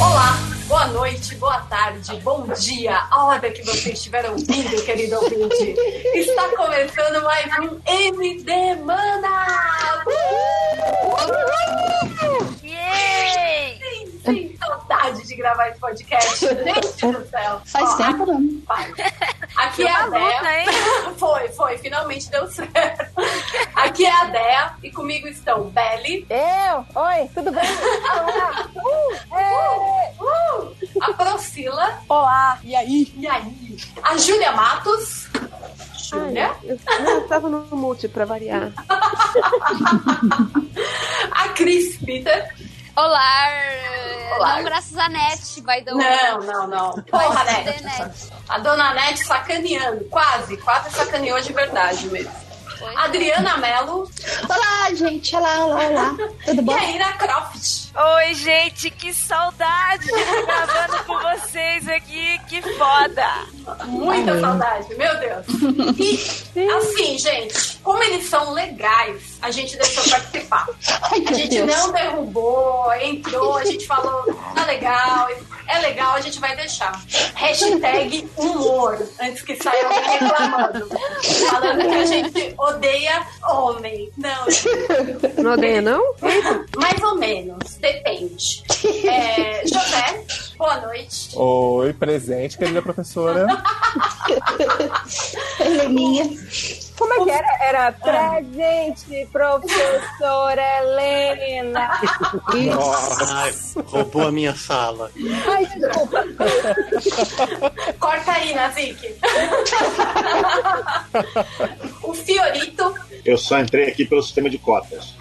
Olá, boa noite, boa tarde, bom dia, a hora que você estiver ouvindo, querido ouvinte. Está começando mais um MD Mana! Yay! Sim, sim, saudade de gravar esse podcast. Gente do céu. Faz Ó, tempo, não. Vai. Aqui Foi é a hein? Foi, foi, finalmente deu certo. Aqui é a Dea e comigo estão Belly, Eu? Oi, tudo bem? Olá. Uh, é. uh, a Procila Olá, e aí? e aí a Júlia Matos. Júlia. Eu, eu tava no mute pra variar. A Cris Peter. Olá! Olá. Não graças a net, by the way. Não, não, não. Porra, Vai Net. A dona Net sacaneando. Quase, quase sacaneou de verdade mesmo. Adriana Mello Olá, gente. Olá, olá, olá. Tudo e bom? a Ira Croft. Oi, gente, que saudade de estar gravando com vocês aqui, que foda! Muita saudade, meu Deus. E assim, gente, como eles são legais, a gente deixou participar. Ai, A gente Deus. não derrubou, entrou, a gente falou, tá legal, é legal, a gente vai deixar. Hashtag humor, antes que saia alguém reclamando. Falando que a gente odeia homem. Não, gente, Não odeia, não? mais ou menos, depende. É, José, boa noite. Oi, presente, querida professora. Heleninha. Como é que era? Era presente, professora Helena. Ai, roubou a minha fala. Ai, desculpa. Corta aí, Nazik. o Fiorito, Eu só entrei aqui pelo sistema de cotas.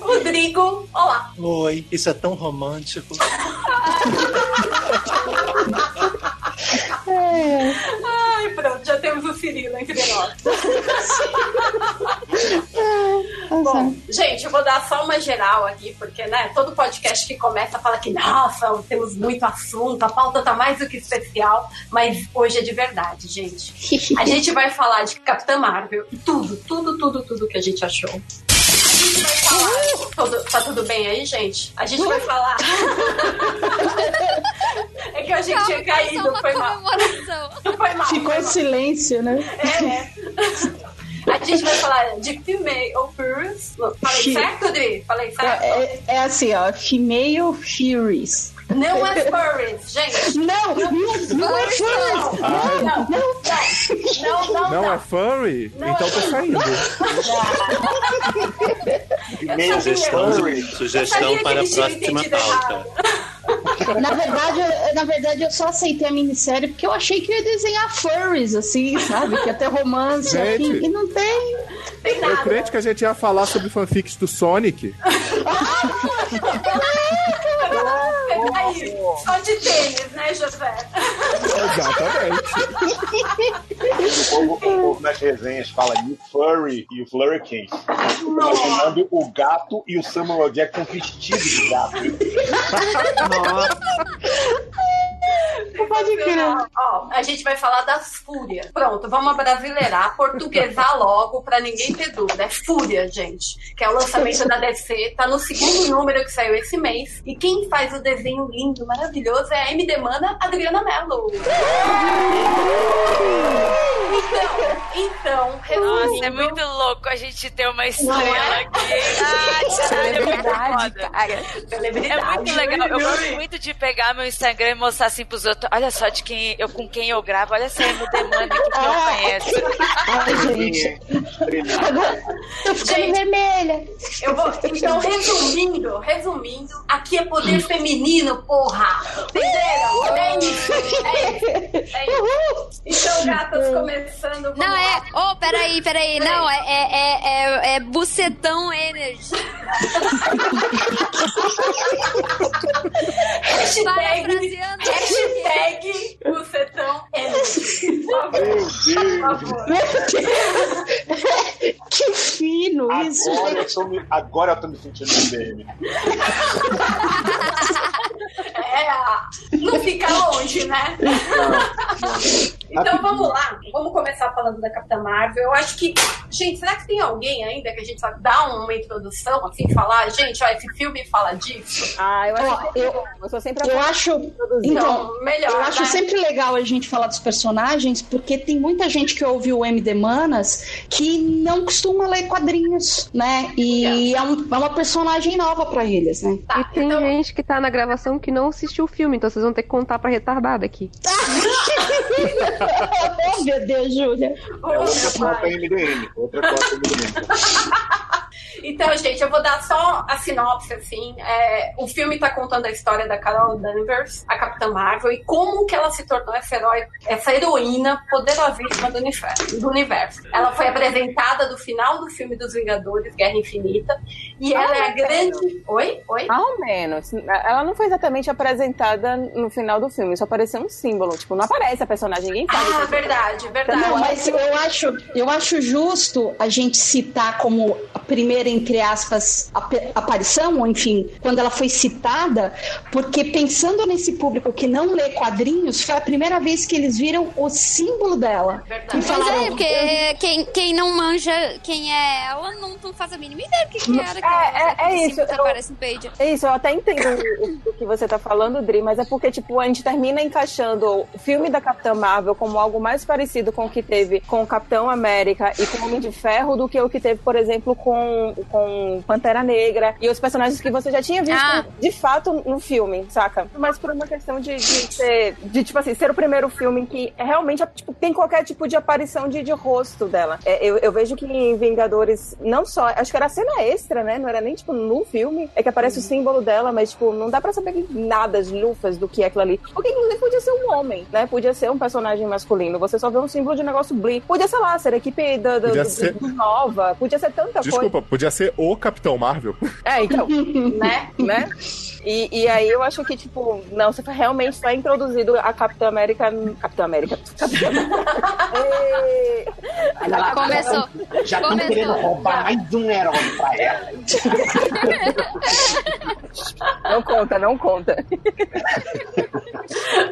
Rodrigo, olá. Oi, isso é tão romântico. Ai, pronto, já temos o Cirilo entre nós. Bom, gente, eu vou dar só uma geral aqui, porque, né, todo podcast que começa fala que, nossa, temos muito assunto, a pauta tá mais do que especial, mas hoje é de verdade, gente. A gente vai falar de Capitã Marvel, tudo, tudo, tudo, tudo que a gente achou. A gente vai falar. Tudo- tá tudo bem aí, gente? A gente vai falar. é que a gente Calma, tinha é caído, foi mal. Foi mal. Ficou foi em mal. silêncio, né? É, é. A gente vai falar de Female Furious. Falei certo, Dri? Falei certo? É, é assim, ó. Female Furies. Não é Furries, gente. Não, não, não é Furies. Não, não, não, não, é furry? Então é tô saindo. E-mail, sugestão, sugestão para a próxima pauta. Na verdade, eu, na verdade, eu só aceitei a minissérie porque eu achei que eu ia desenhar furries, assim, sabe? Que ia ter romance, Gente. assim, e não tem. Tem Eu nada. creio que a gente ia falar sobre fanfics do Sonic. Aí, só de tênis, né, José? Exatamente. O povo, o povo nas resenhas fala e o Furry e o Flurricane. Imaginando o gato e o Samuel Jackson vestidos de gato. Pode crer. Ó, a gente vai falar das fúrias. Pronto, vamos abrasileirar, portuguesar logo pra ninguém ter dúvida. É Fúria, gente. Que é o lançamento da DC. Tá no segundo número que saiu esse mês. E quem faz o desenho lindo, maravilhoso é a MD Mana Adriana Mello. Então, então, Nossa, é muito louco a gente ter uma Não estrela é? aqui. Ai, caralho, é muito Celebridade, foda. cara. É celebridade. muito legal. Eu gosto muito de pegar meu Instagram e mostrar assim pros outros. Olha só de quem eu, com quem eu gravo. Olha essa MD Money que eu conheço. Ai, gente. Agora tô ficando Gente. vermelha. Eu vou, então, resumindo, resumindo, aqui é poder feminino, porra! Entenderam? É isso, é isso, é isso. Então, gatas, começando. vamos Não, é. lá. Oh, peraí, peraí. Não, é, é, é, é, é bucetão energy. Hashtag, Parafraseando. Hashtag bucetão favor, Meu por Deus! favor. Meu Deus. Que fino isso. Agora eu, tô me, agora eu tô me sentindo no DM. É, não fica longe, né? Então vamos lá, vamos começar falando da Capitã Marvel. Eu acho que, gente, será que tem alguém ainda que a gente sabe dar uma introdução, assim, falar, gente, ó, esse filme fala disso? Ah, eu acho Ó, eu- eu sou sempre a Eu acho. de introduzir. Então, melhor. Eu acho né? sempre legal a gente falar dos personagens, porque tem muita gente que ouve o MD Manas que não costuma ler quadrinhos, né? E é, um- é uma personagem nova pra eles, né? Tá, E tem então, gente que tá na gravação que não assistiu o filme, então vocês vão ter que contar pra retardada aqui. oh, meu Deus, Júlia. É outra cota MDM. Outra cota MDM. Então, gente, eu vou dar só a sinopse, assim. É, o filme tá contando a história da Carol Danvers, a Capitã Marvel, e como que ela se tornou essa, herói, essa heroína poderosíssima do universo, do universo. Ela foi apresentada do final do filme dos Vingadores, Guerra Infinita, e ela é a grande... Oi? Oi? Ao menos. Ela não foi exatamente apresentada no final do filme, só apareceu um símbolo. Tipo, não aparece a personagem, ninguém sabe. Ah, se- verdade, verdade. Não, mas eu acho, eu acho justo a gente citar como a primeira, entre aspas, ap- aparição, ou enfim, quando ela foi citada, porque pensando nesse público que não lê quadrinhos, foi a primeira vez que eles viram o símbolo dela. Verdade. E Mas falaram, é, porque quem, quem não manja quem é ela não, não faz a mínima ideia do que, que era aquela é- é coisa isso, que eu- aparece no page. É isso, eu até entendo o, o que você tá falando, Dri, mas é porque, tipo, a gente termina encaixando o filme da Capitã Marvel como algo mais parecido com o que teve com o Capitão América e com o Homem de Ferro do que o que teve, por exemplo, com, com Pantera Negra e os personagens que você já tinha visto Ah. de fato no filme, saca? Mas por uma questão de, de ser, de, tipo assim, ser o primeiro filme em que realmente tipo, tem qualquer tipo de aparição de, de rosto dela. É, eu, eu vejo que em Vingadores, não só, acho que era cena extra, né? Não era nem, tipo, no filme, é que aparece o símbolo dela, mas, tipo, não dá pra saber nada, as lufas do que é aquilo ali. Porque, inclusive, podia ser um homem, né? Podia ser um personagem masculino. Você só vê um símbolo de negócio Blee. Podia, sei lá, ser a equipe da, da, Podia do- ser- do Nova. Podia ser tanta Desculpa, podia ser o Capitão Marvel. É, então, Né? né? E, e aí eu acho que, tipo, não, você foi realmente só introduzido a Capitã América. Capitã América. Capitã Ei, Olha lá, Começou. Já estão Começou. querendo roubar mais um herói pra ela. Não conta, não conta.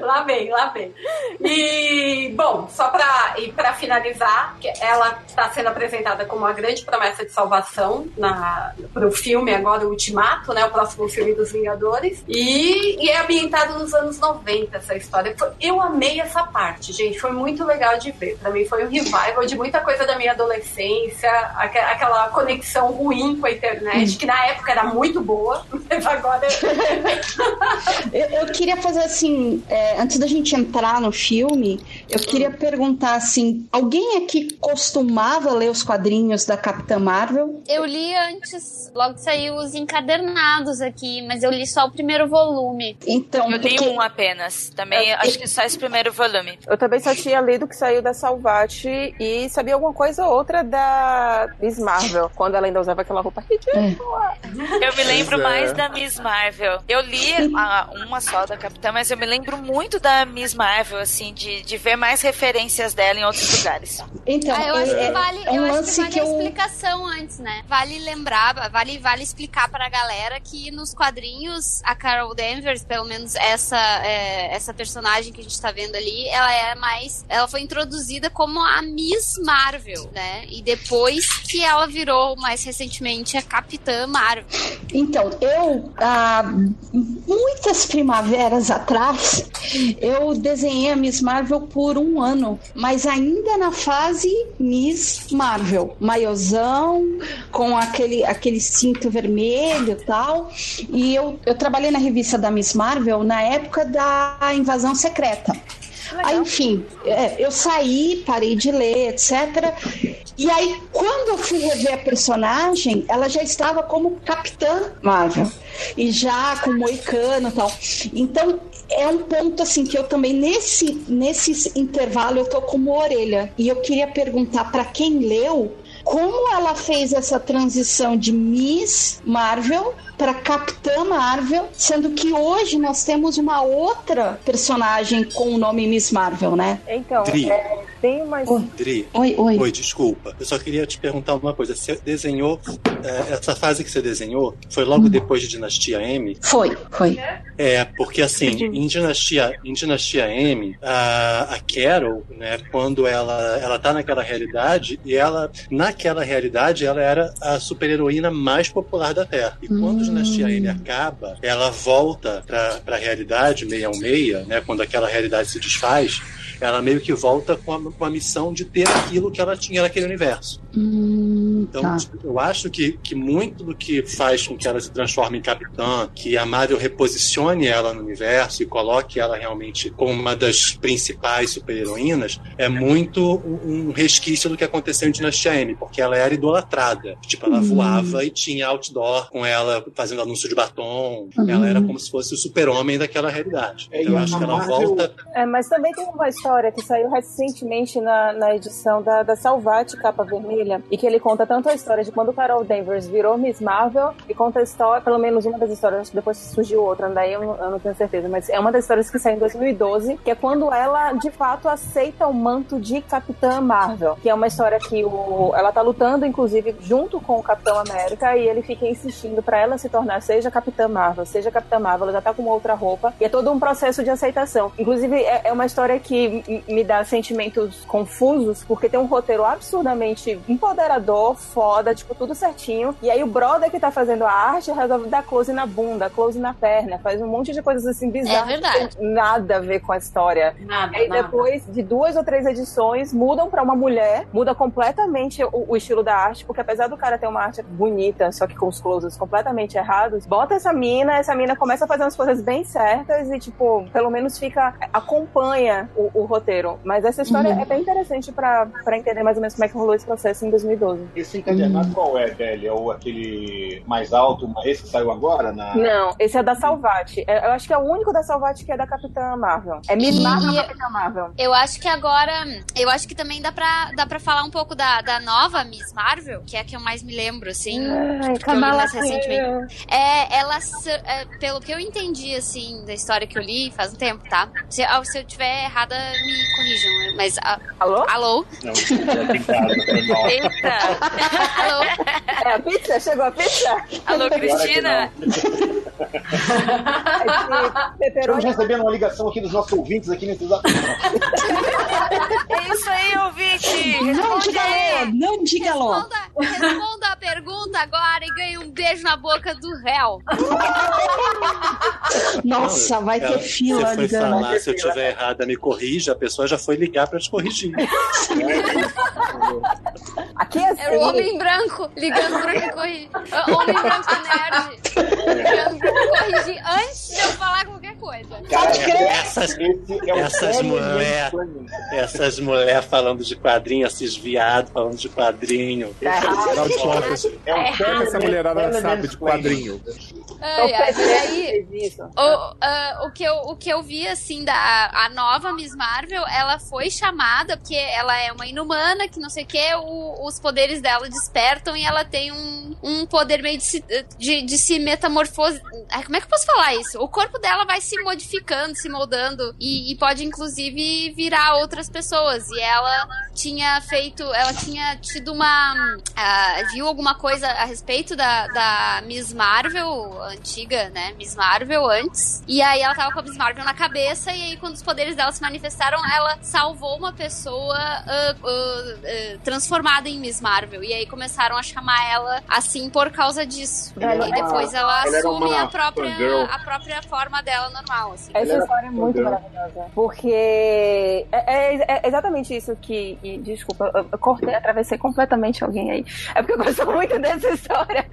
lá vem, lá vem. E, bom, só pra, e pra finalizar, que ela está sendo apresentada como uma grande promessa de salvação na, pro filme agora, o Ultimato, né? O próximo filme dos Vingadores. E, e é ambientado nos anos 90 essa história. Foi- eu amei essa parte, gente. Foi muito legal de ver. Pra mim foi um revival de muita coisa da minha adolescência, aque- aquela conexão ruim com a internet, que na época era muito boa, mas agora Eu, eu queria fazer assim, é, antes da gente entrar no filme, eu queria perguntar assim: alguém aqui costumava ler os quadrinhos da Capitã Marvel? Eu li antes, logo que saiu os encadernados aqui, mas eu li só o primeiro volume. Então, Eu li porque- um apenas. Também acho que só esse primeiro volume. Eu também só tinha lido que saiu da Salvati e sabia alguma coisa ou outra da Miss Marvel, quando ela ainda usava aquela roupa ridícula. Eu me lembro é. mais da Miss Marvel. Eu li a- uma só da Capitã, mas eu me lembro muito da Miss Marvel, assim, de, de ver mais referências dela em outros lugares. Então, ah, eu acho é, que vale, é um eu acho que vale que a eu. explicação antes, né? Vale lembrar, vale, vale explicar pra galera que nos quadrinhos a Carol Danvers, pelo menos essa é, essa personagem que a gente tá vendo ali, ela é mais, ela foi introduzida como a Miss Marvel, né? E depois que ela virou mais recentemente a Capitã Marvel. Então, eu, há muitas primaveras atrás, eu desenhei a Miss Marvel por um ano, mas ainda na fase Miss Marvel. Maiozão, com aquele, aquele cinto vermelho e tal. E eu, eu trabalhei na revista da Miss Marvel na época da invasão secreta. Aí, enfim, é, eu saí, parei de ler, etc. E aí, quando eu fui rever a personagem, ela já estava como Capitã Marvel. E já com moicano e tal. Então, é um ponto assim que eu também, nesse, nesse intervalo, eu tô como orelha. E eu queria perguntar para quem leu como ela fez essa transição de Miss Marvel para Capitã Marvel, sendo que hoje nós temos uma outra personagem com o nome Miss Marvel, né? Então, Dri, é, tem uma. Dri, Oi, oi. Oi, desculpa. Eu só queria te perguntar uma coisa. Você desenhou. é, essa fase que você desenhou foi logo depois de Dinastia M? Foi, foi. É, porque assim, em Dinastia, em Dinastia M, a, a Carol, né, quando ela, ela tá naquela realidade, e ela, naquela realidade, ela era a super-heroína mais popular da Terra. E quando Dinastia M acaba, ela volta pra, pra realidade 616, né, quando aquela realidade se desfaz, ela meio que volta com a, com a missão de ter aquilo que ela tinha naquele universo. Hum, Então, tá. eu acho que, que muito do que faz com que ela se transforme em capitã, que a Marvel reposicione ela no universo e coloque ela realmente como uma das principais super-heroínas, é muito um resquício do que aconteceu em Dinastia M, porque ela era idolatrada. Tipo, ela Hum. voava e tinha outdoor com ela fazendo anúncio de batom. Uhum. Ela era como se fosse o super-homem daquela realidade. É, Então, eu acho que ela Marvel- volta. É, mas também tem uma história que saiu recentemente na, na edição da, da Salvati Capa Vermelha, e que ele conta tanto a história de quando Carol Danvers virou Miss Marvel, e conta a história, pelo menos uma das histórias, depois surgiu outra, daí eu, eu não tenho certeza, mas é uma das histórias que saiu em 2012, que é quando ela, de fato, aceita o manto de Capitã Marvel, que é uma história que o, ela tá lutando, inclusive, junto com o Capitão América, e ele fica insistindo pra ela se tornar, seja Capitã Marvel, seja Capitã Marvel, ela já tá com outra roupa, e é todo um processo de aceitação. Inclusive, é, é uma história que me dá sentimentos confusos, porque tem um roteiro absurdamente empoderador, foda, tipo, tudo certinho, e aí o brother que tá fazendo a arte resolve dar close na bunda, close na perna, faz um monte de coisas assim bizarras. É verdade. Nada a ver com a história. Nada, Aí nada. depois de duas ou três edições, mudam pra uma mulher, muda completamente o, o estilo da arte, porque apesar do cara ter uma arte bonita, só que com os closes completamente errados, bota essa mina, essa mina começa a fazer umas coisas bem certas e, tipo, pelo menos fica. acompanha o, o roteiro. Mas essa história Uhum. é bem interessante pra, pra entender mais ou menos como é que rolou esse processo em 2012. Esse encadernado qual é, Deli? É o aquele mais alto, esse que saiu agora? Na... Não, esse é da Salvati. É, Eu acho que é o único da Salvati que é da Capitã Marvel. É Miss E- Marvel e- Capitã Marvel. Eu acho que agora. Eu acho que também dá pra, dá pra falar um pouco da, da nova Miss Marvel, que é a que eu mais me lembro, assim. Ai, que eu li Kamala mais recentemente. É, ela, se- é, pelo que eu entendi, assim, da história que eu li faz um tempo, tá? Se, se eu tiver errada, me corrijam. né? Mas, ah, Alô? alô? Não, casa, mal. Eita! alô? É a pizza? Chegou a pizza? Alô, Cristina? É. Estamos recebendo uma ligação aqui dos nossos ouvintes aqui nesse exato É isso aí, ouvinte! Não diga aí! alô, não diga alô. Responda, responda a pergunta agora e ganhe um beijo na boca do réu. Nossa, vai ter fila Você foi ligando. falar, se eu tiver errada, me corrija, a pessoa já foi ligar pra te corrigir. Aqui é Era o assim. homem branco ligando pra me corrigir. Ah, Homem branco nerd. Ligando me corrigir antes de eu falar qualquer coisa. Cara, Essas, é o Essas Family mulher- Mansplaining. essas mulheres falando de quadrinho, esses viados falando de quadrinho. Afinal de contas, É um o que essa mulherada sabe de quadrinho? Ai, ai, e aí, isso. O, ah, o, que eu, o que eu vi, assim, da a nova Miss Marvel, ela foi chamada porque ela é uma inumana, que não sei o que, os poderes dela despertam e ela tem um, um poder meio de se, de, de se metamorfose. Ai, como é que eu posso falar isso? O corpo dela vai se modificando, se moldando e, e pode, inclusive, virar outras pessoas. E ela tinha feito, ela tinha tido uma. ah, viu alguma coisa a respeito da, da Miss Marvel, antiga, né? Miss Marvel antes. E aí ela tava com a Miss Marvel na cabeça, e aí quando os poderes dela se manifestaram, ela salvou uma pessoa ah, ah, ah, transformada em Miss Marvel. E aí começaram a chamar ela assim por causa disso. Ela- e depois ela ela assume uma a própria, a própria forma dela normal, assim. Essa história é muito entendeu? maravilhosa. Porque é, é- é exatamente isso que. e, desculpa, eu, eu cortei, atravessei completamente alguém aí. É porque eu gosto muito dessa história.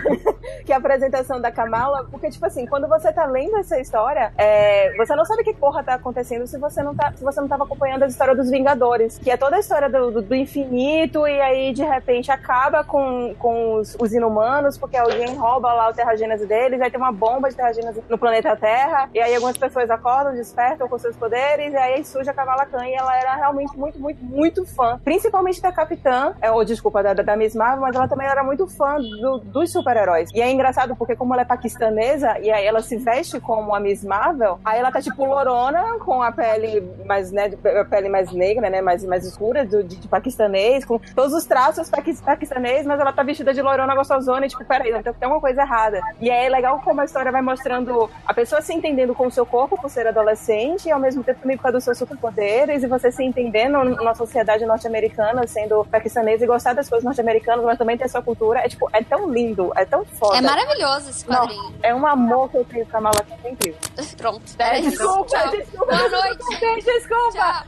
que a apresentação da Kamala. Porque, tipo assim, quando você tá lendo essa história, é, você não sabe que porra tá acontecendo se você não tá, se você não tava acompanhando a história dos Vingadores. Que é toda a história do, do- do infinito, e aí de repente acaba com, com os, os inumanos, porque alguém rouba lá o terragênese deles, aí tem uma bomba de terragênese no planeta Terra, e aí algumas pessoas acordam, despertam com seus poderes, e aí surge a Kamala Khan, e ela era realmente muito, muito, muito fã, principalmente da Capitã, é, ou desculpa, da, da Miss Marvel, mas ela também era muito fã do, dos super-heróis. E é engraçado porque como ela é paquistanesa, e aí ela se veste como a Miss Marvel, aí ela tá tipo lorona, com a pele mais, né, a pele mais negra, né, mais, mais escura, do, de, de paquistanês, com todos os traços paquistanês, mas ela tá vestida de lorona gostosona, e tipo, peraí, tem, tem uma coisa errada. E é legal como a história vai mostrando a pessoa se entendendo com o seu corpo por ser adolescente, e ao mesmo tempo também por causa dos seus superpoderes, e você se entendendo na sociedade norte-americana, sendo paquistanesa e gostar das coisas norte-americanas, mas também ter sua cultura. É tipo, é tão lindo, é tão foda. É maravilhoso esse quadrinho. Não, é um amor que eu tenho pra Mala que é incrível. Pronto. É, desculpa, Tchau. desculpa. Boa noite. Desculpa.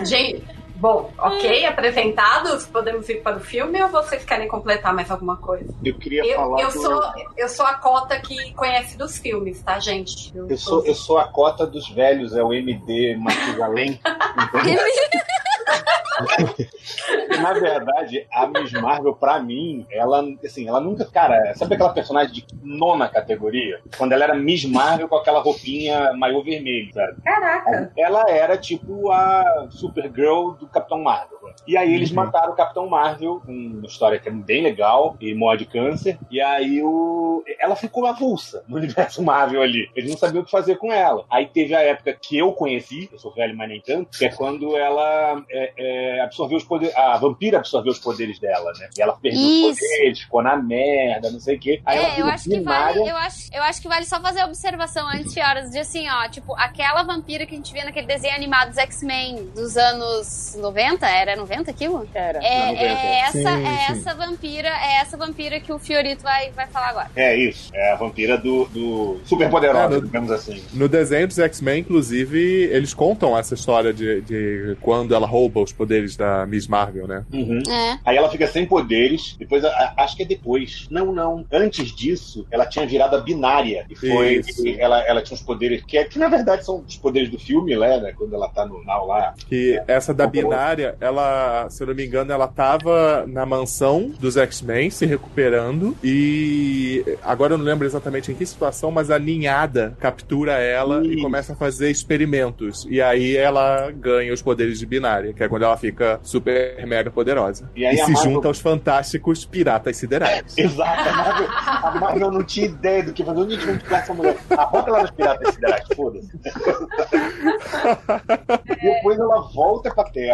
Gente, bom, ok, apresentados, podemos ir para o filme ou vocês querem completar mais alguma coisa? Eu queria Eu, falar. eu do- sou, eu sou a cota que conhece dos filmes, tá, gente? Eu sou, eu sou a cota dos velhos, é o MD Matusalém. entendeu? Na verdade, a Miss Marvel, pra mim, ela, assim, ela nunca. Cara, sabe aquela personagem de nona categoria? Quando ela era Miss Marvel com aquela roupinha maior vermelho, sabe? Caraca! Ela era tipo a Supergirl do Capitão Marvel. E aí eles mataram o Capitão Marvel, com uma história que é bem legal, e morre de câncer. E aí o... ela ficou avulsa no universo Marvel ali. Eles não sabiam o que fazer com ela. Aí teve a época que eu conheci, eu sou velho, mas nem tanto, que é quando ela é, é, absorveu os poderes. A vampira absorveu os poderes dela, né? E ela perdeu os Isso. poderes, ficou na merda, não sei o quê. Aí ela É, eu virou acho que vale, eu acho, eu acho que vale só fazer a observação antes, Fioras, de assim, ó, tipo, aquela vampira que a gente vê naquele desenho animado dos X-Men dos anos 90, era 90 aquilo? Era. É, Anos 90. é essa, Sim, é sim. essa vampira, é essa vampira que o Fiorito vai, vai falar agora. É isso, é a vampira do, do super poderosa, É, no- digamos assim. No desenho dos X-Men, inclusive, eles contam essa história de, de quando ela rouba os poderes da Miss Marvel, né? Uhum. É. Aí ela fica sem poderes, depois, a- a- acho que é depois. Não, não. Antes disso, ela tinha virado a binária. E foi. Isso. e ela, ela tinha os poderes, que, é- que na verdade são os poderes do filme, né? né, Quando ela tá no Now lá. Que essa da Horroroso. Binária, ela, se eu não me engano, ela tava na mansão dos X-Men se recuperando e agora eu não lembro exatamente em que situação, mas a ninhada captura ela e Isso. começa a fazer experimentos. E aí ela ganha os poderes de binária, que é quando ela fica super mega poderosa. E aí a se Marvel- junta aos fantásticos piratas siderais. Exato, a Marvel, a Marvel não tinha ideia do que fazer. Onde a gente vai pegar essa mulher? A boca lá nos Piratas Siderais, foda-se. Depois ela volta pra Terra,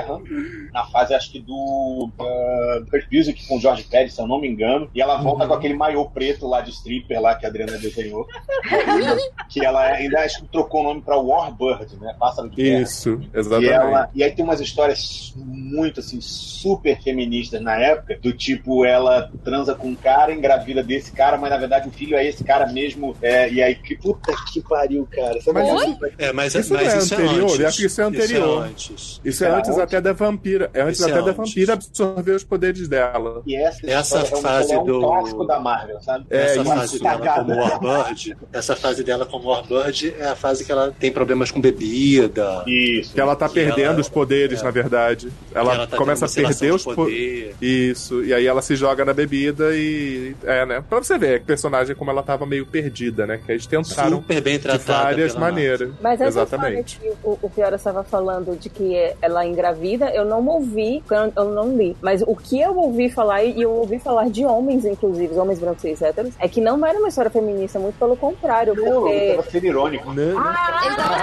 na fase, acho que do uh, Busiek com o George Pérez, se eu não me engano, e ela volta com aquele maiô preto lá de stripper lá que a Adriana desenhou. que ela ainda acho que trocou o nome pra Warbird, né? Pássaro de guerra. Isso, E, exatamente. ela, e aí tem umas histórias muito assim, super feministas na época, do tipo, ela transa com um cara, engravida desse cara, mas na verdade o filho é esse cara mesmo. é, e aí, que puta que pariu, cara. Sabe Mas isso- É, mas, Isso mas é isso anterior, é eu acho que isso é anterior. antes. Isso é antes? Até da vampira. É antes é até da vampira absorver os poderes dela. E essa, Essa realmente, fase é um do- clássico da Marvel, sabe? É, essa isso. fase dela Cagada. como Warbird, essa fase dela como Warbird é a fase que ela tem problemas com bebida. Isso. Que ela tá Que perdendo ela- os poderes, é. na verdade. Ela, ela tá começa a perder os de poderes. poder. Isso, e aí ela se joga na bebida e. É, né? Pra você ver, que personagem como ela tava meio perdida, né? Que eles tentaram Super bem de tratada várias pela maneiras. Mas essa Exatamente. que o, o Fiora estava falando de que ela engravida, eu não ouvi, eu, não li. Mas o que eu ouvi falar, e eu ouvi falar de homens, inclusive, homens brancos e héteros, é que não era uma história feminista, muito pelo contrário, eu porque... tava sendo irônico. Né? Ele tava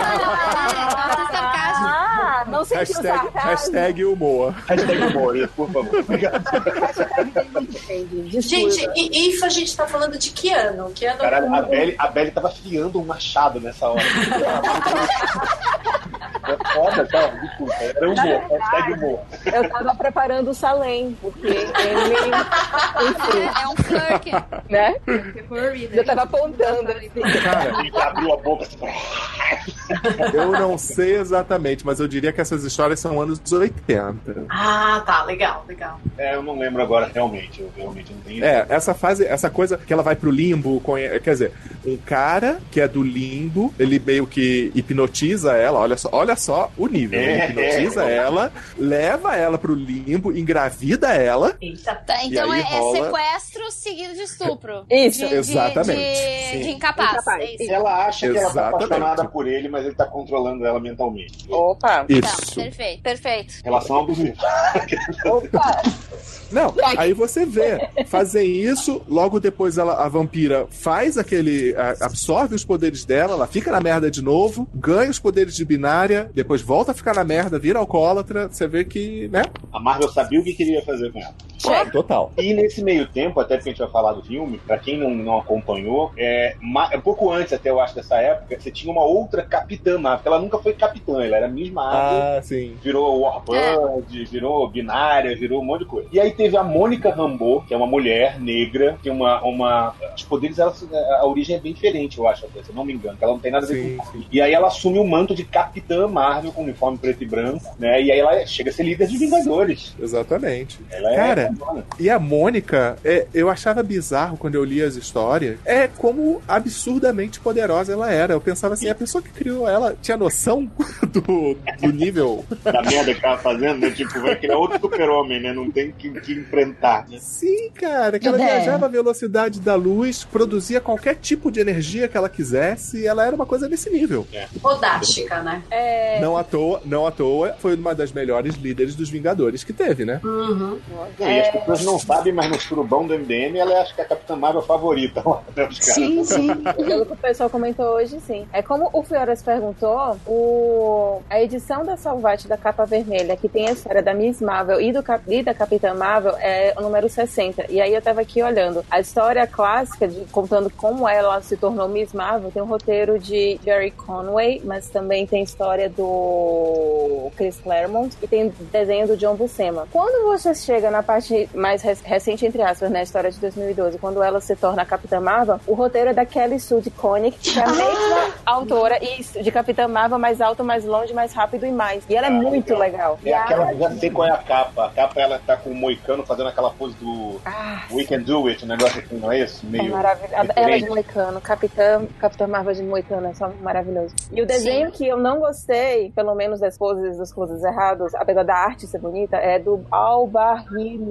tava sarcasmo. Ah, não sei se Hashtag, usar hashtag humor. Hashtag humor, por favor. Obrigado. Gente, e isso a gente tá falando de que ano? Que ano? Caralho, a Belly, a Belly tava fiando um machado nessa hora. É foda, tá? Desculpa. Era humor. Hashtag humor. Eu tava preparando o Salem, porque ele... É um flirk. né? Furry, né? Eu tava apontando. Cara, Ele abriu a boca assim. eu não sei exatamente, mas eu diria que essas histórias são anos 80. Ah, tá, legal, legal. É, eu não lembro agora realmente. Eu realmente não tenho. É, essa fase, essa coisa que ela vai pro limbo, conhe- quer dizer, um cara que é do limbo, ele meio que hipnotiza ela, olha só, olha olha só o nível. É, hipnotiza é. ela, leva ela pro limbo, engravida ela. Eita. Tá, então aí é, é rola- sequestro seguido de estupro. Isso. De- de- Exatamente. De, de incapaz. Incapaz. É isso. Ela acha que ela tá Exatamente. apaixonada por ele, mas ele tá controlando ela mentalmente. Opa. Então, Isso. perfeito, perfeito. Relação abusiva. Opa. Não, aí você vê, fazem isso, logo depois ela, a vampira faz aquele. a- absorve os poderes dela, ela fica na merda de novo, ganha os poderes de binária, depois volta a ficar na merda, vira alcoólatra, você vê que, né? A Marvel sabia o que queria fazer com ela. Total. E nesse meio tempo, até porque a gente vai falar do filme, pra quem não, não acompanhou, é, ma- um pouco antes até eu acho dessa época, você tinha uma outra capitã Marvel, porque ela nunca foi capitã, ela era Miss Marvel. Ah, sim. Virou Warbird, virou binária, virou um monte de coisa. E aí teve a Mônica Rambeau, que é uma mulher negra, que uma. uma os poderes, ela, a origem é bem diferente, eu acho, até, se eu não me engano, que ela não tem nada a ver Sim, com sim. E aí ela assume o manto de Capitã Marvel com uniforme preto e branco, né? E aí ela chega a ser líder de Vingadores. Exatamente. Ela é Cara. E a Mônica, é, eu achava bizarro quando eu li as histórias, é como absurdamente poderosa ela era. Eu pensava assim, a pessoa que criou ela tinha noção do, do nível. da merda que tava fazendo, né? Tipo, vai criar outro super-homem, né? Não tem que, que enfrentar. Né? Sim, cara, que ela É. viajava a velocidade da luz, produzia qualquer tipo de energia que ela quisesse, e ela era uma coisa desse nível. Fodástica, né? É. Não à toa, não à toa, foi uma das melhores líderes dos Vingadores que teve, né? Uhum. E as pessoas não sabem, mas no surubão do MDM ela é acho que a Capitã Marvel favorita lá, né, os caras. Sim, sim. Pelo que o pessoal comentou hoje, sim. É como o Fioras perguntou, o... a edição da Salvate da capa vermelha, que tem a história da Miss Marvel e, do Cap... e da Capitã Marvel, é o número 60. E aí eu tava aqui olhando. A história clássica, de... contando como ela se tornou Miss Marvel, tem um roteiro de Jerry Conway, mas também tem história do Chris Claremont e tem desenho do John Buscema. Quando você chega na parte mais rec- recente, entre aspas, na história de 2012, quando ela se torna a Capitã Marvel, o roteiro é da Kelly Sue de Koenig, que é a mesma autora isso, de Capitã Marvel, mais alto, mais longe, mais rápido e mais. E ela é muito legal. E É a aquela, já sei qual é a capa. A capa ela tá com o Moicano fazendo aquela pose do Ah, We Can Do It, um negócio assim, não é isso? é Meio. maravilhoso. Ela de diferente. Moicano, Capitã, Capitã Marvel de Moicano, é só maravilhoso. E o desenho que eu não gostei, pelo menos das poses dos poses errados, apesar da arte ser bonita, é do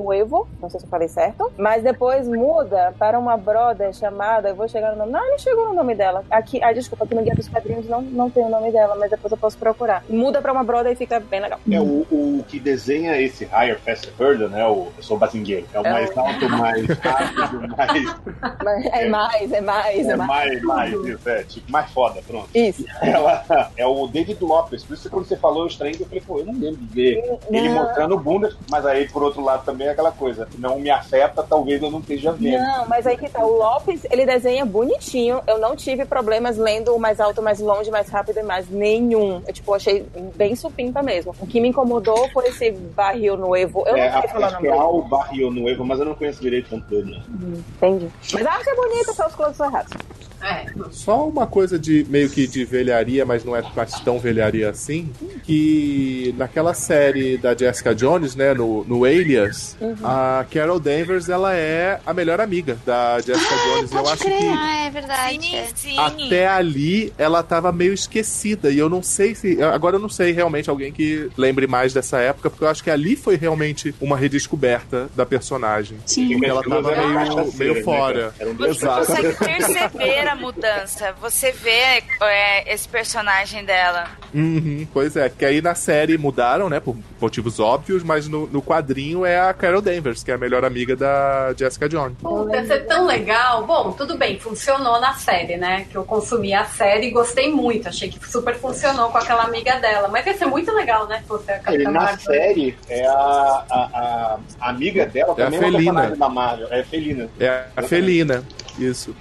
Albarrinuevo, não sei se eu falei certo, mas depois muda para uma brother chamada, eu vou chegar no nome, não, não chegou no nome dela. Aqui, ah, desculpa, aqui no Guia dos Quadrinhos não, não tem o nome dela, mas depois eu posso procurar. Muda para uma brother e fica bem legal. É o, o que desenha esse Higher, Faster, Further, né? O, eu sou bazingueiro. É o É mais o- alto, mais rápido, mais. Mas é mais, é mais, é É mais. mais, mais, isso, é, tipo, mais foda, pronto. Isso. Ela é o David Lopes, por isso que quando você falou eu estranho, eu falei, pô, eu não lembro de ver ele mostrando bunda, mas aí por outro lado também é aquela coisa, não me afeta, talvez eu não esteja vendo. Não, mas aí que tá. O Lopes, ele desenha bonitinho. Eu não tive problemas lendo o mais alto, mais longe, mais rápido e mais nenhum. Eu, tipo, achei bem supimpa mesmo. O que me incomodou foi esse barril no Evo. Eu é, não sei falar o nome é. Al Barrio Nuevo, mas eu não conheço direito tanto dele. né? Entendi. Mas a arte é bonita, só os closes são errados. É. Só uma coisa de meio que de velharia, mas não é tão velharia assim, que naquela série da Jessica Jones, né, no, no Alias, a Carol Danvers, ela é a melhor amiga da Jessica Jones. Eu acho crer. que Ah, é verdade. Sim, sim. até ali ela tava meio esquecida e eu não sei se agora eu não sei realmente alguém que lembre mais dessa época porque eu acho que ali foi realmente uma redescoberta da personagem Sim. porque ela tava meio, meio fora duas Você consegue perceber a mudança. Você vê é, esse personagem dela. Uhum, pois é, que aí na série mudaram, né, por motivos óbvios, mas no, no quadrinho é a Carol Danvers, que é a melhor amiga da Jessica Jones. Puta, ia ser tão legal. Bom, tudo bem, funcionou na série, né? Que eu consumi a série e gostei muito. Achei que super funcionou com aquela amiga dela. Mas ia ser muito legal, né? Se a Ele, Capitã na Marvel. série, é a, a, a amiga dela É a também é uma Felina. personagem da Marvel. É a Felina. É a Felina, isso.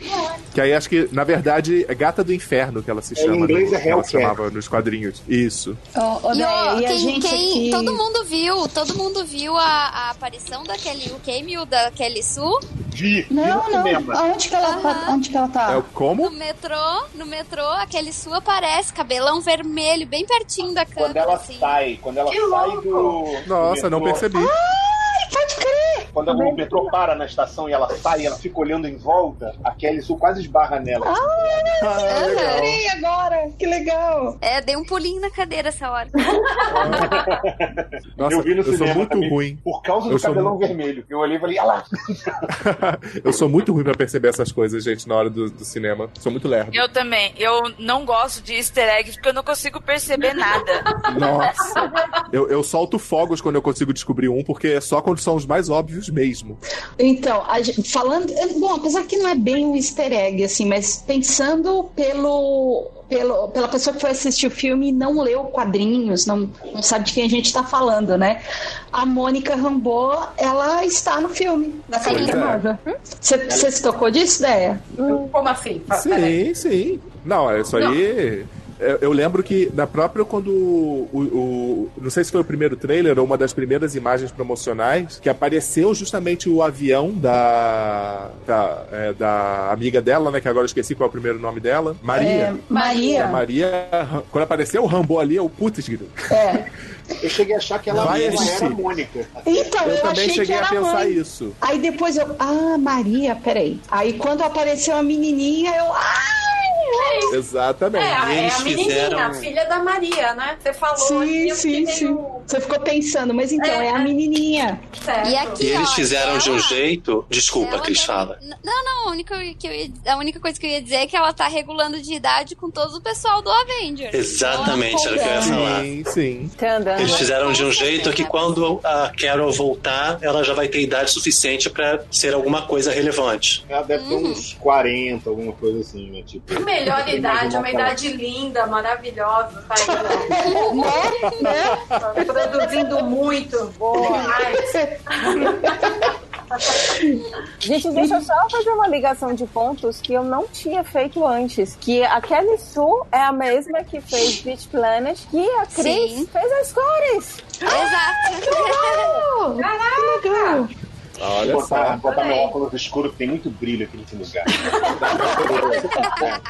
Que aí acho que, na verdade, é Gata do Inferno que ela se É, chama. em inglês no- é que ela Hellcat. chamava nos quadrinhos. Isso. Ô, ô, E, ó, e a quem, gente quem- aqui... todo mundo viu, todo mundo viu a, a aparição daquele, o cameo da Kelly Sue Vi, vi Não, no não. cinema. Aonde que ela, tá- onde que ela É tá? o como? no metrô, no metrô, a Kelly Sue aparece, cabelão vermelho, bem pertinho da Quando câmera, ela assim. sai, quando ela Que sai louco. do. Nossa, do não percebi. Pode crer! quando o metrô para na estação e ela sai, ela fica olhando em volta, a Kelly Sue quase esbarra nela. Ah, ah legal. agora, que legal. É, dei um pulinho na cadeira essa hora. Nossa, eu vi no eu sou muito também, ruim. Por causa do eu cabelão vermelho. Eu olhei e falei, ah lá. eu sou muito ruim pra perceber essas coisas, gente, na hora do, do cinema. Sou muito lerdo. Eu também. Eu não gosto de easter eggs porque eu não consigo perceber nada. Nossa. Eu, eu solto fogos quando eu consigo descobrir um, porque é só quando são os mais óbvios mesmo. Então, gente, falando. Bom, apesar que não é bem um easter egg, assim, mas pensando pelo pelo, pela pessoa que foi assistir o filme e não leu quadrinhos, não, não sabe de quem a gente está falando, né? A Mônica Rambeau, ela está no filme da Capitã Marvel. Você se tocou disso, ideia? Como assim? Sim, sim. Não, isso aí. Não eu lembro que na própria quando o, o, Não sei se foi o primeiro trailer ou uma das primeiras imagens promocionais, que apareceu justamente o avião da. da, é, da amiga dela, né? Que agora eu esqueci qual é o primeiro nome dela. Maria. É, Maria. Maria. Quando apareceu o Rambo ali, eu, putz, É. Eu cheguei a achar que ela Vai era a Mônica. Então, eu, eu também cheguei a pensar mãe. isso. Aí depois eu, ah, Maria, peraí. Aí quando apareceu a menininha, eu, ah! Exatamente. É, é a menininha, fizeram... a filha da Maria, né? Você falou. Sim, sim, sim. Você ficou pensando, mas então é, é a menininha. Certo. E, aqui, e eles ó, fizeram ela, de um jeito. Desculpa, Cris, fala. Não, não, a única, que eu ia, a única coisa que eu ia dizer é que ela tá regulando de idade com todo o pessoal do Avengers. Exatamente, era o que eu ia falar. Sim, sim. Eles fizeram de um jeito que quando a Carol voltar, ela já vai ter idade suficiente pra ser alguma coisa relevante. Ela deve ter hum. uns 40, alguma coisa assim, né? Tipo, a melhor idade, uma idade linda, maravilhosa, tá aí, né? né? Produzindo muito. Boa. Gente, deixa eu só fazer uma ligação de pontos que eu não tinha feito antes. Que a Kelly Sue é a mesma que fez Beach Planet, que a Cris Sim. fez as cores. Exato. Que legal! Caraca! Que legal! Olha vou botar, só. botar meu óculos escuro que tem muito brilho aqui nesse lugar.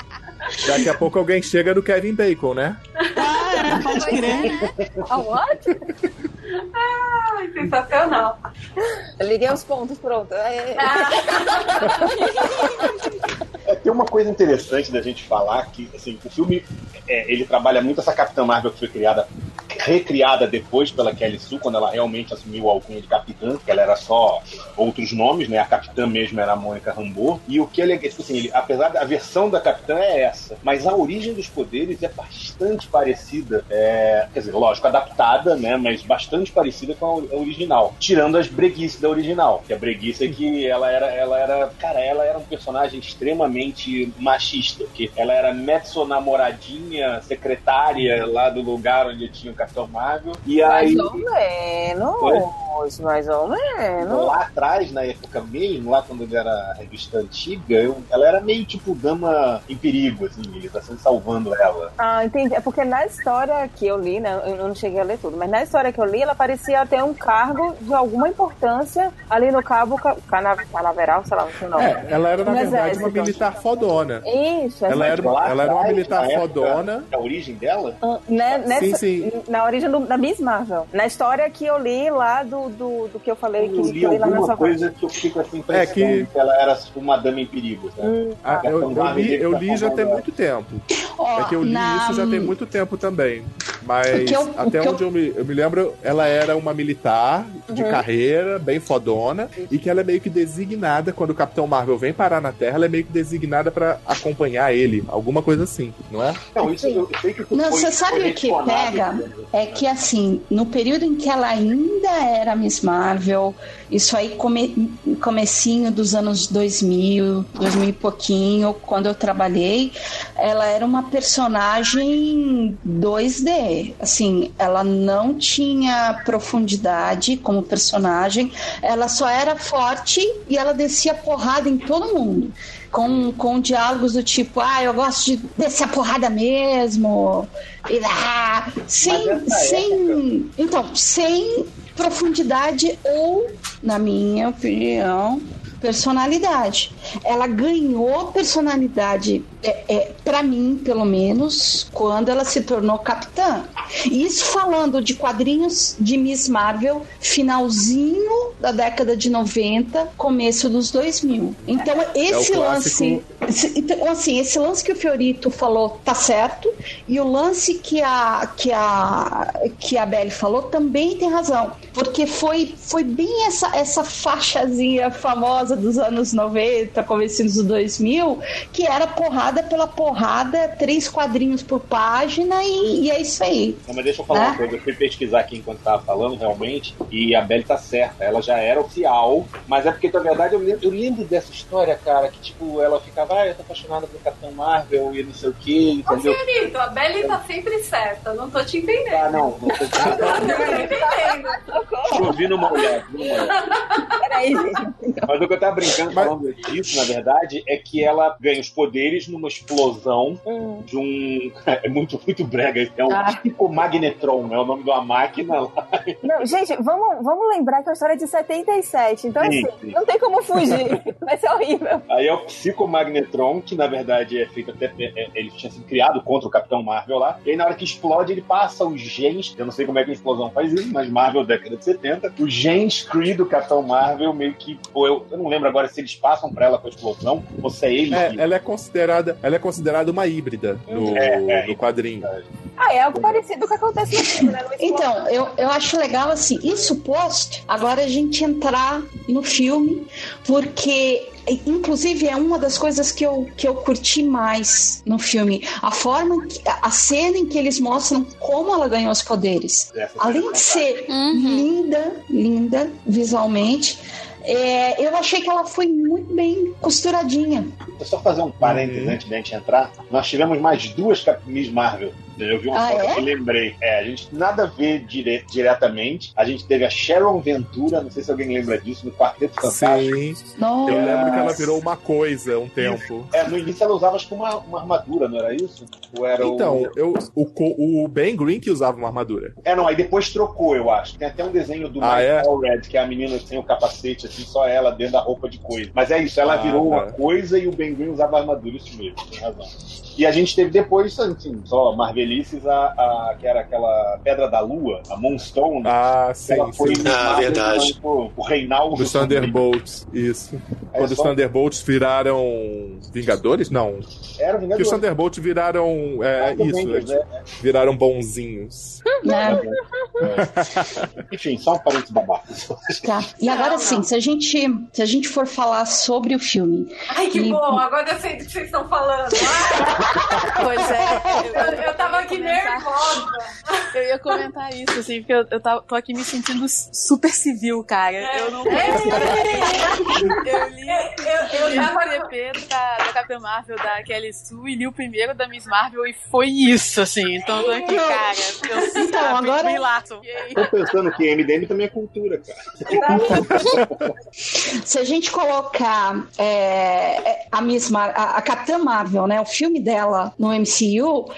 Daqui a pouco alguém chega no Kevin Bacon, né? Ah, é, pode crer. A what? Ai, sensacional. liguei os pontos, pronto. É. É, tem uma coisa interessante da gente falar que assim, o filme é, ele trabalha muito essa Capitã Marvel que foi criada recriada depois pela Kelly Sue, quando ela realmente assumiu a alcunha de capitã, que ela era só outros nomes, né? A capitã mesmo era a Mônica Rambeau. E o que ele, tipo assim, ele, apesar da versão da capitã é essa, mas a origem dos poderes é bastante parecida, é, quer dizer, lógico, adaptada, né? Mas bastante parecida com a original, tirando as breguices da original, que a breguice é que ela era, ela era, cara, ela era um personagem extremamente machista, que ela era mezzo namoradinha, secretária lá do lugar onde tinha o Capitão Marvel. E aí. Mais ou menos. Mais ou menos. Lá atrás, na época mesmo, lá quando ele era a revista antiga, eu, ela era meio tipo dama em perigo, assim, ele tá sempre salvando ela. Ah, entendi. É porque na história que eu li, né? Eu não cheguei a ler tudo, mas na história que eu li, ela parecia ter um cargo de alguma importância ali no Cabo Canaveral, sei lá, não sei o nome. É, ela era, na verdade, exército. uma militar fodona. Isso, ela era, ela era uma militar fodona. A origem dela? Uh, né, nessa, sim, sim na origem do, da Miss Marvel. Na história que eu li lá do, do, do que eu falei eu que li eu li lá nessa coisa que eu fico assim é que... que ela era tipo, uma dama em perigo. Hum. Ah, eu, eu, li, eu li já tem muito tempo. Oh, é que eu li na... isso já tem muito tempo também. Mas eu, até onde eu... eu... me, eu me lembro, ela era uma militar de uhum. carreira, bem fodona, e que ela é meio que designada, quando o Capitão Marvel vem parar na Terra, ela é meio que designada para acompanhar ele. Alguma coisa assim, não é? Não, isso eu sei que Não, você sabe o que pega? É que assim, no período em que ela ainda era Miss Marvel, isso aí come, comecinho dos anos 2000, 2000 e pouquinho, quando eu trabalhei, ela era uma personagem 2D. Assim, ela não tinha profundidade como personagem, ela só era forte e ela descia porrada em todo mundo com, com diálogos do tipo, ah, eu gosto de descer a porrada mesmo. E, ah, sem, sem. Então, sem profundidade ou, na minha opinião, personalidade. Ela ganhou personalidade, é, é para mim, pelo menos, quando ela se tornou capitã. Isso falando de quadrinhos de Miss Marvel, finalzinho da década de 90, começo dos 2000. Então, esse É lance. esse- Então, assim, esse lance que o Fiorito falou tá certo, e o lance que a, que a, que a Belle falou também tem razão. Porque foi, foi bem essa, essa faixazinha famosa dos anos 90, começo dos 2000, que era porrada pela porrada, três quadrinhos por página, e, e é isso aí. Não, mas deixa eu falar Né? uma coisa. Eu fui pesquisar aqui enquanto tava falando, realmente, e a Belly tá certa. Ela já era oficial, mas é porque, na verdade, eu lembro, eu lembro dessa história, cara, que, tipo, ela ficava, ah, eu tô apaixonada pelo Capitão Marvel e não sei o que, Ô, entendeu? Fiorito, a Belly tá sempre certa. Não tô te entendendo. Ah, não, não tô Não tô entendendo. Tô ouvindo uma mulher, ouvindo uma mulher. Peraí, gente. Mas o que eu tava brincando falando disso, na verdade, é que ela ganha os poderes numa explosão de um. É muito, muito brega. É um Ah. tipo magnetron, é o nome de uma máquina lá. Não, gente, vamos, vamos lembrar que a história é de 77. Então, Sim, assim, sim. não tem como fugir. Vai ser horrível. Aí é o psicomagnetron, que na verdade é feito até. é- ele tinha sido criado contra o Capitão Marvel lá. E aí na hora que explode, ele passa os genes. Eu não sei como é que a explosão faz isso, mas Marvel década de 70. Os genes Kree do Capitão Marvel meio que. Pô, eu, eu não lembro agora se eles passam pra ela com a explosão ou se é ele É, que. ela é considerada, ela é considerada uma híbrida no, É, é. no quadrinho. Ah, é algo parecido com o que acontece no filme, né? No Então, eu, eu acho legal assim, isso posto, agora a gente entrar no filme, porque inclusive é uma das coisas que eu, que eu curti mais no filme. A forma, que, a cena em que eles mostram como ela ganhou os poderes. Essa Além cena de é ser Uhum. linda, linda visualmente, é, eu achei que ela foi muito bem costuradinha. Deixa eu só fazer um parênteses Uhum. antes da gente entrar. Nós tivemos mais duas Cap- Miss Marvel. Eu vi uma Ah, foto é? que lembrei. É, a gente nada a ver dire- diretamente. A gente teve a Sharon Ventura, não sei se alguém lembra disso, no Quarteto Fantástico. Sim. Nossa. Eu lembro que ela virou uma coisa um tempo. É, no início ela usava acho que uma, uma armadura, não era isso? Ou era Então, o... eu, o, o Ben Green que usava uma armadura. É, não, aí depois trocou, eu acho. Tem até um desenho do Ah, Mike é? Allred, que é a menina sem o capacete, assim, só ela dentro da roupa de coisa. Mas é isso, ela Ah, virou tá. uma coisa e o Ben Green usava armadura, isso mesmo, tem razão. E a gente teve depois, assim, só Marvelices, a, a, que era aquela Pedra da Lua, a Moonstone. Ah, sim, ela foi sim. Ah, verdade. O Reinaldo. Dos Thunderbolts, isso. É Quando os só- Thunderbolts viraram Vingadores? Não. Era o Que os. Thunderbolts viraram. É, isso, Avengers, é, né? viraram bonzinhos. Né? Enfim, só um parênteses babaca. Tá. E agora Não, sim, não. se a gente se a gente for falar sobre o filme, Ai, que E- bom. Agora eu sei do que vocês estão falando. Ai, Pois é. eu, eu tava aqui nervosa. Eu ia comentar isso, assim, porque eu, eu tô aqui me sentindo super civil, cara. Eu não conheço. Eu li, Eu, eu eu li o tava... TP da, da Capitã Marvel da Kelly Sue e li o primeiro da Miss Marvel e foi isso, assim. Então eu tô aqui, cara. Eu, Então, ah, agora-. E aí? Tô pensando que MDM também é cultura, cara. se a gente colocar é, é, a Miss Mar a, a Capitã Marvel, né, o filme dela no MCU,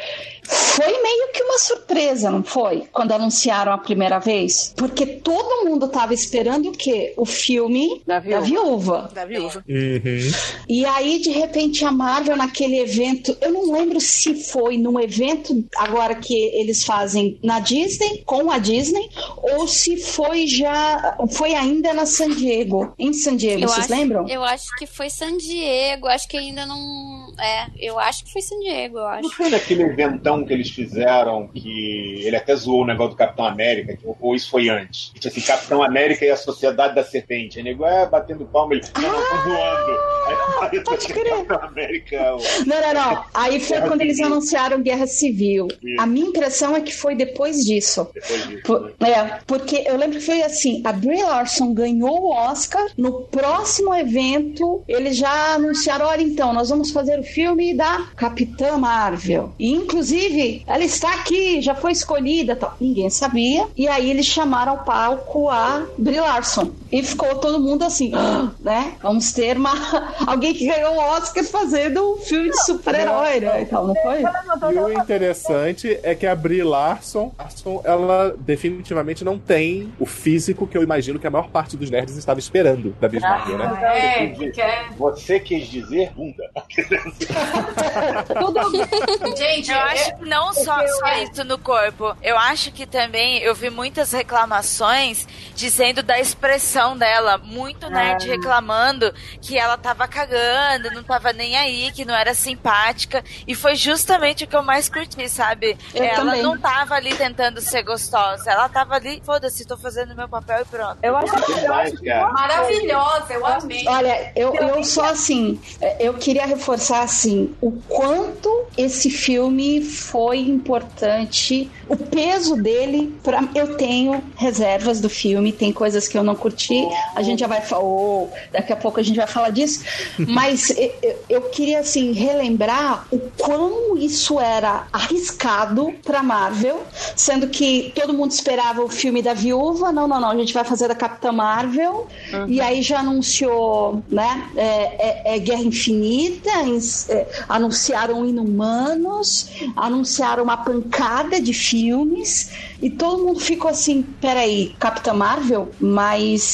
foi meio que uma surpresa, não foi? Quando anunciaram a primeira vez, porque todo mundo tava esperando o quê? O filme Da da viúva. Da viúva. Uhum. E aí, de repente, a Marvel, naquele evento, eu não lembro se foi num evento agora que eles fazem na Disney, com a Disney, ou se foi já. Foi ainda na San Diego. Em San Diego, Eu vocês acho, lembram? eu acho que foi San Diego, acho que ainda não. É, eu acho que foi San Diego, eu Não acho. foi naquele eventão que eles fizeram que ele até zoou o negócio do Capitão América, ou isso foi antes? Que tinha assim, Capitão América e a Sociedade da Serpente. Aí nego, é, batendo palma, ele, não, não, tô zoando. Aí pode crer. Capitão América. Não, não, não. Aí foi Guerra quando eles Civil. anunciaram Guerra Civil. Isso. A minha impressão é que foi depois disso. Depois disso. Por- né? é, porque eu lembro que foi assim: a Brie Larson ganhou o Oscar. No próximo evento, eles já anunciaram: olha, então, nós vamos fazer o filme da Capitã Marvel. E, inclusive, ela está aqui, já foi escolhida. Tal. Ninguém sabia. E aí eles chamaram ao palco a Brie Larson. E ficou todo mundo assim, "Ah", né? Vamos ter uma... alguém que ganhou o Oscar fazendo um filme de super-herói, né? Então, não foi? E o interessante é que a Brie Larson, Larson, ela definitivamente não tem o físico que eu imagino que a maior parte dos nerds estava esperando da Miss Marvel, né? É, porque é... Você quis dizer bunda. Tudo... Gente, eu acho que não só, só isso no corpo. Eu acho que também eu vi muitas reclamações dizendo da expressão dela. Muito nerd é. reclamando que ela tava cagando, não tava nem aí, que não era simpática. E foi justamente o que eu mais curti, sabe? Eu ela também. não tava ali tentando ser gostosa. Ela tava ali, foda-se, tô fazendo meu papel e pronto. Eu acho, eu acho maravilhosa, eu amei. Olha, eu, eu só assim, eu queria reforçar assim, o quanto esse filme foi importante, o peso dele, pra, eu tenho reservas do filme, tem coisas que eu não curti, a gente já vai falar, oh, daqui a pouco a gente vai falar disso, mas eu, eu queria assim relembrar o quão isso era arriscado para Marvel, sendo que todo mundo esperava o filme da Viúva, não, não, não, a gente vai fazer da Capitã Marvel, uhum. e aí já anunciou, né, é, é, é Guerra Infinita, é, anunciaram Inumanos, anunciaram uma pancada de filmes, e todo mundo ficou assim, peraí, Capitã Marvel? Mas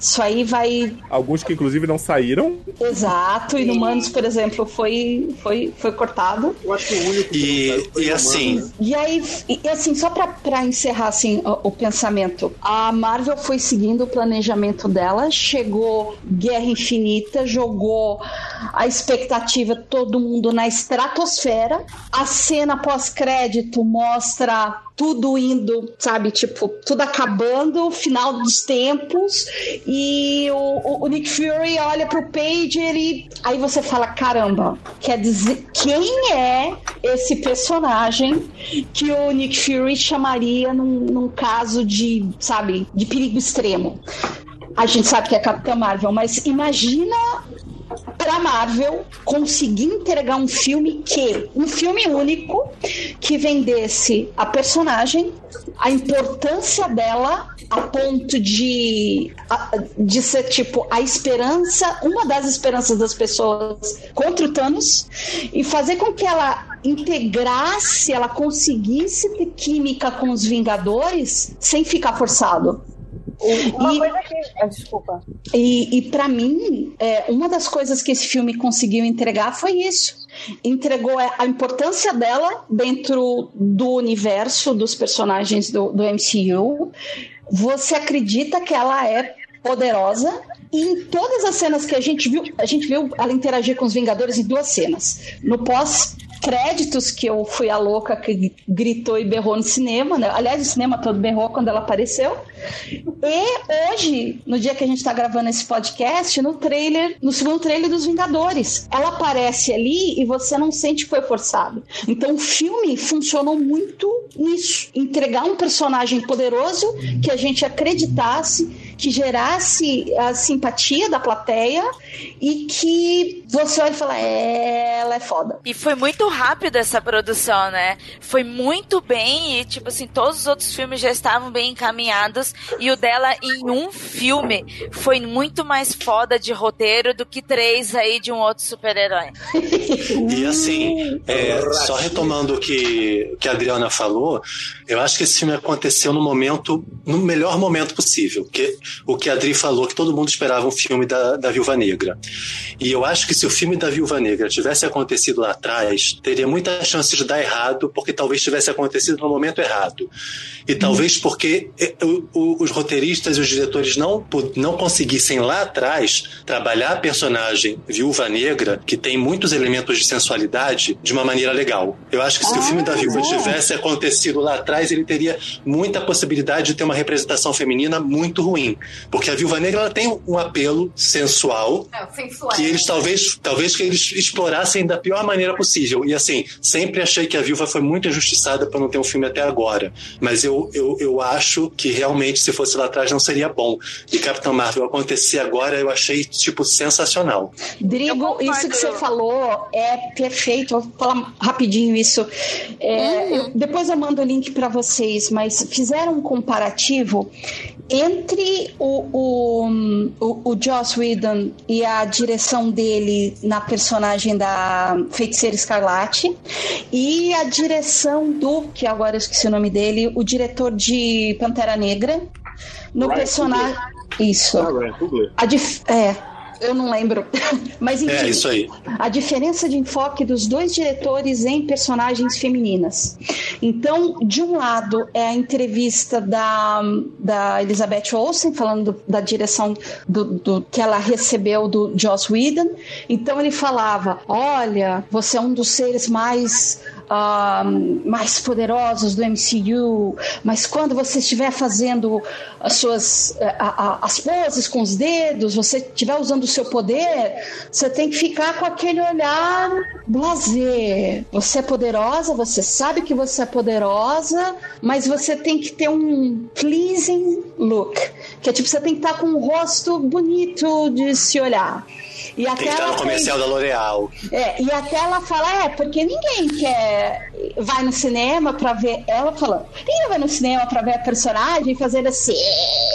isso aí vai. Alguns que inclusive não saíram. Exato, e Inumanos, por exemplo, foi, foi, foi cortado. Eu acho que o único que e, e assim. E aí, e assim, só pra, pra encerrar assim, o, o, pensamento, a Marvel foi seguindo o planejamento dela, chegou Guerra Infinita, jogou a expectativa todo mundo na estratosfera. A cena pós-crédito mostra tudo indo, sabe, tipo, tudo acabando, final dos tempos, e o, o, Nick Fury olha pro Pager e aí você fala, caramba, quer dizer, quem é esse personagem que o Nick Fury chamaria num, num caso de, sabe, de perigo extremo? A gente sabe que é Capitã Marvel, mas imagina para Marvel conseguir entregar um filme que um filme único que vendesse a personagem, a importância dela a ponto de de ser tipo a esperança, uma das esperanças das pessoas contra o Thanos e fazer com que ela integrasse, ela conseguisse ter química com os Vingadores sem ficar forçado. Uma e, coisa que. Ah, desculpa. E, e para mim, é, uma das coisas que esse filme conseguiu entregar foi isso. Entregou a importância dela dentro do universo dos personagens do, do MCU. Você acredita que ela é poderosa e em todas as cenas que a gente viu, a gente viu ela interagir com os Vingadores em duas cenas. No pós créditos que eu fui a louca que gritou e berrou no cinema, né? Aliás, o cinema todo berrou quando ela apareceu. E hoje, no dia que a gente está gravando esse podcast, no trailer, no segundo trailer dos Vingadores, ela aparece ali e você não sente que foi forçado. Então, o filme funcionou muito nisso, entregar um personagem poderoso que a gente acreditasse, que gerasse a simpatia da plateia e que você olha e fala, é, ela é foda. E foi muito rápido essa produção, né? Foi muito bem e, tipo assim, todos os outros filmes já estavam bem encaminhados e o dela em um filme foi muito mais foda de roteiro do que três aí de um outro super-herói. e assim, é, só retomando o que, que a Adriana falou, eu acho que esse filme aconteceu no momento, no melhor momento possível. Que, o que a Adri falou, que todo mundo esperava um filme da, da Viúva Negra. E eu acho que se o filme da Viúva Negra tivesse acontecido lá atrás, teria muita chance de dar errado, porque talvez tivesse acontecido no momento errado. E talvez porque eh, os roteiristas e os diretores não, não conseguissem lá atrás trabalhar a personagem Viúva Negra, que tem muitos elementos de sensualidade, de uma maneira legal. Eu acho que se ah, o filme da Viúva tivesse acontecido lá atrás, ele teria muita possibilidade de ter uma representação feminina muito ruim. Porque a Viúva Negra ela tem um apelo sensual, é, que eles talvez, talvez que eles explorassem da pior maneira possível. E assim, sempre achei que a Viúva foi muito injustiçada por não ter um filme até agora. Mas eu, eu, eu acho que realmente, se fosse lá atrás, não seria bom. E Capitão Marvel acontecer agora, eu achei, tipo, sensacional. Drigo, isso que você falou é perfeito. Vou falar rapidinho isso. É, uhum. eu, depois eu mando o link para vocês, mas fizeram um comparativo entre o, o, o, o Joss Whedon e a direção dele na personagem da Feiticeira Escarlate e a direção do, que agora eu esqueci o nome dele, o diretor de Pantera Negra, no Ryan personagem. Isso. Ah, a dif... É. Eu não lembro. Mas enfim. É isso aí. A diferença de enfoque dos dois diretores em personagens femininas. Então, de um lado, é a entrevista da, da Elizabeth Olsen, falando do, da direção do, do, que ela recebeu do Joss Whedon. Então, ele falava: Olha, você é um dos seres mais uh, mais poderosos do MCU, mas quando você estiver fazendo as suas a, a, as poses com os dedos, você estiver usando seu poder, você tem que ficar com aquele olhar blazer. Você é poderosa, você sabe que você é poderosa, mas você tem que ter um pleasing look, que é tipo você tem que estar com um rosto bonito de se olhar. E até Tem que estar no comercial tem... da L'Oreal. É, e até ela fala, é, porque ninguém quer vai no cinema pra ver ela falando, ninguém vai no cinema pra ver a personagem fazendo assim,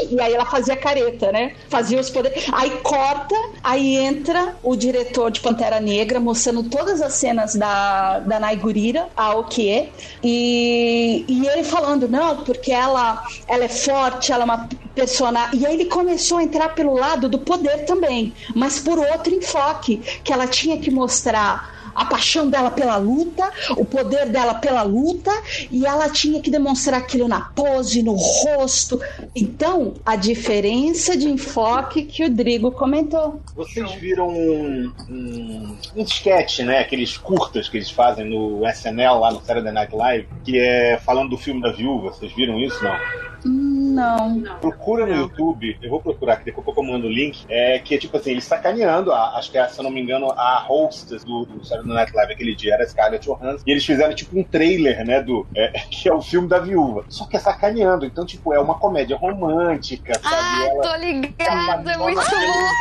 e aí ela fazia careta, né? Fazia os poderes. Aí corta, aí entra o diretor de Pantera Negra mostrando todas as cenas da, da Naigurira, a Okie, e, e ele falando, não, porque ela, ela é forte, ela é uma personagem. E aí ele começou a entrar pelo lado do poder também, mas por outro enfoque, que ela tinha que mostrar a paixão dela pela luta, o poder dela pela luta, e ela tinha que demonstrar aquilo na pose, no rosto. Então, a diferença de enfoque que o Drigo comentou. Vocês viram um, um, um sketch, né? Aqueles curtas que eles fazem no SNL, lá no Saturday Night Live, que é falando do filme da viúva. Vocês viram isso, não? Não. Procura no YouTube, eu vou procurar, que daqui a pouco eu mando o link, é que é tipo assim, eles sacaneando, a, acho que é, se eu não me engano, a hostess do, do Saturday Night Live aquele dia era Scarlett Johansson, e eles fizeram tipo um trailer, né, do, é, que é o filme da viúva. Só que é sacaneando, então tipo, é uma comédia romântica, sabe? Ah, Ela, tô ligada, é muito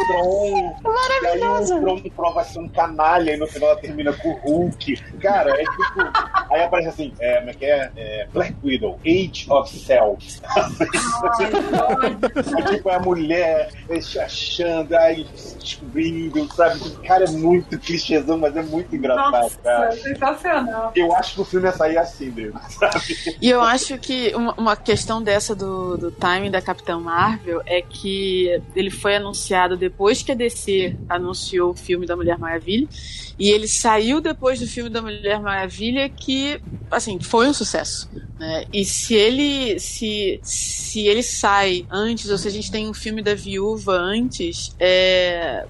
bom. Maravilhoso. E aí o Tron prova ser um canalha e no final ela termina com o Hulk. Cara, é tipo, aí aparece assim, é, como é que é? é Black Widow, Age of Self. Tipo, é a mulher achando, aí descobrindo, sabe? Cara, é muito clichêzão, mas é muito engraçado, Nossa, cara. sensacional. Eu acho que o filme ia sair assim mesmo, sabe? E eu acho que uma, uma questão dessa do, do timing da Capitã Marvel é que ele foi anunciado depois que a DC anunciou o filme da Mulher Maravilha. E ele saiu depois do filme da Mulher Maravilha, que, assim, foi um sucesso. Né? E se ele se, se ele sai antes, ou se a gente tem um filme da viúva antes, é,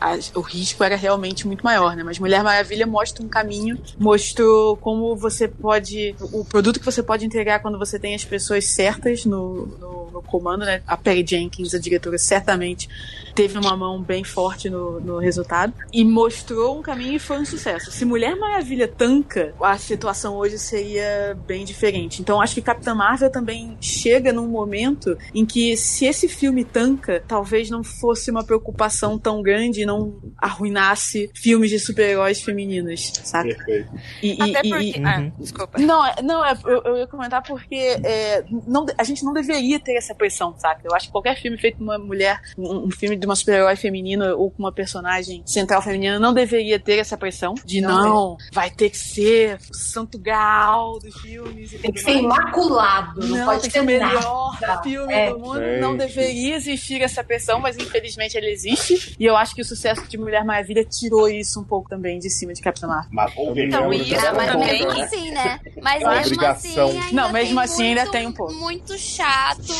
a, o risco era realmente muito maior, né? Mas Mulher Maravilha mostra um caminho, mostrou como você pode. o produto que você pode entregar quando você tem as pessoas certas no, no, no comando, né? A Perry Jenkins, a diretora, certamente teve uma mão bem forte no, no resultado e mostrou um caminho e foi um sucesso. Se Mulher Maravilha tanca, a situação hoje seria bem diferente. Então acho que Capitã Marvel também chega num momento em que se esse filme tanca, talvez não fosse uma preocupação tão grande e não arruinasse filmes de super-heróis femininas, sabe? Perfeito. E, Até e, porque... E, ah, uhum. desculpa. Não, é, não é, eu, eu ia comentar porque é, não, a gente não deveria ter essa pressão, sabe? Eu acho que qualquer filme feito com uma mulher, um, um filme de uma super-herói feminina ou com uma personagem central feminina não deveria ter essa pressão de não, não vai ter que ser o santo graal dos filmes. Tem que ser imaculado, não, não pode ser o melhor nada. filme é. do mundo. É. Não deveria existir essa pressão, mas infelizmente ele existe. E eu acho que o sucesso de Mulher Maravilha tirou isso um pouco também de cima de Capitã Marvel. Mas, então, isso mas mesmo assim, né? Mas é mesmo obrigação. assim, não, mesmo assim muito, ainda tem um pouco. Muito chato,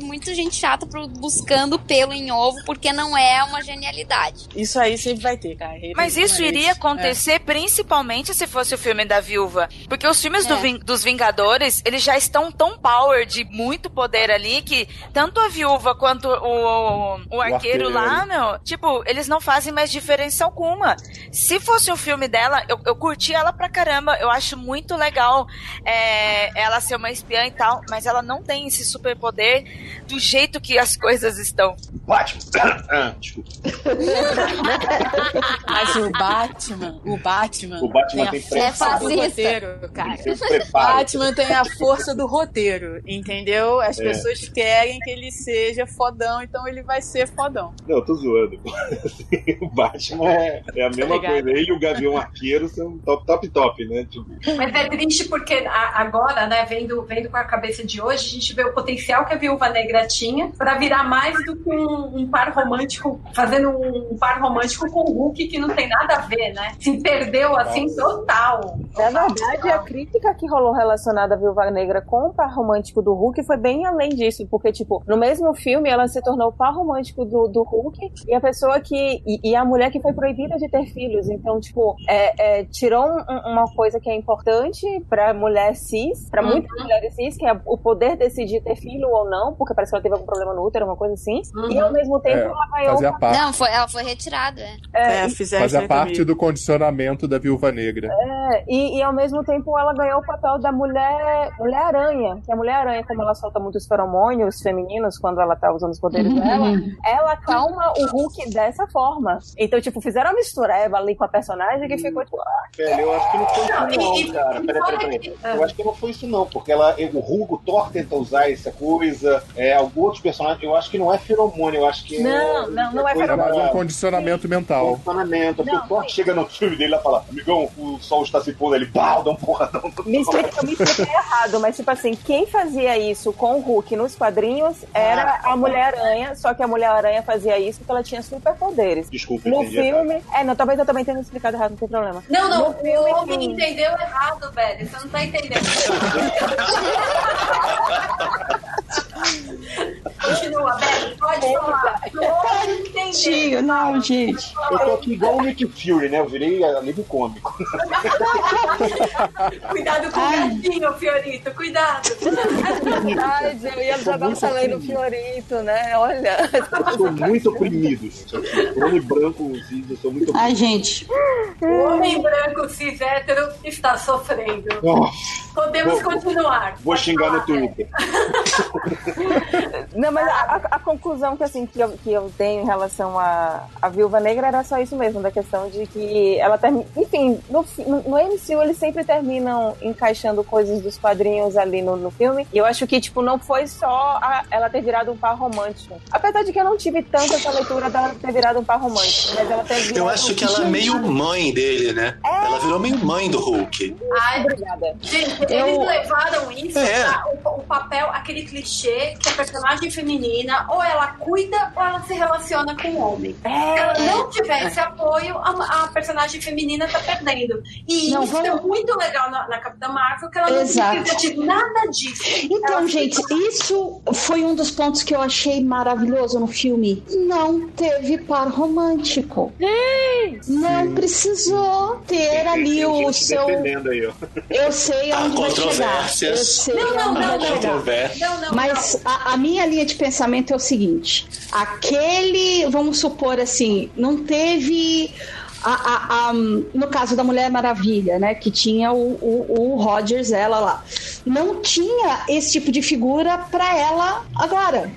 muita gente chata buscando pelo em ovo, porque não é uma genialidade. Isso aí sempre vai ter, cara. Mas isso iria acontecer é. principalmente se fosse o filme da viúva. Porque os filmes é. do, dos Vingadores, eles já estão tão power de muito poder ali que tanto a viúva quanto o, o, o arqueiro, lá, meu, tipo, eles não fazem mais diferença alguma. Se fosse um filme dela, eu, eu curti ela pra caramba. Eu acho muito legal é, ela ser uma espiã e tal, mas ela não tem esse superpoder do jeito que as coisas estão. Batman! Ah, desculpa. Mas o Batman, o Batman, o Batman tem, tem a força do roteiro, cara. O Batman tem a força do roteiro, entendeu? As é. pessoas querem que ele seja fodão, então ele vai ser fodão. Não, eu tô zoando. o Batman é, é a mesma coisa. Ele e o Gavião Arqueiro são top, top, top, né? Tipo... Mas é triste porque agora, né, vendo, vendo com a cabeça de hoje, a gente vê o potencial que a Viúva Negra tinha para virar mais do que um, um, par romântico, fazendo um par romântico com o Hulk que não tem nada a ver, né? Se perdeu assim total. Na verdade, a crítica que rolou relacionada à Viúva Negra com o par romântico do Hulk foi bem além disso, porque, tipo, no mesmo filme ela se tornou o par romântico do, do Hulk e a pessoa que. E, e a mulher que foi proibida de ter filhos. Então, tipo, é, é, tirou um, uma coisa que é importante pra mulher cis, pra uhum. muitas mulheres cis, que é o poder decidir ter filho ou não, porque parece que ela teve algum problema no útero, uma coisa assim. Uhum. E ao mesmo tempo é. Fazia parte. Não, foi, ela foi retirada. É, é fazia parte do condicionamento da viúva negra. É, e, e ao mesmo tempo ela ganhou o papel da mulher mulher aranha. Que a mulher aranha, como ela solta muitos feromônios femininos quando ela tá usando os poderes uhum. dela, ela calma o Hulk dessa forma. Então, tipo, fizeram uma mistureba ali com a personagem que ficou tipo. Ah, Velho, eu acho que não foi isso não, cara. Peraí, peraí, peraí. Eu acho que não foi isso não, porque ela, o Hulk, o Thor tenta usar essa coisa, é, alguns outros personagens, eu acho que não é feromônio, eu acho que Não, é, não, não é feromônio. É um condicionamento Sim. mental. Condicionamento. Porque o Thor chega no filme dele e fala, amigão, o sol está se pondo, ele, pau, dá um porradão. Me explica, me expliquei errado, mas tipo assim, quem fazia isso com o Hulk nos quadrinhos era ah, a Mulher-Aranha, só que a Mulher-Aranha fazia isso porque ela tinha superpoderes. Desculpa, No filme... É, não, talvez eu também tenha explicado errado, não tem problema. Não, não, no o filme, homem entendeu errado, velho. Você não tá entendendo. Continua, Beth, pode falar. Tio, não, gente. Eu tô aqui igual o Nick Fury, né? Eu virei alívio cômico. cuidado com Ai. o gatinho, Fiorito, cuidado. Ai, eu ia jogar um lei no Fiorito, né? Olha. Eu sou muito oprimido, gente. Homem branco, cis, eu sou muito oprimido. Ai, gente. O homem branco cis hétero está sofrendo. Oh. Podemos vou, continuar. Vou xingar no Twitter. Não, mas a, a, conclusão que, assim, que, eu, que eu tenho em relação à a, a Viúva Negra era só isso mesmo, da questão de que ela termina. Enfim, no, no, MCU eles sempre terminam encaixando coisas dos quadrinhos ali no, no filme. E eu acho que, tipo, não foi só a, ela ter virado um par romântico. Apesar de que eu não tive tanta essa leitura dela ter virado um par romântico, mas ela ter Eu acho que ela é meio mãe dele, né? É... Ela virou meio mãe do Hulk. Ai, obrigada. Gente, eu... eles levaram isso é. pra, o, o papel, aquele clichê que a personagem feminina ou ela cuida ou ela se relaciona com o homem. É. Se ela não tiver esse apoio, a, a personagem feminina tá perdendo. E não, isso vamos... é muito legal na, na Capitã Marvel, que ela Exato. não precisa de nada disso. Então, ela gente, fica... isso foi um dos pontos que eu achei maravilhoso no filme. Não teve par romântico. Não Sim. precisou ter ali o seu. Aí, eu sei onde vai chegar. Eu sei não, não, onde não, vai chegar. Não, não, Mas a, a minha linha de pensamento é o seguinte: aquele, vamos supor assim, não teve. A, a, no caso da Mulher Maravilha, né, que tinha o, o, o Rogers, ela lá, não tinha esse tipo de figura para ela agora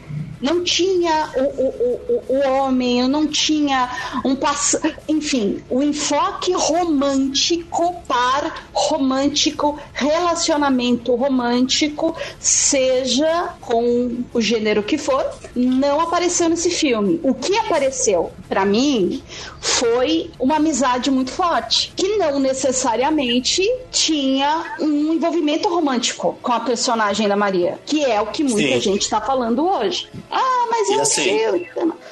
não tinha o, o, o, o homem, eu não tinha um passo. Enfim, o enfoque romântico, par romântico, relacionamento romântico, seja com o gênero que for, não apareceu nesse filme. O que apareceu, para mim, foi uma amizade muito forte, que não necessariamente tinha um envolvimento romântico com a personagem da Maria, que é o que muita Sim. gente está falando hoje. Ah, mas e é assim,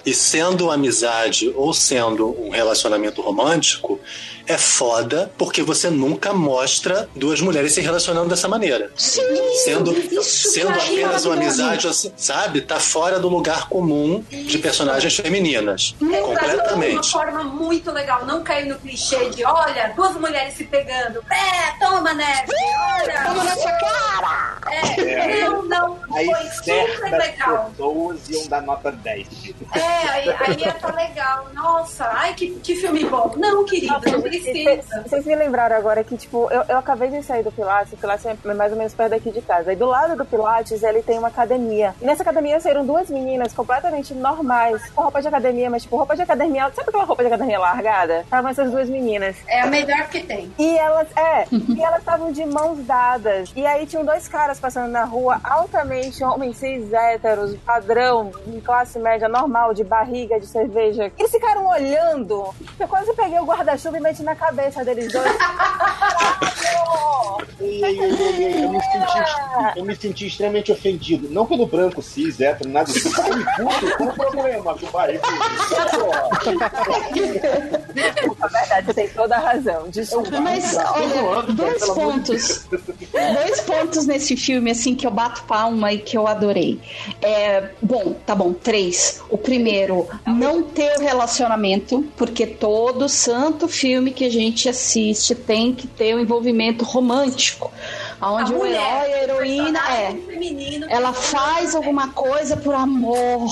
E sendo amizade ou sendo um relacionamento romântico, é foda porque você nunca mostra duas mulheres se relacionando dessa maneira. Sim, sendo sendo apenas uma amizade, assim, sabe? Tá fora do lugar comum de personagens femininas. É completamente. De uma forma muito legal, não cair no clichê de olha, duas mulheres se pegando. É, toma, né? Olha, toma na sua cara. É, é, não, não, aí foi super legal. pessoas iam dar nota 10. É, aí, aí ia tá legal. Nossa, ai, que, que filme bom. Não, querido, não vocês me lembraram agora que, tipo, eu, eu acabei de sair do Pilates, o Pilates é mais ou menos perto daqui de casa. E do lado do Pilates, ele tem uma academia. E nessa academia saíram duas meninas completamente normais, com roupa de academia, mas, tipo, roupa de academia. Sabe aquela roupa de academia largada? Estavam essas duas meninas. É a melhor que tem. E elas, é, e elas estavam de mãos dadas. E aí tinham dois caras passando na rua, altamente homens cis héteros, padrão, em classe média normal, de barriga, de cerveja. Eles ficaram olhando. Eu quase peguei o guarda-chuva e meti na cabeça deles dois. ei, ei, ei, ei, eu, me senti, eu me senti extremamente ofendido. Não pelo branco cis, hétero, nada disso. Puto, qual o problema com o verdade, tem toda a razão. Desculpa. Mas, olha, dois pontos. Dois pontos nesse filme, assim, que eu bato palma e que eu adorei. É, bom, tá bom, três. O primeiro, não ter o relacionamento, porque todo santo filme que a gente assiste tem que ter o um envolvimento romântico. Onde o herói e a heroína é. Ela faz alguma coisa por amor.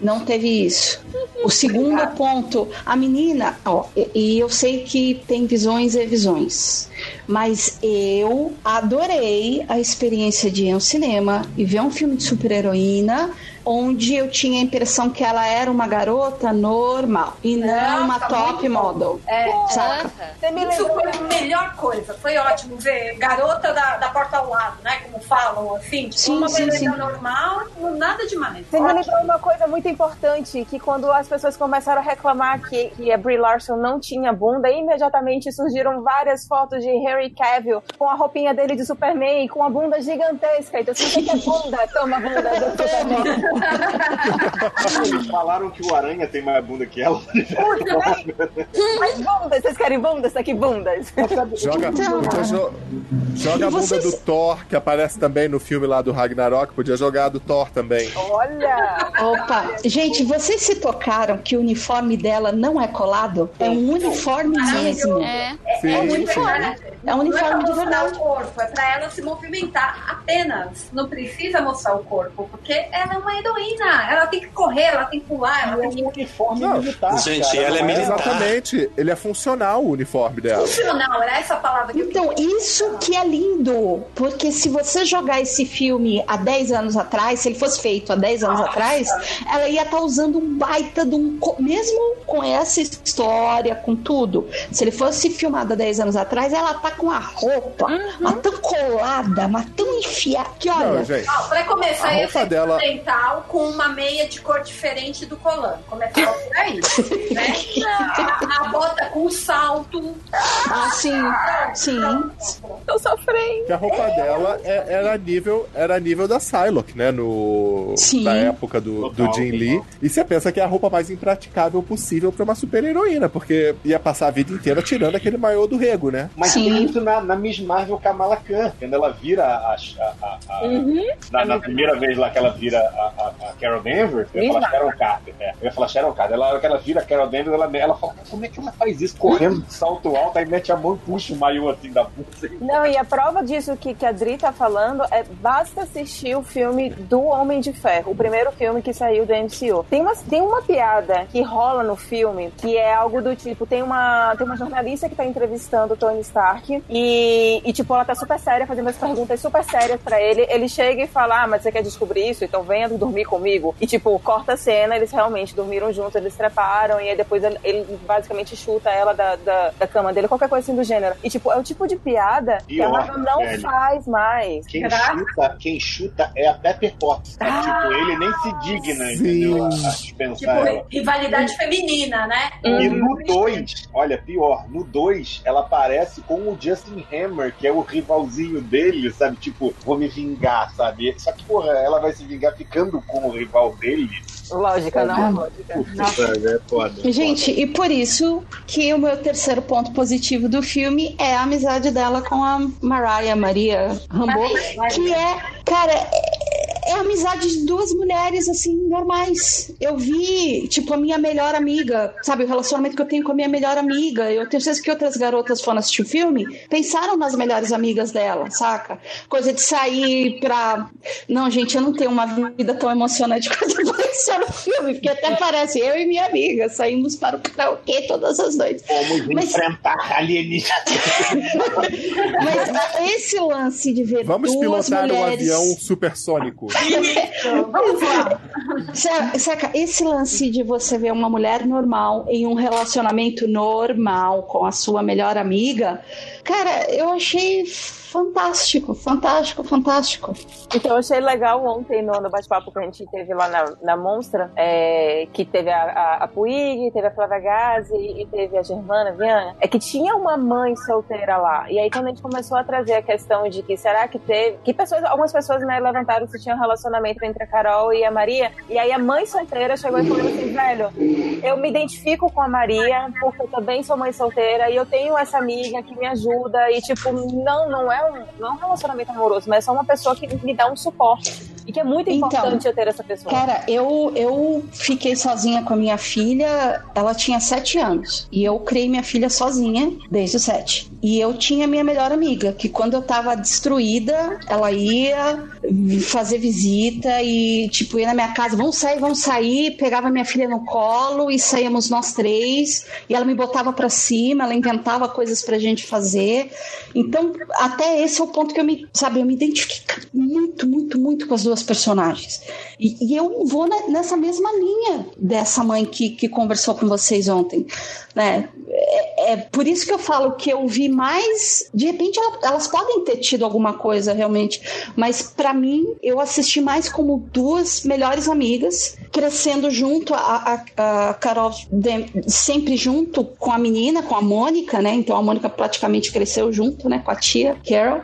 Não teve isso. O segundo ponto, a menina, ó, e, e eu sei que tem visões e visões. Mas eu adorei a experiência de ir ao cinema e ver um filme de super-heroína onde eu tinha a impressão que ela era uma garota normal e não, não uma top model. É, saca? Isso foi a melhor coisa. Foi ótimo ver garota da, da porta ao lado, né? Como falam, assim. Tipo, sim, uma sim, sim. normal, normal, nada demais. Você me lembrou uma coisa muito importante, que quando as pessoas começaram a reclamar que, que a Brie Larson não tinha bunda, imediatamente surgiram várias fotos de Harry Cavill com a roupinha dele de Superman, com a bunda gigantesca. Então, se você quer bunda, toma a bunda do Superman. Falaram que o Aranha tem mais bunda que ela. Mas bundas, vocês querem bundas? Tá aqui bundas. Joga, então, jo joga a bunda vocês... do Thor, que aparece também no filme lá do Ragnarok. Podia jogar a do Thor também. Olha! Opa! Gente, vocês se tocaram que o uniforme dela não é colado? É um uniforme mesmo. É, sim, é um uniforme. É um uniforme não é de verdade. o corpo, é pra ela se movimentar apenas. Não precisa mostrar o corpo, porque ela é uma heroína. Ela tem que correr, ela tem que pular, ela tem que. uniforme não, militar. Gente, cara, ela é militar. Exatamente. Ele é funcional, o uniforme dela. Funcional, era essa palavra que Então, eu isso que é lindo. Porque se você jogar esse filme há 10 anos atrás, se ele fosse feito há 10 anos Nossa. atrás, ela ia estar tá usando um baita de um. Mesmo com essa história, com tudo. Se ele fosse filmado há 10 anos atrás, ela tá com a roupa, uhum. mas tão colada, mas tão enfiada. Que olha. Não, gente, Não, pra começar, a roupa dela... dental com uma meia de cor diferente do colã. Começar por aí. né? a, a bota com salto. Ah, sim. Sim. Tô sofrendo. Que a roupa é. dela é, era nível, era nível da Psylocke, né? No, sim. Na época do, do Jin Lee. E você pensa que é a roupa mais impraticável possível pra uma super heroína, porque ia passar a vida inteira tirando aquele maiô do rego, né? Mas sim. Tem isso na, na Miss Marvel Kamala Khan, quando ela vira a. a, a, uhum. na, na, primeira vez lá que ela vira a, a, Carol Danvers, eu ia falar Sharon Carter. É, eu ia falar Sharon Carter. Ela, que ela vira a Carol Danvers, ela, ela fala: como é que ela faz isso? Correndo de salto alto, aí mete a mão e puxa o maiô assim da bunda. Não, e a prova disso que, que a Dri tá falando é basta assistir o filme do Homem de Ferro, o primeiro filme que saiu do MCU. Tem uma, tem uma piada que rola no filme que é algo do tipo: tem uma, tem uma jornalista que tá entrevistando o Tony Stark e, e, tipo, ela tá super séria, fazendo as perguntas super sérias pra ele. Ele chega e fala: Ah, mas você quer descobrir isso? Então venha dormir comigo. E, tipo, corta a cena, eles realmente dormiram juntos, eles treparam, e aí depois ele, ele basicamente chuta ela da, da, da, cama dele, qualquer coisa assim do gênero. E, tipo, é o tipo de piada que a Marvel não velho. faz mais. Quem chuta, quem chuta é a Pepper Potts. Tá? Ah, tipo, ele nem se digna, sim. entendeu? A, a dispensar tipo, ela. rivalidade feminina, né? E no 2, olha, pior, no 2 ela aparece com o Justin Hammer, que é o rivalzinho dele, sabe? Tipo, vou me vingar, sabe? Só que, porra, ela vai se vingar ficando com o rival dele. Lógica, não é lógica. é foda, Gente, e por isso que o meu terceiro ponto positivo do filme é a amizade dela com a Mariah Maria Rambo, que é, cara, é a amizade de duas mulheres, assim, normais. Eu vi, tipo, a minha melhor amiga, sabe, o relacionamento que eu tenho com a minha melhor amiga. Eu tenho certeza que outras garotas foram assistir o filme, pensaram nas melhores amigas dela, saca? Coisa de sair pra. Não, gente, eu não tenho uma vida tão emocionante quanto isso no filme, porque até parece eu e minha amiga saímos para o karaokê todas as noites. Vamos Mas... enfrentar alienígenas. Mas esse lance de ver Vamos duas pilotar mulheres... um avião supersônico. Saca, esse lance de você ver uma mulher normal em um relacionamento normal com a sua melhor amiga, cara, eu achei fantástico, fantástico, fantástico. Então eu achei legal ontem no, bate-papo que a gente teve lá na, na Monstra, é, que teve a, a, a Puig, teve a Flávia Gazi e teve a Germana Viana, é que tinha uma mãe solteira lá. E aí quando a gente começou a trazer a questão de que será que teve. Que pessoas, algumas pessoas né, levantaram se tinha um relacionamento entre a Carol e a Maria. E aí a mãe solteira chegou e falou assim: velho, eu me identifico com a Maria, porque eu também sou mãe solteira e eu tenho essa amiga que me ajuda. E, tipo, não, não é um, não é um relacionamento amoroso, mas é só uma pessoa que me dá um suporte. E que é muito então, importante então, eu ter essa pessoa. Cara, eu, eu fiquei sozinha com a minha filha, ela tinha sete anos. E eu criei minha filha sozinha desde os sete. E eu tinha minha melhor amiga, que quando eu tava destruída, ela ia fazer visita e, tipo, ia na minha casa, vamos sair, vamos sair. Pegava minha filha no colo e saíamos nós três. E ela me botava pra cima, ela inventava coisas pra gente fazer. Então, até esse é o ponto que eu me, sabe, eu me identifico muito, muito, muito com as duas personagens. E, e eu vou nessa mesma linha dessa mãe que, que conversou com vocês ontem. Né? É, é, por isso que eu falo que eu vi mais. De repente, elas podem ter tido alguma coisa realmente, mas para mim, eu assisti mais como duas melhores amigas, crescendo junto, a, a, a Carol sempre junto com a menina, com a Mônica, né? Então a Mônica praticamente cresceu junto, né? Com a tia, Carol.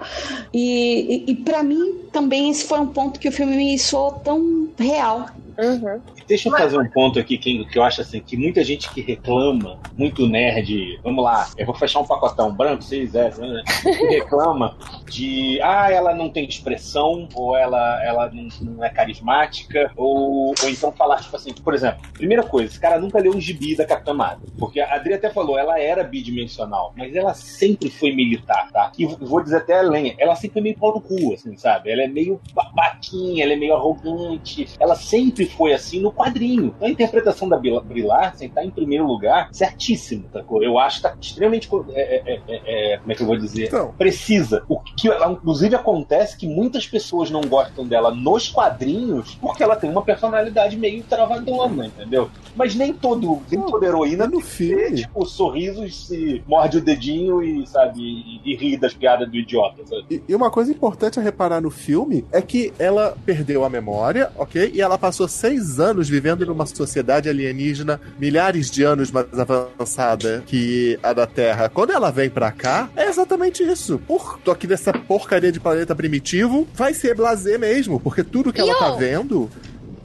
E, e, e para mim, também esse foi um ponto que o filme me soou tão real. Uhum. Deixa eu fazer um ponto aqui que, que eu acho assim, que muita gente que reclama, muito nerd, vamos lá, eu vou fechar um pacotão branco, 6 é, né? Que reclama de ah, ela não tem expressão, ou ela, ela não, não é carismática, ou, ou então falar, tipo assim, por exemplo, primeira coisa, esse cara nunca leu um gibi da Capitã Marvel. Porque a Adri até falou, ela era bidimensional, mas ela sempre foi militar, tá? E vou dizer até além, ela sempre foi meio pau no cu, assim, sabe? Ela é meio babaquinha, ela é meio arrogante, ela sempre foi assim no quadrinho. Então, a interpretação da Brie Larson está em primeiro lugar certíssimo, tá? Eu acho que tá extremamente, é, é, é, é, como é que eu vou dizer, então. precisa. O que ela, inclusive acontece que muitas pessoas não gostam dela nos quadrinhos porque ela tem uma personalidade meio travadona, entendeu? Mas nem todo, nem toda heroína no filme, tipo, sorrisos se morde o dedinho e, sabe, e, e ri das piadas do idiota, e, e uma coisa importante a reparar no filme é que ela perdeu a memória, ok? E ela passou seis anos vivendo numa sociedade alienígena milhares de anos mais avançada que a da Terra. Quando ela vem pra cá, é exatamente isso. Por tô aqui nessa porcaria de planeta primitivo, vai ser blazer mesmo, porque tudo que ela tá vendo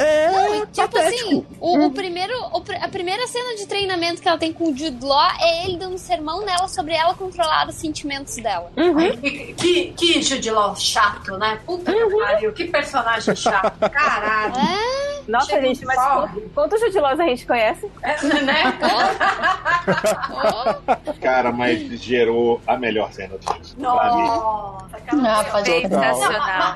é não, tipo patético. assim, o, hum. o primeiro, o, a primeira cena de treinamento que ela tem com o Jude Law é ele dando um sermão nela sobre ela controlar os sentimentos dela. Uhum. que, que Jude Law chato, né? Puta uhum. que pariu, que personagem chato. Caralho. É? Nossa, Chega gente, mas quantos Jude Laws a gente conhece? É, né? Cara, mas gerou a melhor cena do filme. Nossa, Não, pode Mas,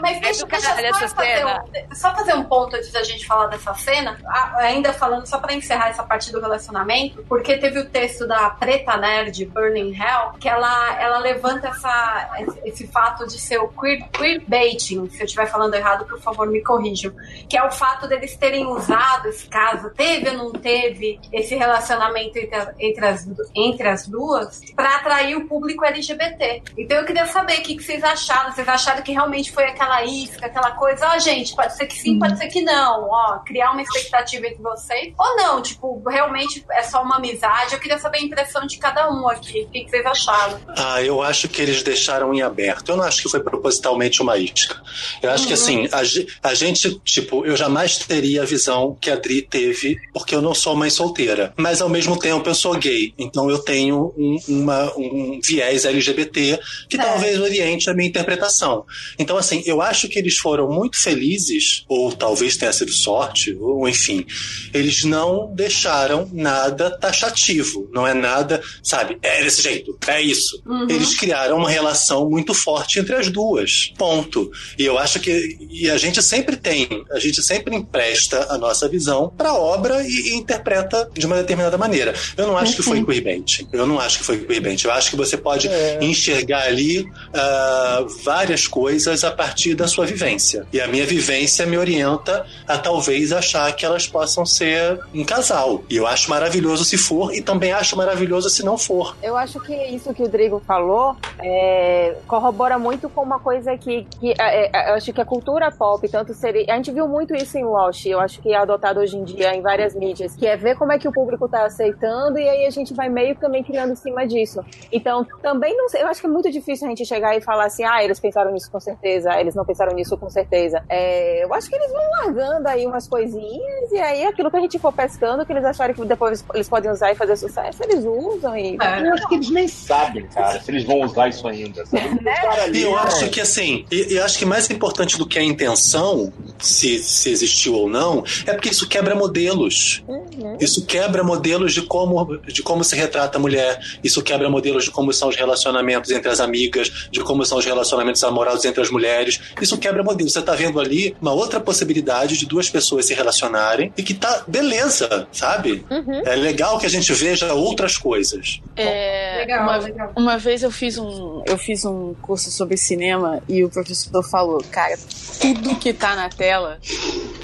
mas deixa, deixa só, fazer um, só fazer um ponto antes da gente gente falar dessa cena, ainda falando só para encerrar essa parte do relacionamento, porque teve o texto da Preta Nerd, Burning Hell, que ela, ela levanta essa, esse fato de ser o queer, queerbaiting. Se eu estiver falando errado, por favor, me corrijam. Que é o fato deles terem usado esse caso, teve ou não teve esse relacionamento entre, entre, as, entre as duas, para atrair o público LGBT. Então eu queria saber o que, que vocês acharam. Vocês acharam que realmente foi aquela isca, aquela coisa? Ó, oh, gente, pode ser que sim, pode ser que não ó, criar uma expectativa entre vocês, ou não, tipo, realmente é só uma amizade. Eu queria saber a impressão de cada um aqui. O que, vocês acharam? Ah, eu acho que eles deixaram em aberto. Eu não acho que foi propositalmente uma isca. Eu acho uhum. que assim, a, a, gente, tipo, eu jamais teria a visão que a Dri teve, porque eu não sou mãe solteira. Mas ao mesmo tempo eu sou gay. Então eu tenho um, uma, um viés LGBT que é. talvez oriente a minha interpretação. Então, assim, eu acho que eles foram muito felizes, ou talvez tenha sido sorte, ou enfim, eles não deixaram nada taxativo. Não é nada, sabe, é desse jeito, é isso. Uhum. Eles criaram uma relação muito forte entre as duas. Ponto. E eu acho que. E a gente sempre tem, a gente sempre empresta a nossa visão para a obra e, e, interpreta de uma determinada maneira. Eu não acho uhum. que foi queerbait. Eu não acho que foi queerbait. Eu acho que você pode é. enxergar ali uh, várias coisas a partir da sua vivência. E a minha vivência me orienta a talvez achar que elas possam ser um casal. E eu acho maravilhoso se for e também acho maravilhoso se não for. Eu acho que isso que o Drigo falou é, corrobora muito com uma coisa que, que é, é, eu acho que a cultura pop, tanto seria. A gente viu muito isso em Lost, eu acho que é adotado hoje em dia em várias mídias, que é ver como é que o público tá aceitando e aí a gente vai meio também criando em cima disso. Então, também não sei, eu acho que é muito difícil a gente chegar e falar assim, ah, eles pensaram nisso com certeza, eles não pensaram nisso com certeza. É, eu acho que eles vão largando aí umas coisinhas e aí aquilo que a gente for pescando, que eles acharem que depois eles podem usar e fazer sucesso, eles usam e. É, eu acho que eles nem sabem, cara, se eles vão usar isso ainda, sabe? Né? E eu acho que assim, eu acho que mais importante do que a intenção, se, se existiu ou não, é porque isso quebra modelos. Uhum. Isso quebra modelos de como, de como se retrata a mulher, isso quebra modelos de como são os relacionamentos entre as amigas, de como são os relacionamentos amorosos entre as mulheres. Isso quebra modelos. Você tá vendo ali uma outra possibilidade de duas pessoas se relacionarem e que tá beleza, sabe? Uhum. É legal que a gente veja outras coisas. É, legal, uma, legal. uma vez eu fiz um eu fiz um curso sobre cinema e o professor falou, cara, tudo que tá na tela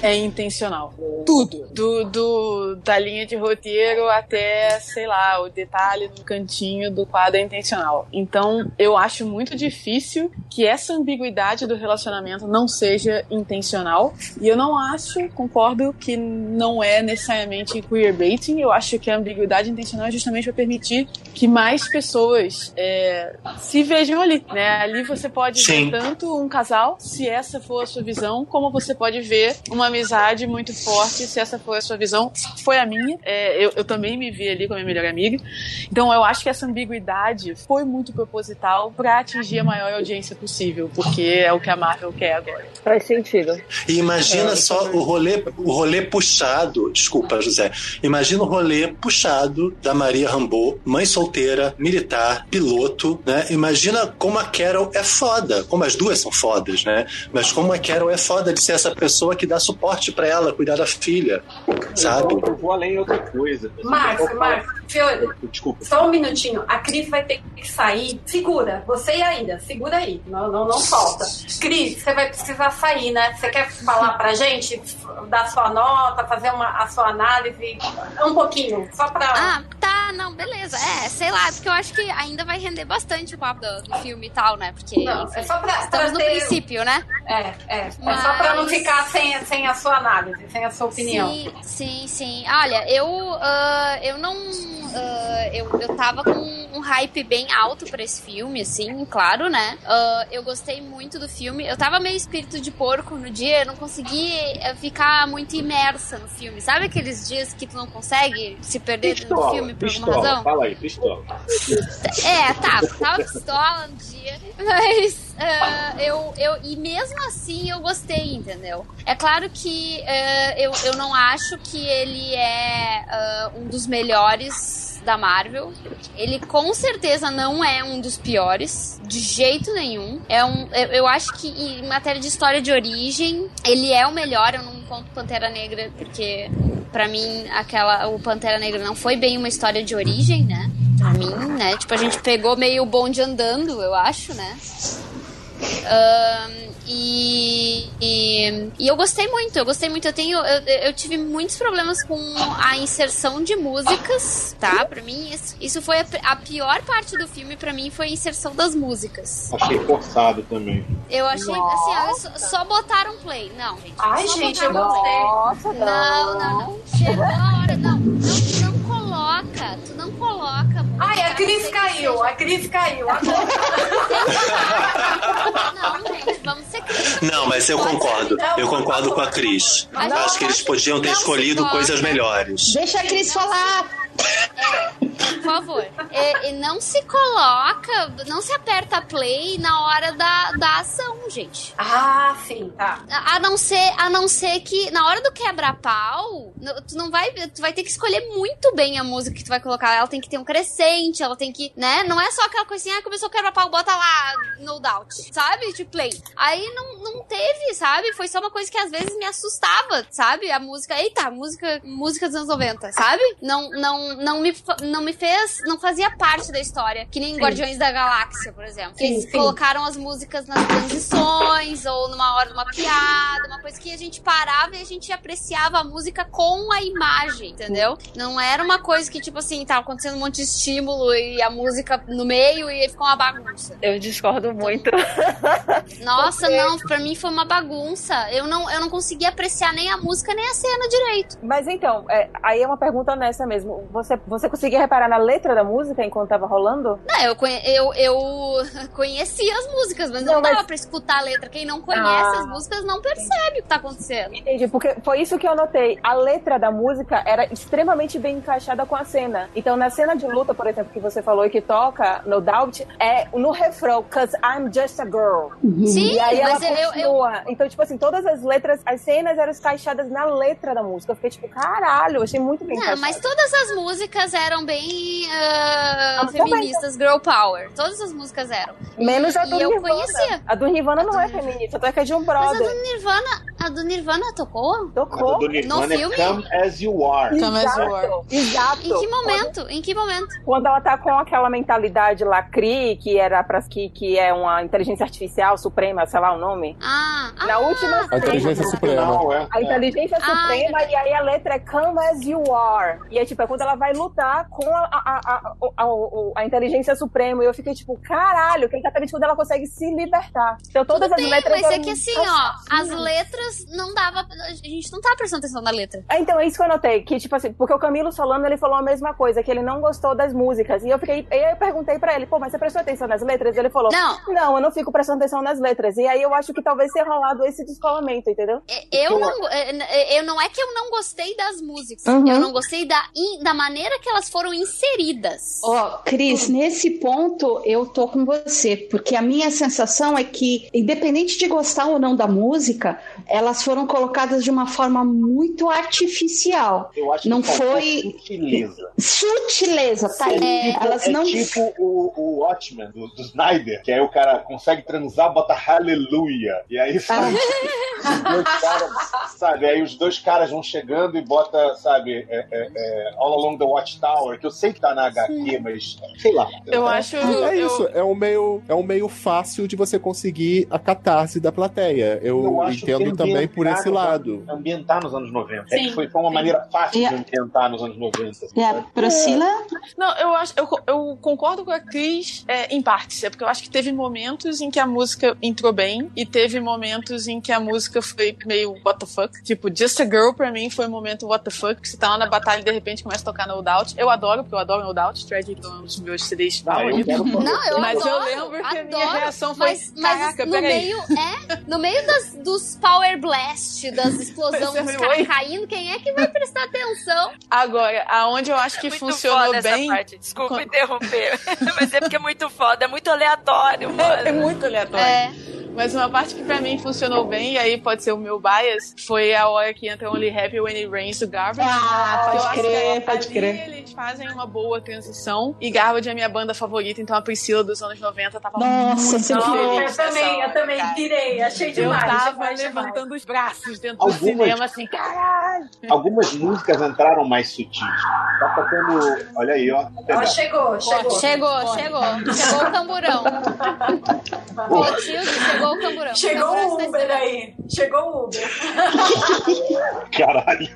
é intencional. Tudo. Do, do, da linha de roteiro até, sei lá, o detalhe no cantinho do quadro é intencional. Então, eu acho muito difícil que essa ambiguidade do relacionamento não seja intencional. E eu não acho, concordo, que não é necessariamente queerbaiting. Eu acho que a ambiguidade intencional é justamente para permitir que mais pessoas é, se vejam ali. Né? Ali você pode Sim. ver tanto um casal, se essa for a sua visão, como você pode ver uma amizade muito forte, se essa for a sua visão. Foi a minha. É, eu, eu também me vi ali com a minha melhor amiga. Então eu acho que essa ambiguidade foi muito proposital para atingir a maior audiência possível, porque é o que a Marvel quer agora. Faz sentido. E imagina é, só o rolê, o rolê puxado, desculpa, José. Imagina o rolê puxado da Maria Rambo, mãe solteira, militar, piloto, né? Imagina como a Carol é foda, como as duas são fodas, né? Mas como a Carol é foda de ser essa pessoa que dá suporte para ela, cuidar da filha, sabe? Eu vou além de outra coisa. Marcos, Marcos, Fiona, desculpa. Só um minutinho. A Cris vai ter que sair. Segura, você e ainda, segura aí, não, não, não falta. Cris, você vai precisar sair, né? Você quer falar pra gente, dar sua nota, fazer uma, a sua análise? Um pouquinho, só pra. Ah, tá, não, beleza. É, sei lá, porque eu acho que ainda vai render bastante o papo do, do filme e tal, né? Porque, não, enfim, é só pra, estamos pra no princípio, né? É, é. Mas... É só pra não ficar sem, sem a sua análise, sem a sua opinião. Sim, sim, sim. Olha, eu, uh, eu não. Uh, eu, eu tava com um hype bem alto pra esse filme, assim, claro, né? Uh, eu gostei muito do filme. Eu tava meio espírito de porco no dia, eu não consegui eh, ficar muito imersa no filme. Sabe aqueles dias que tu não consegue se perder pistola, no filme por pistola, alguma razão? Fala aí, pistola. É, tá, tava pistola no dia, mas uh, eu, eu. E mesmo assim eu gostei, entendeu? É claro que uh, eu, eu não acho que ele é uh, um dos melhores da Marvel. Ele com certeza não é um dos piores, de jeito nenhum. É um, eu, eu acho que em matéria de história de origem, ele é o melhor. Eu não conto Pantera Negra porque para mim aquela o Pantera Negra não foi bem uma história de origem, né? Pra mim, né? Tipo a gente pegou meio o bonde andando, eu acho, né? Um, e, e, e, eu gostei muito, eu gostei muito. Eu tenho, eu, eu, tive muitos problemas com a inserção de músicas, tá? Pra mim, isso, isso foi a, a, pior parte do filme, pra mim, foi a inserção das músicas. Achei forçado também. Eu achei, Nossa. assim, só, só botaram play. Não, gente. Ai, gente, eu gostei. Nossa, não, não, não. Chegou a hora. Não, não, não coloca, tu não coloca. Ai, a Cris caiu, a Cris caiu. não, gente, vamos ser Não, mas eu concordo. Eu concordo com a Cris. Acho que eles podiam ter escolhido coisas melhores. Deixa a Cris falar. Por favor. E, e, não se coloca, não se aperta play na hora da, da ação, gente. Ah, sim, tá. A, a não ser, a não ser que na hora do quebra-pau, tu não vai, tu vai ter que escolher muito bem a música que tu vai colocar. Ela tem que ter um crescente, ela tem que, né? Não é só aquela coisinha, ah, começou a quebra-pau, bota lá, no doubt, sabe? De play. Aí não, não teve, sabe? Foi só uma coisa que às vezes me assustava, sabe? A música, eita, música, música dos anos 90, sabe? Não, não, não me, não me fez, não fazia parte da história. Que nem sim. Guardiões da Galáxia, por exemplo. Sim, eles sim. colocaram as músicas nas transições, ou numa hora de uma piada, uma coisa que a gente parava e a gente apreciava a música com a imagem, entendeu? Não era uma coisa que, tipo assim, tava acontecendo um monte de estímulo e a música no meio e ficou uma bagunça. Eu discordo muito. Nossa, Porque... não, pra mim foi uma bagunça. Eu não, eu não conseguia apreciar nem a música nem a cena direito. Mas então, é, aí é uma pergunta honesta mesmo. Você, você conseguia reparar na letra da música enquanto tava rolando? Não, eu, eu, eu conhecia as músicas, mas não, não dava mas... pra escutar a letra. Quem não conhece ah, as músicas não percebe o que tá acontecendo. Entendi, porque foi isso que eu notei. A letra da música era extremamente bem encaixada com a cena. Então, na cena de luta, por exemplo, que você falou e que toca no Doubt, é no refrão, cause I'm just a girl. Uhum. Sim, e aí ela mas eu, continua. Eu... Então, tipo assim, todas as letras, as cenas eram encaixadas na letra da música. Eu fiquei tipo, caralho, eu achei muito bem Não, mas todas as músicas eram bem uh, feministas, girl power. Todas as músicas eram. Menos a do e Nirvana. eu conhecia. A do Nirvana a não do... é feminista, até que é de um brother. Mas a do Nirvana, a do Nirvana tocou? Tocou. A do Nirvana no é filme? Come As You Are. Come As You Are. Exato. Em que momento? Em que momento? Quando ela tá com aquela mentalidade lá, CRI, que era pra que, que é uma inteligência artificial suprema, sei lá o nome. Ah, Na ah, última A inteligência suprema. Não, é. A inteligência Ah, suprema, e aí a letra é Come as you are. E é tipo, é quando ela vai lutar com a, a, a, a, a, a inteligência suprema. E eu fiquei tipo, caralho, que exatamente quando ela consegue se libertar. Então todas Tudo as bem, letras. mas é que assim, ó, as letras não dava. A gente não tá prestando atenção na letra. É, Então, é isso que eu notei, que, tipo assim, porque o Camilo Solano, ele falou a mesma coisa, que ele não gostou das músicas. E eu fiquei, e aí eu perguntei pra ele, pô, mas você prestou atenção nas letras? Ele falou, Não. não, eu não fico prestando atenção nas letras. E aí eu acho que talvez tenha rolado esse descolamento, entendeu? É, Eu não, é, eu não é que eu não gostei das músicas. Uhum. Eu não gostei da, da maneira que elas foram inseridas. Ó, Cris, nesse ponto eu tô com você, porque a minha sensação é que, independente de gostar ou não da música, elas foram colocadas de uma forma muito artificial. Eu acho Não que foi- sutileza. Sutileza, tá aí. Elas é não. tipo o, o Watchmen do, do Snyder, que aí o cara consegue transar, bota Hallelujah. E aí, sabe, os dois caras, sabe, aí os dois caras vão chegando e bota, sabe, é, é, é, All Along the Watchtower, que eu sei que tá na HQ, mas sei lá. Eu acho. É eu- isso, é um meio, é um meio fácil de você conseguir a catarse da plateia. Eu, Eu entendo também por esse lado. Ambientar nos anos 90. É Sim, que foi, foi uma maneira fácil E de ambientar nos anos 90. E a? Priscila? Não, eu acho, eu, eu concordo com a Cris é, em partes, é porque eu acho que teve momentos em que a música entrou bem e teve momentos em que a música foi meio what the fuck. Tipo, Just a Girl pra mim foi um momento what the fuck, que você tá lá na batalha e de repente começa a tocar No Doubt. Eu adoro, porque eu adoro No Doubt, Tragic é um dos meus CDs Não, eu favoritos. Não, eu Mas eu adoro, lembro que a minha adoro, reação foi, Mas, mas "Caraca, no peraí." meio, é, no meio das, dos Power Blast, das explosões, é, dos oi. caras caindo, quem é que vai prestar atenção? Agora, aonde eu acho que É muito funcionou bem. Desculpa interromper. Mas é porque é muito foda, é muito aleatório, mano. É, é muito aleatório. É. Mas uma parte que pra mim funcionou bem, e aí pode ser o meu bias, foi a hora que entra Only Happy When It Rains do Garbage. Ah, Eu pode crer, pode crer. Eles fazem uma boa transição. E Garbage é minha banda favorita, então a Priscila dos anos 90 tava Nossa, muito feliz. Eu também, eu hora, também cara. pirei, achei Eu demais. tava demais, demais. levantando os braços dentro do Algumas- cinema, assim, caralho. Algumas músicas entraram mais sutis. Tá tocando. Olha aí, ó. Ó, chegou, chegou. Chegou, chegou. Chegou o camburão. Clotilde, chegou o camburão. Chegou Camburão o Uber aí. Chegou o Uber. Caralho.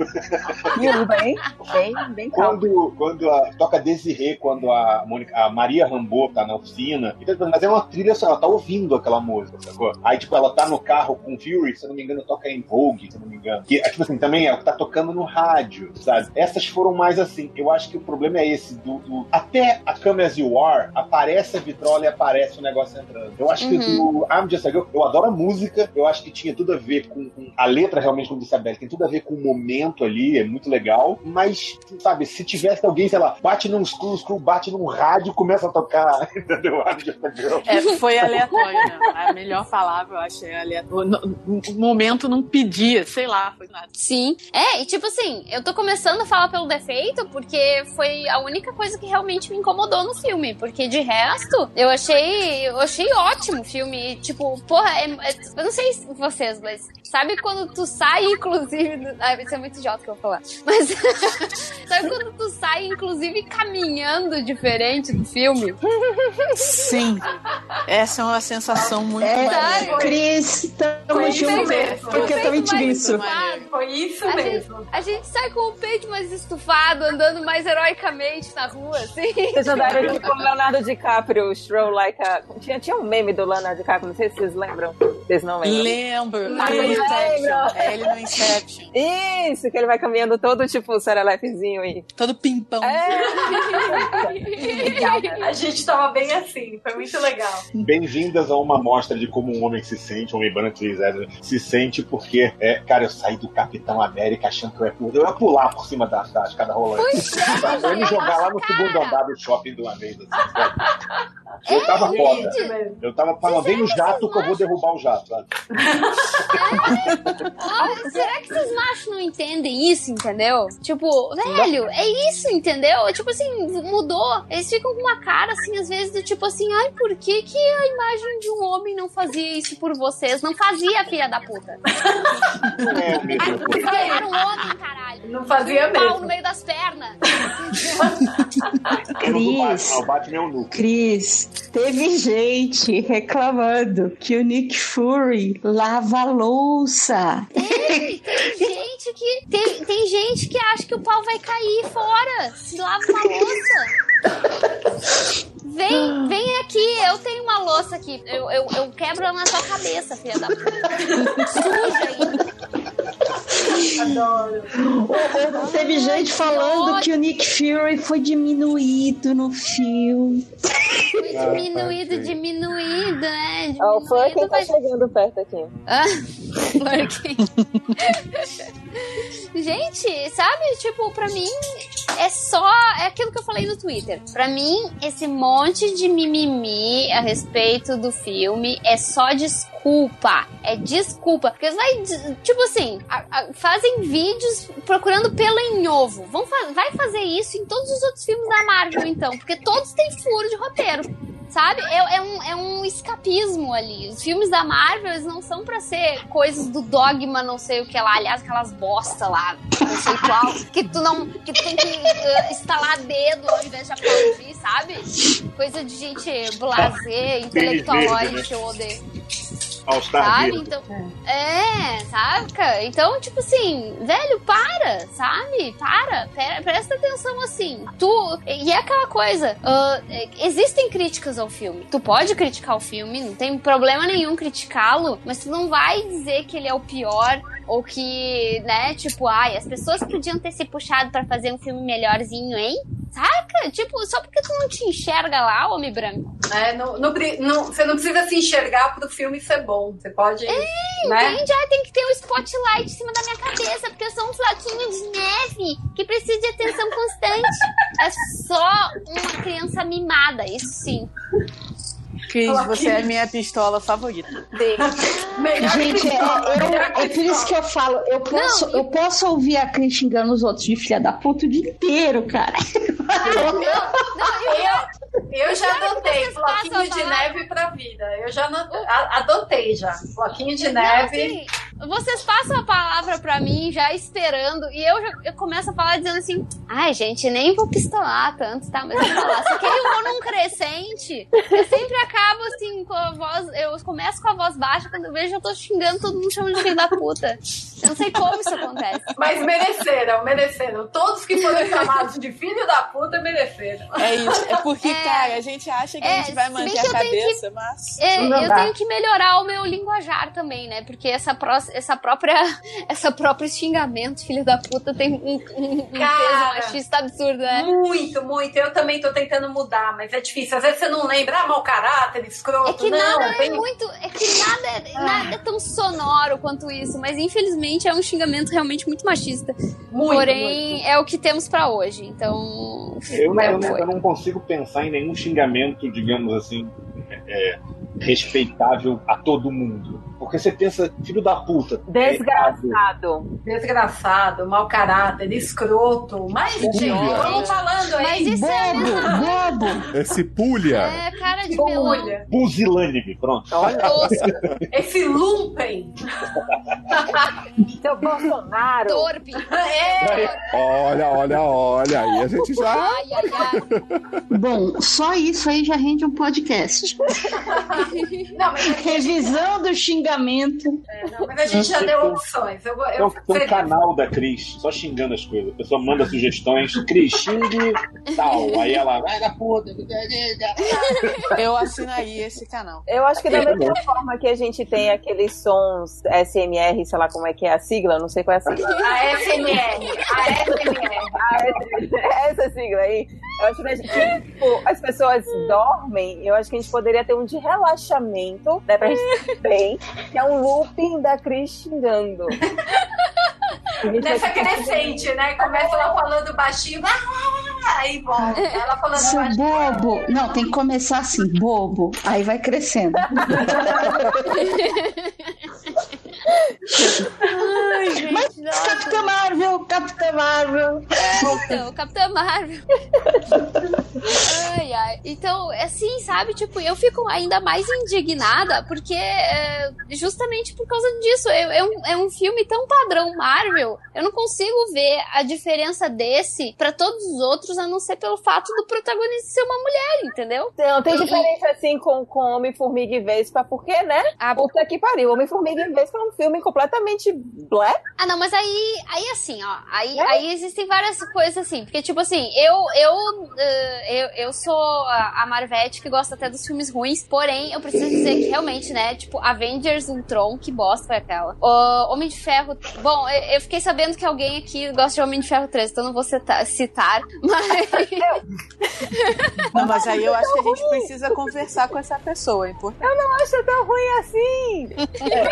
E o bem, bem, bem calmo. Quando, quando a, toca Desirê, quando a, Mônica- a Maria Rambo tá na oficina, então, mas é uma trilha só, ela tá ouvindo aquela música, sacou? Aí, tipo, ela tá no carro com Fury, se eu não me engano, toca em Vogue, se eu não me engano. Que, é, tipo assim, também é tá tocando no rádio, sabe? Essas foram mais assim. Eu acho que o problema é esse. Do, do... Até a Come As You Are, aparece a vitrola e aparece o negócio entrando. Eu acho que Uhum. o I'm Just a Girl, eu adoro a música, eu acho que tinha tudo a ver com, com a letra realmente, como disse a Beth, tem tudo a ver com o momento ali, é muito legal, mas, sabe, se tivesse alguém, sei lá, bate num screw, screw, bate num rádio, começa a tocar, entendeu? É, foi aleatório, né? A melhor palavra, eu achei aleatório. No- O momento não pedia, sei lá, foi nada. Sim. É, e tipo assim, eu tô começando a falar pelo defeito porque foi a única coisa que realmente me incomodou no filme. Porque de resto, eu achei. Eu achei ótimo o filme. E, Tipo, porra, é- é- eu não sei se vocês, mas sabe quando tu sai, inclusive. Do, ah, isso é muito idiota que eu vou falar. Mas sabe quando tu sai, inclusive, caminhando diferente do filme? Sim. Essa é uma sensação muito É, maneira. Cris, tamo Foi isso junto. mesmo. Porque eu também tive mais isso. Foi isso A mesmo. A gente sai com o peito mais estufado, andando mais heroicamente na rua, assim. Vocês andaram tipo o Leonardo DiCaprio, Stroll Like a. Tinha, tinha um meme do Leonardo DiCaprio, não sei se vocês lembram. Vocês não lembram. Lembro. Ah, É lembro. Inception. É ele no Inception. Isso, que ele vai caminhando todo tipo serelepezinho e. Todo pimpão. É. A gente tava bem assim, foi muito legal. Bem-vindas a uma amostra de como um homem se sente, um homem branco se sente porque, é, cara, eu saí do Capitão América achando que eu ia, pu- eu ia pular por cima da, da escada rolante. Sabe? Eu ia me jogar lá no segundo andar do shopping de uma vez, assim, sabe? Eu tava foda. Mesmo. Eu tava falando, vem no jato que eu vou derrubar o jato? Ah, será que esses machos não entendem isso, entendeu? Tipo, velho, é isso, entendeu? Tipo assim, mudou. Eles ficam com uma cara, assim, às vezes, do tipo assim, ai, por que, que a imagem de um homem não fazia isso por vocês? Não fazia, filha da puta. Não é o mesmo. Vocês era um homem, caralho. Não fazia Um pau no mesmo. meio das pernas. Vou Cris. Teve gente reclamando que o Nick Fury lava a louça. Tem gente que. Tem, tem gente que acha que o pau vai cair fora. Se lava uma louça. Vem, vem aqui, eu tenho uma louça aqui. Eu, eu, eu quebro ela na tua cabeça, filha da puta. Suja aí. Adoro. Ou- Teve gente falando que o Nick Fury foi diminuído no filme. Foi diminuído, diminuído, é. Diminuído, tá mas. chegando perto aqui. Ah. Gente, sabe? Tipo, pra mim é só. É aquilo que eu falei no Twitter. Pra mim, esse monte de mimimi a respeito do filme é só desculpa. É desculpa. Porque vai. Tipo assim, a- a- fazem vídeos procurando pelo em ovo. Vão fa- vai fazer isso em todos os outros filmes da Marvel, então. Porque todos têm furo de roteiro. Sabe? É, é um, é um escapismo ali. Os filmes da Marvel, eles não são pra ser coisas do dogma, não sei o que lá. Aliás, aquelas bosta lá, conceitual, que tu não. que tu tem que eh, estalar dedo ao invés de aplaudir, sabe? Coisa de gente blazer, intelectualoide, eu odeio. All Star Sabe? Verde. Então. É, saca? Então, tipo assim, velho, para, sabe? Para, pera- presta atenção assim. Tu. E é aquela coisa. é, existem críticas ao filme. Tu pode criticar o filme, não tem problema nenhum criticá-lo, mas tu não vai dizer que ele é o pior. Ou que, né, tipo, ai, as pessoas podiam ter se puxado pra fazer um filme melhorzinho, hein? Saca? Tipo, só porque tu não te enxerga lá, homem branco. É, não, não não- você não precisa se enxergar pro filme ser bom. Você pode. né? Entende? Ah, tem que ter um spotlight em cima da minha cabeça, porque eu sou um floquinho de neve que precisa de atenção constante. É só uma criança mimada, isso sim. Você é a Cris. minha pistola favorita. Gente, é, eu- é por isso que eu falo, eu posso, eu posso ouvir a Cris xingando os outros de filha da puta o dia inteiro, cara. Eu, eu já adotei a de falar. neve pra vida. Eu já não- a- adotei já. Floquinho de Não, neve. assim, vocês passam a palavra pra mim já esperando e eu, já, eu começo a falar dizendo assim: ai, gente, nem vou pistolar tanto, tá? Mas eu vou falar. Só que eu vou num crescente. Eu sempre acabo assim com a voz. Eu começo com a voz baixa, quando eu vejo eu tô xingando todo mundo chamando de filho da puta. Eu não sei como isso acontece. Mas mereceram, mereceram. Todos que foram chamados de filho da puta mereceram. É isso. É porque, É. cara, a gente acha que É, a gente vai se bem manter a tenho que- cabeça, mas. É, eu dá. tenho que melhorar o meu linguajar também, né? Porque essa, pró- essa própria, essa própria xingamento, filho da puta, tem um, um, um Cara, peso machista absurdo, né? Muito, muito. Eu também tô tentando mudar, mas é difícil. Às vezes você não lembra, ah, mau caráter, escroto. É que não, nada tem- é muito. É que nada é, nada é tão sonoro quanto isso, mas infelizmente é um xingamento realmente muito machista. Muito, Porém, é o que temos pra hoje. Então. Eu, não- é, eu não, foi. eu não consigo pensar em nenhum xingamento, digamos assim, é, respeitável a todo mundo. Porque você pensa, filho da puta. Desgraçado. Desgraçado, mau caráter, escroto. Mas, gente, vamos falando aí. Mas isso é mesmo. Bobo! Esse pulha. É cara de melão. Olha, Pusilânime, pronto. Tosco, esse lumpen. Seu Bolsonaro. torpe. É, Olha, olha, olha. Aí a gente já. Ai, ai, ai. Bom, só isso aí já rende um podcast. não, mas, Revisão do xingamento. é, não, mas a gente já deu opções. Eu, eu, tem um canal da Cris, só xingando as coisas. A pessoa manda sugestões, Cris, xingue tal. Aí ela vai da puta. Eu assinaria esse canal. Eu acho que da mesma forma que a gente tem aqueles sons SMR, sei lá como é que é a sigla, não sei qual é a sigla. A FMR. A FMR. Ah, essa, essa sigla aí. Eu acho que, a gente, que, tipo, as pessoas dormem, eu acho que a gente poderia ter um de relaxamento, né, pra gente se bem, que é um looping da Cris xingando. Nessa crescente, né? Começa ela falando baixinho, ah, aí volta. Ela falando Seu baixinho. bobo. Não, tem que começar assim, bobo. Aí vai crescendo. Ai, gente, nossa. Capitã Marvel, Capitã Marvel. Então, Capitã Marvel. ai, ai. Então, assim, sabe? Tipo, eu fico ainda mais indignada porque é, justamente por causa disso. É, é um, é um filme tão padrão Marvel. Eu não consigo ver a diferença desse pra todos os outros, a não ser pelo fato do protagonista ser uma mulher, entendeu? Não, tem diferença assim com, com Homem-Formiga e Vespa, porque, né? Ah, Puta que pariu. Homem-Formiga e Vespa é um filme completamente black. Ah, não, mas aí, aí assim, ó, aí, É? aí existem várias coisas assim, porque tipo assim, eu, eu, eh, eu, eu sou a, a Marvete que gosta até dos filmes ruins, porém, eu preciso dizer que realmente, né, tipo, Avengers Ultron, que bosta foi aquela. O Homem de Ferro, bom, eu, eu fiquei sabendo que alguém aqui gosta de Homem de Ferro 3, então não vou citar, citar mas... Não, mas aí eu acho que a gente precisa conversar com essa pessoa, é importante. Eu não acho tão ruim assim.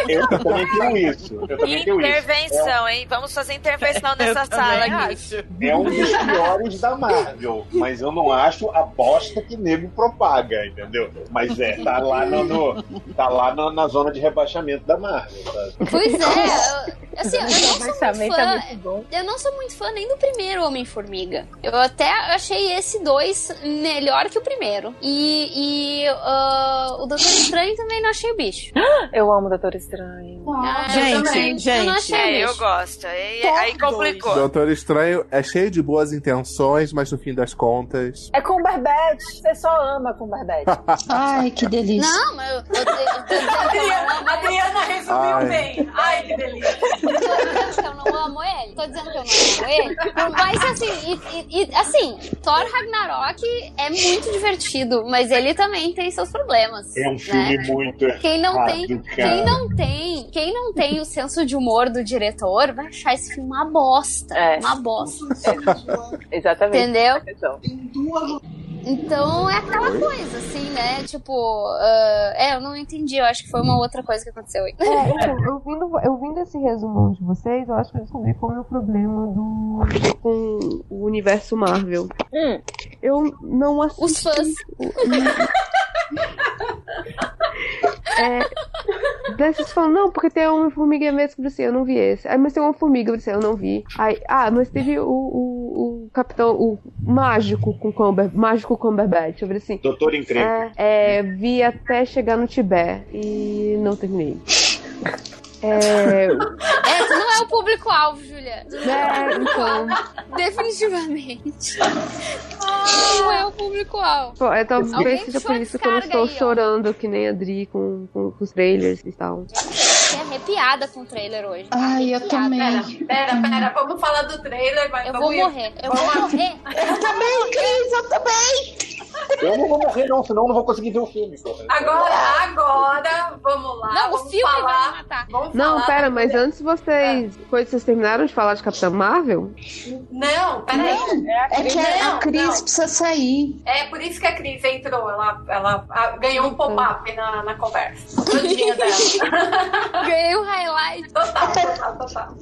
Eu também tenho isso. Eu também tenho isso. Intervenção, hein? Vamos fazer intervenção nessa sala aqui. É um dos piores da Marvel, mas eu não acho a bosta que nego propaga, entendeu? Mas é, tá lá, no, no- tá lá no- na zona de rebaixamento da Marvel, sabe? Pois é, eu- assim, eu não sou muito Rebaixamento é fã, muito bom. eu não sou muito fã nem do primeiro Homem-Formiga. Eu até achei esse dois melhor que o primeiro. E, e ah, o Doutor Estranho também não achei o bicho. Eu amo Doutor Estranho. Ah, Gente, eu também. Eu não gente. achei É, eu gosto. Aí, Top aí complicou. Doutor Estranho é cheio de boas intenções, mas no fim das contas. É Cumberbatch. Você só ama Cumberbatch. Ai, que delícia. Não, mas eu, eu, eu, eu tô dizendo que eu Adriana. Adriana resumiu Ai. bem. Ai, que delícia. Tô dizendo que eu não amo ele. Tô dizendo que eu não amo ele. Mas assim, e, e- e, assim, Thor Ragnarok é muito divertido, mas ele também tem seus problemas. É um né? filme muito. Quem não errado, tem, cara. quem não tem, quem não tem o senso de humor do diretor vai achar esse filme uma bosta, É. uma bosta, Exatamente. entendeu? Então, Então é aquela coisa assim, né? Tipo, ah, é, eu não entendi, eu acho que foi uma outra coisa que aconteceu aí. É, então, eu vindo, eu vindo esse resumão de vocês, eu acho que eu descobri qual é o problema do, com o universo Marvel. Hum. Eu não assisti. Os fãs. É, daí vocês falam, não, porque tem uma formiga mesmo que eu não vi esse. Aí, mas tem uma formiga, eu eu não vi. Aí, ah, mas teve o, o, o capitão, o mágico com Cumber, mágico Cumberbatch. Eu falei assim, Doutor Incrível. é, é, vi até chegar no Tibete e não terminei. É, É, tu não é o público-alvo, Julia. É o é, então. Definitivamente. Não é o público-alvo. pô, é, talvez seja por isso que eu não estou aí, ó. chorando que nem a Dri com, com, com os trailers e tal. Fiquei arrepiada com o trailer hoje. Ai, eu Arrepiada. também. Pera, pera, pera. Vamos falar do trailer, mas Eu vamos vou ir- morrer. Eu vou morrer. Eu também, Cris, eu também. Eu não vou morrer, não, senão eu não vou conseguir ver o filme. porra. Agora, agora, vamos lá. Não, vamos o filme falar, vai me matar. Vamos Não, falar pera, mas antes vocês. Quando vocês terminaram de falar de Capitã Marvel? Não, peraí. É que a, a Cris não. precisa sair. É por isso que a Cris entrou. Ela, ela ah, ganhou um pop-up na, na conversa. Todinha dela. Ganhei o highlight. Total, total, total.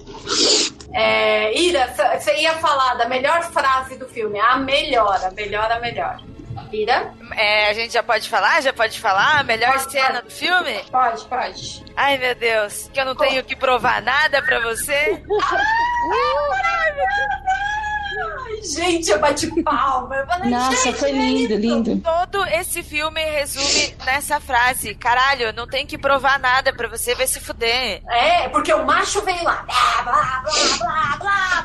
É, Ira, você ia falar da melhor frase do filme. A melhor, a melhor, a melhor. Ira? É, a gente já pode falar? Já pode falar? A melhor Pode, cena pode. do filme? Pode, pode. Ai, meu Deus. Que eu não tenho que provar nada pra você? Ai, gente, eu bati palma. Eu falei, Nossa, foi lindo, lindo. Todo esse filme resume nessa frase. Caralho, não tenho que provar nada pra você, vai se fuder. É, porque o macho veio lá. Blá, blá, blá, blá, blá.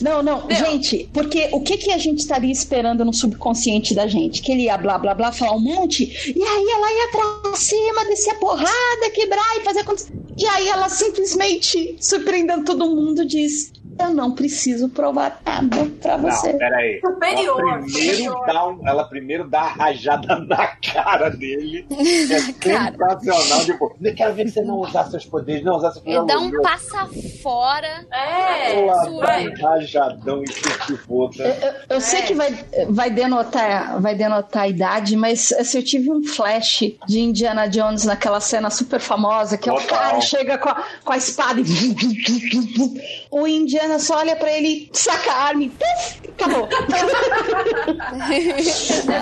Não, não, não. Gente, porque o que, que a gente estaria esperando no subconsciente da gente? Que ele ia blá blá blá falar um monte, e aí ela ia pra cima, descer a porrada, quebrar e fazer acontecer. E aí ela simplesmente, surpreendendo todo mundo, diz: Eu não preciso provar nada pra você. Não, peraí. Superior, Ela primeiro, superior. dá um, ela primeiro dá a rajada na cara dele. É Cara. sensacional. Tipo, eu quero ver você não usar seus poderes, não usar seus Ele poderes. dá um passa fora. É, Ela dá um rajadão e se foda. Eu, eu sei que vai, vai, denotar, vai denotar a idade, mas assim, eu tive um flash de Indiana Jones naquela cena super famosa que o Total. cara chega com a, com a espada e. O Indiana só olha pra ele, saca a arma e. puf, Acabou.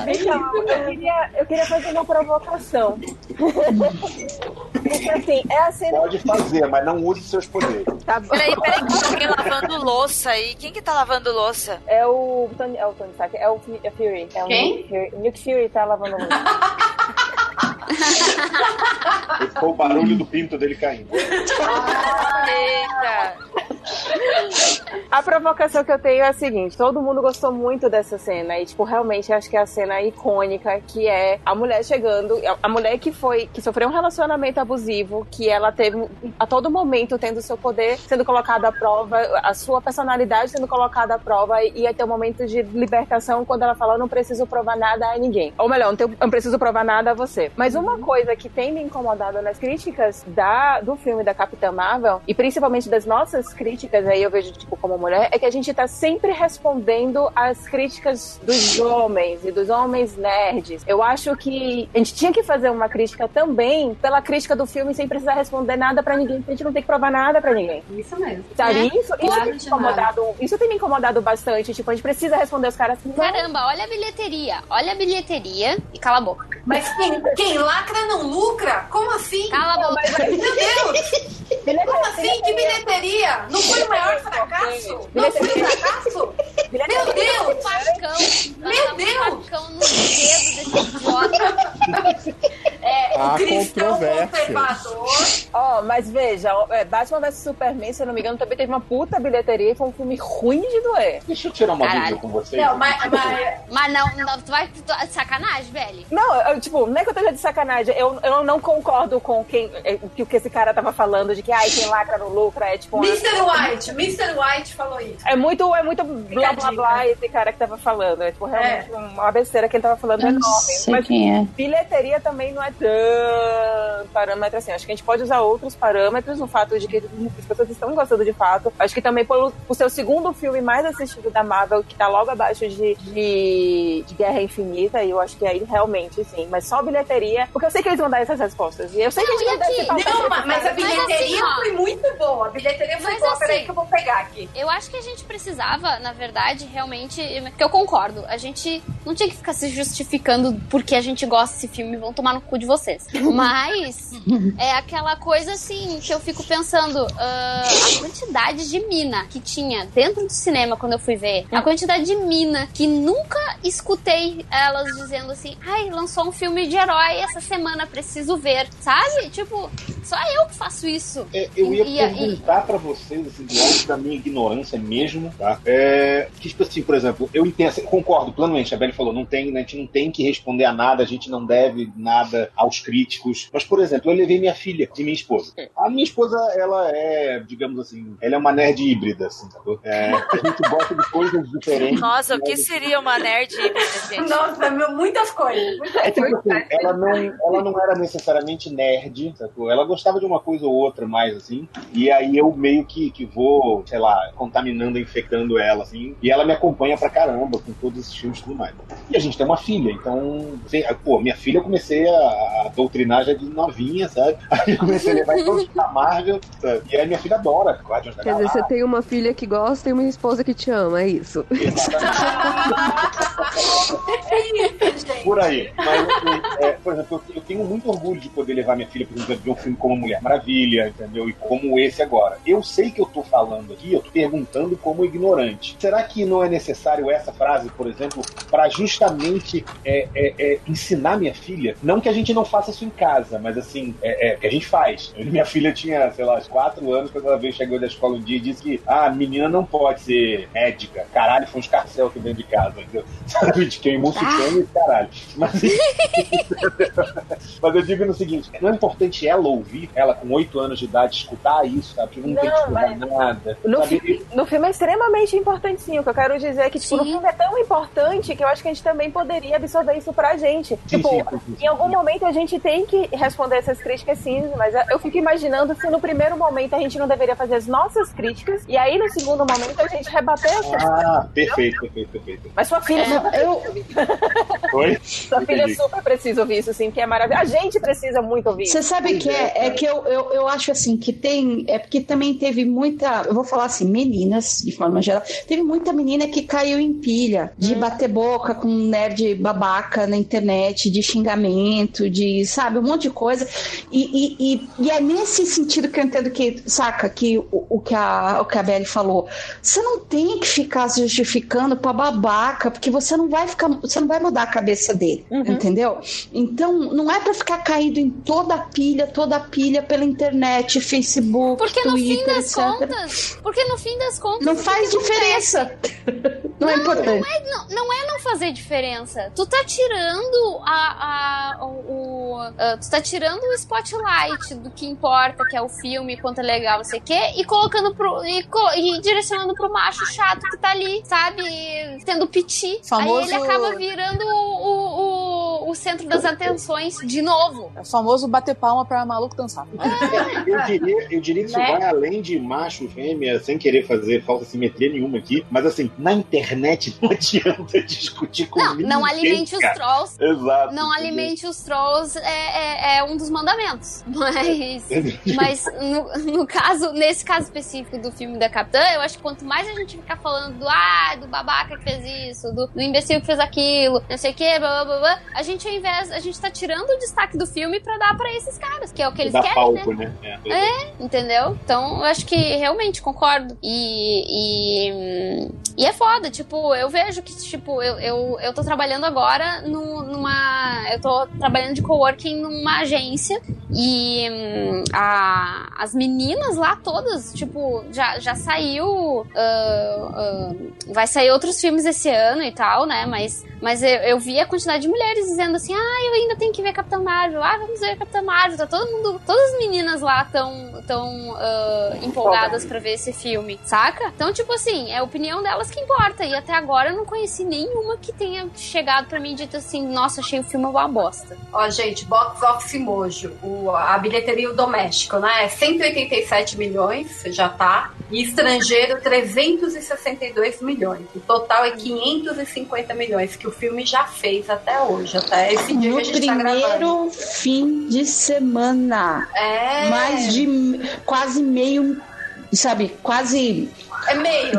Então, eu queria, eu queria fazer uma provocação. Porque assim, é a cena. Pode fazer, mas não use seus poderes. Tá bom. Peraí, peraí, que tem alguém lavando louça aí. Quem que tá lavando louça? É o Tony, é o Tony Stark, é o é Fury. É o Quem? Nick Fury. Nick Fury tá lavando louça. Foi o barulho do pinto dele caindo. Eita! A provocação que eu tenho é a seguinte: todo mundo gostou muito dessa cena. E, tipo, realmente acho que é a cena icônica que é a mulher chegando, a mulher que foi, que sofreu um relacionamento abusivo, que ela teve a todo momento tendo seu poder sendo colocado à prova, a sua personalidade sendo colocada à prova, e ia ter um momento de libertação quando ela fala: Eu não preciso provar nada a ninguém. Ou melhor, não, tenho- não preciso provar nada a você. Mas uma coisa que tem me incomodado nas críticas da, do filme da Capitã Marvel, e principalmente das nossas críticas, aí eu vejo, tipo, como mulher, é que a gente tá sempre respondendo às críticas dos homens e dos homens nerds. Eu acho que a gente tinha que fazer uma crítica também pela crítica do filme sem precisar responder nada pra ninguém, porque a gente não tem que provar nada pra ninguém. Isso mesmo. Sabe? É, Isso, isso, tem claro me incomodado, isso tem me incomodado bastante. Tipo, a gente precisa responder os caras assim. Caramba, olha a bilheteria. Olha a bilheteria e cala a boca. Mas quem, quem lacra não lucra? Como assim? Cala a boca. Meu Deus! Como assim? Que bilheteria? Não foi o maior fracasso? Não foi um fracasso? Meu Deus! Facão. Meu um Deus! Facão no dedo desse idiota. É, o cristão conservador. Ó, mas veja, é, Batman vs Superman, se eu não me engano, também teve uma puta bilheteria e foi um filme ruim de doer. Deixa eu tirar uma Caralho. dúvida com vocês. Não, mas, mas Mas não, não, tu vai. Tu, sacanagem, velho. Não, eu, tipo, não é que eu de sacanagem, eu, eu não concordo com quem, é, que o que esse cara tava falando de que, ai, quem lacra não lucra, é tipo... uma- Mr. White, Mr. White falou isso. É muito, é muito blá a blá blá esse cara que tava falando. É tipo, realmente uma besteira que ele tava falando Eu não enorme. sei Mas quem é. bilheteria também não é tão parâmetro assim. Acho que a gente pode usar outros parâmetros no fato de que as pessoas estão gostando de fato. Acho que também pelo, o segundo filme mais assistido da Marvel, que tá logo abaixo de, de, de Guerra Infinita, e eu acho que aí realmente sim. Mas só bilheteria, porque eu sei que eles vão dar essas respostas. E eu sei que a gente Não, e aqui? se pautar Não, mas, mas a bilheteria assim, ó. foi muito boa. A bilheteria foi Mas boa. assim- Peraí que eu vou pegar aqui. Eu acho que a gente precisava, na verdade, realmente. Que eu concordo. A gente não tinha que ficar se justificando porque a gente gosta desse filme. Vão tomar no cu de vocês. Mas é aquela coisa assim que eu fico pensando: ah, a quantidade de mina que tinha dentro do cinema quando eu fui ver, a quantidade de mina que nunca escutei elas dizendo assim: ai, lançou um filme de herói essa semana, preciso ver. Sabe? Tipo, só eu que faço isso. É, eu ia E- e- perguntar pra vocês, assim, do alto da minha ignorância mesmo, tá? É, que, tipo assim, por exemplo, eu entendo, assim, concordo plenamente, a Belle falou, não tem, a gente não tem que responder a nada, a gente não deve nada aos críticos. Mas, por exemplo, eu levei minha filha e minha esposa. A minha esposa, ela é, digamos assim, ela é uma nerd híbrida, assim, sacou? É, a gente gosta de coisas diferentes. Nossa, o que seria uma nerd dívida, gente. Nossa, muitas coisas. Muitas é tipo assim, ela não, ela não era necessariamente nerd, sacou? Ela gostava de uma coisa ou outra mais, assim. E aí eu meio que, que vou, sei lá, contaminando, infectando ela, assim. E ela me acompanha pra caramba com todos esses filmes e tudo mais. E a gente tem uma filha, então, pô, minha filha eu comecei a, a doutrinar já de novinha, sabe? Aí eu comecei a levar todos pra Marvel, sabe? E aí minha filha adora Guardiões da Quer dizer, você tem uma filha que gosta e uma esposa que te ama, é isso. Por aí. Mas, assim, é, por exemplo, eu, tenho muito orgulho de poder levar minha filha, por exemplo, ver um filme como Mulher Maravilha, entendeu? E como esse agora. Eu sei que eu tô falando aqui, eu tô perguntando como ignorante. Será que não é necessário essa frase, por exemplo, para justamente é, é, é, ensinar minha filha? Não que a gente não faça isso em casa, mas assim, é, é que a gente faz. Minha filha tinha, sei lá, quatro anos quando ela veio, chegou da escola um dia e disse que ah, a menina não pode ser médica. Caralho, foi um escarcel aqui dentro de casa, entendeu? Sabe, de se ah. e caralho. Mas, mas eu digo no seguinte, não é importante ela ouvir, ela com oito anos de idade, escutar isso, sabe? Tipo, não, não tem que estudar nada. No, fi no filme é extremamente importante, sim. O que eu quero dizer é que, tipo, no filme é tão importante que eu acho que a gente também poderia absorver isso pra gente. Sim, tipo, sim, sim, em algum momento a gente tem que responder essas críticas, sim, mas eu fico imaginando se no primeiro momento a gente não deveria fazer as nossas críticas e aí no segundo momento a gente rebater essas Ah, perfeito, perfeito, perfeito. Mas sua filha é, eu... Oi? Sua filha Entendi. super precisa ouvir isso, assim, que é maravilhoso. A gente precisa muito ouvir Você sabe que é? É que eu, eu, eu acho assim que tem. É porque também teve muita. Eu vou falar assim, meninas, de forma geral. Teve muita menina que caiu em pilha de hum. bater boca com nerd babaca na internet, de xingamento, de, sabe, um monte de coisa. E, e, e, e é nesse sentido que eu entendo que, saca, que o, o, que, a, o que a Belly falou. Você não tem que ficar se justificando pra babaca, porque você não vai ficar. Você não vai mudar a cabeça dele, uhum. entendeu? Então, não é para ficar caído em toda a pilha, toda a pilha pela internet, Facebook, porque Twitter, no fim das etc. contas, porque no fim das contas não faz diferença. Não, não, é importante. Não é não, não é não fazer diferença. Tu tá tirando a, a o, o tu tá tirando o spotlight do que importa, que é o filme, quanto é legal, você quer, e colocando pro e, e direcionando pro macho chato que tá ali, sabe, tendo piti. Famoso... Aí ele acaba virando o, o, o, centro das atenções de novo. É o famoso bater palma pra maluco dançar. Eu, diria, eu diria que isso né? vai além de macho e fêmea, sem querer fazer falta simetria nenhuma aqui, mas assim, na internet não adianta discutir com Não, não alimente os trolls. Exato. Não alimente os trolls é, é, é, um dos mandamentos. Mas, mas no, no caso, nesse caso específico do filme da Capitã, eu acho que quanto mais a gente ficar falando do ah, do babaca que fez isso, do, do imbecil que fez aquilo, não sei o que, blá, blá, blá, a gente ao invés, a gente tá tirando o destaque do filme pra dar pra esses caras, que é o que eles Dá querem, palco, né? né? É, é, entendeu? Então, eu acho que realmente concordo. E, e, e, é foda, tipo, eu vejo que, tipo, eu, eu, eu tô trabalhando agora no, numa. Eu tô trabalhando de coworking numa agência e hum, a, as meninas lá todas, tipo, já, já saiu. Uh, uh, vai sair outros filmes esse ano e tal, né? Mas, mas eu, eu vi a quantidade de mulheres dizendo assim: ah, eu ainda tenho que ver Capitão Marvel, ah, vamos ver Capitão Marvel. Tá todo mundo. Todas as meninas lá tão, tão uh, empolgadas para ver esse filme, saca? Então, tipo assim, é a opinião delas que importa. E até agora eu não conheci nenhuma que tenha chegado para mim e dito assim: nossa, achei o filme uma bosta. Ó, gente, box office mojo. O, a bilheteria doméstico, né? 187 milhões, já tá. E estrangeiro, 362 milhões. O total é 550 milhões que o filme já fez até hoje, até esse dia no que a gente tá primeiro tá fim de semana. É. Mais de quase meio sabe, quase. É meio.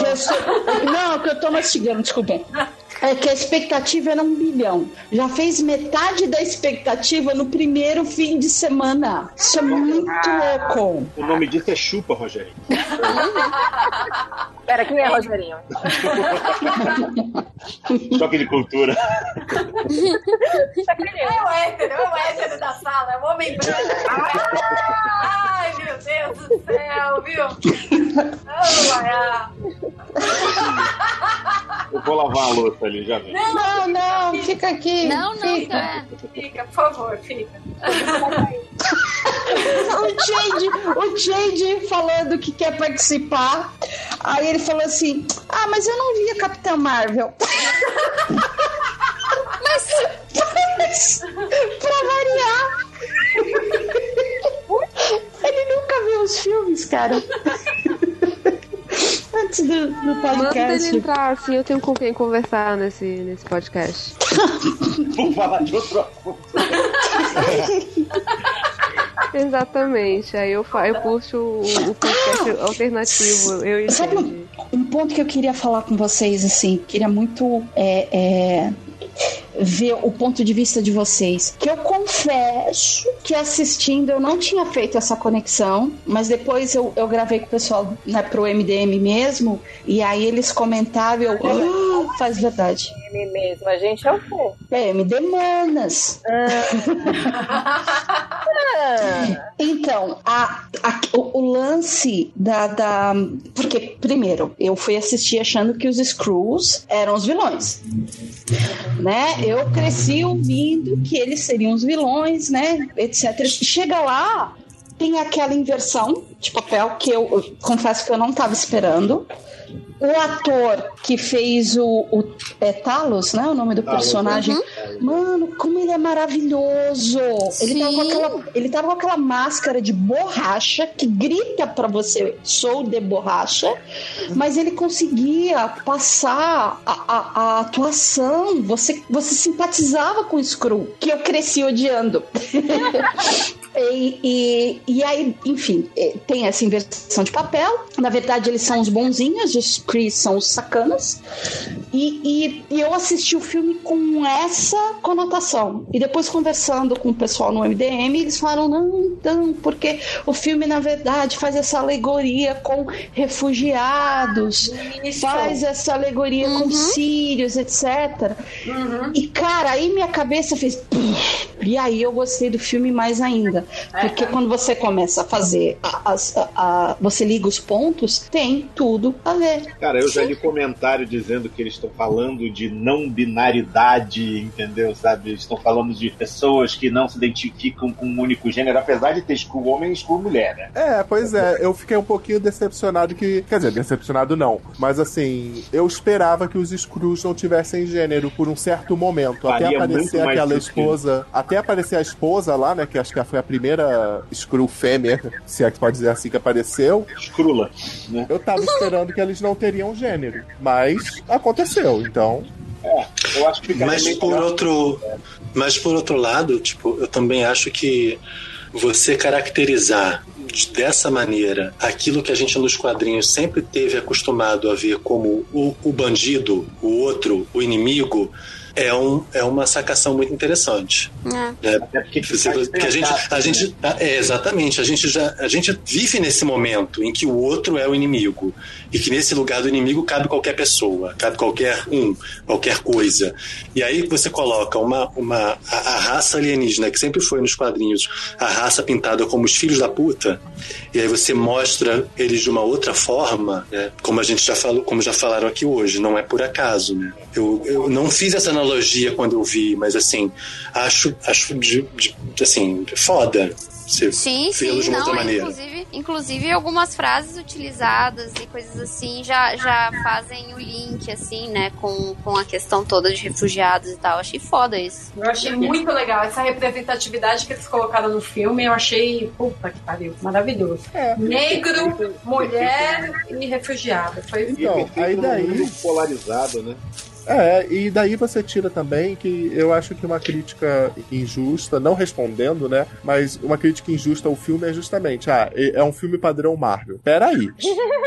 Não, que eu tô mastigando, desculpa. É que a expectativa era um bilhão. Já fez metade da expectativa no primeiro fim de semana. Isso é muito louco. O nome disso é chupa, Rogerinho. Pera, quem é Rogerinho? Choque de cultura. é o hétero, é o hétero da sala, é o homem branco. Ai, meu Deus do céu, viu? Eu Vou lavar a louça ali, já vem. Não, não, não fica, fica aqui. Não, não, fica. Tá. Fica, por favor, fica. o Jade falando que quer participar. Aí ele falou assim: Ah, mas eu não vi a Capitã Marvel. mas, mas pra variar. Ele nunca viu os filmes, cara. Antes do, do podcast. Manda ele entrar, assim eu tenho com quem conversar nesse, nesse podcast. Vamos falar de outro assunto. Exatamente. Aí eu, eu puxo o, o podcast alternativo. Eu e Sabe um, um ponto que eu queria falar com vocês, assim, queria muito é, é, ver o ponto de vista de vocês. Que eu confesso que assistindo eu não tinha feito essa conexão, mas depois eu, eu gravei com o pessoal né, pro MDM mesmo, e aí eles comentaram e eu. "Ah, faz verdade. Ele mesmo, a gente é o quê? É, MD Manas. Então, a, a- o, o lance da, da. Porque, primeiro, eu fui assistir achando que os Screws eram os vilões. Né? Eu cresci ouvindo que eles seriam os vilões, né? Etc. Chega lá, tem aquela inversão de papel que eu, eu confesso que eu não estava esperando. O ator que fez o, o é, Talos, né? O nome do Talos, personagem. Mano, como ele é maravilhoso! Ele tava, com aquela, ele tava com aquela máscara de borracha que grita pra você, sou de borracha, mas ele conseguia passar a, a- a atuação. Você, você simpatizava com o Screw, que eu cresci odiando. E, e, e aí, enfim, eh, tem essa inversão de papel. Na verdade, eles são os bonzinhos, os Chris são os sacanas. E, e, e eu assisti o filme com essa conotação. E depois, conversando com o pessoal no MDM, eles falaram: não, então, porque o filme, na verdade, faz essa alegoria com refugiados, faz essa alegoria com sírios, etc. E, cara, aí minha cabeça fez. E aí eu gostei do filme mais ainda. Porque quando você começa a fazer, a- as- a- a- você liga os pontos, tem tudo a ver. Cara, eu já li comentário dizendo que eles estão falando de não binaridade, entendeu? Sabe? Eles estão falando de pessoas que não se identificam com um único gênero, apesar de ter school homem e school mulher, né? É, pois é, eu fiquei um pouquinho decepcionado que. Quer dizer, decepcionado não. Mas assim, eu esperava que os Screws não tivessem gênero por um certo momento. até Faria aparecer muito mais aquela esposa. Até aparecer a esposa lá, né? Que acho que foi a primeira Screw fêmea, se é que pode dizer assim, que apareceu. Escrula, né? Eu tava esperando que eles não teriam gênero. Mas aconteceu, então. É, eu acho que Mas por outro, mas por outro lado, tipo, eu também acho que você caracterizar de- dessa maneira aquilo que a gente nos quadrinhos sempre teve acostumado a ver como o, o bandido, o outro, o inimigo, é, um, é uma sacação muito interessante. É. né? Até porque faz que a gente, pensar. a gente, é, exatamente, a gente já, a gente vive nesse momento em que o outro é o inimigo e que nesse lugar do inimigo cabe qualquer pessoa, cabe qualquer um, qualquer coisa. E aí você coloca uma, uma a, a raça alienígena que sempre foi nos quadrinhos a raça pintada como os filhos da puta e aí você mostra eles de uma outra forma, né? Como a gente já falou, como já falaram aqui hoje, não é por acaso, né? Eu, eu não fiz essa analogia quando eu vi, mas assim, acho, acho de, de- assim, foda. Sim, sim, de uma não, outra maneira. inclusive, inclusive algumas frases utilizadas e coisas assim já, já fazem o link, assim, né, com, com a questão toda de refugiados e tal. Achei foda isso. Eu achei muito legal essa representatividade que eles colocaram no filme. Eu achei, puta que pariu, maravilhoso. Negro, mulher e refugiado. Foi Então, aí daí. mundo polarizado, né? É, e daí você tira também que eu acho que uma crítica injusta, não respondendo, né? Mas uma crítica injusta ao filme é justamente, ah, é um filme padrão Marvel. Peraí.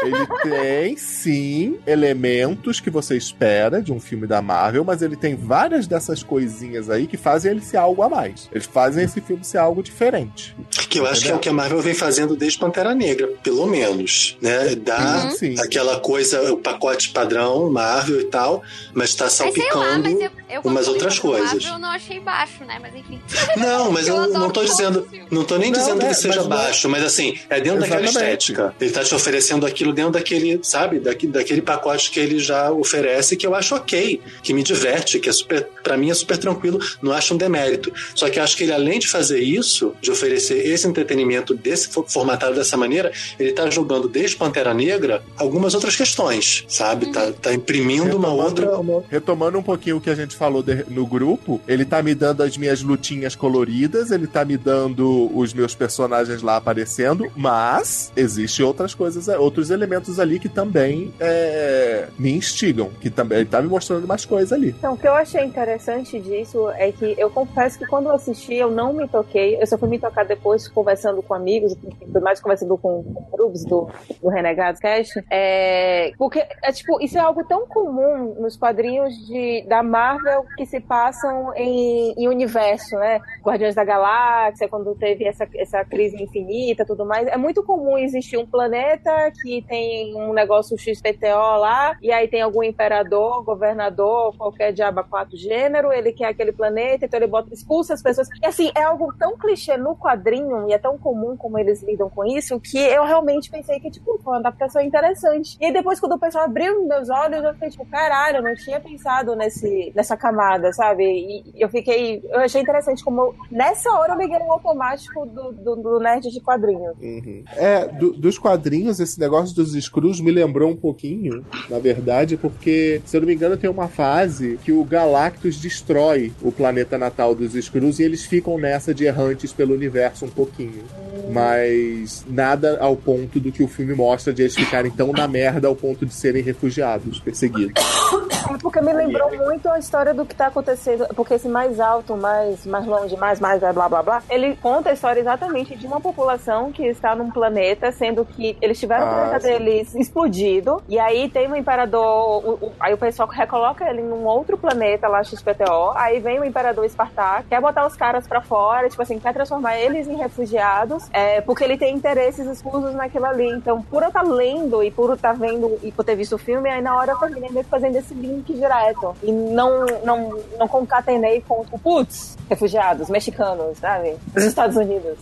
Ele tem, sim, elementos que você espera de um filme da Marvel, mas ele tem várias dessas coisinhas aí que fazem ele ser algo a mais. Eles fazem esse filme ser algo diferente. Que eu acho que é o que a Marvel vem fazendo desde Pantera Negra, pelo menos, né? Dá Uhum. Aquela coisa, o pacote padrão, Marvel e tal, mas tá Mas sei lá, salpicando mas eu, eu umas outras coisas. Eu não achei baixo, né? Mas enfim. Não, mas eu, Eu não tô dizendo, não tô nem Não, dizendo né, que seja mas não- baixo, mas assim, é dentro daquela Exatamente. estética. Ele tá te oferecendo aquilo dentro daquele, sabe, daquele, daquele pacote que ele já oferece, que eu acho ok, que me diverte, que é super, pra mim é super tranquilo, não acho um demérito. Só que eu acho que ele, além de fazer isso, de oferecer esse entretenimento desse fo- formatado dessa maneira, ele tá jogando desde Pantera Negra algumas outras questões, sabe? Tá, tá imprimindo uma outra, uma outra Retomando, um pouquinho o que a gente falou de, no grupo, ele tá me dando as minhas lutinhas coloridas, ele tá me dando os meus personagens lá aparecendo, mas existe outras coisas, outros elementos ali que também é, me instigam, que também ele tá me mostrando mais coisas ali. Então, o que eu achei interessante disso é que eu confesso que quando eu assisti, eu não me toquei, eu só fui me tocar depois conversando com amigos, mais conversando com grupos do, do Renegados Cast, é, porque é tipo, isso é algo tão comum nos quadrinhos de, da Marvel que se passam em, em universo, né? Guardiões da Galáxia, quando teve essa, essa crise infinita tudo mais. É muito comum existir um planeta que tem um negócio XPTO lá, e aí tem algum imperador, governador, qualquer diaba quatro gênero, ele quer aquele planeta, então ele bota, expulsa as pessoas. E assim, é algo tão clichê no quadrinho, e é tão comum como eles lidam com isso, que eu realmente pensei que, tipo, foi uma adaptação interessante. E depois, quando o pessoal abriu meus olhos, eu fiquei tipo, caralho, eu não tinha pensado nesse, nessa camada, sabe? E eu fiquei. Eu achei interessante como nessa hora eu liguei no automático do, do, do nerd de quadrinhos. Uhum. É, do, dos quadrinhos, esse negócio dos Screws me lembrou um pouquinho, na verdade, porque, se eu não me engano, tem uma fase que o Galactus destrói o planeta natal dos Screws e eles ficam nessa de errantes pelo universo um pouquinho. Mas nada ao ponto do que o filme mostra de eles ficarem tão na merda ao ponto de serem refugiados, perseguidos. Porque me lembrou muito a história do que tá acontecendo. Porque esse mais alto, mais, mais longe, mais, mais, blá blá blá, ele conta a história exatamente de uma população que está num planeta, sendo que eles tiveram ah, o planeta sim. deles explodido. E aí tem um imperador. O, o, aí o pessoal recoloca ele num outro planeta lá, XPTO. Aí vem o imperador Espartaco, quer botar os caras pra fora, tipo assim, quer transformar eles em refugiados, é, porque ele tem interesses escusos naquilo ali. Então, por eu estar tá lendo e por estar tá vendo e por ter visto o filme, aí na hora eu terminei fazendo esse link direto. E não, não, não concatenei com, tipo, putz, refugiados, mexicanos, sabe? Dos Estados Unidos.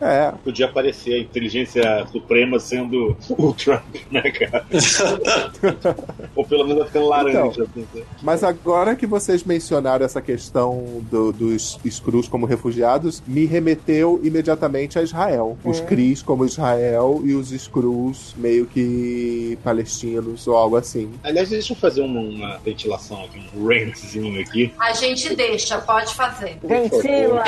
É. Podia aparecer a inteligência suprema sendo o Trump, né, cara? Ou pelo menos ficando laranja. Então, assim. mas agora que vocês mencionaram essa questão do, dos Skrulls como refugiados, me remeteu imediatamente a Israel. Os hum. Cris como Israel e os Skrulls meio que palestinos ou algo assim. Aliás, deixa eu fazer uma, uma ventilação aqui, um rantzinho aqui. A gente deixa, pode fazer. Ventila!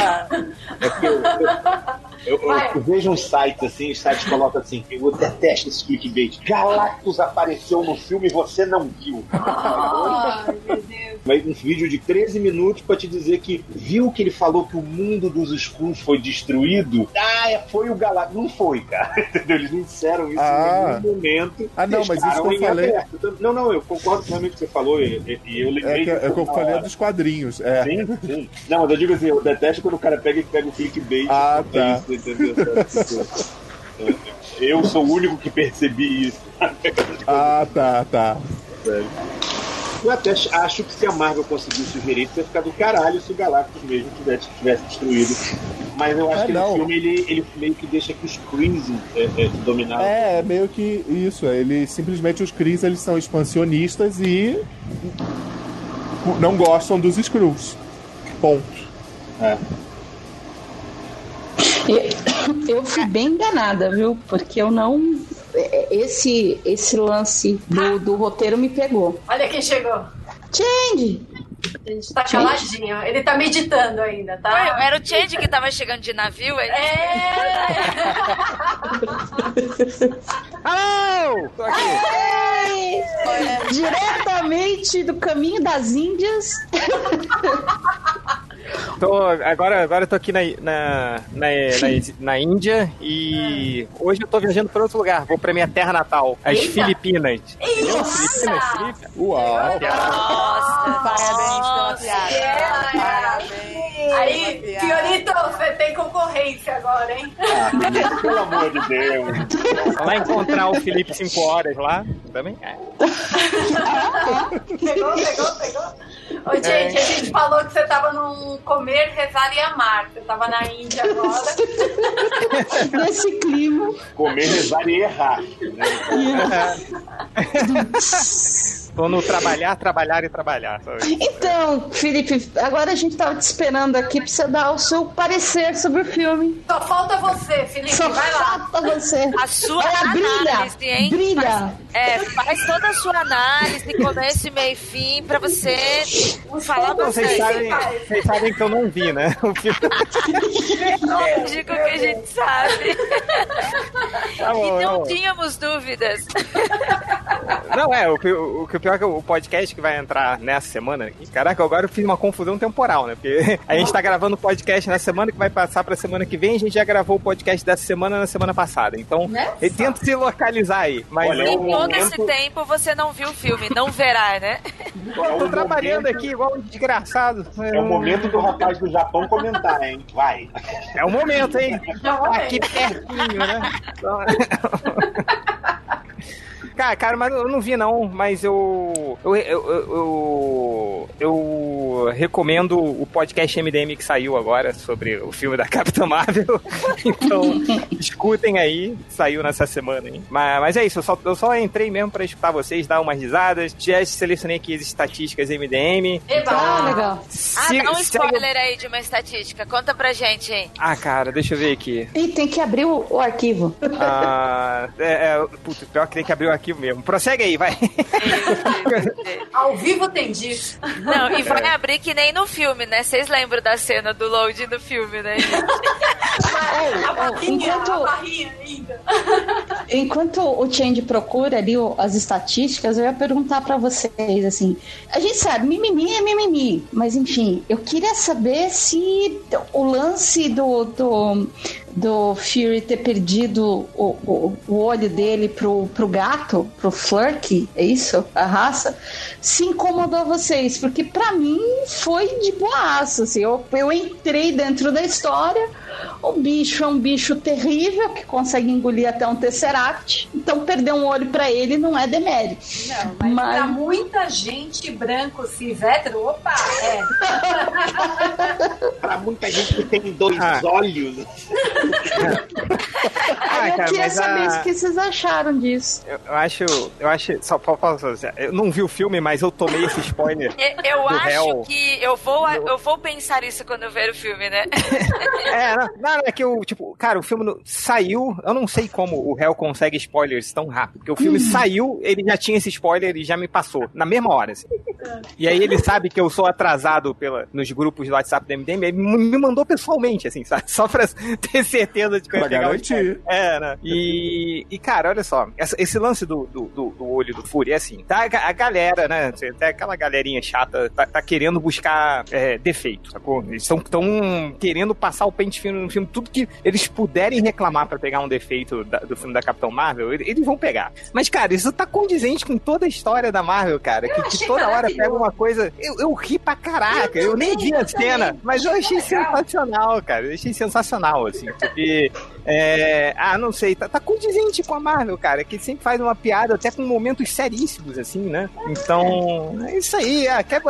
É que eu, eu, eu, vejo um site assim, os sites colocam assim, eu detesto esse clickbait. Galactus apareceu no filme e você não viu. Ai, meu Deus. Mas um vídeo de 13 minutos para te dizer que viu que ele falou que o mundo dos Skrulls foi destruído. Ah, é, foi o Galactus. Não foi, cara. Eles não disseram isso ah. em nenhum momento. Ah, não, mas isso que eu falei. Aberto. Não, não, eu concordo realmente com o que você falou e, e eu lembrei. É que, é que eu falei dos quadrinhos. É. Sim, sim. Não, mas eu digo assim, eu detesto quando o cara pega e pega o clickbait. Ah, tá. Isso, entendeu? eu sou o único que percebi isso. ah, tá, tá. Sério. Eu até acho que se a Marvel conseguir sugerir, ia ficar do caralho se o Galactus mesmo tivesse, tivesse destruído. Mas eu acho é, que não. no filme ele, ele meio que deixa que os Kree é, é, dominaram. É, meio que isso. Ele simplesmente os Kree eles são expansionistas e não gostam dos Skrulls. Ponto. É. Eu fui bem enganada, viu? Porque eu não esse, esse lance do, do roteiro me pegou. Olha quem chegou. Change! A gente tá caladinho. Ele tá meditando ainda, tá? Ué, era o Change que tava chegando de navio? Ele... É! Alô! Tô aqui! Diretamente do caminho das Índias. Tô, agora, agora eu tô aqui na, na, na, na, na Índia e hoje eu tô viajando para outro lugar. Vou pra minha terra natal, as Eita. Filipinas. Entendeu? Filipinas, Filipinas. Uau! Nossa! Parabéns pela! Aí, Fiorito, você tem concorrência agora, hein? Ah, pelo amor de Deus! Vai encontrar o Felipe 5 horas lá também? É. pegou, pegou, pegou? Ô, gente, é. a gente falou que você tava num comer, rezar e amar. Você tava na Índia agora. Nesse clima. Comer, rezar e errar. Né? Tô no trabalhar, trabalhar e trabalhar. Sabe? Então, Felipe, agora a gente tava te esperando aqui pra você dar o seu parecer sobre o filme. Só falta você, Felipe. Só vai lá. falta você. A sua Ela brilha, análise, hein? brilha. É, faz toda a sua análise, começo, meio e fim, pra você falar Não, vocês, sabem, vocês sabem que eu não vi, né? O filme. Lógico que a gente sabe. Tá bom, e não tá bom. tínhamos dúvidas. Não, é, o, pi- o, que o pior é que o podcast que vai entrar nessa semana. Caraca, agora eu fiz uma confusão temporal, né? Porque a gente tá gravando o podcast na semana que vai passar pra semana que vem, a gente já gravou o podcast dessa semana na semana passada. Então, eu tento se localizar aí. Mas Olha, Em todo esse tempo você não viu o filme, não verá, né? Pô, eu tô trabalhando aqui igual um desgraçado. É o momento do rapaz do Japão comentar, hein? Vai. É o momento, hein? Aqui pertinho, né? Cara, cara, mas eu não vi não, mas eu eu, eu, eu, eu recomendo o podcast MDM que saiu agora sobre o filme da Capitã Marvel. Então, escutem aí, saiu nessa semana, hein? Mas, mas é isso, eu só, eu só entrei mesmo pra escutar vocês, dar umas risadas. Já selecionei aqui as estatísticas MDM. Eba! Ah, legal. Ah, Se- dá um spoiler aí de uma estatística. Conta pra gente, hein? Ah, cara, deixa eu ver aqui. E tem que abrir o, o arquivo. Ah, é, é, puta, pior que tem que abrir o arquivo mesmo. Prossegue aí, vai. Ao vivo tem disso. Não, e vai abrir que nem no filme, né? Vocês lembram da cena do load no filme, né? A barrinha, enquanto- a barrinha ainda. Enquanto o Change procura ali as estatísticas, eu ia perguntar pra vocês, assim, a gente sabe, mimimi é mimimi, mas enfim, eu queria saber se o lance do, do, do Fury ter perdido o, o, o olho dele pro, pro gato, pro Flurky, é isso? A raça, se incomodou vocês, porque pra mim foi de boaço, assim, eu, eu entrei dentro da história, o bicho é um bicho terrível que consegue engolir até um Tesseract. Então perder um olho pra ele não é demérito. Não, mas, Mas- pra muita gente branco, cis, hétero, opa, é. Pra muita gente que tem dois Ah. olhos. Aí eu cara, queria mas saber a- o que vocês acharam disso. Eu, eu acho. Eu acho. Só só- só- só- eu não vi o filme, mas eu tomei esse spoiler. Eu Do acho réu. que eu vou, eu vou pensar isso quando eu ver o filme, né? É, não, não, é que o, tipo, cara, o filme no- saiu. Eu não sei como o réu consegue spoilers tão rápido. Porque o filme saiu, ele já tinha esse spoiler e já me passou. Na mesma hora, assim. E aí ele sabe que eu sou atrasado pela, nos grupos do WhatsApp do MDM, ele me mandou pessoalmente, assim, sabe? Só pra ter certeza de que eu ia Pra pegar o garantir. spoiler. É, né? E, e, cara, olha só, essa- esse lance do, do, do- olho do Fury é assim, tá? A, a galera, né? Até aquela galerinha chata tá, tá querendo buscar é, defeito, sacou? Eles estão tão querendo passar o pente fino no filme, tudo que eles puderem reclamar pra pegar um defeito da- do filme da Capitão Marvel, ele- eles vão pegar. Mas, cara, isso tá condizente com toda a história da Marvel, cara, que, que toda hora pega uma coisa. Eu, eu ri pra caraca, eu, nem vi a cena, mas eu achei sensacional, cara. Eu achei sensacional, assim, porque. É, ah, não sei, tá, tá condizente com a Marvel, cara, que sempre faz uma piada até com momentos seríssimos, assim, né? Então, é isso aí. Ah, quer-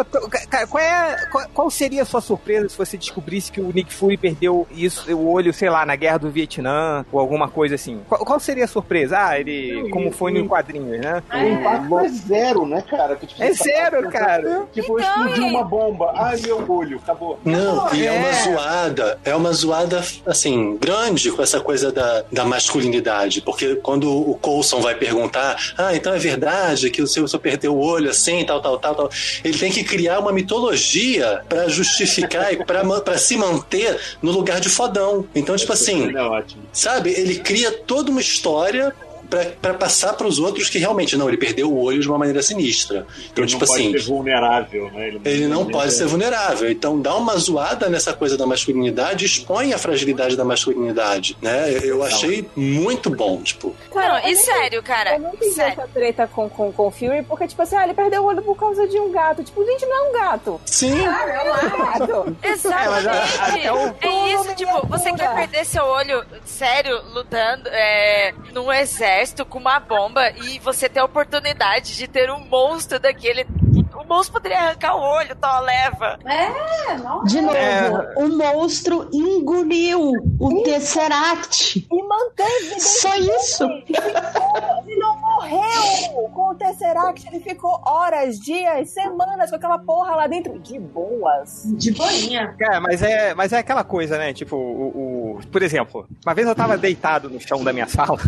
cara, qual, é, qual, qual seria a sua surpresa se você descobrisse que o Nick Fury perdeu isso, o olho, sei lá, na guerra do Vietnã ou alguma coisa assim? Qual, qual seria a surpresa? Ah, ele, como foi no quadrinho, né? O impacto é zero, né, cara? Que, tipo, É zero, tá- cara. Tipo, Então, explodiu uma bomba. Ai, meu olho, acabou. Não, e é uma é. zoada, é uma zoada, assim, grande com essa coisa da, da masculinidade, porque quando o Coulson vai perguntar, ah, então é verdade que o seu, seu perdeu o olho assim, tal, tal, tal, tal, ele tem que criar uma mitologia pra justificar e pra se manter no lugar de fodão. Então, tipo assim, É sabe, ele cria toda uma história pra, pra passar pros outros que realmente, não, ele perdeu o olho de uma maneira sinistra. Então, Ele tipo não assim, pode ser vulnerável, né? ele não pode ser vulnerável. Então dá uma zoada nessa coisa da masculinidade, expõe a fragilidade da masculinidade, né? Eu achei muito bom, tipo. Não, e sério, cara, Eu não entendi sério. essa treta com, com, com o Fury, porque, tipo assim, ah, ele perdeu o olho por causa de um gato. Tipo, gente, não é um gato. Sim. É um gato. Exatamente. até o- É isso, tipo, você quer perder seu olho sério lutando é, num exército com uma bomba e você ter a oportunidade de ter um monstro daquele. O monstro poderia arrancar o olho, tal leva. É, não. De novo, É. o monstro engoliu o Tesseract. E manteve. Só isso. Ele não morreu com o Tesseract. Ele ficou horas, dias, semanas com aquela porra lá dentro. De boas. De boinha. Cara, mas é, mas é aquela coisa, né? Tipo, o, o- Por exemplo, uma vez eu tava deitado no chão da minha sala.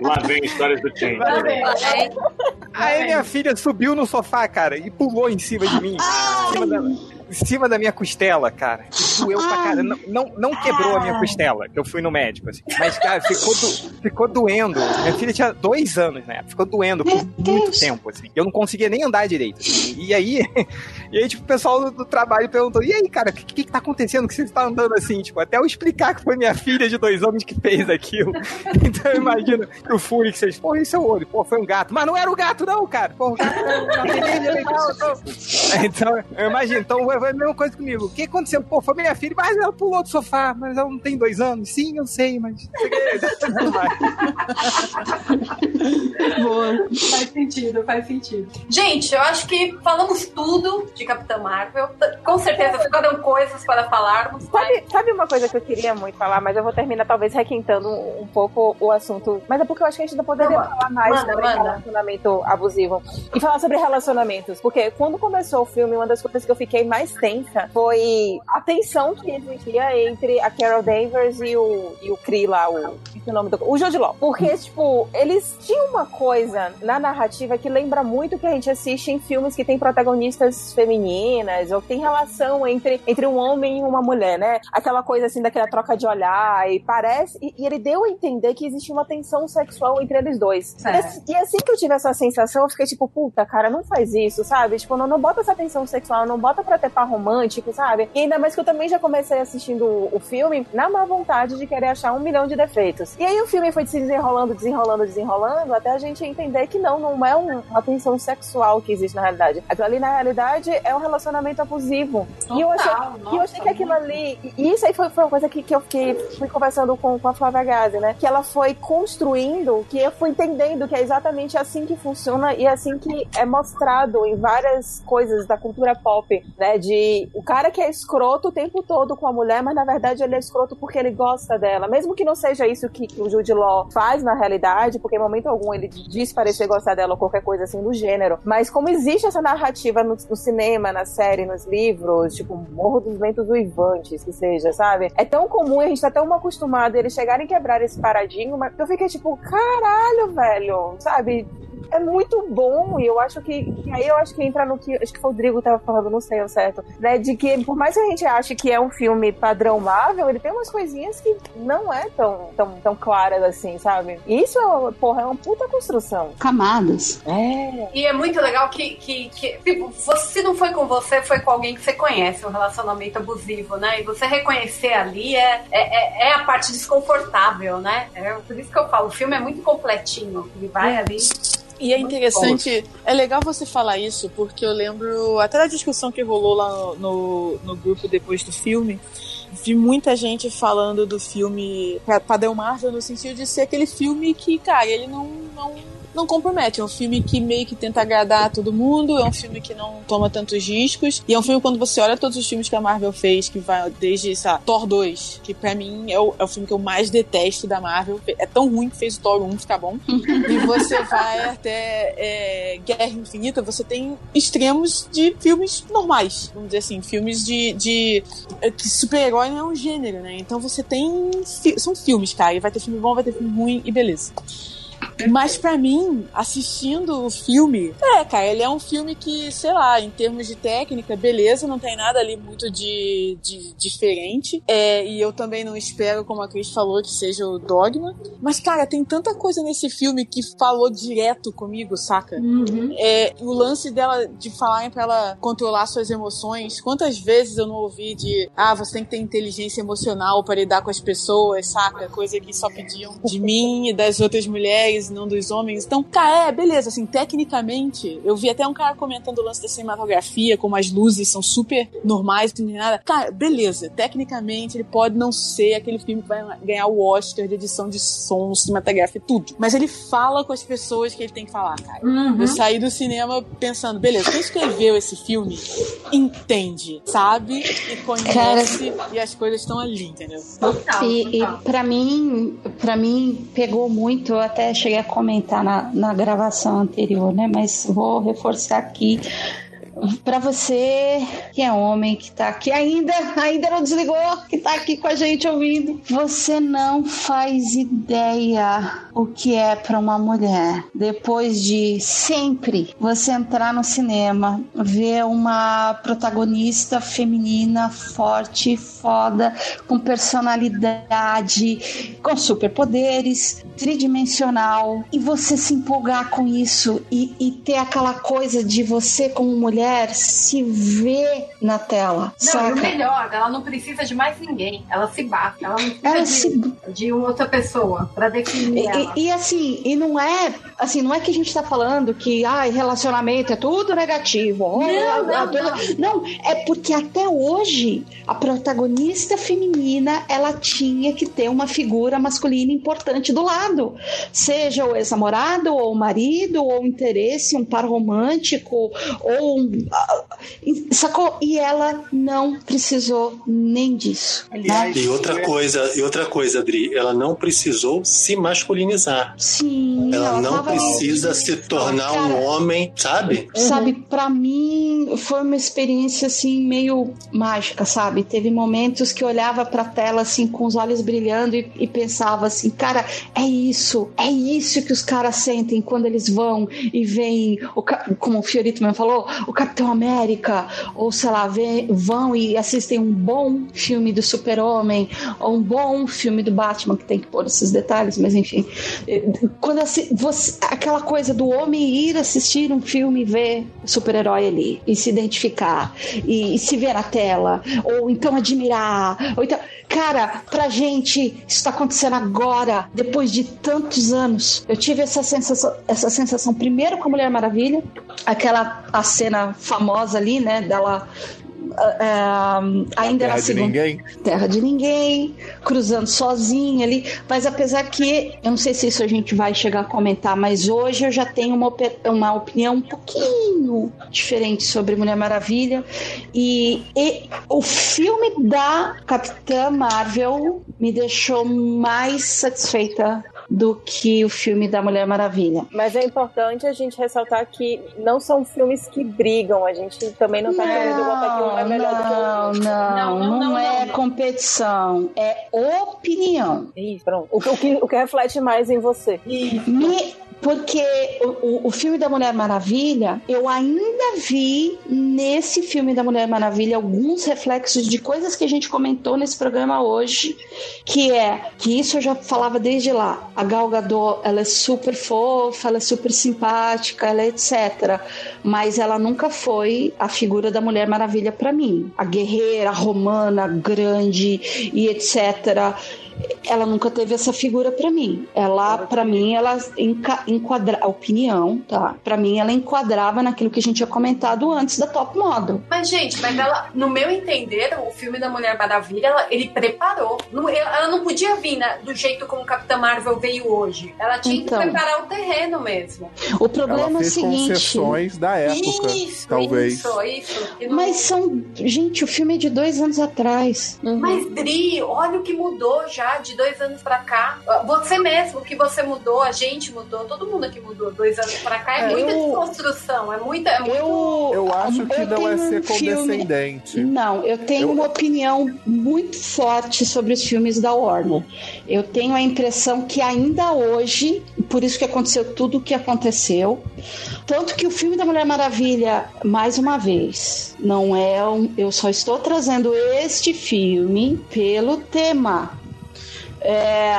Lá vem histórias do Change. Aí minha filha subiu no sofá, cara, e pulou em cima de mim. Em cima da, em cima da minha costela, cara. E doeu pra cara. Não, não, não quebrou a minha costela, que eu fui no médico, assim. Mas, cara, ficou, do, ficou doendo. Minha filha tinha dois anos, né? Ficou doendo por muito tempo, assim. Eu não conseguia nem andar direito. assim. E aí, e aí, tipo, o pessoal do, do trabalho perguntou: e aí, cara, o que, que, que tá acontecendo? Que você tá andando assim? Tipo, até eu explicar que foi minha filha de dois anos que fez aquilo. Então eu imagino que o Fury que vocês, pô, isso é o olho, pô, foi um gato. Mas não era o gato, não, cara. Pô, o gato era uma filha, não, não. Então, eu imagino. Então, foi a mesma coisa comigo. O que aconteceu? Pô, foi minha filha, mas ela pulou do sofá, mas ela não tem dois anos. Sim, eu sei, mas. Boa. Faz sentido, faz sentido. Gente, eu acho que falamos tudo de Capitã Marvel. Com certeza ficaram coisas para falarmos. Sabe, sabe uma coisa que eu queria muito falar, mas eu vou terminar talvez requintando um, pouco o assunto. Mas é porque eu acho que a gente ainda poderia Manda, falar mais manda, sobre manda. relacionamento abusivo. E falar sobre relacionamentos. Porque quando começou o filme, uma das coisas que eu fiquei mais tensa foi a tensão que existia entre a Carol Danvers e o, e o Kree lá, o, o nome do. O Jude Law. Porque, tipo, eles tinham uma coisa na narrativa que lembra muito que a gente assiste em filmes que tem protagonistas femininas, ou que tem relação entre, entre um homem e uma mulher, né? Aquela coisa assim, daquela troca de olhar, e parece. E, e ele deu a entender que existia uma tensão sexual entre eles dois. E, assim- e assim que eu tive essa sensação, eu fiquei tipo, puta, cara, não faz isso, sabe? Tipo, não, não bota essa tensão sexual, não bota pra ter par romântico, sabe? E ainda mais que eu também já comecei assistindo o, filme na má vontade de querer achar um milhão de defeitos. E aí o filme foi se desenrolando, desenrolando, desenrolando, até a gente entender que não, não é um- uma tensão sexual que existe na realidade. Aquilo ali, na realidade, é um relacionamento abusivo. e eu achei, Total, e eu achei que aquilo ali. E isso aí foi, foi uma coisa que, que eu fiquei fui conversando com, com a Flávia Gazi, né? Que ela foi construindo, que eu fui entendendo que é exatamente assim que funciona e assim que é mostrado em várias coisas da cultura pop, né? De o cara que é escroto o tempo todo com a mulher, mas na verdade ele é escroto porque ele gosta dela. Mesmo que não seja isso que, que o Jude Law faz na realidade, porque em momento algum ele diz parecer gostar dela ou qualquer coisa assim do gênero. Mas como existe essa narrativa no, no cinema, na série, nos livros, tipo Morro dos Ventos Uivantes, que seja, sabe? É tão comum e a gente tá tão acostumado eles chegarem a quebrar esse paradigma que eu fiquei tipo, caralho, velho, sabe? É muito bom e eu acho que, que aí eu acho que entra no que acho que o Rodrigo tava falando, não sei ao certo, né? De que por mais que a gente ache que é um filme padrão Marvel, ele tem umas coisinhas que não é tão, tão, tão claras assim, sabe? Isso é, porra, é uma puta construção. Camadas. É. E é muito legal que, que, que tipo, você- se não foi com você, foi com alguém que você conhece, um relacionamento abusivo, né? E você reconhecer ali é, é, é- é a parte desconfortável, né? É por isso que eu falo, o filme é muito completinho. Ele vai ali. E é interessante, é legal você falar isso, porque eu lembro até da discussão que rolou lá no, no, no grupo depois do filme. Vi muita gente falando do filme pa- padrão Marvel no sentido de ser aquele filme que, cara, ele não, não, não compromete. É um filme que meio que tenta agradar a todo mundo, é um filme que não toma tantos riscos. E é um filme, quando você olha todos os filmes que a Marvel fez, que vai desde, sei lá, Thor 2, que pra mim é o, é o filme que eu mais detesto da Marvel. É tão ruim que fez o Thor 1 ficar bom. e você vai até é, Guerra Infinita, você tem extremos de filmes normais. Vamos dizer assim, filmes de. de é que super-herói não é um gênero, né? Então você tem. São filmes, cara. E vai ter filme bom, vai ter filme ruim e beleza. Mas pra mim, assistindo o filme, é, cara, ele é um filme que, sei lá, em termos de técnica, beleza, não tem nada ali muito de, de diferente. É, e eu também não espero, como a Cris falou, que seja o Dogma. Mas, cara, tem tanta coisa nesse filme que falou direto comigo, saca? É, o lance dela de falarem pra ela controlar suas emoções. Quantas vezes eu não ouvi de ah, você tem que ter inteligência emocional para lidar com as pessoas, saca? Coisa que só pediam de mim e das outras mulheres, não dos homens. Então, cara, é, beleza, assim, tecnicamente, eu vi até um cara comentando o lance da cinematografia, como as luzes são super normais, não tem nada. Cara, beleza, tecnicamente ele pode não ser aquele filme que vai ganhar o Oscar de edição de som, cinematografia, tudo. Mas ele fala com as pessoas que ele tem que falar, cara. Uhum. Eu saí do cinema pensando, beleza, quem escreveu esse filme entende, sabe e conhece e as coisas estão ali, entendeu? E, e para mim, para mim pegou muito. Eu até cheguei a comentar na, na gravação anterior, né? Mas vou reforçar aqui. Para você que é homem, que tá aqui ainda, ainda não desligou, que tá aqui com a gente ouvindo, você não faz ideia o que é para uma mulher. Depois de sempre você entrar no cinema, ver uma protagonista feminina forte, foda, com personalidade, com superpoderes, tridimensional e você se empolgar com isso e, e ter aquela coisa de você como mulher se ver na tela. Não, saca? e o melhor, ela não precisa de mais ninguém. Ela se bate. Ela não precisa Ela de, se- de outra pessoa pra definir. E, e assim, e não é assim, não é que a gente tá falando que ai, relacionamento é tudo negativo. Não, Ah, não, ah, não, é porque até hoje a protagonista feminina ela tinha que ter uma figura masculina importante do lado, seja o ex-namorado ou o marido ou um interesse, um par romântico ou um, sacou? E ela não precisou nem disso. né? E outra coisa, e outra coisa, Adri, ela não precisou se masculinizar. Sim, Ela ela não precisa se tornar um homem, sabe? Sabe, pra mim foi uma experiência assim meio mágica, sabe? Teve momentos que eu olhava pra tela assim com os olhos brilhando e, e pensava assim, cara, é isso, é isso que os caras sentem quando eles vão e veem, o, ca- como o Fiorito mesmo falou, o Capitão América, ou sei lá, vê- vão e assistem um bom filme do Super-Homem, ou um bom filme do Batman, que tem que pôr esses detalhes, mas enfim. Eh, Quando você- aquela coisa do homem ir assistir um filme e ver super-herói ali, e se identificar, e, e se ver na tela, ou então admirar, ou então. Cara, pra gente, isso tá acontecendo agora, depois de tantos anos. Eu tive essa sensação, essa sensação primeiro com a Mulher Maravilha, aquela a cena famosa ali, né, dela. ah, ainda Terra na de segunda ninguém. terra de ninguém, cruzando sozinha ali. Mas apesar que, eu não sei se isso a gente vai chegar a comentar, mas hoje eu já tenho uma, uma opinião um pouquinho diferente sobre Mulher Maravilha. E, e o filme da Capitã Marvel me deixou mais satisfeita do que o filme da Mulher Maravilha. Mas é importante a gente ressaltar que não são filmes que brigam. A gente também não tá querendo botar que um é melhor do que o Não, outro. não, não, é competição, é opinião. Isso, pronto. O, que- o que, o que reflete mais em você. Me- porque o, o- filme da Mulher Maravilha, eu ainda vi nesse filme da Mulher Maravilha alguns reflexos de coisas que a gente comentou nesse programa hoje, que é que isso eu já falava desde lá. A Gal Gadot, ela é super fofa, ela é super simpática, ela é etc. Mas ela nunca foi a figura da Mulher Maravilha para mim. A guerreira romana, grande e etc ela nunca teve essa figura pra mim. Ela, pra mim, ela enca enquadra a opinião, tá? Pra mim, ela enquadrava naquilo que a gente tinha comentado antes da Top Model. Mas, gente, mas ela, no meu entender, o filme da Mulher Maravilha, ela- ele preparou. Não- ela não podia vir né, do jeito como Capitã Marvel veio hoje. Ela tinha Então. que preparar o terreno mesmo. O problema Ela é o fez seguinte. concessões da época, Isso, talvez. isso, isso. Não- Mas são. Gente, o filme é de dois anos atrás. Mas, Dri, olha o que mudou já de dois anos pra cá. Você mesmo, o que você mudou, a gente mudou, todo mundo aqui mudou dois anos pra cá. É, É, muita eu- desconstrução, é muita. É muito... Eu, Eu acho que eu não é ser um filme- condescendente. Não, eu tenho Eu- uma opinião muito forte sobre os filmes da Warner. Eu tenho a impressão que ainda hoje, por isso que aconteceu tudo o que aconteceu, tanto que o filme da Mulher Maravilha, mais uma vez, não é um, eu só estou trazendo este filme pelo tema. É,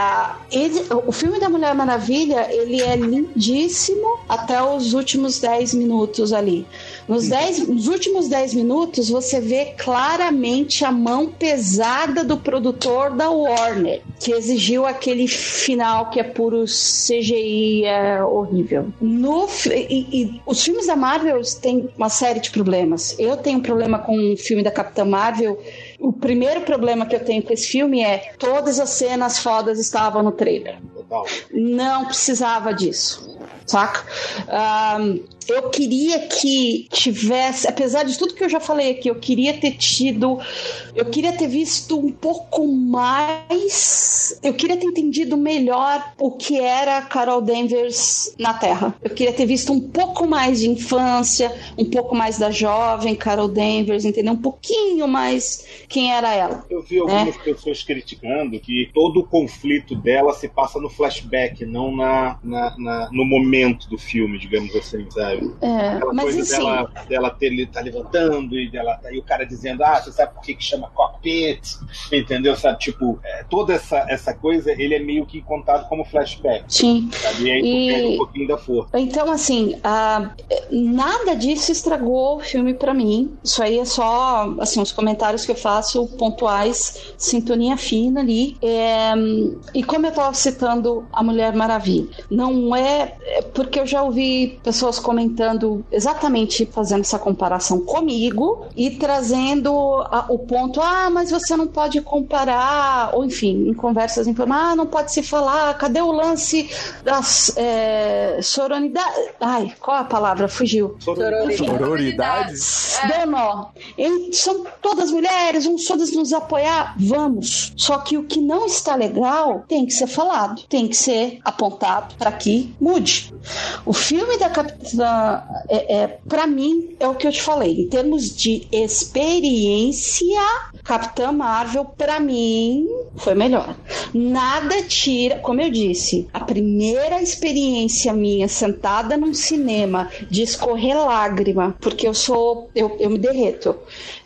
ele- o filme da Mulher Maravilha ele é lindíssimo até os últimos 10 minutos ali. Nos, 10, nos últimos 10 minutos você vê claramente a mão pesada do produtor da Warner, que exigiu aquele final que é puro CGI, é horrível. No, e, e os filmes da Marvel têm uma série de problemas. Eu tenho um problema com o filme da Capitã Marvel. O primeiro problema que eu tenho com esse filme é todas as cenas fodas estavam no trailer. Total. Não precisava disso, saca? Ahn, eu queria que tivesse, apesar de tudo que eu já falei aqui, eu queria ter tido, eu queria ter visto um pouco mais, eu queria ter entendido melhor o que era Carol Danvers na Terra. Eu queria ter visto um pouco mais de infância, um pouco mais da jovem Carol Danvers, entendeu? Um pouquinho mais quem era ela. Eu vi algumas né? pessoas criticando que todo o conflito dela se passa no flashback, não na, na, na no momento do filme, digamos assim, sabe? É, Aquela mas coisa assim, dela, dela ter, tá levantando e, dela, e o cara dizendo, ah, você sabe por que, que chama cockpit? Entendeu? Sabe, tipo, é, toda essa, essa coisa, ele é meio que contado como flashback. Sim. Sabe? E aí E- perde um pouquinho da força. Então, assim, nada disso estragou o filme pra mim. Isso aí é só, assim, os comentários que eu faço pontuais, sintonia fina ali. É, e como eu tava citando a Mulher Maravilha, não é, é porque eu já ouvi pessoas comentando exatamente fazendo essa comparação comigo e trazendo a- o ponto, ah, mas você não pode comparar, ou enfim, em conversas informais, ah, não pode se falar, cadê o lance das é, sororidade? Ai, qual a palavra? Fugiu. Sororidade? Deu nó. E são todas mulheres, vamos todas nos apoiar? Vamos. Só que o que não está legal tem que ser falado, tem que ser apontado para que mude. O filme da Capitã, é, é, para mim, é o que eu te falei. Em termos de experiência, Capitã Marvel, para mim, foi melhor. Nada tira, como eu disse, a primeira experiência minha sentada num cinema de escorrer lágrima, porque eu sou, eu, eu me derreto,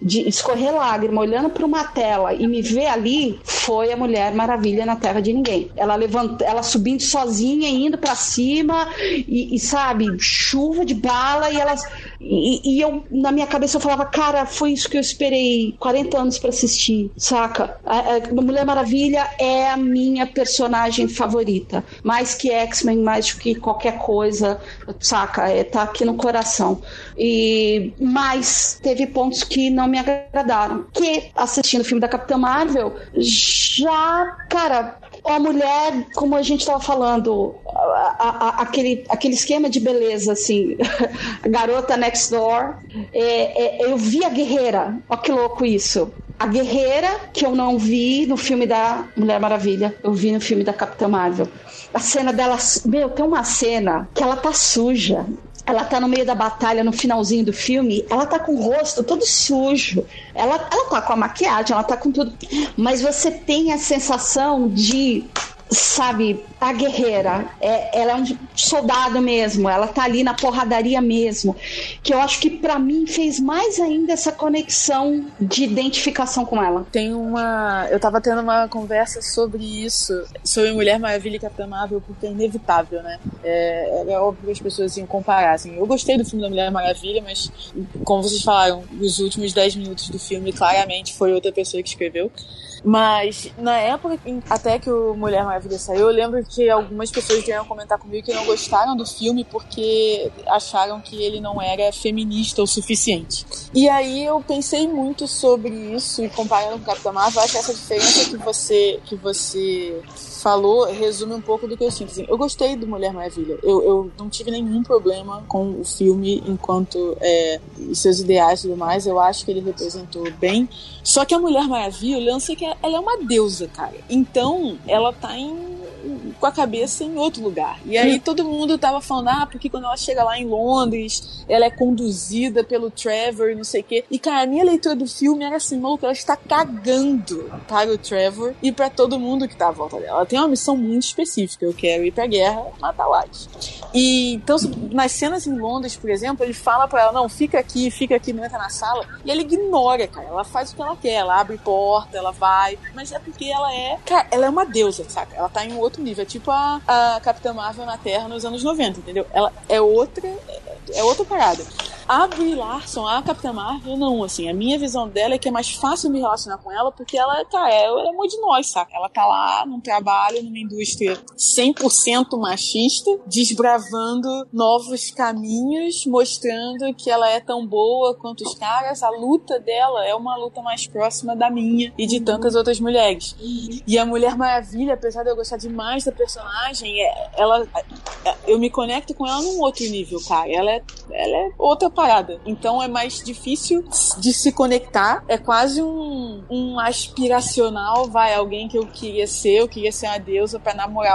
de escorrer lágrima olhando para uma tela e me ver ali, foi a Mulher Maravilha na Terra de Ninguém. Ela levanta, ela subindo sozinha, indo para cima e, e, sabe, chuva de bala e elas e, e eu, na minha cabeça, eu falava, cara, foi isso que eu esperei 40 anos pra assistir, saca? A, a Mulher Maravilha é a minha personagem favorita. Mais que X-Men, mais que qualquer coisa, saca? É, tá aqui no coração. E, mas teve pontos que não me agradaram. Que, assistindo o filme da Capitã Marvel, já, cara, a mulher, como a gente estava falando, a- a- aquele, aquele esquema de beleza, assim, garota next door. É, é, eu vi a guerreira, ó que louco isso. A guerreira que eu não vi no filme da Mulher Maravilha, eu vi no filme da Capitã Marvel. A cena dela, meu, tem uma cena que ela tá suja. Ela tá no meio da batalha, no finalzinho do filme, ela tá com o rosto todo sujo. Ela, ela tá com a maquiagem, ela tá com tudo. Mas você tem a sensação de, sabe, a guerreira. É, ela é um soldado mesmo, ela tá ali na porradaria mesmo. Que eu acho que pra mim fez mais ainda essa conexão de identificação com ela. Tem uma. Eu tava tendo uma conversa sobre isso, sobre Mulher Maravilha e Capitã Marvel, porque é inevitável, né? É, é óbvio que as pessoas iam comparar. Assim. Eu gostei do filme da Mulher Maravilha, mas, como vocês falaram, os últimos 10 minutos do filme claramente foi outra pessoa que escreveu. Mas na época até que o Mulher Maravilha saiu, eu lembro que algumas pessoas vieram comentar comigo que não gostaram do filme porque acharam que ele não era feminista o suficiente. E aí eu pensei muito sobre isso e comparando com Capitão Marvel, acho que essa diferença que você que você falou resume um pouco do que eu sinto. Assim, eu gostei do Mulher Maravilha. Eu, eu não tive nenhum problema com o filme enquanto é, seus ideais e tudo mais. Eu acho que ele representou bem. Só que a Mulher Maravilha, o lance é que ela é uma deusa, cara. Então, ela tá em com a cabeça em outro lugar. E aí todo mundo tava falando, ah, porque quando ela chega lá em Londres, ela é conduzida pelo Trevor e não sei o quê. E, cara, a minha leitura do filme era assim, maluco, ela está cagando para o Trevor e para todo mundo que tá à volta dela. Ela tem uma missão muito específica. Eu quero ir pra guerra, matar White. E, então, nas cenas em Londres, por exemplo, ele fala pra ela, não, fica aqui, fica aqui, não entra na sala. E ela ignora, cara. Ela faz o que ela quer. Ela abre porta, ela vai. Mas é porque ela é... Cara, ela é uma deusa, saca? Ela tá em um outro nível. É tipo a, a Capitã Marvel na Terra nos anos 90, entendeu? Ela é outra... É outra parada. A Brie Larson, a Capitã Marvel, não, assim, a minha visão dela é que é mais fácil me relacionar com ela porque ela, cara, ela é uma de nós, saca? Ela tá lá num trabalho, numa indústria 100% machista, desbravando novos caminhos, mostrando que ela é tão boa quanto os caras. A luta dela é uma luta mais próxima da minha e de tantas outras mulheres. E a Mulher Maravilha, apesar de eu gostar demais da personagem, é, ela, é, eu me conecto com ela num outro nível, cara. Ela é, ela é outra parada. Então é mais difícil de se conectar. É quase um, um aspiracional, vai, alguém que eu queria ser, eu queria ser uma deusa pra namorar.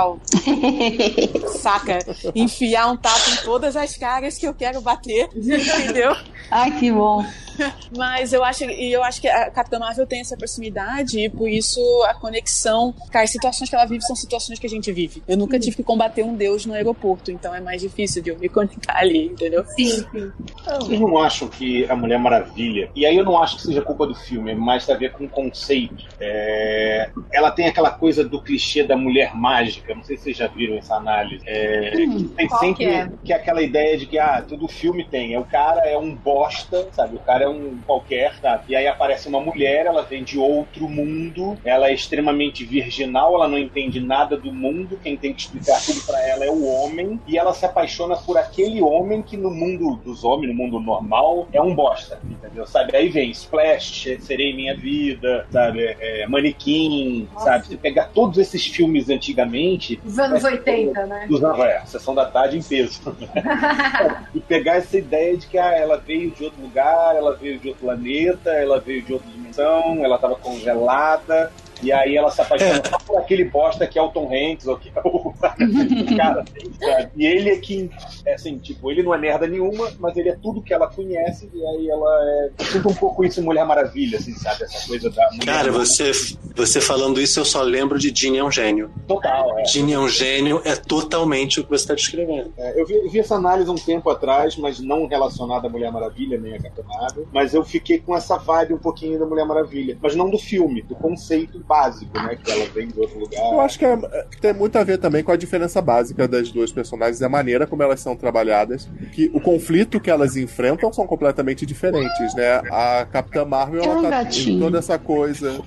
Saca? Enfiar um tapa em todas as caras que eu quero bater, entendeu? Ai, que bom. Mas eu acho, e eu acho que a Capitã Marvel tem essa proximidade e por isso a conexão. Cara, as situações que ela vive são situações que a gente vive. Eu nunca tive que combater um deus no aeroporto, então é mais difícil de eu me conectar ali, entendeu? Sim, sim. Vocês não acham que a Mulher Maravilha, e aí eu não acho que seja culpa do filme, é mais a ver com o conceito. É... Ela tem aquela coisa do clichê da mulher mágica, não sei se vocês já viram essa análise. É... Hum, tem sempre que é? que é aquela ideia de que ah, todo filme tem. É o cara é um bosta, sabe? O cara é um qualquer, sabe? E aí aparece uma mulher, ela vem de outro mundo, ela é extremamente virginal, ela não entende nada do mundo, quem tem que explicar tudo pra ela é o homem, e ela se apaixona por aquele homem que no mundo dos homens, mundo normal, é um bosta, entendeu? Sabe? Aí vem Splash, Serei Minha Vida, sabe? É, Manequim, sabe? Você pegar todos esses filmes antigamente. Os anos 80, né? Dos é, Sessão da Tarde em peso. e pegar essa ideia de que ah, ela veio de outro lugar, ela veio de outro planeta, ela veio de outra dimensão, ela estava congelada. E aí ela se apaixona só por aquele bosta que é o Tom Hanks, ou que é o, cara. assim? E ele é que, é assim, tipo, ele não é merda nenhuma, mas ele é tudo que ela conhece, e aí ela é. Sinto um pouco isso em Mulher Maravilha, assim, sabe? Essa coisa da mulher. Cara, você, você falando isso, eu só lembro de Ginny é um gênio. Total, é. Ginny é um gênio, é totalmente o que você está descrevendo. É, eu, vi, eu vi essa análise um tempo atrás, mas não relacionada à Mulher Maravilha, nem a Capitã Marvel. Mas eu fiquei com essa vibe um pouquinho da Mulher Maravilha. Mas não do filme, do conceito básico, né? Que ela vem de outro lugar. Eu acho que é- tem muito a ver também com a diferença básica das duas personagens e a maneira como elas são trabalhadas. Que o conflito que elas enfrentam são completamente diferentes, né? A Capitã Marvel, É ela tá em toda essa coisa.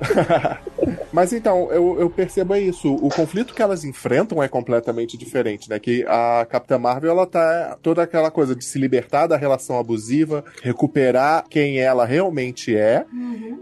Mas então, eu, eu percebo é isso. O conflito que elas enfrentam é completamente diferente, né? Que a Capitã Marvel, ela tá toda aquela coisa de se libertar da relação abusiva, recuperar quem ela realmente é.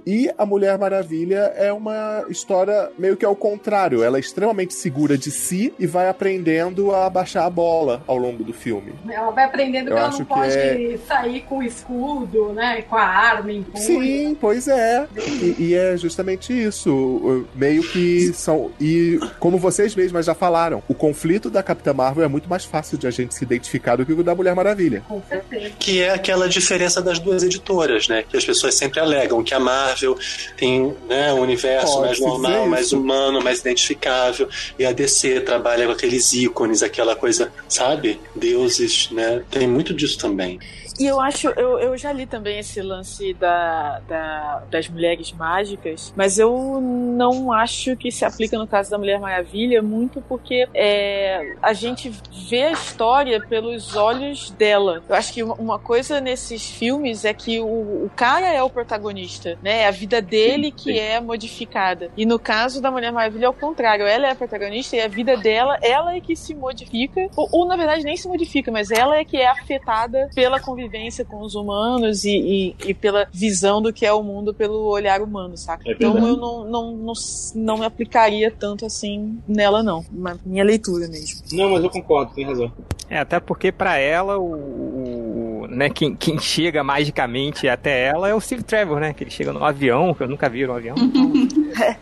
E a Mulher Maravilha é uma história meio que ao contrário. Ela é extremamente segura de si e vai aprendendo a baixar a bola ao longo do filme. Ela vai aprendendo Eu que ela acho não que pode é- sair com o escudo, né? Com a arma em punho. Sim, pois é. E, e é justamente isso. O- Meio que são. E como vocês mesmas já falaram, o conflito da Capitã Marvel é muito mais fácil de a gente se identificar do que o da Mulher Maravilha. Com certeza. Que é aquela diferença das duas editoras, né? Que as pessoas sempre alegam que a Marvel tem né, um universo Pode mais normal, mais humano, mais identificável. E a DC trabalha com aqueles ícones, aquela coisa, sabe? Deuses, né? Tem muito disso também. E eu acho, eu, eu já li também esse lance da, da- das mulheres mágicas, mas eu não acho que se aplica no caso da Mulher Maravilha muito porque é, a gente vê a história pelos olhos dela. Eu acho que uma, coisa nesses filmes é que o, o cara é o protagonista, né? É a vida dele que é modificada. E no caso da Mulher Maravilha é o contrário, ela é a protagonista e a vida dela, ela é que se modifica, ou, ou, na verdade nem se modifica, mas ela é que é afetada pela convivência com os humanos e, e- e pela visão do que é o mundo pelo olhar humano, saca? É então eu não, não, não, não me aplicaria tanto assim nela, não. Uma, minha leitura mesmo. Não, mas eu concordo, tem razão. É, até porque pra ela, o, né, quem, quem chega magicamente até ela é o Steve Trevor, né? Que ele chega no avião, que eu nunca vi um avião.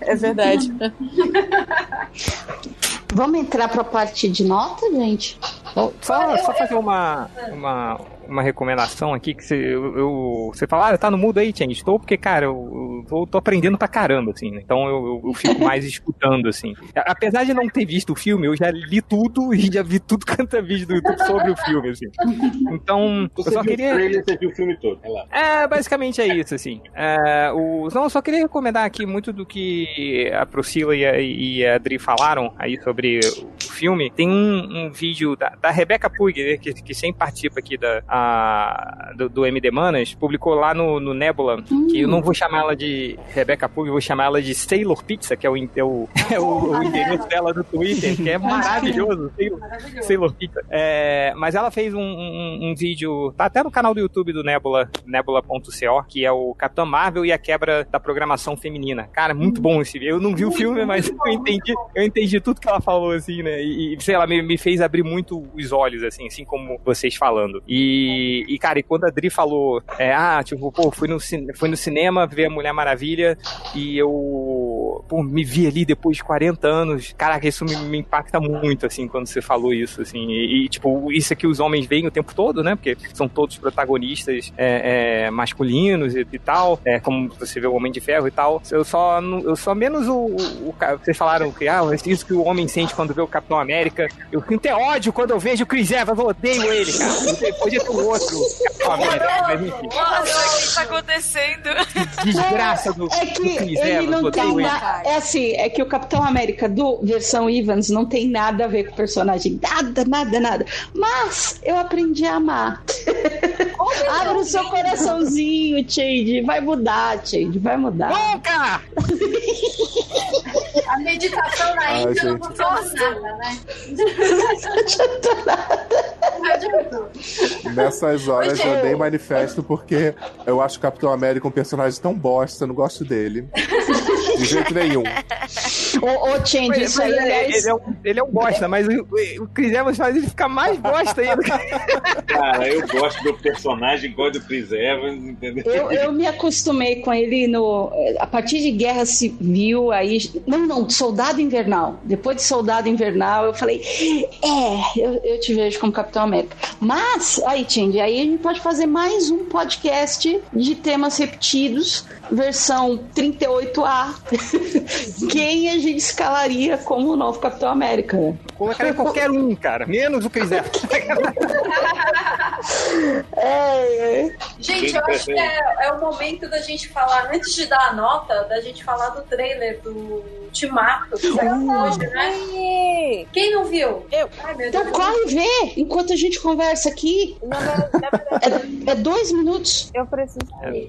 É verdade. Vamos entrar pra parte de nota, gente? Bom, só, só fazer uma, uma, uma recomendação aqui que você, eu, eu- você fala, ah, tá no mudo aí, Chang? Estou porque, cara, eu, eu tô, aprendendo pra caramba, assim, né? então eu, eu- eu fico mais escutando, assim. Apesar de não ter visto o filme, eu já li tudo e já vi tudo quanto é vídeo do YouTube sobre o filme, assim. Então, eu Você só viu queria... o trailer, você viu o filme todo. Vai lá. É, basicamente é isso, assim. É, o... Não, eu só queria recomendar aqui muito do que a Priscila e a, e a Adri falaram aí sobre o filme. Tem um, um vídeo da, da Rebecca Puig, né, que, que sempre participa aqui da a do, do, MD Manas, publicou lá no, no Nebula, hum. que eu não vou chamar ela de Rebecca Pug, vou chamar ela de Sailor Pizza, que é o, é o, é o, o endereço dela do Twitter, que é maravilhoso, Sailor, Sailor Pizza. É, mas ela fez um, um, um, vídeo, tá até no canal do YouTube do Nebula, nebula.co, que é o Capitão Marvel e a quebra da programação feminina. Cara, muito bom esse vídeo. Eu não vi o filme, mas eu entendi, eu entendi tudo que ela falou, assim, né? E, sei lá, me, me fez abrir muito os olhos, assim, assim como vocês falando. E, e cara, e quando a Dri falou, é, ah, tipo, pô, fui no, fui no cinema ver a Mulher Maravilha e eu, pô, me vi ali depois de 40 anos. Caraca, isso me, me impacta muito, assim, quando você falou isso, assim. E, e, tipo, isso é que os homens veem o tempo todo, né? Porque são todos protagonistas é, é, masculinos e, e, tal, é, como você vê o Homem de Ferro e tal. Eu só, eu só menos o, o, o vocês falaram que, ah, isso que o homem sente quando vê o Capitão América. Eu sinto ódio quando eu vejo o Chris Evans, eu odeio ele, cara. Podia ter um outro América, mas enfim. Nossa, o que tá acontecendo? Desgraça do, é que do Chris ele Evans, não tem na... É assim, é que o Capitão América do versão Evans não tem nada a ver com o personagem. Nada, nada, nada. Mas eu aprendi a amar. Abre o seu coraçãozinho, Chade. Vai mudar, Chade. Vai mudar. Nunca! A meditação na Índia não funciona nada, né? Não adiantou. Nessas horas eu dei manifesto porque eu acho o Capitão América um personagem tão bosta, não gosto dele. De jeito nenhum. Ô, ô Change, isso aí, aliás... ele, é um, ele é um bosta, mas o, o Chris Evans faz ele ficar mais bosta ainda. Cara, eu gosto do personagem, gosto do Chris Evans, entendeu? Eu, eu me acostumei com ele no. A partir de Guerra Civil, aí. Não, não, Soldado Invernal. Depois de Soldado Invernal, eu falei, é, eu, eu te vejo como Capitão América. Mas, aí, Change, aí a gente pode fazer mais um podcast de temas repetidos, versão 38A. Quem a gente escalaria como o novo Capitão América? Né? Colocaria qualquer um, cara, menos o Chris Evans. é, é. Gente, eu acho que é, é o momento da gente falar, antes de dar a nota, da gente falar do trailer do Ultimato, que saiu hoje, né? Quem não viu? Eu. Ai, então corre ver enquanto a gente conversa aqui. Não, não, é, é, dois minutos. Eu preciso.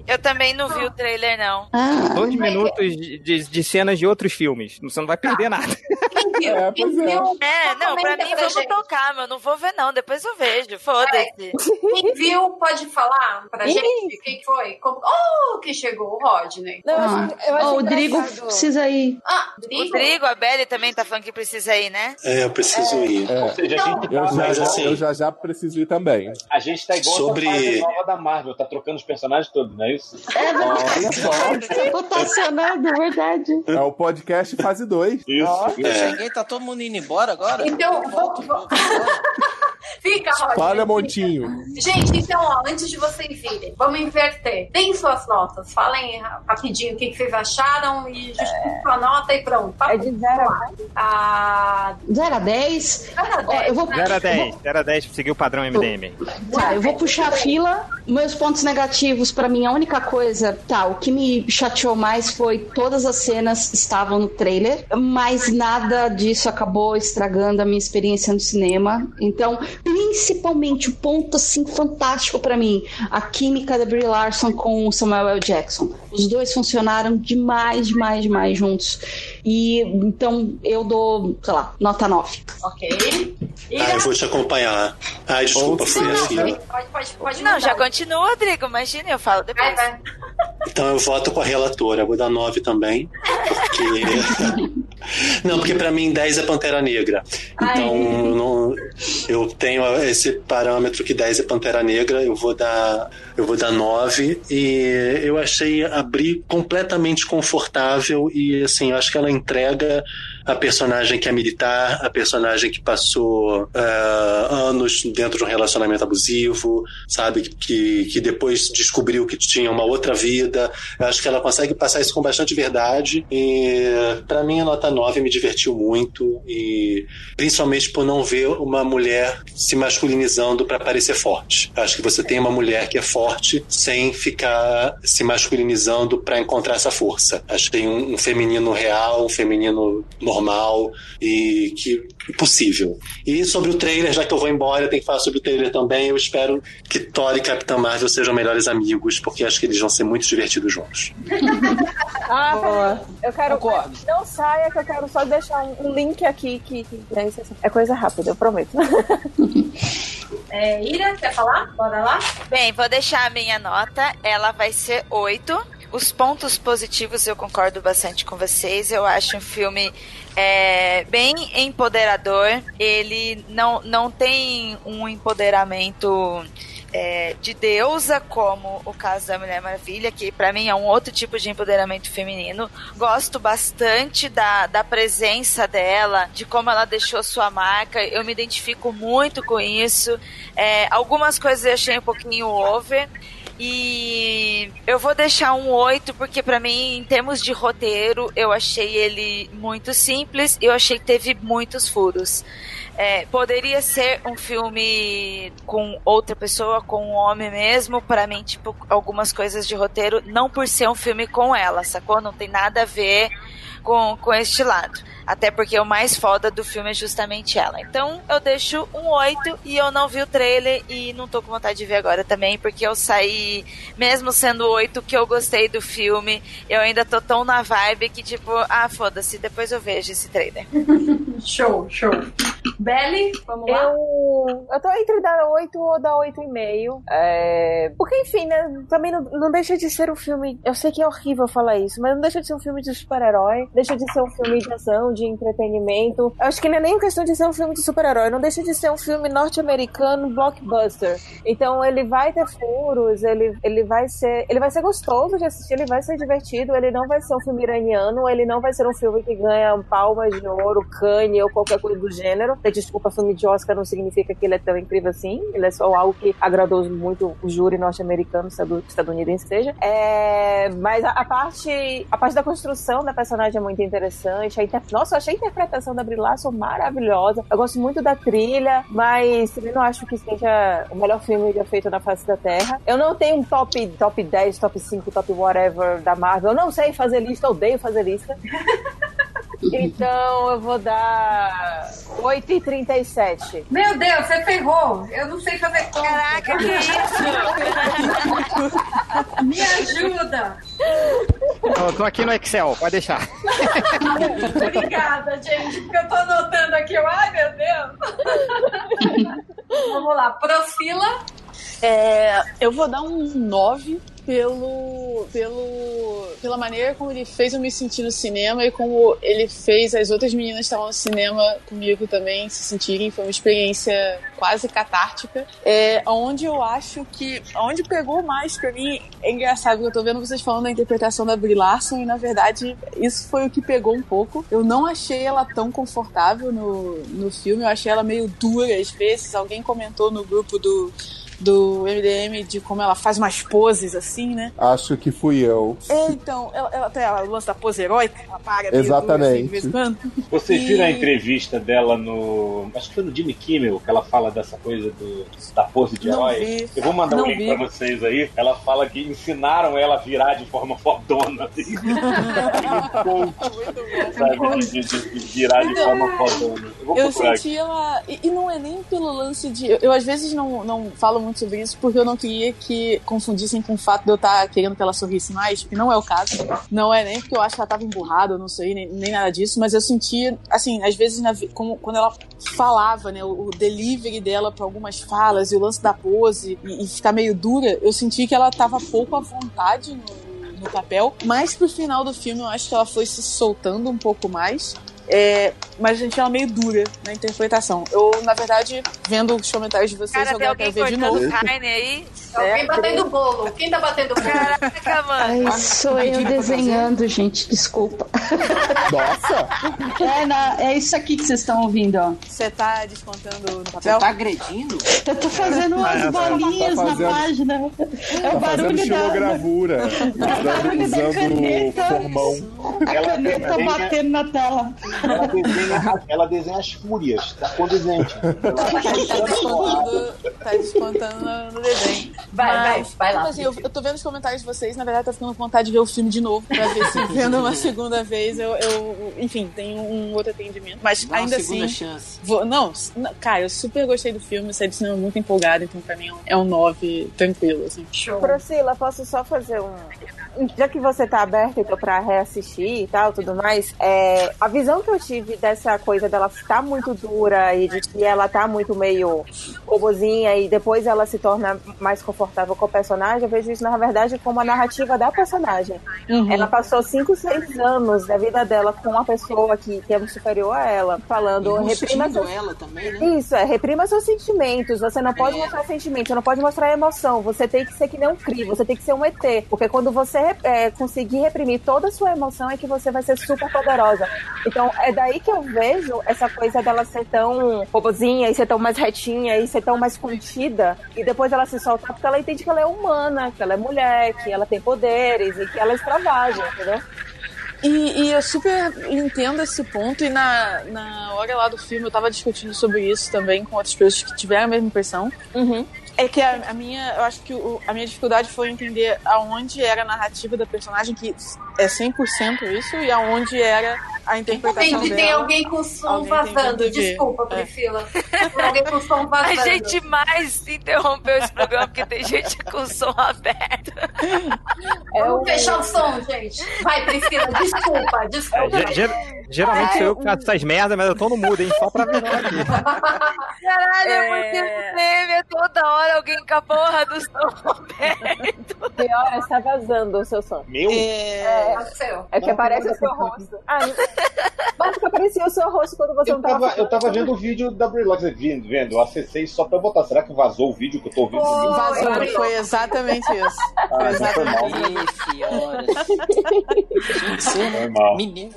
Eu também não vi o trailer, não. Ah, dois minutos de, de, cenas de outros filmes. Você não vai perder ah. nada. Quem viu? É, Quem viu? é não, pra mim vamos gente. tocar, mas eu não vou ver, não. Depois eu vejo. Foda-se. É. Quem viu, pode falar pra gente quem foi? Como... Oh, que chegou o Rodney. Não, ah. eu acho oh, o Drigo precisa ir. Ah, Drigo? O Drigo, a Belly também tá falando que precisa ir, né? É, eu preciso é. ir. É. Ou seja, a gente eu, já, já, assim, eu já já preciso ir também. A gente tá igual Sobre... a nova da Marvel, tá trocando os personagens todos, não é isso? É verdade. Olha Rotacionando, é verdade. É o podcast fase 2. Isso. Eu cheguei, tá todo mundo indo embora agora? Então, vou... vou... Fica, Roger. Fala, Montinho. Gente, então, ó, antes de vocês irem, vamos inverter. Deem suas notas. Falem rapidinho o que, que vocês acharam e justifiquem sua nota e pronto. É de 0 a 10? 0 a 10? 0 a 10. 0 a 10. 0 a 10, seguir o padrão MDM. Tá, eu vou puxar a fila. Meus pontos negativos, pra mim, a única coisa, tá, o que me chateou mais foi todas as cenas estavam no trailer, mas nada disso acabou estragando a minha experiência no cinema. Então, principalmente o ponto assim fantástico para mim, a química da Brie Larson com o Samuel L. Jackson. Os dois funcionaram demais, demais, demais juntos. E então eu dou, sei lá, nota 9. Ok. E ah, eu vou te acompanhar. Ah, desculpa, fui assim. Pode, pode, pode não, já continua, Rodrigo. Imagina, eu falo depois. Vai, vai. Então eu voto com a relatora, vou dar 9 também. Porque. não, porque pra mim 10 é Pantera Negra. Então eu, não, eu tenho esse parâmetro que 10 é Pantera Negra, eu vou dar, eu vou dar 9. E eu achei abrir completamente confortável e assim, eu acho que ela entrega a personagem que é militar, a personagem que passou uh, anos dentro de um relacionamento abusivo, sabe? Que, que depois descobriu que tinha uma outra vida. Eu acho que ela consegue passar isso com bastante verdade. E para mim a nota 9 me divertiu muito e principalmente por não ver uma mulher se masculinizando para parecer forte. Eu acho que você tem uma mulher que é forte sem ficar se masculinizando para encontrar essa força. Acho que tem um, um feminino real, um feminino normal normal e que possível. E sobre o trailer, já que eu vou embora, eu tenho que falar sobre o trailer também. Eu espero que Thor e Capitã Marvel sejam melhores amigos, porque acho que eles vão ser muito divertidos juntos. ah, Boa. eu quero. Concordo. Não saia, que eu quero só deixar um link aqui que, que é coisa rápida, eu prometo. É, Ira, quer falar? Bora lá? Bem, vou deixar a minha nota. Ela vai ser 8. Os pontos positivos eu concordo bastante com vocês. Eu acho um filme é, bem empoderador. Ele não, não tem um empoderamento é, de deusa, como o caso da Mulher Maravilha, que para mim é um outro tipo de empoderamento feminino. Gosto bastante da, da presença dela, de como ela deixou sua marca. Eu me identifico muito com isso. É, algumas coisas eu achei um pouquinho over. E eu vou deixar um 8, porque para mim, em termos de roteiro, eu achei ele muito simples e eu achei que teve muitos furos. É, poderia ser um filme com outra pessoa, com um homem mesmo, para mim, tipo, algumas coisas de roteiro, não por ser um filme com ela, sacou? Não tem nada a ver com, com este lado. Até porque o mais foda do filme é justamente ela. Então eu deixo um 8 e eu não vi o trailer e não tô com vontade de ver agora também, porque eu saí, mesmo sendo 8, que eu gostei do filme, eu ainda tô tão na vibe que, tipo, ah, foda-se, depois eu vejo esse trailer. show, show. Belly, vamos lá? Eu, eu tô entre dar 8 ou dar 8,5. É... Porque, enfim, né? Também não, não deixa de ser um filme. Eu sei que é horrível falar isso, mas não deixa de ser um filme de super-herói. Deixa de ser um filme de ação, de entretenimento. Acho que não é nem questão de ser um filme de super-herói, não deixa de ser um filme norte-americano blockbuster. Então ele vai ter furos, ele, ele vai ser. Ele vai ser gostoso de assistir, ele vai ser divertido, ele não vai ser um filme iraniano, ele não vai ser um filme que ganha palmas de ouro, cane ou qualquer coisa do gênero. Desculpa, filme de Oscar não significa que ele é tão incrível assim. Ele é só algo que agradou muito o júri norte-americano, estadunidense seja. É, mas a, a, parte a parte da construção da personagem é muito interessante. Inter... Nossa, eu achei a interpretação da Brie maravilhosa. Eu gosto muito da trilha, mas também não acho que seja o melhor filme já feito na face da Terra. Eu não tenho um top, top 10, top 5, top whatever da Marvel. Eu não sei fazer lista, odeio fazer lista. Então eu vou dar 8,37. Meu Deus, você ferrou. Eu não sei fazer conta. Caraca, que isso? Me ajuda. Eu tô aqui no Excel, pode deixar. Obrigada, gente, porque eu tô anotando aqui. Ai, meu Deus. Vamos lá, Profila. É, eu vou dar um 9 pelo, pelo, pela maneira como ele fez eu me sentir no cinema e como ele fez as outras meninas que estavam no cinema comigo também se sentirem. Foi uma experiência quase catártica. É, onde eu acho que. Onde pegou mais pra mim. É engraçado que eu tô vendo vocês falando da interpretação da Brie Larson e na verdade isso foi o que pegou um pouco. Eu não achei ela tão confortável no, no filme, eu achei ela meio dura às vezes. Alguém comentou no grupo do do MDM de como ela faz umas poses assim, né? Acho que fui eu. É, então, ela, ela tem o lance da pose heróica, ela paga Exatamente. Assim, Vocês viram a entrevista dela no. Acho que foi no Jimmy Kimmel, que ela fala dessa coisa do, da pose de herói. Eu vou mandar um link vi. pra vocês aí. Ela fala que ensinaram ela a virar de forma fodona. Assim. Sabe? De, de, de, virar de forma fodona. Eu, eu senti ela. E, e, não é nem pelo lance de. Eu, eu às vezes não, não falo muito sobre isso porque eu não queria que confundissem com o fato de eu estar tá querendo que ela sorrisse mais, que não é o caso. Não é nem porque eu acho que ela estava emburrada, eu não sei, nem, nem, nada disso, mas eu sentia, assim, às vezes, na, como, quando ela falava, né, o, delivery dela para algumas falas e o lance da pose e, e ficar meio dura, eu senti que ela estava pouco à vontade no, no papel, mas pro final do filme eu acho que ela foi se soltando um pouco mais. É, mas a gente é meio dura na interpretação. Eu, na verdade, vendo os comentários de vocês, Cara, agora quero ver de novo. Carne aí. Alguém batendo bolo. Quem tá batendo bolo? Caraca, mano. Ai, sou eu desenhando, gente. Desculpa. Nossa! É, na, é isso aqui que vocês estão ouvindo, ó. Você tá descontando no papel? Você tá agredindo? Eu tô fazendo umas ah, bolinhas tá fazendo, na página. É tá o barulho da... estilogravura. É o barulho da caneta. formão. A caneta batendo na tela. Ela desenha, ela desenha as fúrias, tá condizente. tá descontando, tá descontando no desenho. Vai, vai, vai lá. Assim, eu, eu tô vendo os comentários de vocês, na verdade, tô ficando com vontade de ver o filme de novo, pra ver se vendo uma segunda vez eu, eu enfim, tenho um outro atendimento. Mas Uma ainda assim. chance. Vou, não, cara, eu super gostei do filme, saí do cinema muito empolgada, então pra mim é um- é um 9 tranquilo, assim. Show. Priscila, posso só fazer um. Já que você tá aberta pra reassistir e tal, tudo mais, é, a visão que eu tive dessa coisa dela estar muito dura e de que ela tá muito meio robozinha e depois ela se torna mais confortável com o personagem, eu vejo isso na verdade como a narrativa da personagem. Ela passou 5, 6 anos da vida dela com uma pessoa que, que é superior a ela, falando reprima seus ela também, né? isso, é, reprima seus sentimentos. Você não pode É. mostrar sentimentos, você não pode mostrar emoção. Você tem que ser que nem um CRI, você tem que ser um ET. Porque quando você é, conseguir reprimir toda a sua emoção, é que você vai ser super poderosa. Então, é daí que eu vejo essa coisa dela ser tão robozinha e ser tão mais retinha e ser tão mais contida. E depois ela se soltar porque ela entende que ela é humana, que ela é mulher, que ela tem poderes e que ela extravasa, entendeu? E, e eu super entendo esse ponto, e na, na hora lá do filme eu tava discutindo sobre isso também com outras pessoas que tiveram a mesma impressão. É que a, a minha, eu acho que o- a minha dificuldade foi entender aonde era a narrativa da personagem, que é 100% isso, e aonde era a interpretação Entendi, dela. tem alguém com som Alguém vazando. a ver. Desculpa, É. Priscila. Tem alguém com som A vazando. gente mais interrompeu esse programa porque tem gente com o som aberto. Vamos fechar o som, gente. Vai, Priscila, desculpa, É, desculpa. ge- geralmente sou eu que faço essas merdas, mas eu tô no mudo, hein? Só pra avisar aqui. Caralho, é... É. porque meme é toda hora alguém com a porra do som aberto. Pior, está vazando o seu som. Meu? É, É. É que aparece o seu rosto. Ah, mas que aparecia o seu rosto quando você Eu não tava tava, eu tava vendo o vídeo da Brie Larson, vendo, eu acessei só pra botar. Será que vazou o vídeo que eu tô ouvindo? Pô, vazou, Foi. foi exatamente isso. Foi Ah, foi mal. exatamente isso. Foi mal. Menino.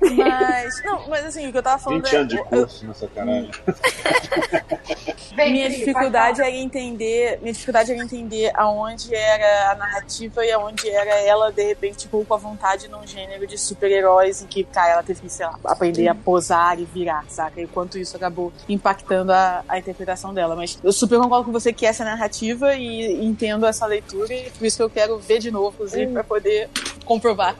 Mas, não, mas assim, o que eu tava falando 20 é. anos de eu- curso nessa caralho. Minha dificuldade era entender minha dificuldade era entender aonde era a narrativa e aonde era ela de repente tipo, com a vontade num gênero de super-heróis em que cara ela teve que sei lá aprender a posar e virar saca e quanto isso acabou impactando a, a interpretação dela mas eu super concordo com você que essa é a narrativa e entendo essa leitura e por isso que eu quero ver de novo inclusive pra poder comprovar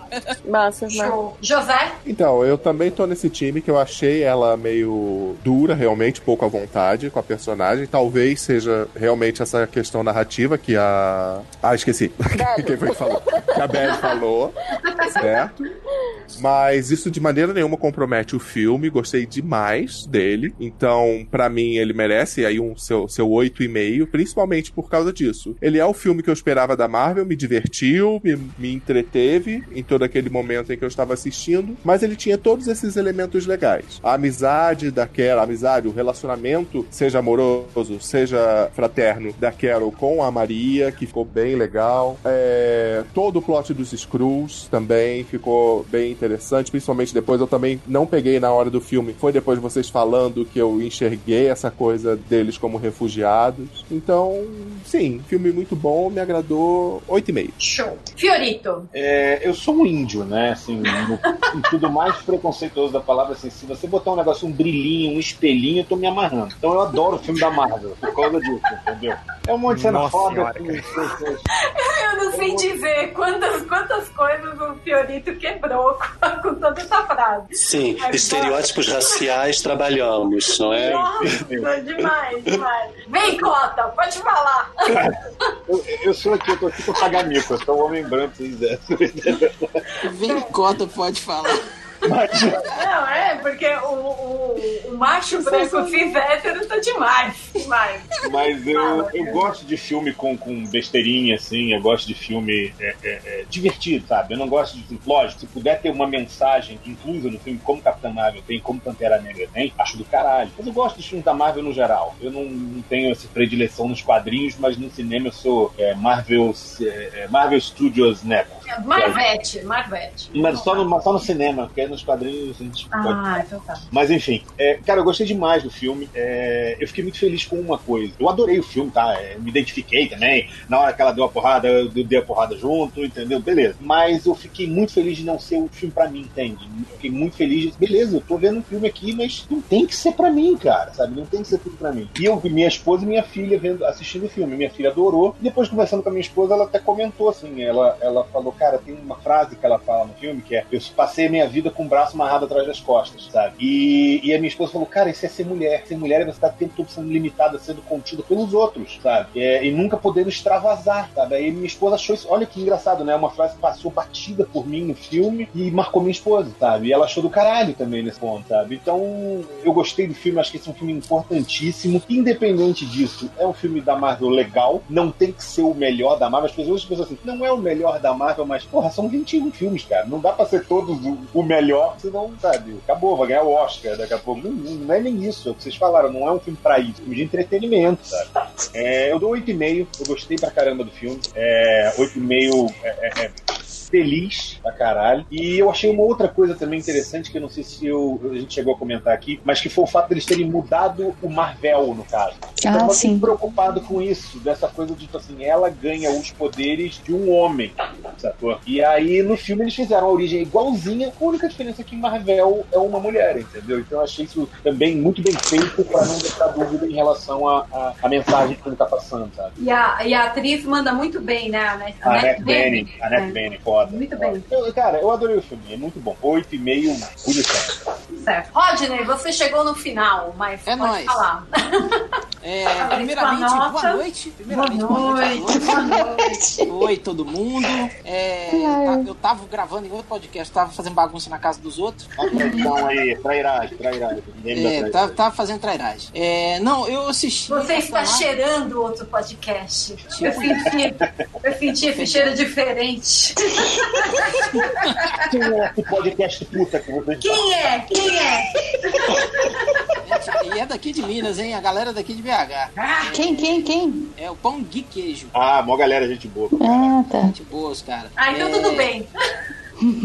massa. Show. José? Então, eu também tô nesse time que eu achei ela meio dura, realmente, pouco à vontade com a personagem. Talvez seja realmente essa questão narrativa que a. Ah, esqueci. Quem foi que falou? Que a Belle falou, certo? Mas isso de maneira nenhuma compromete o filme. Gostei demais dele. Então, pra mim, ele merece aí um seu, seu 8,5, principalmente por causa disso. Ele é o filme que eu esperava da Marvel, me divertiu, me, me entreteve em todo aquele momento em que eu estava assistindo, mas ele tinha todos esses elementos legais. A amizade da Carol, a amizade, o relacionamento, seja amoroso, seja fraterno, da Carol com a Maria, que ficou bem legal. É, todo o plot dos Screws também ficou bem interessante, principalmente depois eu também não peguei na hora do filme, foi depois de vocês falando que eu enxerguei essa coisa deles como refugiados. Então, sim, filme muito bom, me agradou 8,5. Show. Fiorito. É, eu sou um índio, né? Assim, no, em tudo mais preconceituoso da palavra, assim, se você botar um negócio, um brilhinho, um espelhinho, eu tô me amarrando. Então eu adoro o filme da Marvel, por causa disso, entendeu? É um monte de cena foda. assim, Eu não sei dizer quantas, quantas coisas o Fiorito quebrou com, toda essa frase. Sim, estereótipos raciais trabalhamos, não é? Nossa, demais, demais. Vem, Cota, pode falar. eu, eu sou aqui, eu tô aqui pra pagar mico, eu sou um homem branco, se quiser. Vem cota, pode falar. Mas, Não, é, porque o, o, o macho branco cis hétero tá demais. Demais. mas eu, eu gosto de filme com, com besteirinha, assim, eu gosto de filme é, é, é, divertido, sabe? Eu não gosto de. Lógico, se puder ter uma mensagem inclusa no filme, como Capitã Marvel tem, como Pantera Negra tem, acho do caralho. Mas eu gosto dos filmes da Marvel no geral. Eu não, não tenho essa predileção nos quadrinhos, mas no cinema eu sou é, Marvel, é, é, Marvel Studios Network. Marvete, Marvete. Mas só no, só no cinema, porque aí nos quadrinhos a gente Ah, pode. então tá. Mas enfim, é, cara, eu gostei demais do filme. É, eu fiquei muito feliz com uma coisa. Eu adorei o filme, tá? É, me identifiquei também. Na hora que ela deu a porrada, eu dei a porrada junto, entendeu? Beleza. Mas eu fiquei muito feliz de não ser um filme pra mim, entende? Eu fiquei muito feliz de, beleza, eu tô vendo um filme aqui, mas não tem que ser pra mim, cara, sabe? Não tem que ser tudo pra mim. E eu vi minha esposa e minha filha vendo, assistindo o filme. Minha filha adorou. E depois, conversando com a minha esposa, ela até comentou assim: ela, ela falou, cara, tem uma frase que ela fala no filme que é: Eu passei a minha vida com o braço amarrado atrás das costas, sabe? E, e a minha esposa falou, cara, isso é ser mulher. Ser mulher é você estar o tempo todo sendo limitada, sendo contida pelos outros, sabe? É, e nunca podendo extravasar, sabe? Aí minha esposa achou isso. Olha que engraçado, né? Uma frase que passou batida por mim no filme e marcou minha esposa, sabe? E ela achou do caralho também nesse ponto, sabe? Então, eu gostei do filme, acho que esse é um filme importantíssimo. Independente disso, é um filme da Marvel legal. Não tem que ser o melhor da Marvel. As pessoas pensam assim, não é o melhor da Marvel, mas, porra, são 21 filmes, cara. Não dá pra ser todos o, melhor, senão, sabe? Acabou, vai ganhar o Oscar daqui a pouco. Não, não é nem isso, é o que vocês falaram. Não é um filme pra isso, é um filme de entretenimento, sabe? É, eu dou 8,5. Eu gostei pra caramba do filme. É, 8,5 é, é, é feliz pra caralho. E eu achei uma outra coisa também interessante, que eu não sei se eu, a gente chegou a comentar aqui, mas que foi o fato deles terem mudado o Marvel, no caso. Ah, eu tava sim. muito preocupado com isso, dessa coisa de, tipo assim, ela ganha os poderes de um homem, sacou? E aí, no filme, eles fizeram a origem igualzinha, com a única diferença é que Marvel é uma mulher, entendeu? Então eu achei isso também muito bem feito pra não deixar dúvida em relação à mensagem que ele tá passando, sabe? E a, e a atriz manda muito bem, né? A Net, A Annette Bening, a Annette É. Bening, foda. Muito bem. Eu, cara, eu adorei o filme, é muito bom. 8,5, bonitão. Certo. Rodney, você chegou no final, mas É pode nóis. falar. É, primeiramente, boa noite. Primeiramente, Boa noite, boa noite. Oi, todo mundo. É, eu, ta- eu tava gravando em outro podcast, tava fazendo bagunça na casa dos outros. Traição aí, trairagem, trairagem. É, tava, tava fazendo trairagem. É, não, eu assisti. Você está Marvel. cheirando outro podcast. Eu senti, eu senti esse cheiro diferente. Quem é esse podcast puta que você Quem é? Quem é? E é daqui de Minas, hein? A galera daqui de BH. Quem, quem, quem? É o Pão de Queijo. Ah, mó galera, gente boa. Ah, tá. Gente boa, os caras. Ah, então É, tudo bem.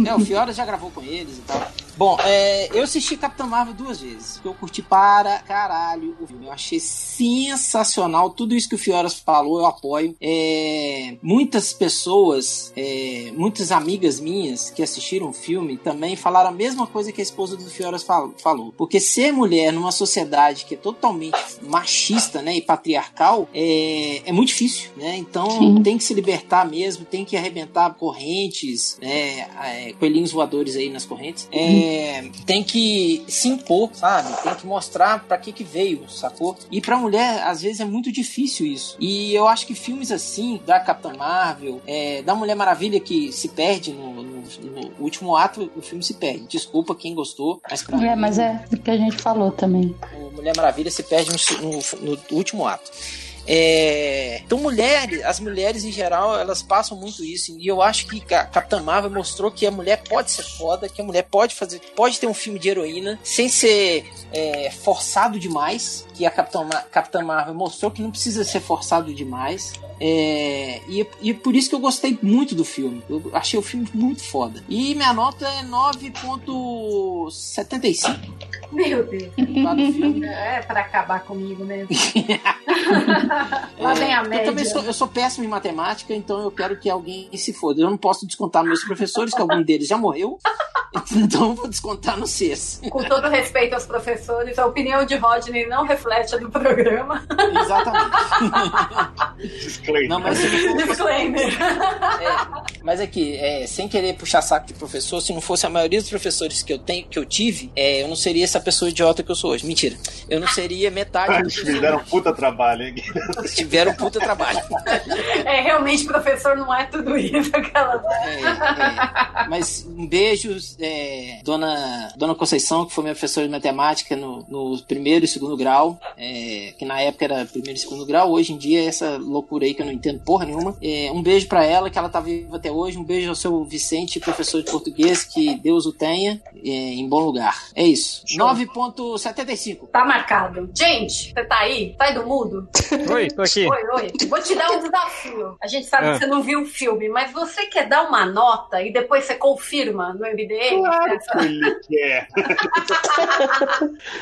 É, o Fiora já gravou com eles e tal. Bom, é, eu assisti Capitão Marvel duas vezes. porque Eu curti para caralho o filme. Eu achei sensacional. Tudo isso que o Fioras falou, eu apoio. É, muitas pessoas, é, muitas amigas minhas que assistiram o filme também falaram a mesma coisa que a esposa do Fioras fal- falou. Porque ser mulher numa sociedade que é totalmente machista né, e patriarcal é, é muito difícil. Né? Então Sim. tem que se libertar mesmo, tem que arrebentar correntes, né, é, coelhinhos voadores aí nas correntes. É, tem que se impor, sabe? Tem que mostrar pra que que veio, sacou? E pra mulher, às vezes, é muito difícil isso. E eu acho que filmes assim, da Capitã Marvel, é, da Mulher Maravilha que se perde no, no- no último ato, o filme se perde. Desculpa quem gostou, mas pra É, mim, mas é o que a gente falou também. Mulher Maravilha se perde no- no último ato. É, então, mulheres, as mulheres em geral, elas passam muito isso. E eu acho que a Capitã Marvel mostrou que a mulher pode ser foda, que a mulher pode fazer, pode ter um filme de heroína sem ser é, forçado demais. Que a Capitã, Ma- Capitã Marvel mostrou que não precisa ser forçado demais. É, e, e por isso que eu gostei muito do filme. Eu achei o filme muito foda. E minha nota é 9.75 Meu Deus. É pra acabar comigo mesmo. Lá vem a É, média. Eu também sou, eu sou péssimo em matemática, então eu quero que alguém se foda. Eu não posso descontar meus professores, que algum deles já morreu. Então eu vou descontar no CES. Com todo respeito aos professores, a opinião de Rodney não reflete do programa. Exatamente. Disclaimer. Não, mas Disclaimer. Mas é que, é, sem querer puxar saco de professor, se não fosse a maioria dos professores que eu tenho, que eu tive, é, eu não seria essa pessoa idiota que eu sou hoje. Mentira. Eu não seria metade do Eles fizeram hoje. puta trabalho, hein? Eles tiveram puta trabalho. É, realmente, professor não é tudo isso. Aquela... É, é. Mas um beijo, é, dona, dona Conceição, que foi minha professora de matemática no, no primeiro e segundo grau, é, que na época era primeiro e segundo grau, hoje em dia é essa loucura aí que eu não entendo porra nenhuma. É, um beijo pra ela, que ela tá viva até hoje. Um beijo ao seu Vicente, professor de português, que Deus o tenha. é, em bom lugar. É isso. 9.75. Tá marcado. Gente, você tá aí? Sai do mudo? Oi, tô aqui. Oi, oi. Vou te dar um desafio. A gente sabe Ah. que você não viu o filme, mas você quer dar uma nota e depois você confirma no MDM? Claro que ele quer.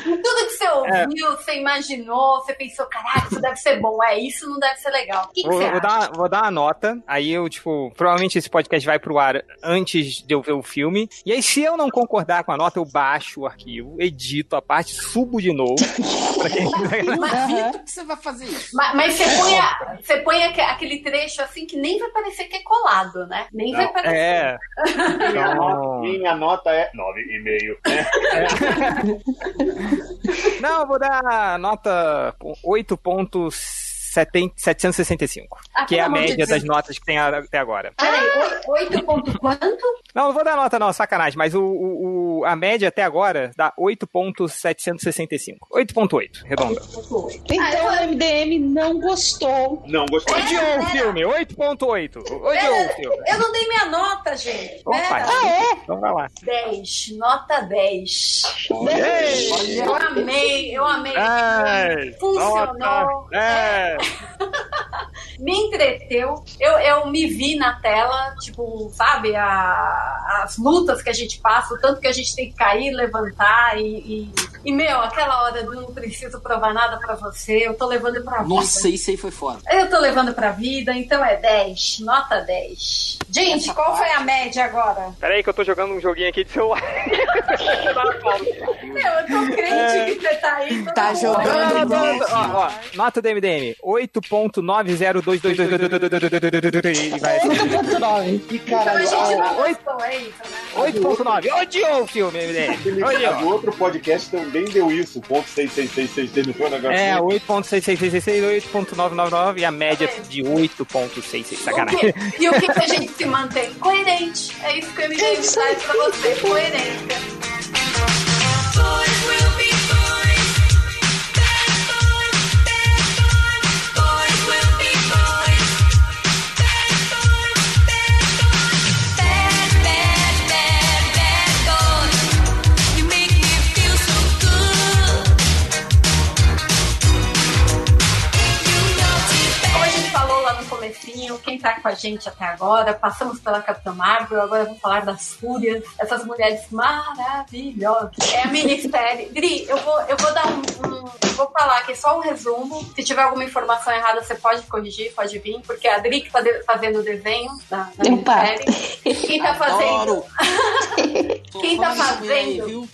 Tudo que você ouviu, você imaginou, você pensou, caralho, isso deve ser bom. É, isso não deve ser legal. O que, que Vou, você vou acha? dar, vou dar uma nota, aí eu, tipo, provavelmente esse podcast vai pro ar antes de eu ver o filme. E aí, se eu não concordar com a nota, eu baixo o arquivo, edito a parte, subo de novo. pra quem Duvido que você vai fazer isso. Mas, mas você põe, a- você põe aque- aquele trecho assim que nem vai parecer que é colado, né? Nem vai Não, parecer. É. Minha, Então- nota, minha nota é 9,5. Né? Não, vou dar nota 8.765. Ah, que é a de média Deus. das notas que tem até agora. Peraí, oi- oito ponto quanto? Não, não vou dar nota não, sacanagem, mas o, o- o- a média até agora dá 8.765. 8.8, redonda. Então o MDM não gostou. Não, gostei. Odiou o filme, 8.8. Odiou o filme. Eu não dei minha nota, gente. Opa, Pera. então vai lá. 10, nota 10. Ei! Eu amei, eu amei. Ai, Funcionou. nota É. 10. me entreteu. Eu, eu me vi na tela, tipo, sabe, a- as lutas que a gente passa, o tanto que a gente tem que cair, levantar e. E, e, meu, aquela hora do não preciso provar nada pra você, eu tô levando pra vida. Nossa, isso aí foi foda. Eu tô levando pra vida, então é 10, nota 10. Gente, Essa qual foi parte- a média agora? Pera aí que eu tô jogando um joguinho aqui de celular. Meu, eu tô crente que você tá aí. Tá mundo. jogando ó, ó, nota do MDM, 8.90222222 e vai assim. 8.9. E Então a caralho, gente a- não gostou, é isso, né? 8.9. Odiou o filme, MDM. O outro podcast também deu isso. Ponto 6666 não foi um negócio É, assim? 8.6666, 8.999 e a média de 8.66. O Sacanagem. E o que, a gente se mantém? Coerente. É isso que eu me dei pra você. Coerência. Quem tá com a gente até agora, passamos pela Capitã Marvel, agora vamos falar das Fúrias, essas mulheres maravilhosas. É a minissérie. Dri, eu vou, eu vou dar um, um- eu vou falar aqui só um resumo. Se tiver alguma informação errada, você pode corrigir, pode vir, porque é a Dri que tá de- fazendo o desenho da, da Opa. minissérie. Quem tá fazendo. Quem tá aí, fazendo?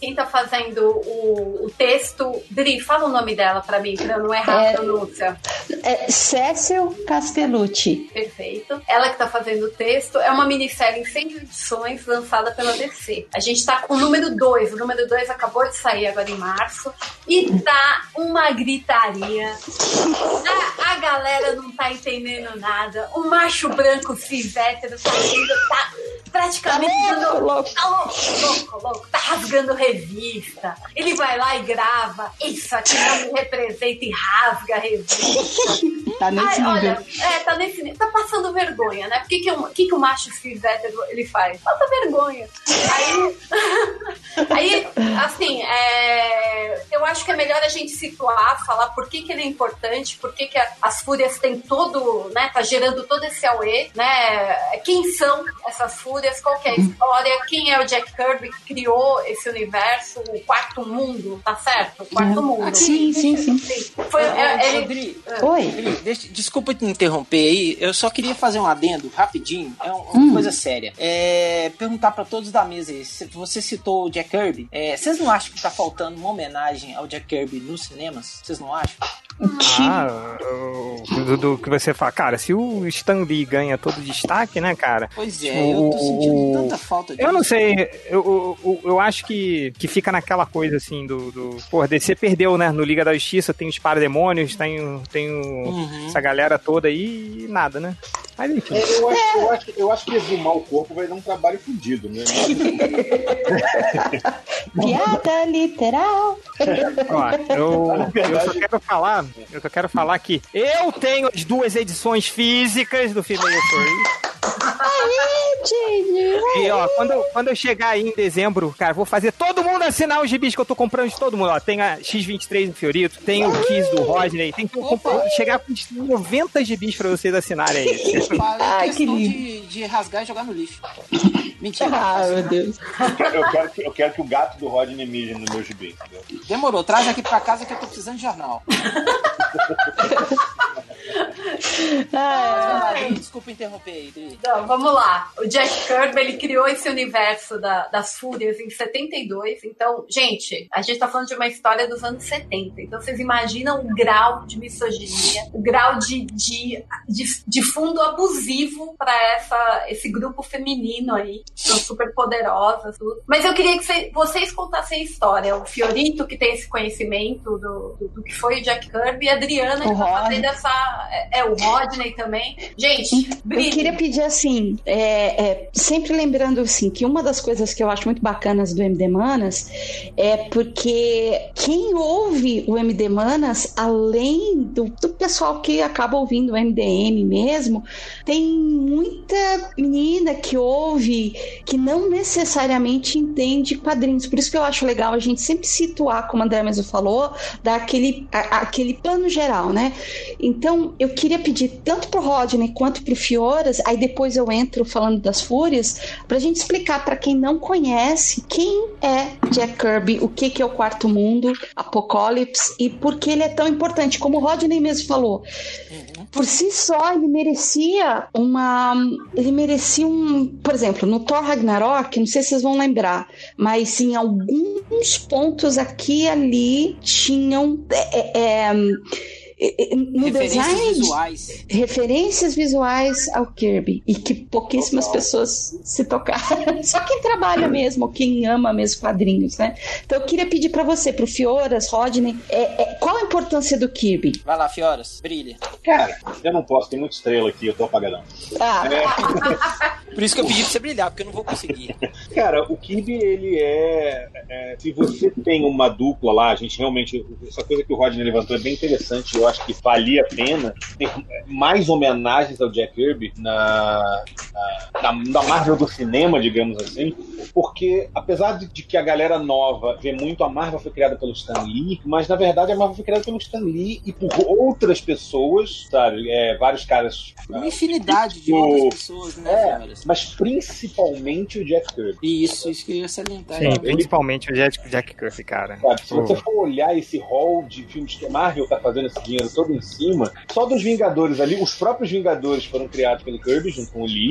Quem tá fazendo o, o texto. Dri, fala o nome dela pra mim, pra eu não errar a É. pronúncia. É Cécil Castellucci. Perfeito. Ela que tá fazendo o texto. É uma minissérie em 100 edições lançada pela DC. A gente tá com o número 2. O número 2 acabou de sair agora em março. E tá uma gritaria. A, a galera não tá entendendo nada. O macho branco cis hétero tá indo, tá praticamente Tá louco, dando- louco. Tá louco, louco, louco. Tá rasgando revista. Ele vai lá e grava. Isso aqui não me representa e rasga a revista. Tá nesse Ai, nível. olha, é, tá nesse. Tá passando vergonha, né? Por que, que, o, que, que o macho cis hétero ele faz? Passa vergonha. Aí, aí assim, é, eu acho que é melhor a gente situar, falar por que, que ele é importante, por que, que a- as fúrias têm todo, né? Tá gerando todo esse auê, né? Quem são essas fúrias? Qual que é a história? Quem é o Jack Kirby que criou esse universo, o quarto mundo, tá certo? O quarto mundo. Sim, sim, sim. Foi, Ô, é, ô, ele- Dri, Oi. Dri, deixa- desculpa te interromper aí, eu só queria fazer um adendo rapidinho, é um- uma Hum. coisa séria. É, perguntar pra todos da mesa aí, se você citou o Jack Kirby, é, vocês não acham que tá faltando uma homenagem ao Jack Kirby nos cinemas? Vocês não acham? Ah, o- do, do que você fala. Cara, se o Stan Lee ganha todo destaque, né, cara? Pois é, eu tô sentindo tanta falta disso. Eu não sei, eu, eu, eu acho que, que fica naquela coisa assim do. do pô, DC perdeu, né? No Liga da Justiça tem os parademônios, tem, o- tem o- Uhum. essa galera toda aí e nada, né? Mas enfim. É, eu, acho, eu, acho, eu acho que exumar o corpo vai dar um trabalho fodido, né? Piada literal. Ó, eu, eu só quero falar, eu só quero falar que eu tenho as duas edições físicas do Female Furry. E ó, quando, quando eu chegar aí em dezembro, cara, vou fazer todo mundo assinar os gibis que eu tô comprando de todo mundo. Ó, tem a X23 do Fiorito, tem o Kiss do Rodney, tem que chegar com 90 gibis pra vocês assinarem aí. Ai, que lindo. De, de rasgar e jogar no lixo. Mentira. Ah, meu Deus. Eu quero, eu quero, que, eu quero que o gato do Rodney mije no meu gibi, entendeu? Demorou, traz aqui pra casa que eu tô precisando de jornal. Ah, Desculpa interromper aí. Não, vamos lá. O Jack Kirby, ele criou esse universo da, das fúrias em 72. Então, gente, a gente tá falando de uma história dos anos 70. Então, vocês imaginam o grau de misoginia, o grau de, de, de, de fundo abusivo para essa esse grupo feminino aí. São super poderosas, tudo. Mas eu queria que cê, vocês contassem a história. O Fiorito, que tem esse conhecimento do, do, do que foi o Jack Kirby, e a Adriana, que tá fazendo essa. É, é, o Rodney também. Gente, eu queria pedir assim, é, é, sempre lembrando assim, que uma das coisas que eu acho muito bacanas do MD Manas é porque quem ouve o MD Manas, além do, do pessoal que acaba ouvindo o MDM mesmo, tem muita menina que ouve que não necessariamente entende quadrinhos. Por isso que eu acho legal a gente sempre situar, como a André mesmo falou, dar aquele, a, aquele plano geral, né? Então, eu queria pedir tanto pro Rodney quanto pro Fioras, aí depois eu entro falando das Fúrias, pra gente explicar para quem não conhece quem é Jack Kirby, o que, que é o Quarto Mundo, Apocalipse e por que ele é tão importante. Como o Rodney mesmo falou, por si só ele merecia uma. Ele merecia um. Por exemplo, no Thor Ragnarok, não sei se vocês vão lembrar, mas em alguns pontos aqui e ali tinham. É, é, no referências design visuais. referências visuais ao Kirby e que pouquíssimas pessoas se tocaram só quem trabalha mesmo quem ama mesmo quadrinhos né então eu queria pedir para você pro Fioras Rodney é, é, qual a importância do Kirby Vai lá, Fioras, brilha. Cara, eu não posso, tem muita estrela aqui, eu tô apagadão. ah, Por isso que eu pedi pra você brilhar, porque eu não vou conseguir. Cara, o Kirby, ele é, é, Se você tem uma dupla lá, a gente realmente. Essa coisa que o Rodney levantou é bem interessante, eu acho que valia a pena ter mais homenagens ao Jack Kirby na, na, na Marvel do cinema, digamos assim, porque apesar de, de, que a galera nova vê muito a Marvel foi criada pelo Stan Lee, mas na verdade a Marvel foi criada pelo Stan Lee e por outras pessoas, sabe? É, vários caras. Uma infinidade de outras pessoas, né, é, Mas principalmente o Jack Kirby. Isso, isso que eu ia salientar. Sim, principalmente o Jack, Jack Kirby, cara. Sabe, se você for olhar esse hall de filmes que a Marvel tá fazendo esse dinheiro todo em cima, só dos Vingadores ali, os próprios Vingadores foram criados pelo Kirby junto com o Lee.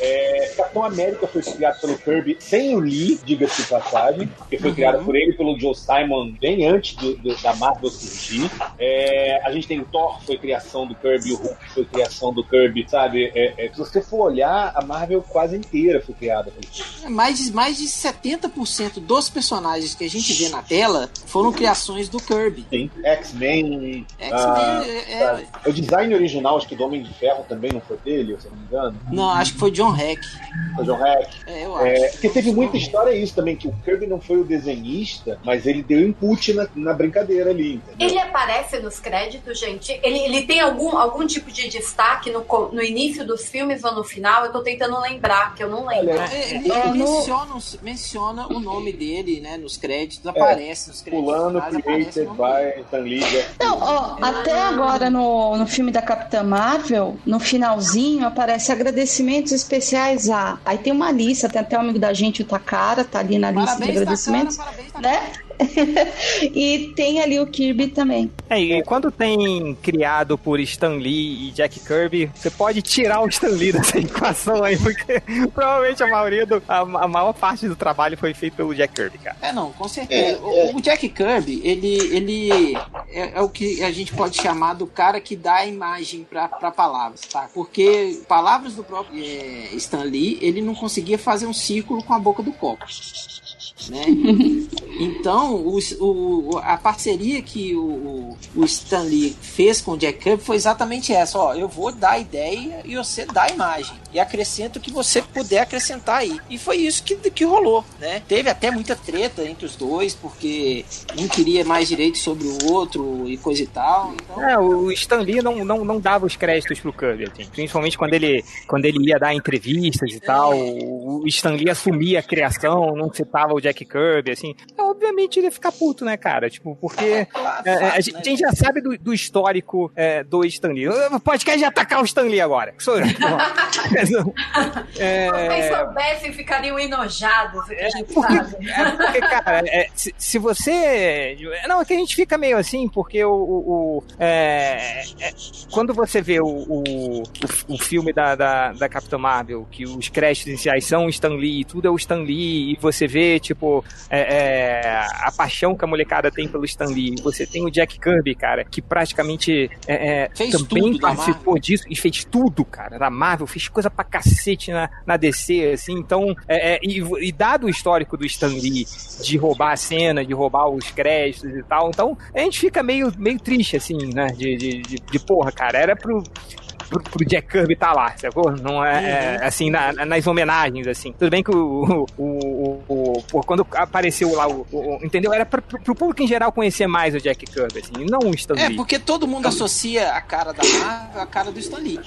É, Capitão América foi criado pelo Kirby sem o Lee, diga-se de passagem, que foi uhum. criado por ele pelo Joe Simon bem antes do, do, da Marvel surgir. É, a gente tem o Thor, foi criação do Kirby, o Hulk foi criação do Kirby, sabe? É, é se você for olhar, a Marvel quase inteira foi criada pelo Kirby. Mais de, mais de 70% dos personagens que a gente vê na tela foram criações do Kirby. Sim, X-Men. Ah, é, é... O design original, acho que do Homem de Ferro também não foi dele, se não me engano. Não, acho que foi John Hack. Foi John Hack. É, eu acho. É, porque teve muita história isso também, que o Kirby não foi o desenhista, mas ele deu input na, na brincadeira ali. Entendeu? Ele aparece nos créditos, gente? Ele, ele tem algum, algum tipo de destaque no, no início dos filmes ou no final? Eu tô tentando lembrar, que eu não lembro. É, ele é, menciona, menciona o nome dele, né, nos créditos, aparece nos créditos. Fulano, created by Stan Lee. Não, ó, até agora no, no filme da Capitã Marvel, no finalzinho, aparece agradecimentos especiais a. Aí tem uma lista, tem até um amigo da gente, o Takara, tá ali na lista parabéns, de agradecimentos. Takara, parabéns, Takara. Né? e tem ali o Kirby também. É, e quando tem criado por Stan Lee e Jack Kirby, você pode tirar o Stan Lee dessa equação aí, porque provavelmente a maioria do, a, a, maior parte do trabalho foi feito pelo Jack Kirby, cara. É, não, com certeza. É, é. O, o, Jack Kirby, ele, ele é, é, o que a gente pode chamar do cara que dá a imagem para palavras, tá? Porque palavras do próprio é, Stan Lee, ele não conseguia fazer um círculo com a boca do copo. Né? Então, o, o, a parceria que o, o fez com o Jack Kirby foi exatamente essa. Ó, eu vou dar a ideia e você dá a imagem. E acrescento o que você puder acrescentar aí. E foi isso que, que rolou, né? Teve até muita treta entre os dois, porque um queria mais direito sobre o outro e coisa e tal. Então... É, o Stan Lee não, não, não dava os créditos pro Kirby, assim. Principalmente quando ele, quando ele ia dar entrevistas e tal. O Stan Lee assumia a criação, não citava o Jack Kirby, assim. Obviamente ele ia ficar puto, né, cara? Tipo, porque é, é, a, gente, a, gente, já sabe do, do histórico é, do Stan Lee. O podcast já atacar o Stan Lee agora. Sou eu. é... Se soubessem, ficariam enojados. É, porque, é porque, cara, é, se, se, você. Não, é que a gente fica meio assim, porque o. o, o é, é, quando você vê o, o, o, filme da, da, da Capitã Marvel, que os créditos iniciais são o Stan Lee, tudo é o Stan Lee, e você vê, tipo, é, a paixão que a molecada tem pelo Stan Lee. Você tem o Jack Kirby, cara, que praticamente também participou disso e fez tudo, cara, da Marvel, fez coisa pra cacete na, na DC, assim, então, é, é, e, e, dado o histórico do Stan Lee de roubar a cena, de roubar os créditos e tal, então a gente fica meio, meio triste, assim, né, de, de, de, de porra, cara, era pro, pro, pro Jack Kirby tá lá, sacou? Não é, é uhum. assim, na, nas homenagens, assim. Tudo bem que o, o, o, o quando apareceu lá, o, entendeu? Era pra, pro público em geral conhecer mais o Jack Kirby, assim, não o Stan é, Lee. É, porque todo mundo associa a cara da Marvel à cara do Stan Lee.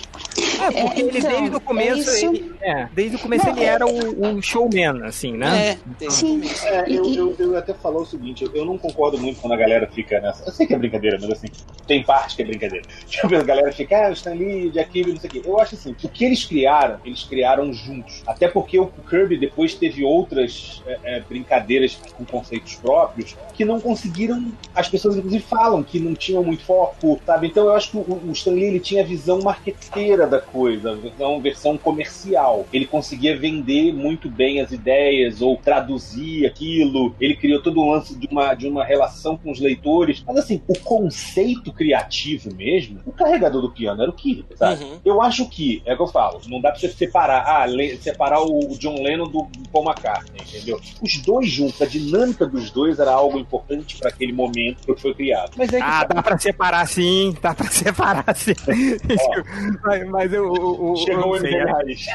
É, porque é, ele então, desde o começo, é ele, é, desde o começo não, ele era o, showman, assim, né? É, sim. É, eu, eu, eu, até falou o seguinte, eu, eu, não concordo muito quando a galera fica nessa. Eu sei que é brincadeira, mas assim, tem parte que é brincadeira. Tipo, a galera fica, ah, o Stan Lee, Jack Kirby, não sei o quê. Eu acho assim, o que eles criaram, eles criaram juntos. Até porque o Kirby depois teve outras é, é, brincadeiras com conceitos próprios que não conseguiram. As pessoas, inclusive, falam que não tinham muito foco, sabe? Então eu acho que o, o Stan Lee ele tinha a visão marqueteira da coisa, a visão, versão comercial. Ele conseguia vender muito bem as ideias ou traduzir aquilo. Ele criou todo um lance de uma, de uma relação com os leitores. Mas assim, o conceito criativo mesmo, o carregador do piano era o Kirby, sabe? Uhum. Eu acho que, é o que eu falo, não dá pra você separar, ah, separar o John Lennon do Paul McCartney, entendeu? Os dois juntos, a dinâmica dos dois era algo importante para aquele momento que foi criado. Mas é ah, tá... dá pra separar sim, dá pra separar sim. mas, mas eu, eu, eu Chegou o MDM Raiz.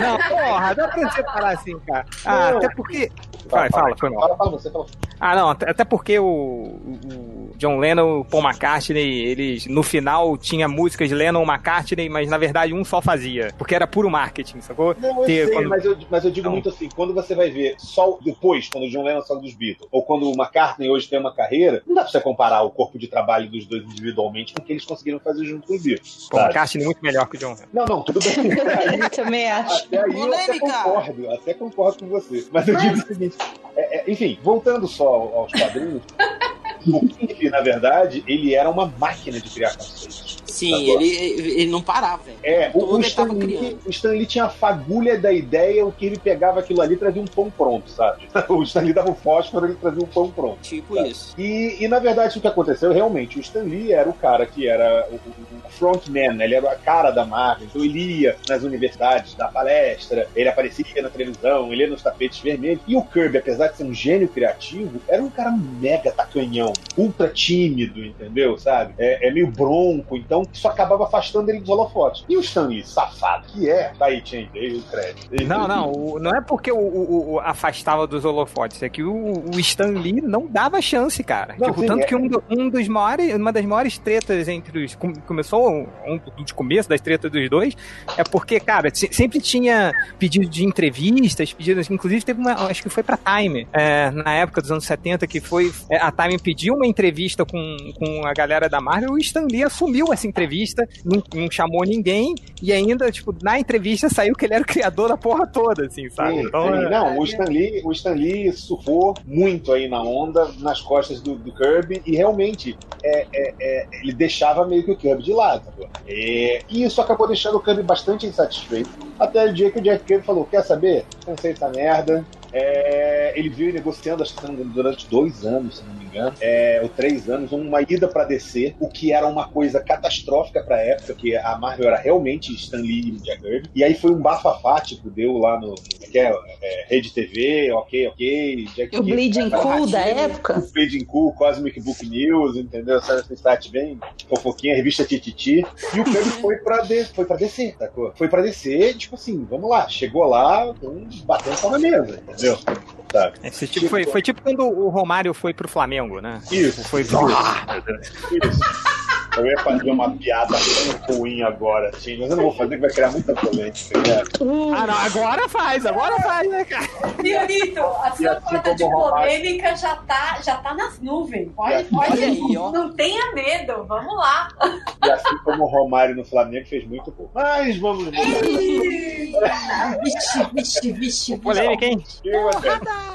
Não, porra, dá pra separar sim, cara. Ah, não. até porque. Fala. Fala, fala você, fala. Ah, não, até porque o, o John Lennon e Paul McCartney, eles no final tinha músicas de Lennon e McCartney, mas na verdade um só fazia. Porque era puro marketing, sacou? Não, eu Ter, sei, quando... mas, eu, mas eu digo não. muito assim, quando você vai ver só depois, quando o John Lennon saiu dos Beatles, ou quando o McCartney hoje tem uma carreira, não dá pra você comparar o corpo de trabalho dos dois individualmente com o que eles conseguiram fazer junto com os Beatles. O McCartney muito melhor que o John Lennon. Não, não, tudo bem. eu também acho. Até aí eu até concordo, até concordo com você. Mas eu digo o seguinte, é, é, enfim, voltando só aos quadrinhos, o na verdade, ele era uma máquina de criar conceitos. Sim, ele, ele não parava, velho. É, o, o, Stan Lee, o Stan Lee tinha a fagulha da ideia, o que ele pegava aquilo ali trazia um pão pronto, sabe? O Stan Lee dava o fósforo, ele trazia um pão pronto. Tipo sabe? isso. E, e, na verdade, o que aconteceu, realmente, o Stan Lee era o cara que era o, o frontman, né? ele era a cara da Marvel, então ele ia nas universidades, dar palestra, ele aparecia na televisão, ele ia nos tapetes vermelhos. E o Kirby, apesar de ser um gênio criativo, era um cara mega tacanhão, ultra tímido, entendeu? Sabe? É, é meio bronco, então isso acabava afastando ele dos holofotes. E o Stanley, safado, que é, tá aí, tinha o crédito. Não, não, o, não é porque o, o, o, afastava dos holofotes, é que o, o Stan Lee não dava chance, cara. Não, tipo, sim, tanto é. que um, um dos maiores, uma das maiores tretas entre os. Começou um dos começos das tretas dos dois, é porque, cara, sempre tinha pedido de entrevistas, pedidos, inclusive teve uma, acho que foi pra Time, é, na época dos anos 70, que foi. É, a Time pediu uma entrevista com, com a galera da Marvel e o Stan Lee assumiu essa entrevista, não, não, chamou ninguém, e ainda, tipo, na entrevista saiu que ele era o criador da porra toda, assim, sabe? Sim, então, sim. É, não, é, o Stan, Lee, o Stan Lee surfou muito aí na onda, nas costas do, do Kirby, e realmente é, é, é ele deixava meio que o Kirby de lado. e isso acabou deixando o Kirby bastante insatisfeito. Até o dia que o Jack Kirby falou: Quer saber? Cansei essa merda. ele veio negociando, acho que durante dois anos, se não me engano engano, é, ou três anos, uma ida pra DC, o que era uma coisa catastrófica pra época, que a Marvel era realmente Stan Lee e Jack Kirby. E aí foi um bafafá, tipo, deu lá no que é, é, Rede TV, ok, ok. Jack o Bleeding Cool da época. O Bleeding Cool, Cosmic Book News, entendeu? Essa site bem fofoquinha, revista Tititi. E o Kirby foi pra, de, foi pra DC, sacou? Foi pra DC, tipo assim, vamos lá, chegou lá, um, batendo só na mesa, entendeu? Tá. Esse tipo, foi, foi tipo quando o Romário foi pro Flamengo, né? Isso. Foi. Ah, Isso. Eu ia fazer uma piada muito ruim agora, assim, mas eu não vou fazer, que vai criar muita polêmica. Né? Ah, não, agora faz, agora faz, né, cara? Fiorito, a sua assim cota de polêmica já tá, já tá nas nuvens. Pode, assim, pode, aí, ó. não tenha medo, vamos lá. E assim como o Romário no Flamengo fez muito pouco. Mas vamos ver. vixe, vixe, vixe. Polêmica, hein?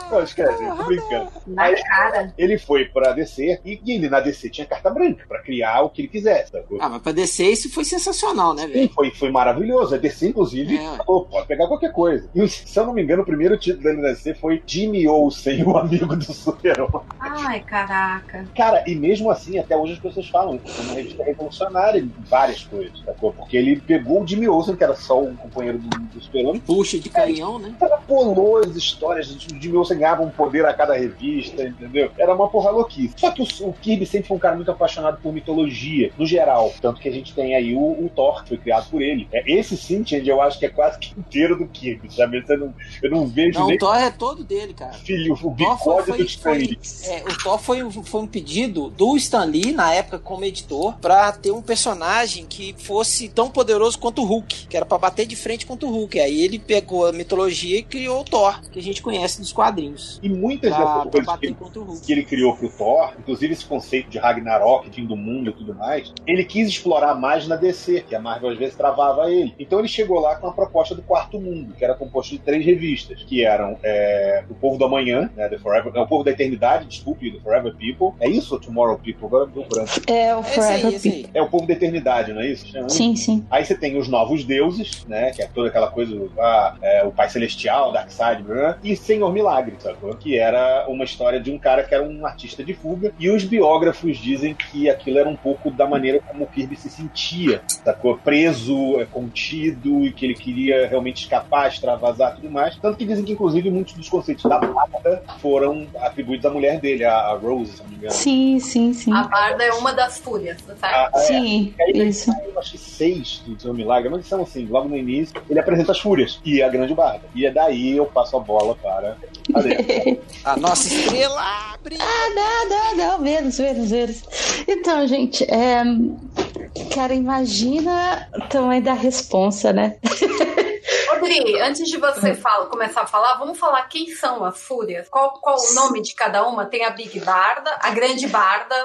Pô, esquece, tô brincando. Na cara. Ele foi pra DC e ele na DC tinha carta branca pra criar o que ele quisesse. Sacou? Ah, mas pra DC isso foi sensacional, né, velho? Foi, foi maravilhoso. A DC, inclusive, é. falou, pode pegar qualquer coisa. E se eu não me engano, o primeiro título da DC foi Jimmy Olsen, o amigo do super-homem. Ai, caraca. Cara, e mesmo assim, até hoje as pessoas falam que foi uma revista revolucionária em várias coisas, sacou? Porque ele pegou o Jimmy Olsen, que era só um companheiro do, do super-homem. Puxa de canhão, né? Extrapolou as histórias. O Jimmy Olsen ganhava um poder a cada revista, entendeu? Era uma porra louquice. Só que o, o Kirby sempre foi um cara muito apaixonado por mitologia no geral. Tanto que a gente tem aí o, o Thor, que foi criado por ele. É, esse Sintient, eu acho que é quase que inteiro do Kirby, sabe? Eu não, eu não vejo não, nem... o Thor é todo dele, cara. Filho, o bigode do Stanley. É, o Thor foi, foi um pedido do Stan Lee, na época, como editor, pra ter um personagem que fosse tão poderoso quanto o Hulk, que era pra bater de frente contra o Hulk. Aí ele pegou a mitologia e criou o Thor, que a gente conhece dos quadrinhos. E muitas dessas coisas que ele, que ele criou pro Thor, inclusive esse conceito de Ragnarok, fim do mundo e tudo mais, ele quis explorar mais na DC, que a Marvel às vezes travava ele. Então ele chegou lá com a proposta do Quarto Mundo, que era composto de três revistas, que eram é, O Povo do Amanhã, né, The Forever, não, O Povo da Eternidade, desculpe, The Forever People. É isso, Tomorrow People? Agora deu branco. É o Forever aí, People. É o Povo da Eternidade, não é isso? Sim, sim. Aí você tem os Novos Deuses, né, que é toda aquela coisa, ah, é, o Pai Celestial, Darkseid, né, e Senhor Milagre, sacou? Que era uma história de um cara que era um artista de fuga, e os biógrafos dizem que aquilo era um pouco da maneira como o Kirby se sentia, sacou? Preso, é, contido, e que ele queria realmente escapar, extravasar tudo mais. Tanto que dizem que, inclusive, muitos dos conceitos da Barda foram atribuídos à mulher dele, a Rose, se não me engano. Sim, sim, sim. A Barda é uma das fúrias, certo? Ah, é. Sim, é, isso. Eu acho que seis do Seu Milagre, mas são assim, logo no início, ele apresenta as fúrias e a grande Barda. E é daí eu passo a bola para a nossa estrela brilha. Ah, não, não, não, menos, menos, menos. Então, gente, é, Cara, imagina o tamanho da responsa, né? Rodri, antes de você fala, começar a falar, vamos falar quem são as fúrias? Qual, qual o nome de cada uma? Tem a Big Barda, a Grande Barda.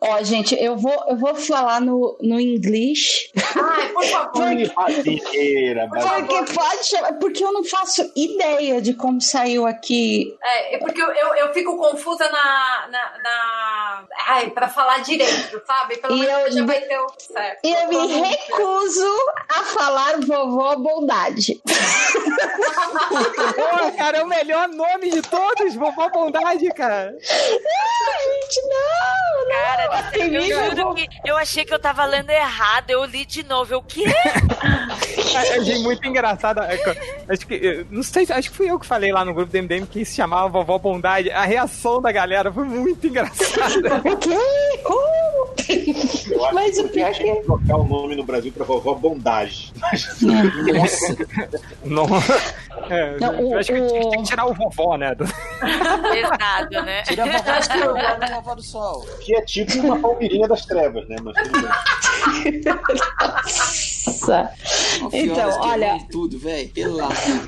Ó, gente, eu vou, eu vou falar no, no inglês. Ai, por favor. Porque, porque pode chamar, porque eu não faço ideia de como saiu aqui. É, é porque eu, eu, eu fico confusa na. na, na... Ai, pra falar direito, sabe? Pelo menos já vai ter o certo. E eu me recuso a falar vovó bondade. Pô, cara, é o melhor nome de todos, vovó bondade, cara. Não, gente, não. Cara, não. eu juro que eu achei que eu tava lendo errado. Eu li de novo. Eu, o quê? Eu achei muito engraçado. É, acho que, não sei, acho que fui eu que falei lá no grupo do MDM que se chamava Vovó Bondade. A reação da galera foi muito engraçada. O quê? Como? Mas o pior é que trocar o nome no Brasil pra Vovó Bondade. Nossa. Não. É, não, o, acho que o... tem que tirar o vovó, né? Exato, né? Tira a vovó a vovó do sol. Que é tipo uma palmeirinha das trevas, né? Mas tudo bem. Nossa. Então, olha. Tudo, velho.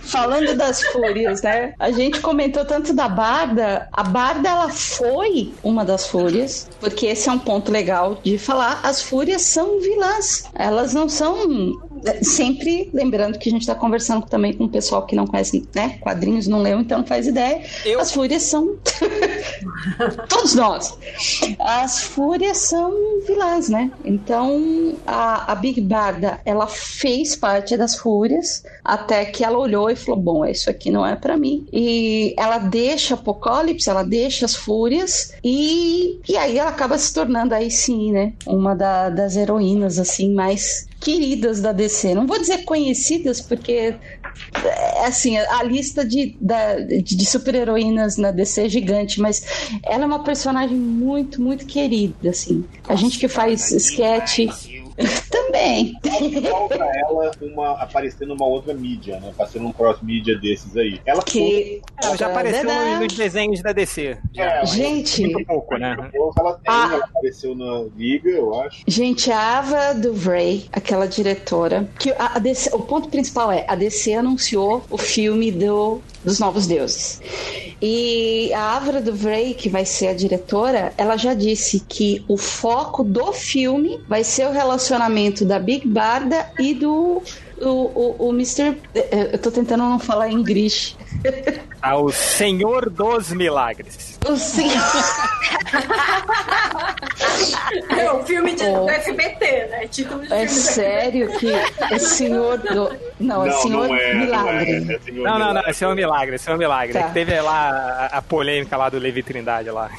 Falando das fúrias, né? A gente comentou tanto da Barda. A Barda, ela foi uma das fúrias, porque esse é um ponto legal de falar. As fúrias são vilãs. Elas não são sempre lembrando que a gente está conversando também com o pessoal que não conhece né, quadrinhos, não leu, então não faz ideia. Eu... As fúrias são. Todos nós. As fúrias são vilãs, né? Então a, a Big Barda ela fez parte das fúrias até que ela olhou e falou: Bom, isso aqui não é para mim. E ela deixa Apocalipse, ela deixa as fúrias e, e aí ela acaba se tornando aí sim, né? Uma da, das heroínas assim mais queridas da DC. Não vou dizer conhecidas, porque é, assim, a lista de, de, super-heroínas na DC é gigante, mas ela é uma personagem muito, muito querida, assim. A gente que faz sketch também. Falta ela uma, aparecer numa outra mídia, né? Passando um cross-mídia desses aí. Ela que... Ela já apareceu nos desenhos da DC. É, gente. Muito pouco, né? Ela, tem, a... ela apareceu na Liga, eu acho. Gente, a Ava DuVray, aquela diretora, que a, a DC, o ponto principal é: a DC anunciou o filme do, dos Novos Deuses. E a Ava DuVray, que vai ser a diretora, ela já disse que o foco do filme vai ser o relacionamento da Big Barda e do o, o, o Mr. Eu tô tentando não falar inglês. Ah, o Senhor dos Milagres. O Senhor. é o filme de, oh. do SBT, né? Título de é sério que é Senhor do. Não, é não Senhor não é, Milagre. Não, é, é Senhor não, não, não, é Senhor Milagre, é Senhor Milagre. Tá. teve lá a, a, polêmica lá do Levi Trindade lá.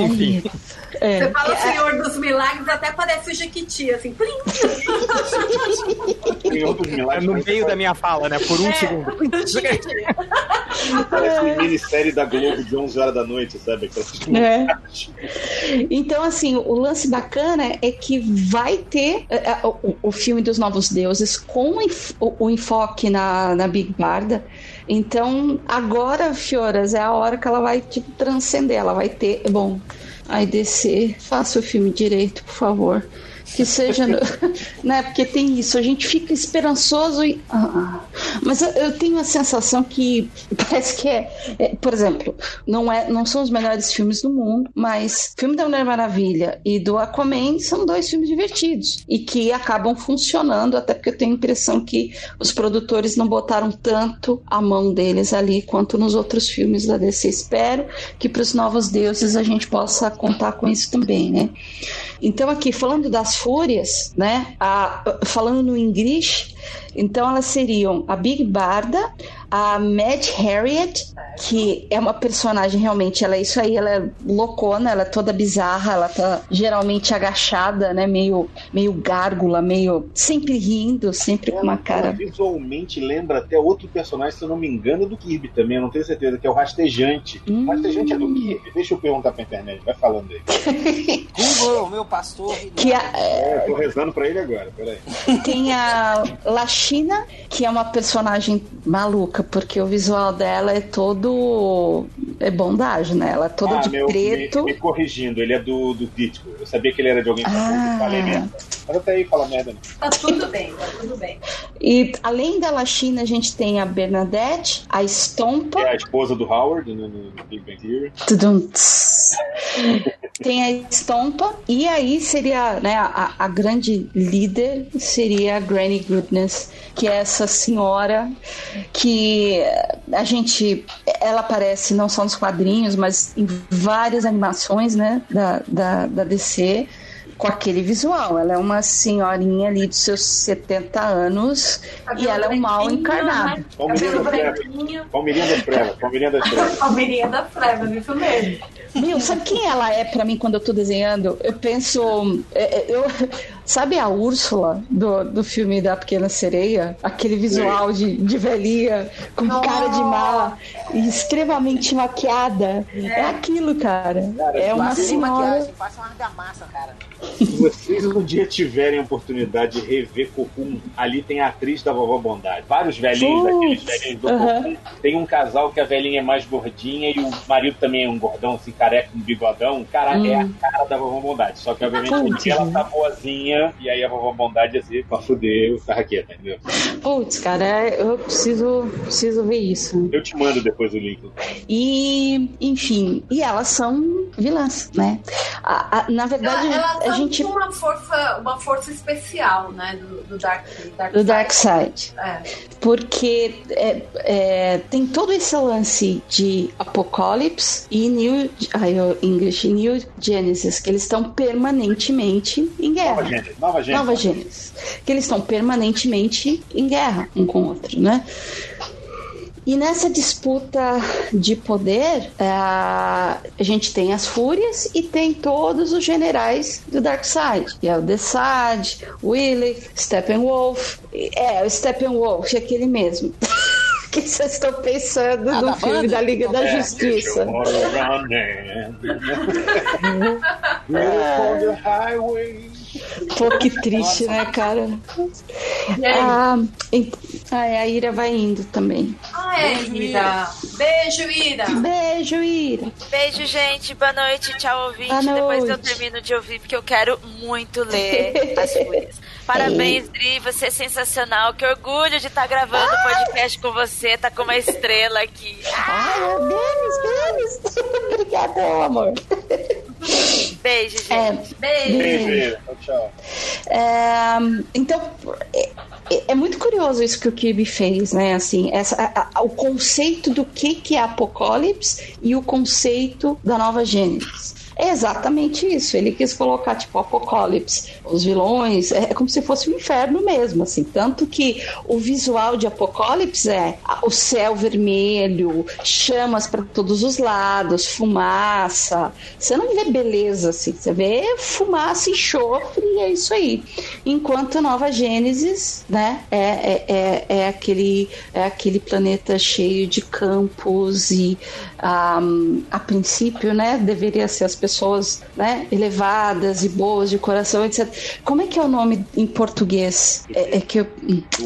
Enfim. É. Você fala Senhor dos Milagres, até parece o Jequiti, assim. Senhor dos Milagres. No meio da minha fala, né? Por um segundo. Parece uma minissérie da Globo de 11 horas da noite, sabe? É. Então, assim, o lance bacana é que vai ter uh, o, o, filme dos Novos Deuses com o, o enfoque na, na Big Barda. Então, agora, Fioras, é a hora que ela vai, tipo, transcender. Ela vai ter. Bom, aí descer, faça o filme direito, por favor que seja, né? Porque tem isso, a gente fica esperançoso e, ah, mas eu, tenho a sensação que parece que é, é, por exemplo, não é, não são os melhores filmes do mundo, mas filme da Mulher Maravilha e do Aquaman são dois filmes divertidos e que acabam funcionando, até porque eu tenho a impressão que os produtores não botaram tanto a mão deles ali quanto nos outros filmes da DC. Espero que para os novos deuses a gente possa contar com isso também, né? Então aqui falando das fúrias, né? A, falando no inglês, então elas seriam a Big Barda, a Mad Harriet, que é uma personagem realmente, ela é isso aí, ela é loucona, ela é toda bizarra, ela tá geralmente agachada, né? Meio, meio gárgula, meio sempre rindo, sempre com uma cara. Visualmente lembra até outro personagem, se eu não me engano, do Kirby também, eu não tenho certeza, que é o Rastejante. Hum. O Rastejante é do Kirby? Deixa eu perguntar pra internet, vai falando aí. Google, meu pastor. Que a, é, eu tô rezando pra ele agora, peraí. Tem a Lachina, que é uma personagem maluca porque o visual dela é todo. É bondade, né? Ela é toda ah, de meu, preto. Me, me, corrigindo, ele é do, do Ditko. Eu sabia que ele era de alguém que ah. falei merda. Mas até aí fala merda, não. Tá tudo bem, tá tudo bem. E além da China, a gente tem a Bernadette, a Stompa. É a esposa do Howard no, no Big Bang Theory. tem a Stompa, e aí seria, né, a, a grande líder seria a Granny Goodness, que é essa senhora que a gente, ela aparece não só nos quadrinhos, mas em várias animações, né, da, da, da DC com aquele visual. Ela é uma senhorinha ali dos seus 70 anos e ela é um mal encarnado. Palmeirinha da Freva. Palmeirinha da Freva. Palmeirinha da Freva. Palmeirinha da Freva, isso mesmo. Meu, sabe quem ela é para mim quando eu tô desenhando? Eu penso. É, é, eu, sabe a Úrsula do, do filme da Pequena Sereia? Aquele visual de, de velhinha, com oh. cara de mala, extremamente maquiada. É, é aquilo, cara. cara é uma senhora. Maquiagem, passa uma argamassa, cara. Se vocês um dia tiverem a oportunidade de rever Cocum, ali tem a atriz da Vovó Bondade. Vários velhinhos, aqueles velhinhos do uh -huh. Cocum. Tem um casal que a velhinha é mais gordinha e o marido também é um gordão, assim, careca, um bigodão. Cara, hum. é a hum. cara da Vovó Bondade. Só que, obviamente, um dia ela tá boazinha e aí a Vovó Bondade, assim, pra fuder o carraqueta, entendeu? Putz, cara, eu preciso, preciso ver isso. Eu te mando depois. o link. E, enfim, e elas são vilãs, né? A, a, na verdade, Ela- elas a são gente. uma força, uma força especial, né? Do, do Dark, Dark Do Dark Side. É. Porque é, é, tem todo esse lance de Apocalipse e New ai, English, New Genesis, que eles estão permanentemente em guerra. Nova. Nova Gênesis. Nova Gênesis. Que eles estão permanentemente em guerra um com o outro, né? E nessa disputa de poder, é, a gente tem as Fúrias e tem todos os generais do Darkseid. E é o Desaad, Willig, Steppenwolf. É, o Steppenwolf, é aquele mesmo. que vocês estão pensando Ah, do da filme banda? da Liga da É, Justiça. On the highway. Pô, que triste, né, cara? Ah, e- ai, a Ira vai indo também. Ah, é, Ira. Beijo, Ira. Beijo, Ira. Beijo, gente. Boa noite. Tchau, ouvinte. Boa Depois eu termino de ouvir, porque eu quero muito ler as fúrias. Parabéns, Dri. Você é sensacional. Que orgulho de estar gravando o podcast com você. Tá com uma estrela aqui. Ai, Denis, Denis. Obrigada, meu amor. Beijo, gente. É, Beijo. Beijo, Ira. Tchau. É, então, é, é- é muito curioso isso que o Kirby fez, né? Assim, essa, a- a- o conceito do que, que é Apocalipse e o conceito da nova Gênesis. É exatamente isso. Ele quis colocar, tipo, Apocalipse, os vilões, é como se fosse um inferno mesmo, assim. Tanto que o visual de Apocalipse é o céu vermelho, chamas para todos os lados, fumaça. Você não vê beleza, assim. Você vê fumaça e chofre e é isso aí. Enquanto Nova Gênesis, né, é, é, é, é aquele, é aquele planeta cheio de campos e a princípio, né, deveria ser as pessoas, né, elevadas e boas de coração, etc. Como é que é o nome em português? É, é que eu,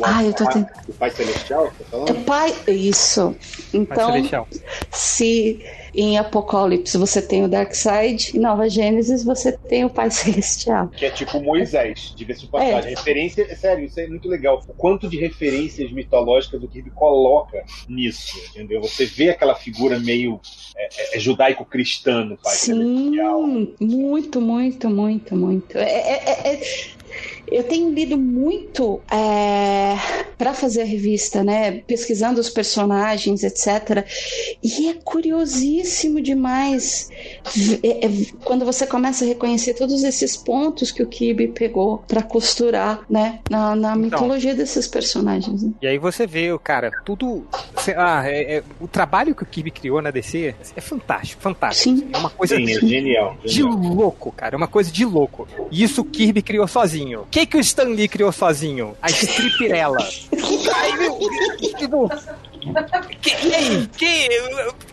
ah, eu tô tentando. O Pai Celestial, tá É pai, isso. Então, Celestial. se em Apocalipse você tem o Darkseid, em Nova Gênesis você tem o Pai Celestial. Que é tipo Moisés, diga-se de passagem. É. Referência, é sério, isso é muito legal. O quanto de referências mitológicas o Kirby coloca nisso, entendeu? Você vê aquela figura meio é, é, é judaico-cristã no Pai Celestial. Sim, muito, muito, muito, muito. É- é- é- eu tenho lido muito para fazer a revista, né? Pesquisando os personagens, etc. E é curiosíssimo demais é- é- quando você começa a reconhecer todos esses pontos que o Kirby pegou para costurar, né? Na, na mitologia desses personagens. né? E aí você vê, cara, tudo. sei lá, é- é- o trabalho que o Kirby criou na DC é fantástico, fantástico. Sim. É uma coisa Sim, é genial. de genial. louco, cara. É uma coisa de louco. E isso o Kirby criou sozinho. O que, que o Stan Lee criou sozinho? A Stripirella. Aí, meu, tipo. Que- e aí? Que,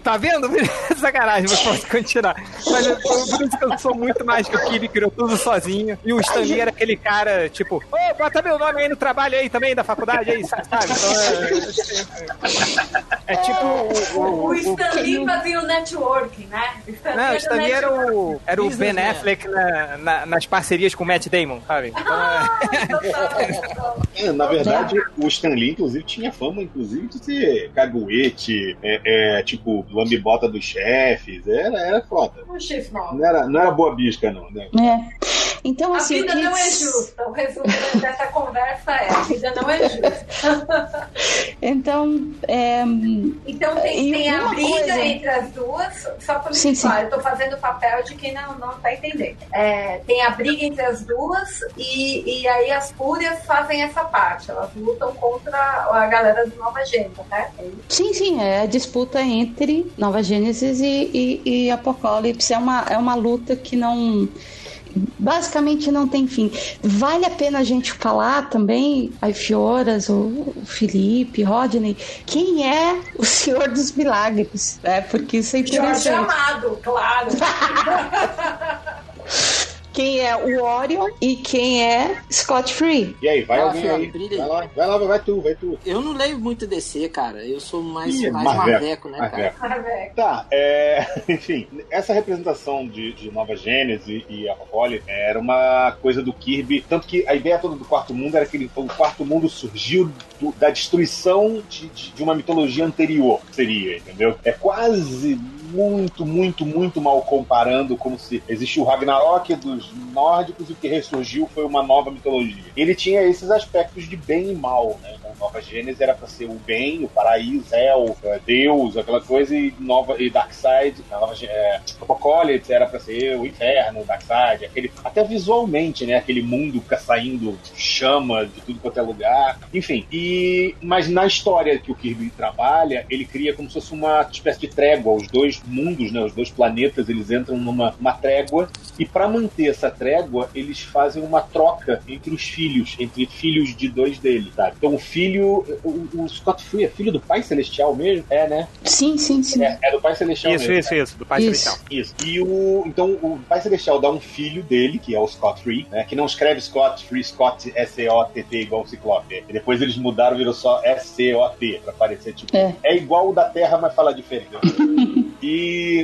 tá vendo? Sacanagem, mas posso continuar. Mas eu- por isso que eu sou muito mais que o Kirby criou tudo sozinho. E o Stan Lee era aquele cara, tipo, ô, bota meu nome aí no trabalho aí também, da faculdade aí, sabe? Então, é, é tipo. O, o- O o- Stan Lee fazia o networking, né? O Stan não, o Lee Stan Lee era o, era o Ben. Affleck na- na- nas parcerias com o Matt Damon, sabe? Então, é- É, na verdade, o Stan Lee, inclusive, tinha fama, inclusive, de ser caguete, é, é, tipo, lambibota dos chefes. Era, era foda. Chifre Não era, não era boa bisca, não, né? É. Então, A assim, vida não é justa. O resumo dessa conversa é: a vida não é justa. Então, é, Então tem, tem a briga coisa- entre as duas, só para Sim, falar, eu tô fazendo o papel de quem não, não tá entendendo. É, tem a briga entre as duas e, e aí as fúrias fazem essa parte, elas lutam contra a galera do Nova Gênero, né? Sim, sim, é a disputa entre Nova Gênesis e, e, e Apocalipse. É uma, é uma luta que não. Basicamente não tem fim. Vale a pena a gente falar também, a Fioras, o Felipe, Rodney, quem é o Senhor dos Milagres, né? Porque isso é Jorge interessante. Amado, claro. quem é o Orion e quem é Scott Free. E aí, vai Ah, alguém aí. brilha Vai aí. lá, vai lá, vai tu, vai tu. Eu não leio muito DC, cara. Eu sou mais, Ih, mais Marveco, marveco, né, cara? Marveco. Tá, é, enfim, essa representação de, de Nova Gênese e Apocalipse era uma coisa do Kirby, tanto que a ideia toda do Quarto Mundo era que ele, o Quarto Mundo surgiu do- da destruição de, de- de uma mitologia anterior, seria, entendeu? É quase muito, muito, muito mal comparando como se existiu o Ragnarok dos nórdicos e o que ressurgiu foi uma nova mitologia. Ele tinha esses aspectos de bem e mal, né? Então, Nova Gênesis era para ser o bem, o paraíso, céu, é, Deus, aquela coisa, e Nova e Darkseid, Nova é, Apocalypse era para ser o inferno, Darkseid, aquele até visualmente, né? Aquele mundo fica saindo chama de tudo quanto é lugar, enfim. E mas na história que o Kirby trabalha, ele cria como se fosse uma espécie de trégua, os dois mundos, né? Os dois planetas, eles entram numa uma trégua e para manter essa trégua, eles fazem uma troca entre os filhos, entre filhos de dois deles, tá? Então o filho, o, o Scott Free é filho do Pai Celestial mesmo? É, né? Sim, sim, sim. É, é do Pai Celestial Isso, mesmo. isso, né? isso, do Pai Isso. Celestial. Isso. E o. Então, o Pai Celestial dá um filho dele, que é o Scott Free, né? Que não escreve Scott Free, Scott S-C-O-T-T igual o Ciclope. E depois eles mudaram, virou só S-C-O-T, pra parecer tipo. É. É igual o da Terra, mas fala diferente. E,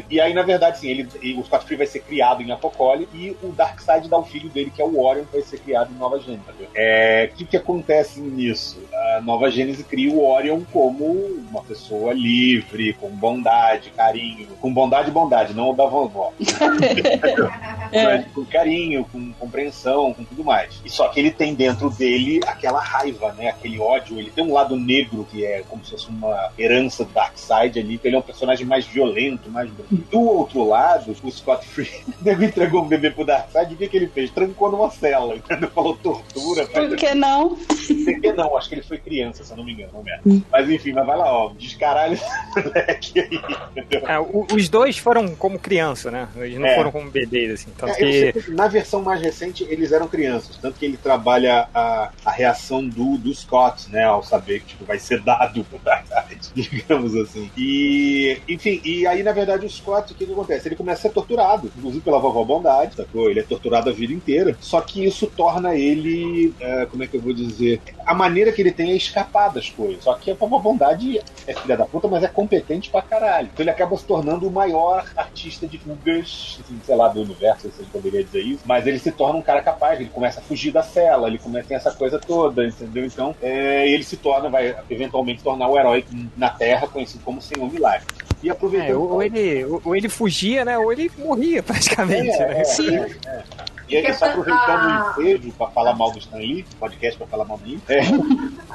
e aí, na verdade, sim, ele, e o Scott Free vai ser criado em Apocalipse e o Darkseid dá o filho dele, que é o Orion, que vai ser criado em Nova Gênesis. É, O que, que acontece nisso? A Nova Gênesis cria o Orion como uma pessoa livre, com bondade, carinho. Com bondade e bondade, não o da vovó. Mas com carinho, com compreensão, com tudo mais. E só que ele tem dentro dele aquela raiva, né? Aquele ódio. Ele tem um lado negro que é como se fosse uma herança do Darkseid ali, ele é um personagem mais violento, mais bruto. Do outro lado, o Scott Free, o nego entregou um bebê pro Darkseid, o que, que ele fez? Trancou numa cela, entendeu? Falou tortura. Por que não? Por que não? Acho que ele foi criança, se eu não me engano, não merda. Mas enfim, mas vai lá, ó, descaralho esse moleque aí, entendeu? É, o- os dois foram como criança, né? Eles não É. foram como bebês, assim. Tanto É, que na versão mais recente eles eram crianças, tanto que ele trabalha a, a reação do, do Scott, né, ao saber que tipo, vai ser dado pro Darkseid, digamos assim. E, enfim, e aí na verdade o Scott, o que, que acontece? Ele começa a ser torturado, inclusive pela vovó Bondade, sacou? Ele é torturado a vida inteira. Só que isso torna ele, é, como é que eu vou dizer? A maneira que ele tem é escapar das coisas. Só que a vovó Bondade é filha da puta, mas é competente pra caralho. Então ele acaba se tornando o maior artista de fugas, assim, sei lá, do universo, se eu poderia dizer isso. Mas ele se torna um cara capaz, ele começa a fugir da cela, ele começa essa coisa toda, entendeu? Então é, ele se torna, vai eventualmente tornar o herói na Terra, conhecido como Senhor Milagre. E aproveitando. É, ou, ele, ou, ele fugia, né? Ou ele morria praticamente. É, né? é, Sim. é, é. E aí, só aproveitando o ensejo pra falar mal do Stan Lee, podcast pra falar mal do Lee, é,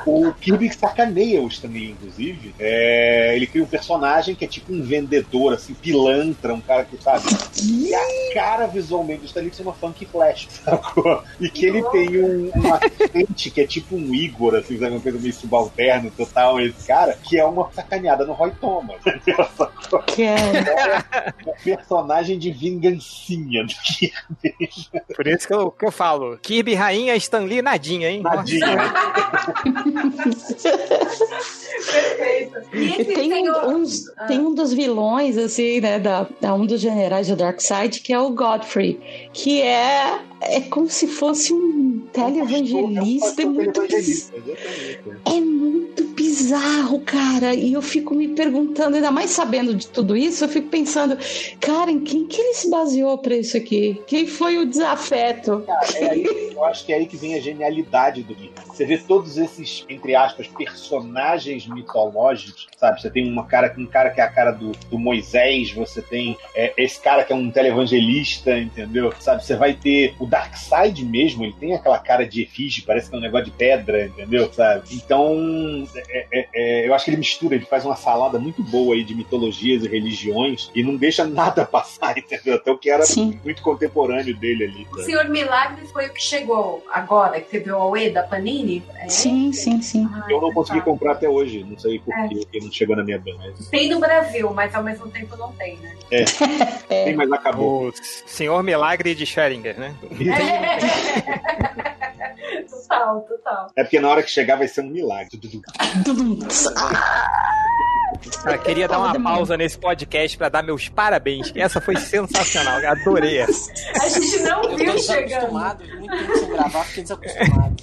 o Kirby sacaneia o Stan Lee, inclusive. É, ele cria um personagem que é tipo um vendedor, assim, pilantra, um cara que, sabe? E a cara visualmente do Stan Lee se chama Funky Flash, sacou? E que ele tem um, um assistente que é tipo um Igor, assim, sabe? Uma coisa meio subalterno, total, esse cara, que é uma sacaneada no Roy Thomas? Sacou? Que é. Um personagem de vingancinha do Kirby. Por isso que eu, que eu falo. Kirby Rainha Stan Lee nadinha, hein? Nadinha. Perfeito. E E tem, senhor- um, uns, Ah. tem um dos vilões, assim, né, da, da um dos generais do Darkseid, que é o Godfrey, que é, é como se fosse um televangelista. É muito, biz- é muito bizarro, cara. E eu fico me perguntando, ainda mais sabendo de tudo isso, eu fico pensando, cara, em quem que ele se baseou pra isso aqui? Quem foi o desafeto? É aí, eu acho que é aí que vem a genialidade do livro. Você vê todos esses, entre aspas, personagens mitológicos, sabe? Você tem uma cara, um cara que é a cara do, do Moisés, você tem é, esse cara que é um televangelista, entendeu? Sabe? Você vai ter o Darkseid mesmo, ele tem aquela cara de efígie, parece que é um negócio de pedra, entendeu? Sabe? Então, é, é, é, eu acho que ele mistura, ele faz uma salada muito boa aí de mitologias e religiões e não deixa nada passar, entendeu? Até o que era Sim. muito contemporâneo dele ali. O sabe? Senhor Milagres foi o que chegou agora, que teve o Aue da Panini? É? Sim, sim, sim. Ah, Eu não consegui tá. comprar até hoje, não sei por É. que não chegou na minha banca. Tem no Brasil, mas ao mesmo tempo não tem, né? É. Tem, mas acabou. O Senhor Milagre de Schrödinger, né? total, total. É porque na hora que chegar vai ser um milagre. Ah, Cara, queria dar uma pausa nesse podcast pra dar meus parabéns. Essa foi sensacional. Eu adorei essa. A gente não viu chegando. desacostumado, muito tempo sem gravar, fiquei desacostumado.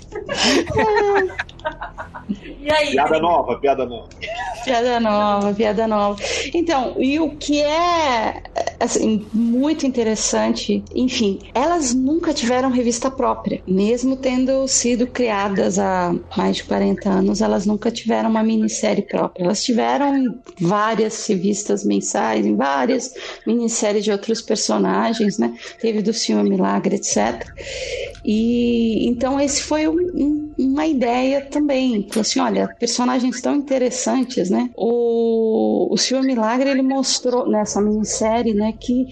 E aí? Piada nova, piada nova. Piada nova, piada nova. Então, e o que é assim, muito interessante, enfim, elas nunca tiveram revista própria, mesmo tendo sido criadas há mais de 40 anos, elas nunca tiveram uma minissérie própria. Elas tiveram várias revistas mensais, em várias minisséries de outros personagens, né? Teve do Senhor Milagre, etc. E então esse foi um- um- uma ideia também. Falou assim, olha, personagens tão interessantes, né? O, o Senhor Milagre ele mostrou nessa minissérie, né, que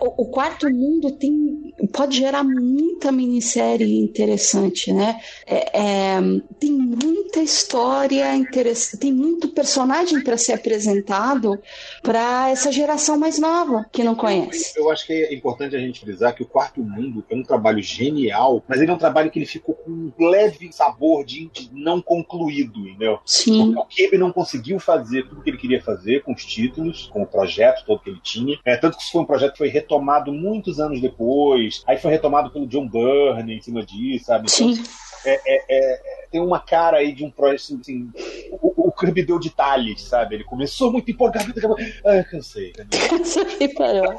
o, o quarto mundo tem pode gerar muita minissérie interessante, né? É, é, tem muita história interessante, tem muito personagem para ser apresentado para essa geração mais nova que não conhece. Eu acho que é importante a gente frisar que o Quarto Mundo é um trabalho genial, mas ele é um trabalho que ele ficou com um leve sabor de, não concluído, entendeu? Sim. Porque o Kirby não conseguiu fazer tudo que ele queria fazer com os títulos, com o projeto todo que ele tinha. É, tanto que isso foi um projeto que foi retomado muitos anos depois, aí foi retomado pelo John Byrne em cima disso, sabe? Então, Sim. é, é, é, tem uma cara aí de um projeto assim. O, o Kirby deu detalhes, sabe? Ele começou muito empolgado, acabou. Ah, cansei. aí parou.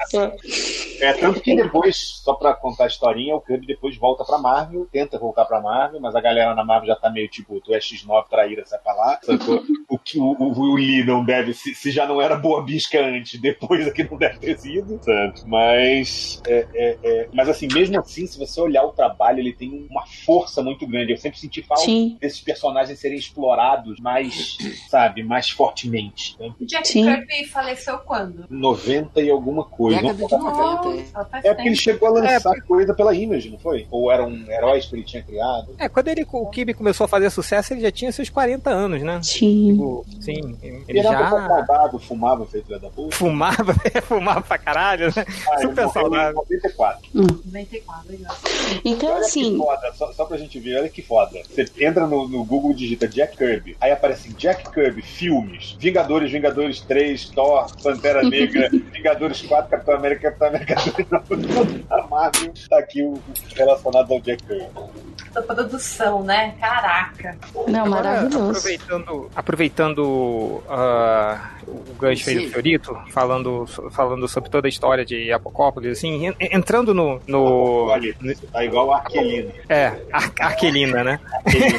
É, tanto que depois, só pra contar a historinha, o Kirby depois volta pra Marvel, tenta voltar pra Marvel, mas a galera na Marvel já tá meio tipo, tu é X9, traíra, sai pra lá. O que o, o, o Lee não deve, se, se já não era boa bisca antes, depois aqui não deve ter sido, sabe? Mas, é, é, é, mas assim, mesmo assim, se você olhar o trabalho, ele tem uma força muito grande. Eu sempre senti falta Sim. Desses personagens serem explorados mais, sabe, mais fortemente. né? O Jack Sim. Kirby faleceu quando? 90 e alguma coisa. Década de 90, é. É porque ele chegou a lançar coisa pela Image, não foi? Ou eram heróis que ele tinha criado? É, quando ele, o Kirby começou a fazer sucesso, ele já tinha seus 40 anos, né? Sim. Tipo, sim, ele Ele era um pouco já saudável, fumava, feito da puta. fumava, fumava pra caralho, né? Ah, Super saudável. 94. 94, legal. Então, Olha assim, que foda, só, só pra gente ver, olha que foda. Você entra no, no Google e digita Jack Kirby. Aí aparece Jack Kirby, filmes. Vingadores, Vingadores 3, Thor, Pantera Negra, Vingadores 4, Capitão América, Capitão América 2, a Marvel. Tá aqui o, relacionado ao Jack Kirby. Da produção, né? Caraca. não, maravilhoso. Aproveitando, aproveitando ah, o gancho aí do. Fiorito, falando, falando sobre toda a história de Apocópolis, assim, en- entrando no. no tá igual a Arquelina. é, Ar Arquelina, né?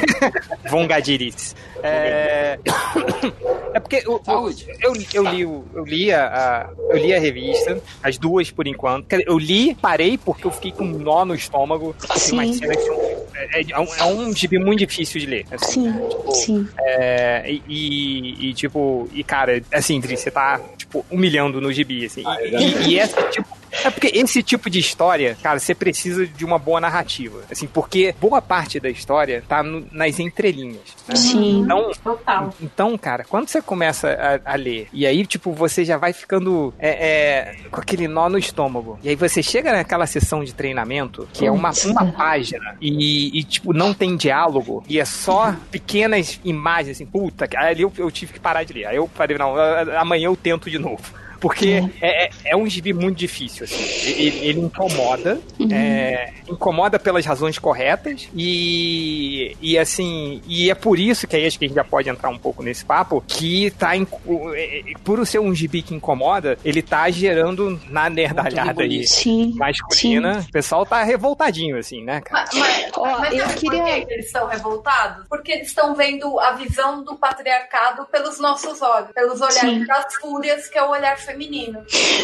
Vongadiris. É, é porque Saúde. eu, eu li, eu, li a, a- eu li a revista, as duas por enquanto. Eu li, parei porque eu fiquei com um nó no estômago. Assim, Sim. que são- é, é um, é um gibi muito difícil de ler. assim, Sim, né? Tipo, sim. é, e, e, tipo, e cara, assim, Dri, você tá, tipo, humilhando no gibi, assim. Ah, eu e, e esse tipo. É porque esse tipo de história, cara, você precisa de uma boa narrativa. Assim, porque boa parte da história tá no- nas entrelinhas. né? Sim. Então, Total. então, cara, quando você começa a, a ler, e aí, tipo, você já vai ficando é, é, com aquele nó no estômago. E aí você chega naquela sessão de treinamento, que é uma, uma página, e, e, tipo, não tem diálogo, e é só pequenas imagens, assim, puta, que- aí ali eu, eu tive que parar de ler. Aí eu falei, não, amanhã eu tento de novo. Porque é, é, é um gibi muito difícil, assim. Ele, ele incomoda, é, incomoda pelas razões corretas e, e assim, e é por isso que aí acho que a gente já pode entrar um pouco nesse papo, que tá, em, é, é, por ser um gibi que incomoda, ele tá gerando na nerdalhada aí Sim. masculina, o pessoal tá revoltadinho, assim, né, cara? Mas, mas, Ó, mas eu queria- por que que eles estão revoltados? Porque eles estão vendo a visão do patriarcado pelos nossos olhos, pelos olhares Sim. das fúrias, que é o olhar feminino.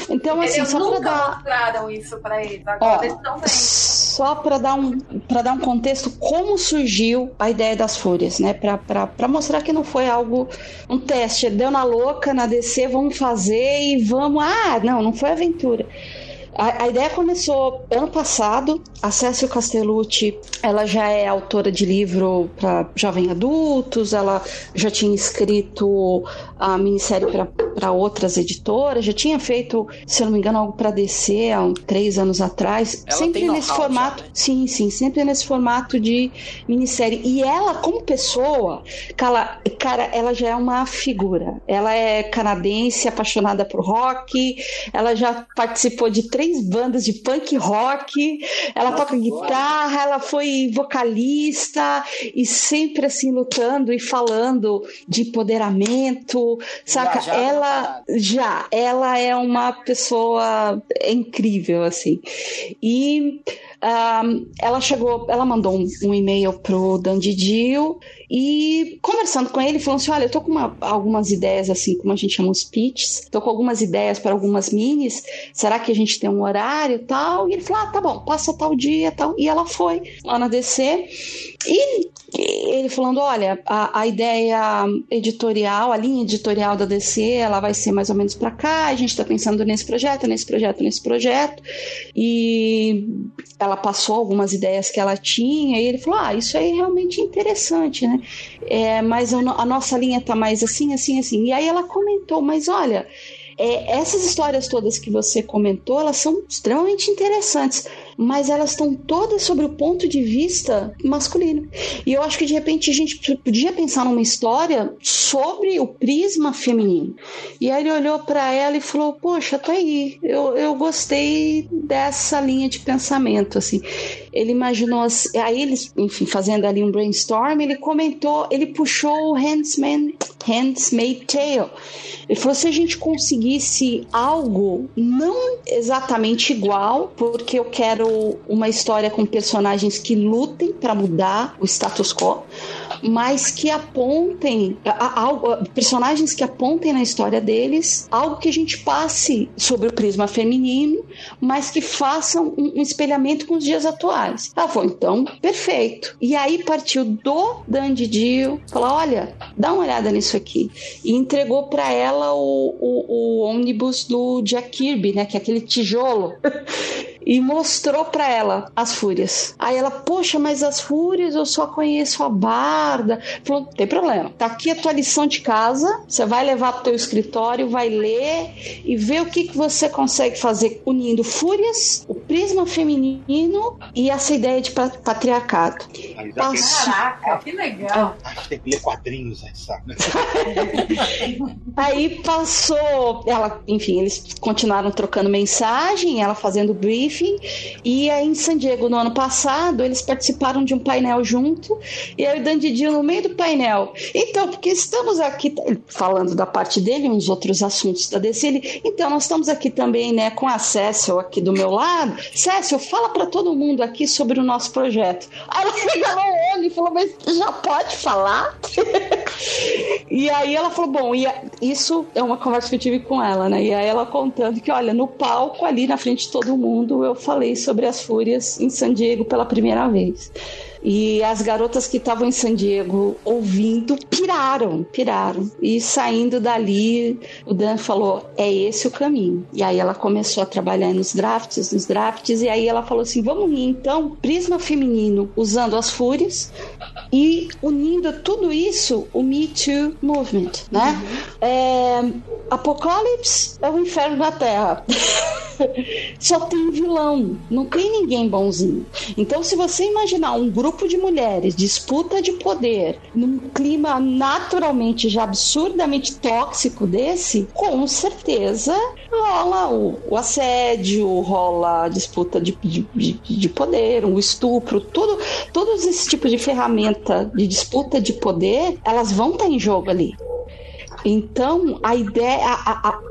Então, assim, eles só nunca dar. mostraram isso pra eles. Agora Ó, eles estão vendo. só para dar um para dar um contexto como surgiu a ideia das fúrias, né? Para mostrar que não foi algo um teste, deu na louca na DC, vamos fazer e vamos. Ah, não, não foi aventura. A, a ideia começou ano passado. A Cécio Castellucci, ela já é autora de livro para jovem adultos. Ela já tinha escrito a minissérie para outras editoras, já tinha feito, se eu não me engano, algo para DC há uns três anos atrás. Ela sempre nesse formato. já, né? Sim, sim, sempre nesse formato de minissérie. E ela, como pessoa, cara, cara, ela já é uma figura. Ela é canadense, apaixonada por rock, ela já participou de três bandas de punk rock, ela toca guitarra, ela foi vocalista e sempre assim lutando e falando de empoderamento, saca? Engajada na ela já, ela é uma pessoa incrível assim. E Ahm, ela chegou, ela mandou um, um e-mail pro Dandy Dio e conversando com ele, falou assim: Olha, eu tô com uma- algumas ideias, assim, como a gente chama os pitches, tô com algumas ideias para algumas minis, será que a gente tem um horário e tal? E ele falou: Ah, tá bom, passa tal dia tal. E ela foi lá na DC e ele falando: Olha, a, a ideia editorial, a linha editorial da DC, ela vai ser mais ou menos para cá, a gente tá pensando nesse projeto, nesse projeto, nesse projeto. E ela passou algumas ideias que ela tinha e ele falou: Ah, isso aí é realmente interessante, né? É, mas a nossa linha tá mais assim, assim, assim. E aí ela comentou: Mas olha, é, essas histórias todas que você comentou, elas são extremamente interessantes, mas elas estão todas sobre o ponto de vista masculino. E eu acho que de repente a gente podia pensar numa história sobre o prisma feminino. E aí ele olhou para ela e falou: Poxa, tá aí, eu, eu gostei dessa linha de pensamento. assim. Ele imaginou, assim- aí eles, enfim, fazendo ali um brainstorm, ele comentou, ele puxou o Handsman, Handsmaid Tale. Ele falou: se a gente conseguisse algo não exatamente igual, porque eu quero uma história com personagens que lutem para mudar o status quo, mas que apontem algo- personagens que apontem na história deles algo que a gente passe sobre o prisma feminino, mas que façam um, um espelhamento com os dias atuais. Ela falou, então, perfeito. E aí partiu do Dandy Dio, falou, olha, dá uma olhada nisso aqui. E entregou para ela o, o, o ônibus do Jack Kirby, né, que é aquele tijolo. e mostrou pra ela as fúrias. Aí ela, poxa, mas as fúrias eu só conheço a Barda. Falou, não tem problema. Tá aqui a tua lição de casa, você vai levar pro teu escritório, vai ler e ver o que, que você consegue fazer unindo fúrias, o prisma feminino e essa ideia de pa- patriarcado. Aquele- Caraca, que legal. Ah, tem que ler quadrinhos, aí, sabe? Aí passou, ela, enfim, eles continuaram trocando mensagem, ela fazendo briefing, e aí em San Diego no ano passado eles participaram de um painel junto, e aí o Dandy Dio no meio do painel. Então, porque estamos aqui falando da parte dele, uns outros assuntos da DC, ele, então nós estamos aqui também, né, com a Cecil aqui do meu lado. Cecil, fala para todo mundo aqui sobre o nosso projeto. Aí ela regalou o olho e falou, mas já pode falar? E aí ela falou, bom, e isso é uma conversa que eu tive com ela, né? E aí ela contando que, olha, no palco ali na frente de todo mundo, eu falei sobre as fúrias em San Diego pela primeira vez. E as garotas que estavam em San Diego ouvindo piraram, piraram. E saindo dali, o Dan falou: é esse o caminho. E aí ela começou a trabalhar nos drafts, nos drafts, e aí ela falou assim: vamos unir então prisma feminino usando as fúrias e unindo tudo isso o Me Too Movement, né? É, Apocalipse é o inferno da Terra. Só tem vilão, não tem ninguém bonzinho. Então, se você imaginar um grupo de mulheres, disputa de poder, num clima naturalmente já absurdamente tóxico desse, com certeza rola o, o assédio, rola a disputa de, de, de, de poder, o estupro, tudo, todos esses tipos de ferramenta de disputa de poder, elas vão estar em jogo ali. Então, a ideia. A, a,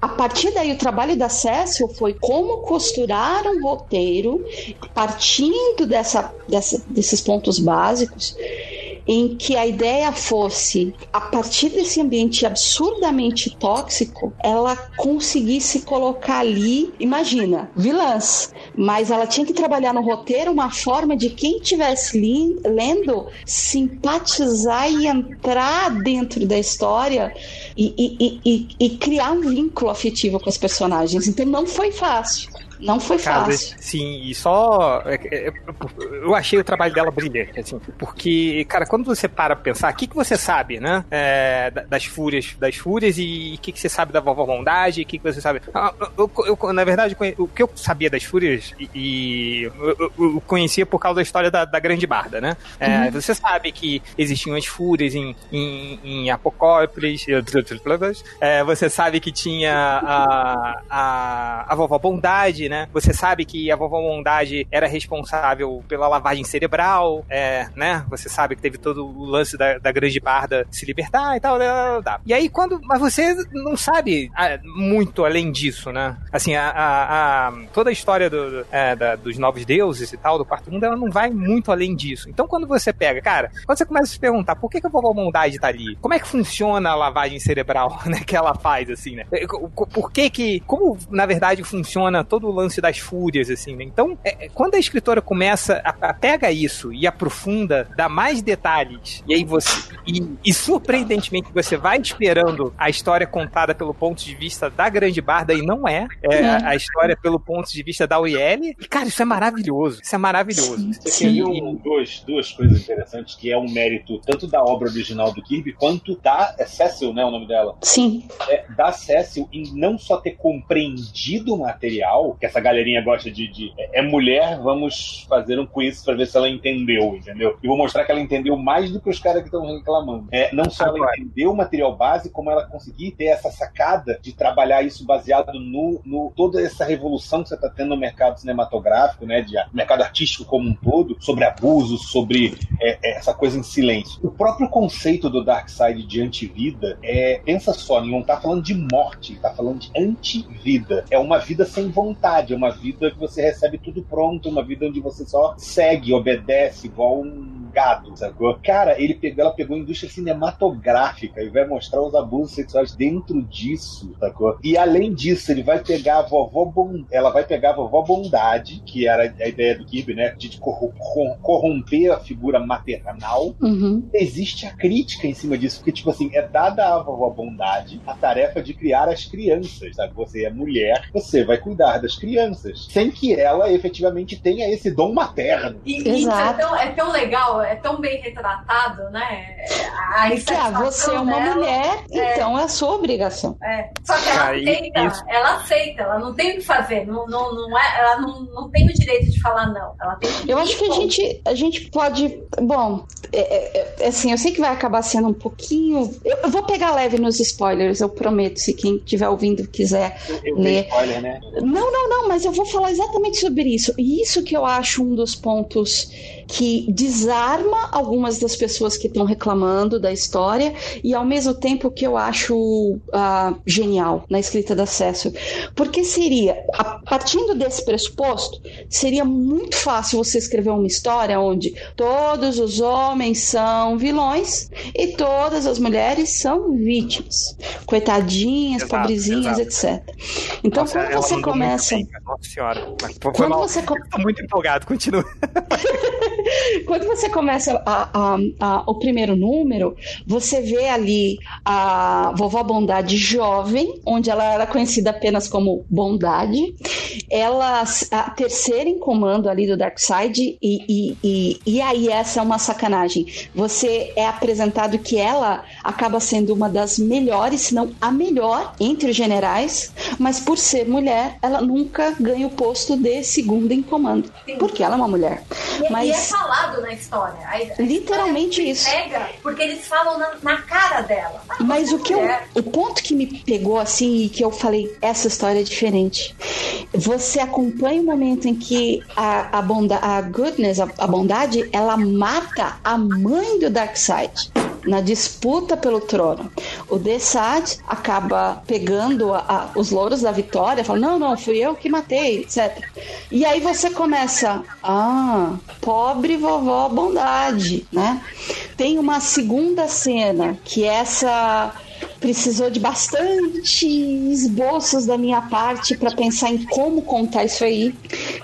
a partir daí, o trabalho da Cécio foi como costurar um roteiro partindo dessa, dessa, desses pontos básicos, em que a ideia fosse, a partir desse ambiente absurdamente tóxico, ela conseguisse colocar ali, imagina, vilãs, mas ela tinha que trabalhar no roteiro uma forma de quem estivesse lendo simpatizar e entrar dentro da história e, e, e, e, criar um vínculo afetivo com os personagens. Então não foi fácil. Não foi fácil. Sim, e só. é, é, Eu achei o trabalho dela brilhante, assim, porque, cara, quando você para pra pensar, o que, que você sabe, né? É, das fúrias, das fúrias e o que, que você sabe da vovó bondade, o que, que você sabe. Ah, eu, eu, na verdade, o que eu sabia das fúrias e, e eu, eu, conhecia por causa da história da, da Grande Barda, né? É, uhum. Você sabe que existiam as fúrias em, em, em Apocópolis, é, você sabe que tinha a, a, a vovó Bondade, né? Você sabe que a vovó Bondade era responsável pela lavagem cerebral, é, né? Você sabe que teve todo o lance da, da Grande Barda se libertar e tal, tal. E aí, quando. Mas você não sabe ah, muito além disso, né? Assim, a, a, a toda a história do, é, da, dos novos deuses e tal, do quarto mundo, ela não vai muito além disso. Então, quando você pega, cara, quando você começa a se perguntar por que, que a vovó Bondade tá ali? Como é que funciona a lavagem cerebral, né? Que ela faz, assim, né? Por que que. Como, na verdade, funciona todo o lance das fúrias, assim, né? Então, é, é quando a escritora começa a, a, pega isso e aprofunda, dá mais detalhes, e aí você. E, e, surpreendentemente você vai esperando a história contada pelo ponto de vista da Grande Barda, e não é. É a, a história pelo ponto de vista da Uriel. E, cara, isso é maravilhoso. Isso é maravilhoso. Você viu duas, duas coisas interessantes, que é um mérito tanto da obra original do Kirby, quanto da é Cecil, né? O nome dela. Sim. É, da Cecil em não só ter compreendido o material, que essa galerinha gosta de. de é, é mulher, vamos fazer um quiz pra ver se ela entendeu, entendeu? E vou mostrar que ela entendeu mais do que os caras que estão reclamando. É, não só ela entendeu o material base, como ela conseguir ter essa sacada de trabalhar isso baseado no, no toda essa revolução que você está tendo no mercado cinematográfico, né, de mercado artístico como um todo, sobre abuso, sobre é, é, essa coisa em silêncio. O próprio conceito do Dark Side de antivida é, pensa só, não está falando de morte, está falando de antivida. É uma vida sem vontade, é uma vida que você recebe tudo pronto, uma vida onde você só segue, obedece, igual um gado, sacou? Cara, ele pegou, ela pegou a indústria cinematográfica e vai mostrar os abusos sexuais dentro disso, sacou? E além disso, ele vai pegar a vovó ela vai pegar a vovó Bondade, que era a ideia do Kirby, né? De corromper a figura maternal. Uhum. Existe a crítica em cima disso, porque, tipo assim, é dada à vovó Bondade a tarefa de criar as crianças, sabe? Você é mulher, você vai cuidar das crianças, sem que ela efetivamente tenha esse dom materno. E, e isso é tão, é tão legal, é tão bem retratado, né? A que ah, você é uma dela, mulher, é... então é a sua obrigação. É. Só que ela aceita, isso. ela aceita, ela não tem o que fazer, não, não, não é, ela não, não tem o direito de falar não. Ela tem eu acho que a gente, a gente pode. Bom, é, é, é, assim, eu sei que vai acabar sendo um pouquinho. Eu, eu, vou pegar leve nos spoilers, eu prometo, se quem estiver ouvindo quiser eu, ler. Spoiler, né? Não, não, não, mas eu vou falar exatamente sobre isso. E isso que eu acho um dos pontos que desarma algumas das pessoas que estão reclamando da história e ao mesmo tempo que eu acho uh, genial na escrita da Cecil. Porque seria, a, partindo desse pressuposto, seria muito fácil você escrever uma história onde todos os homens são vilões e todas as mulheres são vítimas. Coitadinhas, exato, pobrezinhas, exato. etc. Então, Nossa, quando você começa. Nossa senhora. Quando mal. você. Tô muito empolgado, continua. Quando você começa a, a, a, o primeiro número, você vê ali a vovó Bondade jovem, onde ela era conhecida apenas como Bondade. Ela, a terceira em comando ali do Darkseid, e, e, e, e aí essa é uma sacanagem. Você é apresentado que ela acaba sendo uma das melhores, se não a melhor entre os generais, mas por ser mulher, ela nunca ganha o posto de segunda em comando, Sim. porque ela é uma mulher. E, mas... é falado na história. A, Literalmente história isso. Pega porque eles falam na, na cara dela. Ah, mas o que eu, o ponto que me pegou assim e que eu falei, essa história é diferente. Você acompanha o momento em que a, a, bonda, a goodness, a, a bondade, ela mata a mãe do Darkseid na disputa pelo trono. O Desad acaba pegando a, a, os louros da vitória, fala: Não, não, fui eu que matei, etc. E aí você começa: Ah, pobre vovó bondade, né? Tem uma segunda cena que é essa precisou de bastante esboços da minha parte para pensar em como contar isso aí,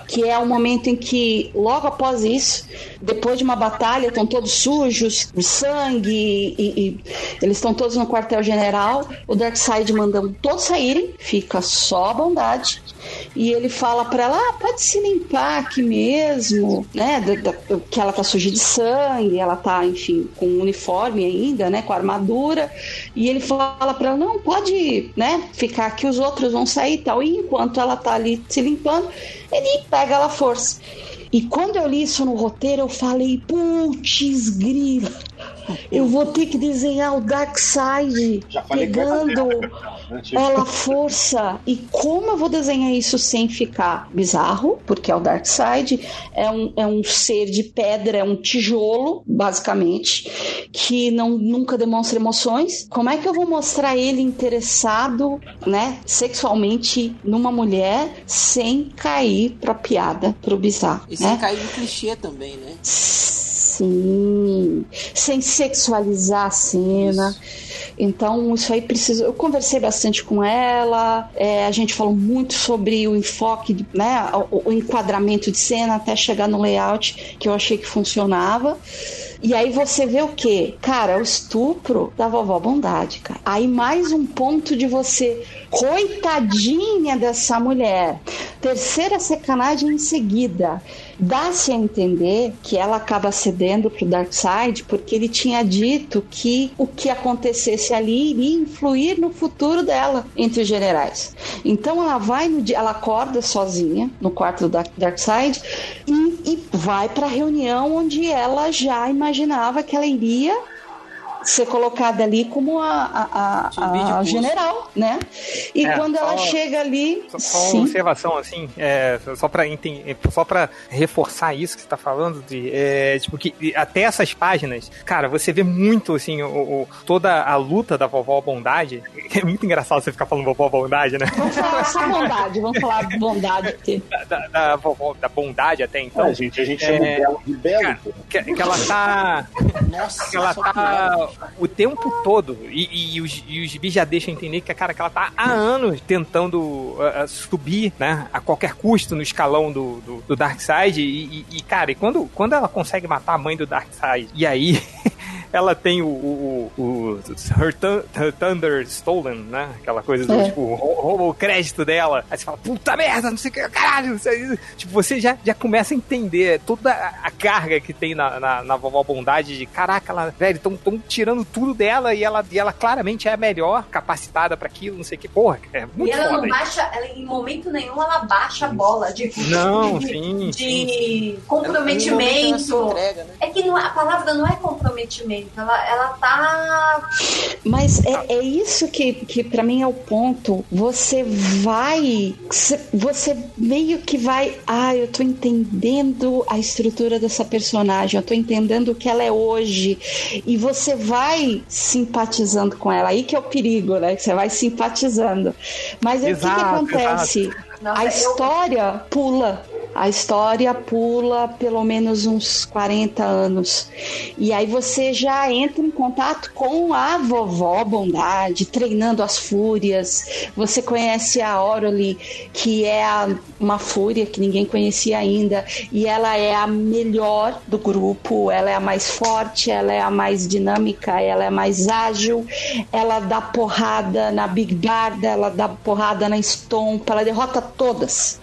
que é o momento em que, logo após isso, depois de uma batalha, estão todos sujos, sangue, e, e eles estão todos no quartel-general. O Darkseid mandando todos saírem, fica só a bondade. E ele fala para ela: ah, pode se limpar aqui mesmo, né? Da, da, que ela tá suja de sangue, ela tá, enfim, com um uniforme ainda, né? Com armadura. E ele fala para ela: não, pode, né? Ficar aqui, os outros vão sair e tal. E enquanto ela tá ali se limpando, ele pega ela à força. E quando eu li isso no roteiro, eu falei, putz, grila, eu vou ter que desenhar o Dark Ela força. E como eu vou desenhar isso sem ficar bizarro? Porque é o Dark Side, é um, é um ser de pedra, é um tijolo, basicamente, que não, nunca demonstra emoções. Como é que eu vou mostrar ele interessado, né, sexualmente numa mulher sem cair pra piada, pro bizarro? E né? sem cair no clichê também, né? Sim, sem sexualizar a cena. Isso. Então, isso aí precisa. Eu conversei bastante com ela, é, a gente falou muito sobre o enfoque, né, o, o enquadramento de cena até chegar no layout que eu achei que funcionava. E aí você vê o quê? Cara, o estupro da vovó Bondade, cara. Aí mais um ponto de você, coitadinha dessa mulher. Terceira sacanagem em seguida. Dá-se a entender que ela acaba cedendo pro Darkseid porque ele tinha dito que o que acontecesse ali iria influir no futuro dela entre os generais. Então ela vai no dia, ela acorda sozinha no quarto do Darkseid e, e vai para a reunião onde ela já imaginava que ela iria ser colocada ali como a, a, a, a general, né? E é, quando ela chega ali. Só, só uma observação, assim, é, só para só para reforçar isso que você está falando, de, é, tipo, que até essas páginas, cara, você vê muito, assim, o, o, toda a luta da vovó Bondade. É muito engraçado você ficar falando vovó Bondade, né? Vamos falar só bondade, vamos falar bondade. Da, da, da, vovó, da bondade até então. Ah, gente, a gente chama é, dela de belo. Que, que ela tá. Nossa, que ela tá o tempo todo. E, e, os, e os gibis já deixam entender que, cara, que ela tá há anos tentando uh, subir, né, a qualquer custo no escalão do, do, do Darkseid. E, e, cara, e quando, quando ela consegue matar a mãe do Darkseid, e aí ela tem o, o, o, o her, her, Thunder Stolen, né? Aquela coisa do, é. tipo, rouba o crédito dela. Aí você fala, puta merda, não sei o que, caralho. Você, tipo, você já, já começa a entender toda a carga que tem na, na, na vovó Bondade de, caraca, ela, velho, estão tirando tudo dela e ela, e ela claramente é a melhor capacitada para aquilo, não sei o que. Porra, é muito E ela foda não baixa, ela, em momento nenhum ela baixa a bola de, não, de, sim, de sim. comprometimento. Entrega, né? É que não, a palavra não é comprometimento, ela, ela tá. Mas é, é isso que, que para mim é o ponto. Você vai. Você meio que vai. Ah, eu tô entendendo a estrutura dessa personagem, eu tô entendendo o que ela é hoje. E você vai simpatizando com ela. Aí que é o perigo, né? Você vai simpatizando. Mas aí o que, que acontece? Nossa, a eu- história pula. A história pula pelo menos uns 40 anos. E aí você já entra em contato com a vovó Bondade, treinando as fúrias. Você conhece a Orly, que é a- uma fúria que ninguém conhecia ainda. E ela é a melhor do grupo, ela é a mais forte, ela é a mais dinâmica, ela é mais ágil. Ela dá porrada na Big Barda, ela dá porrada na Stomp, ela derrota todas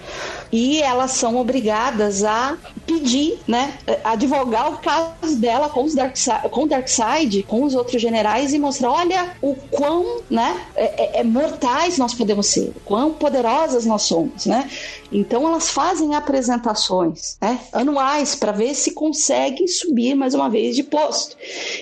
e elas são obrigadas a pedir, né, advogar o caso dela com os Darkseid, com o Darkseid, com os outros generais e mostrar, olha o quão, né, é, é- é mortais nós podemos ser, quão poderosas nós somos, né? Então elas fazem apresentações, né, anuais para ver se conseguem subir mais uma vez de posto.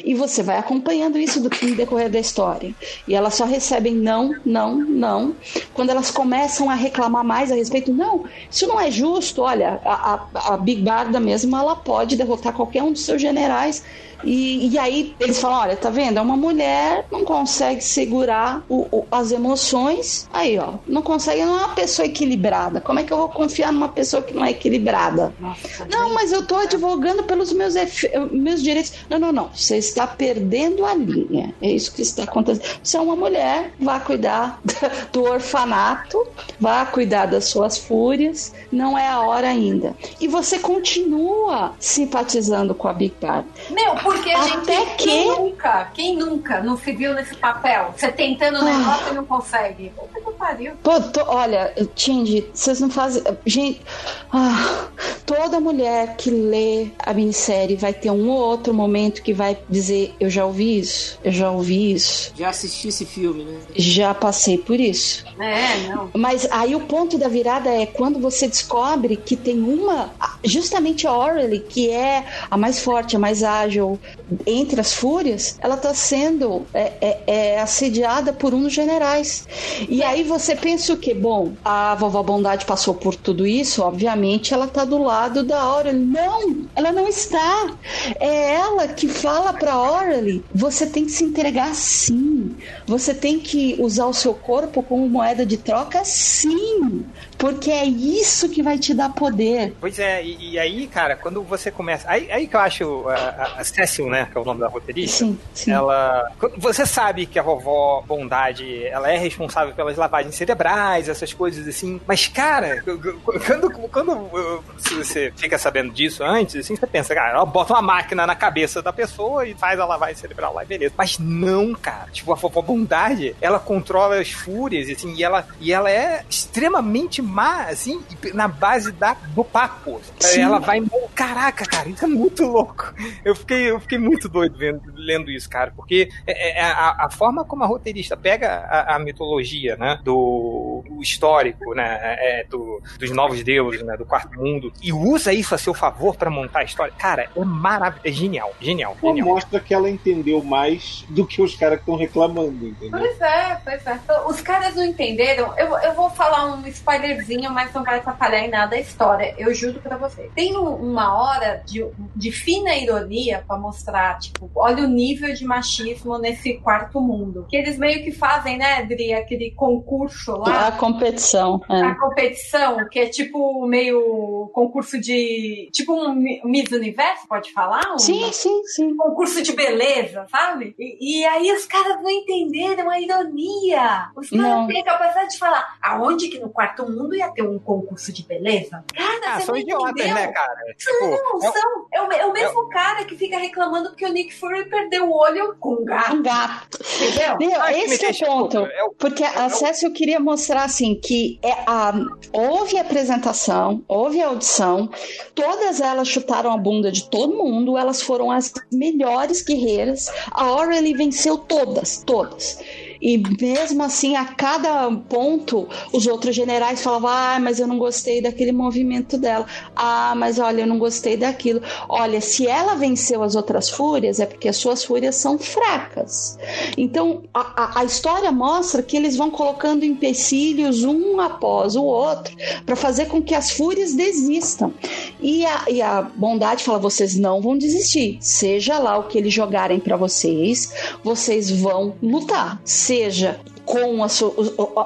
E você vai acompanhando isso do no decorrer da história. E elas só recebem não, não, não. Quando elas começam a reclamar mais a respeito, não, isso não é justo. Olha, a, a, a Big Barda mesmo, ela pode derrotar qualquer um dos seus generais E, e aí eles falam: olha, tá vendo? É uma mulher, não consegue segurar o, o, as emoções. Aí, ó, não consegue, não é uma pessoa equilibrada. Como é que eu vou confiar numa pessoa que não é equilibrada? Nossa, não, mas eu tô advogando pelos meus, meus direitos. Não, não, não. Você está perdendo a linha. É isso que está acontecendo. Você é uma mulher, vá cuidar do orfanato, vá cuidar das suas fúrias. Não é a hora ainda. E você continua simpatizando com a Big Bang. Meu, porque a gente. Até que... Quem nunca? Quem nunca não se viu nesse papel? Você tentando o ah. negócio e não consegue. Puta que pariu. Pô, tô, olha, Tindy, vocês não fazem. Gente. Ah, toda mulher que lê a minissérie vai ter um ou outro momento que vai dizer: Eu já ouvi isso, eu já ouvi isso. Já assisti esse filme, né? Já passei por isso. É, não. Mas aí o ponto da virada é quando você descobre que tem uma. Justamente a Orly, que é a mais forte, a mais ágil entre as fúrias, ela está sendo é, é, é, assediada por um dos generais. E aí você pensa o que? Bom, a vovó Bondade passou por tudo isso, obviamente ela está do lado da Orly. Não, ela não está. É ela que fala para Orly: você tem que se entregar sim. Você tem que usar o seu corpo como moeda de troca sim. Porque é isso que vai te dar poder. Pois é, e, e aí, cara, quando você começa. Aí, aí que eu acho a, a Cecil, né, que é o nome da roteirista, sim, sim. ela. Você sabe que a vovó Bondade ela é responsável pelas lavagens cerebrais, essas coisas assim. Mas, cara, quando, quando você fica sabendo disso antes, assim, você pensa, cara, ela bota uma máquina na cabeça da pessoa e faz a lavagem cerebral lá, beleza. Mas não, cara. Tipo, a vovó Bondade, ela controla as fúrias, assim, e ela, e ela é extremamente má, assim, na base da, do papo. Sim. Ela vai. Caraca, cara, isso é muito louco. Eu fiquei, eu fiquei muito doido vendo, lendo isso, cara, porque é, é, a, a forma como a roteirista pega a, a mitologia, né, do, do histórico, né, é, do, dos novos deuses, né, do quarto mundo, e usa isso a seu favor para montar a história, cara, é maravilhoso, é genial, genial, genial. Mostra que ela entendeu mais do que os caras que estão reclamando, entendeu? Pois é, pois é. Os caras não entenderam. Eu, eu vou falar um spoiler spoilerzinho, mas não vai atrapalhar em nada a história. Eu juro pra você. Tem uma hora de, de fina ironia para mostrar, tipo, olha o nível de machismo nesse quarto mundo. Que eles meio que fazem, né, Dri, aquele concurso lá. A competição. É. A competição, que é tipo meio concurso de. Tipo um Miss Universo, pode falar? Um, sim, sim, sim. Concurso de beleza, sabe? E, e aí os caras não entenderam a ironia. Os caras têm a capacidade de falar aonde que no quarto mundo mundo ia ter um concurso de beleza? Cara, ah, você são não idiotas, entendeu? né, cara? Tipo, não, é, são. É o, é o mesmo é... cara que fica reclamando porque o Nick Fury perdeu o olho com um gato. Um gato. Entendeu? Meu, ah, esse é o ponto. É porque a é Cécio queria mostrar, assim, que é a, houve apresentação, houve audição, todas elas chutaram a bunda de todo mundo, elas foram as melhores guerreiras. A Aurelie venceu todas, todas. E mesmo assim, a cada ponto, os outros generais falavam: ah, mas eu não gostei daquele movimento dela. Ah, mas olha, eu não gostei daquilo. Olha, se ela venceu as outras fúrias, é porque as suas fúrias são fracas. Então, a, a, a história mostra que eles vão colocando empecilhos um após o outro para fazer com que as fúrias desistam. E a, e a bondade fala: vocês não vão desistir. Seja lá o que eles jogarem para vocês, vocês vão lutar seja com a sua,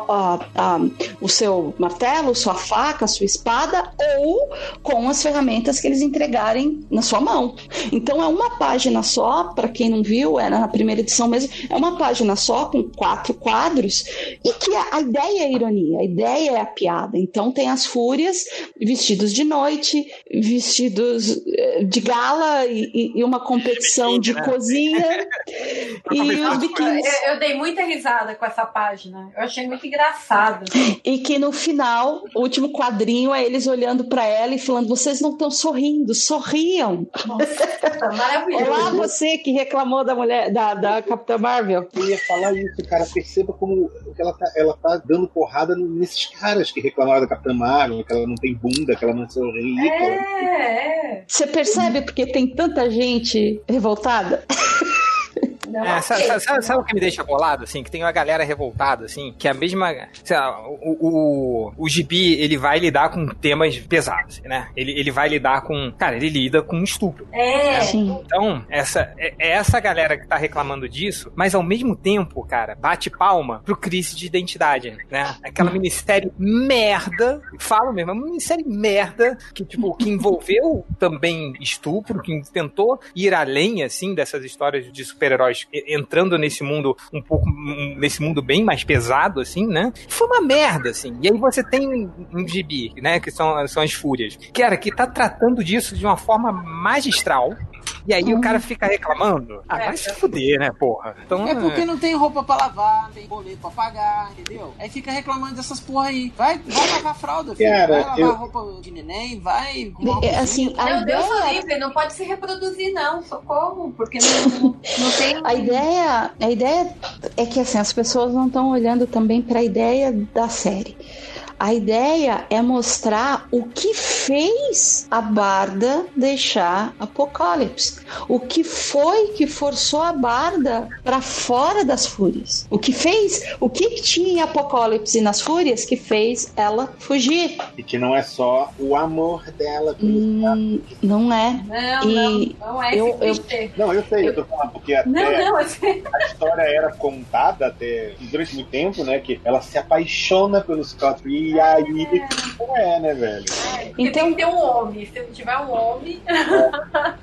a, a, o seu martelo, sua faca, sua espada, ou com as ferramentas que eles entregarem na sua mão. Então é uma página só, para quem não viu, era na primeira edição mesmo, é uma página só com quatro quadros, e que a, a ideia é a ironia, a ideia é a piada. Então tem as fúrias vestidos de noite, vestidos eh, de gala e, e uma competição de né? cozinha e os biquínis. Eu, eu dei muita risada com essa página. Eu achei muito engraçado. E que no final, o último quadrinho é eles olhando para ela e falando: vocês não estão sorrindo, sorriam. Nossa, maravilhoso. Olá, você que reclamou da mulher, da, da Capitã Marvel. Eu ia falar isso, cara. Perceba como ela tá, ela tá dando porrada nesses caras que reclamaram da Capitã Marvel, que ela não tem bunda, que ela não sorri. É, ela... é. Você percebe porque tem tanta gente revoltada? Não é, sabe, sabe, sabe, sabe, o que me deixa bolado, assim? Que tem uma galera revoltada, assim, que é a mesma. Sei lá, o, o, o gibi, ele vai lidar com temas pesados, né? Ele, ele vai lidar com. Cara, ele lida com estupro. É. Né? Então, essa, é, é essa galera que tá reclamando disso, mas ao mesmo tempo, cara, bate palma pro crise de identidade, né? Aquela Hum. minissérie merda, falo mesmo, é uma minissérie merda, que, tipo, que envolveu também estupro, que tentou ir além, assim, dessas histórias de super-heróis entrando nesse mundo um pouco, nesse mundo bem mais pesado, assim, né? Foi uma merda, assim. E aí você tem um gibi, né, que são, são as Fúrias, cara, que tá tratando disso de uma forma magistral, e aí o cara fica reclamando. Ah, vai se fuder, né, porra? Então, É porque não tem roupa pra lavar, não tem boleto pra pagar, entendeu? Aí fica reclamando dessas porra aí. Vai, vai lavar fralda, filho. Cara, vai lavar eu- roupa de neném, vai. É, assim, a Meu Deus ideia- do livre, não pode se reproduzir, não. Socorro, porque não, não tem. A ideia, a ideia é que assim, as pessoas não estão olhando também para a ideia da série. A ideia é mostrar o que fez a Barda deixar Apocalipse. O que foi que forçou a Barda para fora das Fúrias. O que fez, o que tinha em Apocalipse e nas Fúrias que fez ela fugir. E que não é só o amor dela. pelos Hum, não é. Não, E não, não é eu- esse eu-. Não, eu sei, eu tô falando porque até Não, não, a história era contada até durante muito tempo, né? Que ela se apaixona pelo Scott e aí não é, né, velho? porque tem que ter um homem. Se não tiver um homem.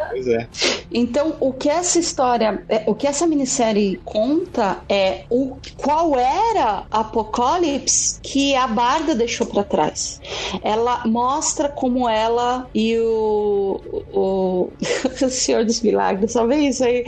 Pois é. Então, o que essa história, é, o que essa minissérie conta é o qual era Apocalipse que a Barda deixou para trás. Ela mostra como ela e o, o, o Senhor dos Milagres, só vê isso aí.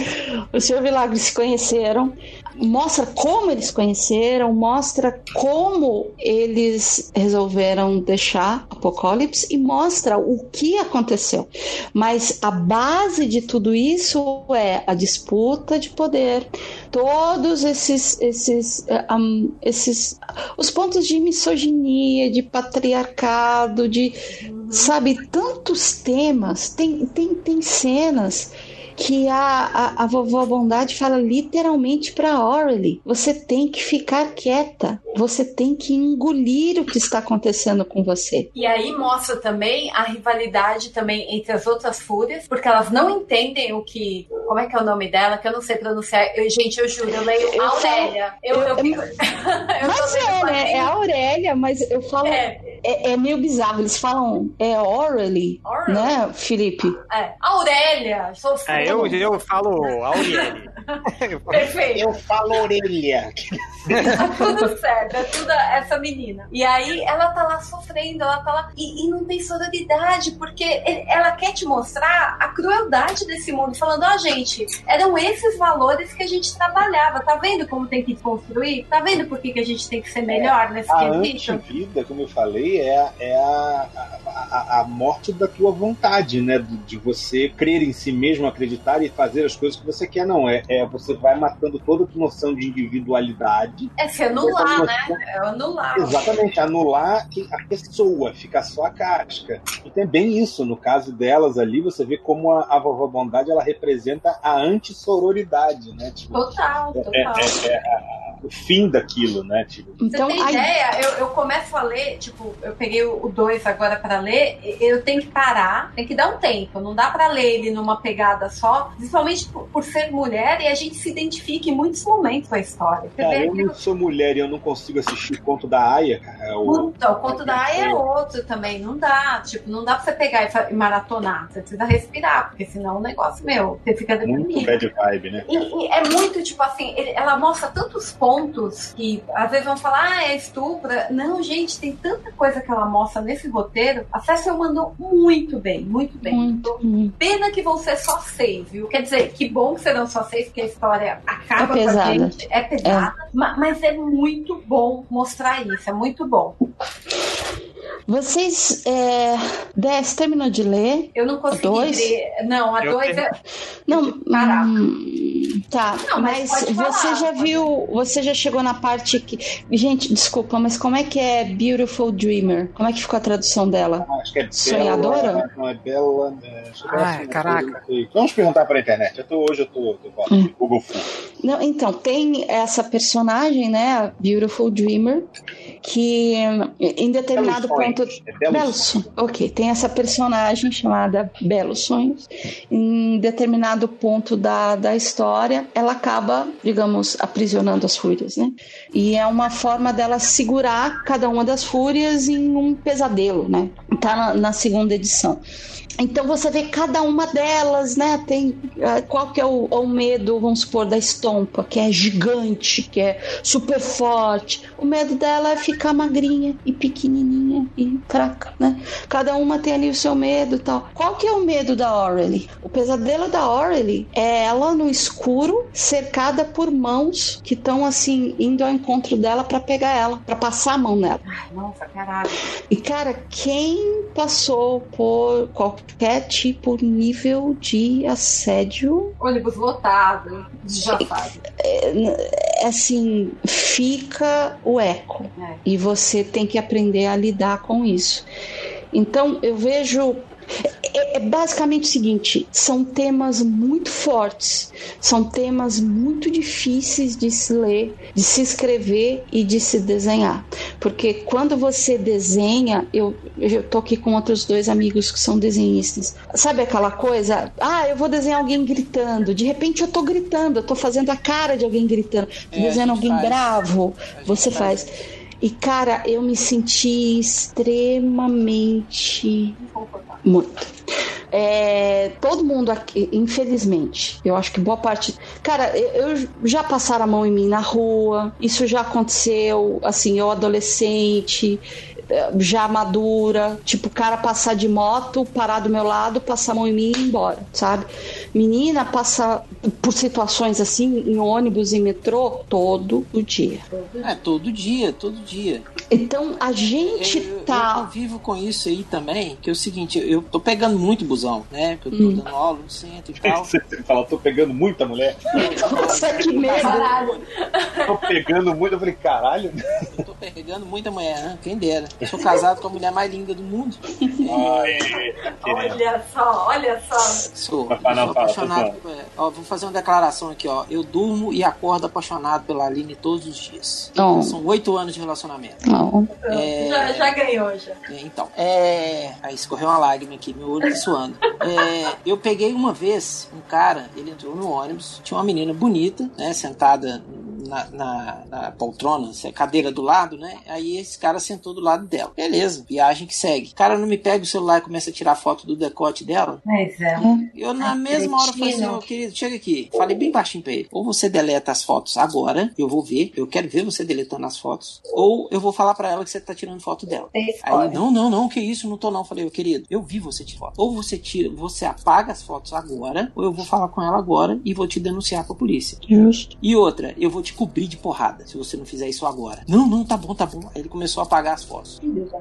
O Senhor Milagres se conheceram. Mostra como eles conheceram, mostra como eles resolveram deixar Apocalipse e mostra o que aconteceu. Mas a base de tudo isso é a disputa de poder, todos esses esses eh, um, esses os pontos de misoginia, de patriarcado, de sabe tantos temas. Tem tem tem cenas que a, a, a vovó Bondade fala literalmente para Orly: você tem que ficar quieta, você tem que engolir o que está acontecendo com você. E aí mostra também a rivalidade também entre as outras fúrias, porque elas não entendem o que. Como é que é o nome dela? Que eu não sei pronunciar. Eu, gente, eu juro, eu leio Eu Aurélia. Eu, eu, eu- eu Mas é, né? É a Aurélia, mas eu falo. É. É, é meio bizarro. Eles falam. É Orally, Orally. né, Felipe? É. Aurélia, é, eu, eu falo Auriele. Perfeito. Eu falo orelha. Tá tudo certo, é tudo essa menina. E aí ela tá lá sofrendo, ela tá lá. E, e não tem sororidade, porque ela quer te mostrar a crueldade desse mundo, falando: ó, gente, eram esses valores que a gente trabalhava. Tá vendo como tem que construir? Tá vendo por que, que a gente tem que ser melhor nesse A quesito? antivida, como eu falei, é, a- é a, a, a- morte da tua vontade, né? De, de você crer em si mesmo, acreditar e fazer as coisas que você quer, não. É, é você vai matando toda a tua noção de individualidade. É se anular, né? É anular. Exatamente, anular a pessoa, ficar só a casca. E tem bem isso, no caso delas ali, você vê como a, a vovó Bondade ela representa a antissororidade, né? Tipo, Total, é, total. é- é a- o fim daquilo, né? Tipo, Então, Você tem a- ideia? Eu, eu começo a ler, tipo, eu peguei o 2 agora pra ler, eu tenho que parar, tem que dar um tempo. Não dá pra ler ele numa pegada só, principalmente por, por ser mulher e a gente se identifica em muitos momentos com a história. Você Cara, eu não sou mulher e eu não consigo assistir o conto da Aya, cara. É o- Puta, o conto da Aya é outro também. Não dá. Tipo, não dá pra você pegar e maratonar. Você precisa respirar, porque senão o negócio, meu, você fica Muito deprimido. bad vibe, né? E, e é muito, tipo assim, ele- ela mostra tantos pontos que às vezes vão falar, ah, é estupro. Não, gente, tem tanta coisa que ela mostra nesse roteiro. A Cécia mandou muito bem, muito bem. Muito, muito. Pena que vão ser só seis, viu? Quer dizer, que bom que serão só seis, porque a história acaba É com a pesada. gente. É pesada, ma- mas é muito bom mostrar isso, é muito bom. Vocês. É... Des, terminou de ler? Eu não consegui Dois? ler. Não, a Eu dois tenho- é. Não. Hum, Tá, Não, mas mas, pode você falar, já pode. viu, você já chegou na parte que. Gente, desculpa, mas como é que é Beautiful Dreamer? Como é que ficou a tradução dela? Acho que é Sonhadora? Bela, não é Bela. É, que é Ah, assim, caraca. não sei. Vamos perguntar pra internet. Eu tô, hoje eu tô, tô com Hum. o Google. Não, então, tem essa personagem, né, a Beautiful Dreamer, que em determinado Sonhos. É. Ok, tem essa personagem chamada Belos Sonhos. Em determinado ponto da, da história, ela acaba, digamos, aprisionando as fúrias, né? E é uma forma dela segurar cada uma das fúrias em um pesadelo, né? Tá na, na segunda edição. Então você vê cada uma delas, né? Tem ah, qual que é o, o medo, vamos supor, da estompa, que é gigante, que é super forte. O medo dela é ficar magrinha e pequenininha e fraca, né? Cada uma tem ali o seu medo, e tal. Qual que é o medo da Aurelie? O pesadelo da Aurelie é ela no escuro, cercada por mãos que estão assim indo ao encontro dela para pegar ela, para passar a mão nela. Nossa, caralho. E cara, quem passou por qualquer tipo nível de assédio, Ônibus lotado, já sabe. é, assim, fica o eco. É. E você tem que aprender a lidar com isso. Então, eu vejo. É, é basicamente o seguinte: são temas muito fortes, são temas muito difíceis de se ler, de se escrever e de se desenhar. Porque quando você desenha, eu, eu tô aqui com outros dois amigos que são desenhistas. Sabe aquela coisa? Ah, eu vou desenhar alguém gritando. De repente eu tô gritando, eu tô fazendo a cara de alguém gritando. Tô É, desenhando alguém faz. bravo. Você faz. E cara, eu me senti extremamente muito. É, todo mundo aqui, infelizmente, eu acho que boa parte. Cara, eu, eu já passaram a mão em mim na rua, isso já aconteceu, assim, eu adolescente, já madura, tipo, o cara passar de moto, parar do meu lado, passar a mão em mim e ir embora, sabe? Menina passa por situações assim, em ônibus, em metrô, todo o dia. É, todo dia, todo dia. Então a gente eu, eu tá. convivo com isso aí também, que é o seguinte, eu tô pegando muito busão, né? Porque eu tô Hum. dando aula no centro e tal. Você fala, tô pegando muita mulher. Nossa, que medo! Caralho. Tô pegando muito. Eu falei, caralho. Eu tô pegando muita mulher, né? Quem dera. Eu sou casado com a mulher mais linda do mundo. Olha só, olha só. Sou, não, sou apaixonado. é, ó, vou fazer uma declaração aqui, ó. Eu durmo e acordo apaixonado pela Aline todos os dias. Oh. São oito anos de relacionamento. Não. É, Já, já ganhou, já. É, Então, é. Aí escorreu uma lágrima aqui, meu olho tá suando. É, eu peguei uma vez um cara, ele entrou no ônibus, tinha uma menina bonita, né, sentada na, na, na poltrona, essa cadeira do lado, né? Aí esse cara sentou do lado dela. Beleza, viagem que segue. O cara não me pega o celular e começa a tirar foto do decote dela. Mas é. Eu, na mesma hora, falei assim. Ô querido, chega aqui. Falei bem baixinho pra ele. Ou você deleta as fotos agora, eu vou ver, eu quero ver você deletando as fotos. Ou eu vou falar pra ela que você tá tirando foto dela. Aí, ele, não, não, não, que isso, não tô não. Falei, ô querido, eu vi você tirar foto. Ou você tira, você apaga as fotos agora, ou eu vou falar com ela agora e vou te denunciar pra polícia. Justo. E outra, eu vou te cobrir de porrada se você não fizer isso agora. Não, não, tá bom, tá bom. Aí ele começou a apagar as fotos.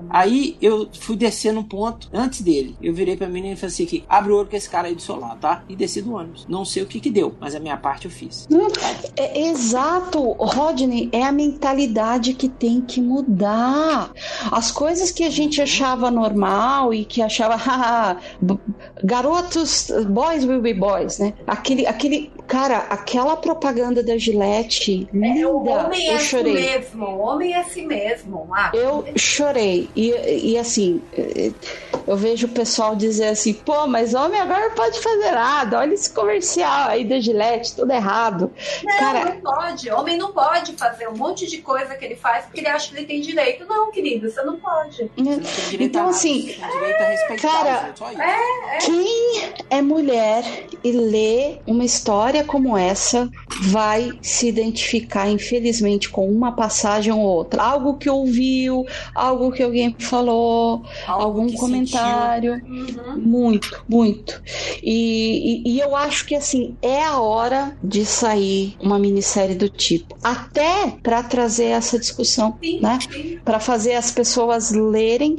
Aí eu fui descer no ponto antes dele. Eu virei pra menina e falei assim: aqui, abre o olho com esse cara aí do seu lado, tá? E desci do ônibus. Não sei o que que deu, mas a minha parte eu fiz. É, exato, Rodney, é a mentalidade que tem que mudar. As coisas que a gente achava normal e que achava, garotos, boys will be boys, né? Aquele, aquele, cara, aquela propaganda da Gillette, É, o linda, homem é eu assim chorei. mesmo. O homem é assim mesmo. Ah, Eu chorei. E, e assim, eu vejo o pessoal dizer assim, pô, mas homem agora não pode fazer nada. Olha esse comercial aí da Gillette, tudo errado. Não, Cara, não pode. Homem não pode fazer um monte de coisa que ele faz porque ele acha que ele tem direito. Não, querido, você não pode. Você não tem direito Então, a assim, você tem direito a respeitar cara, só isso. Quem é mulher e lê uma história como essa vai se identificar, infelizmente, com uma passagem ou outra. Algo que ouviu, algo que alguém falou, Algo algum comentário. Muito, muito. E, e- e eu acho que assim é a hora de sair uma minissérie do tipo, até para trazer essa discussão, Sim, né? Para fazer as pessoas lerem.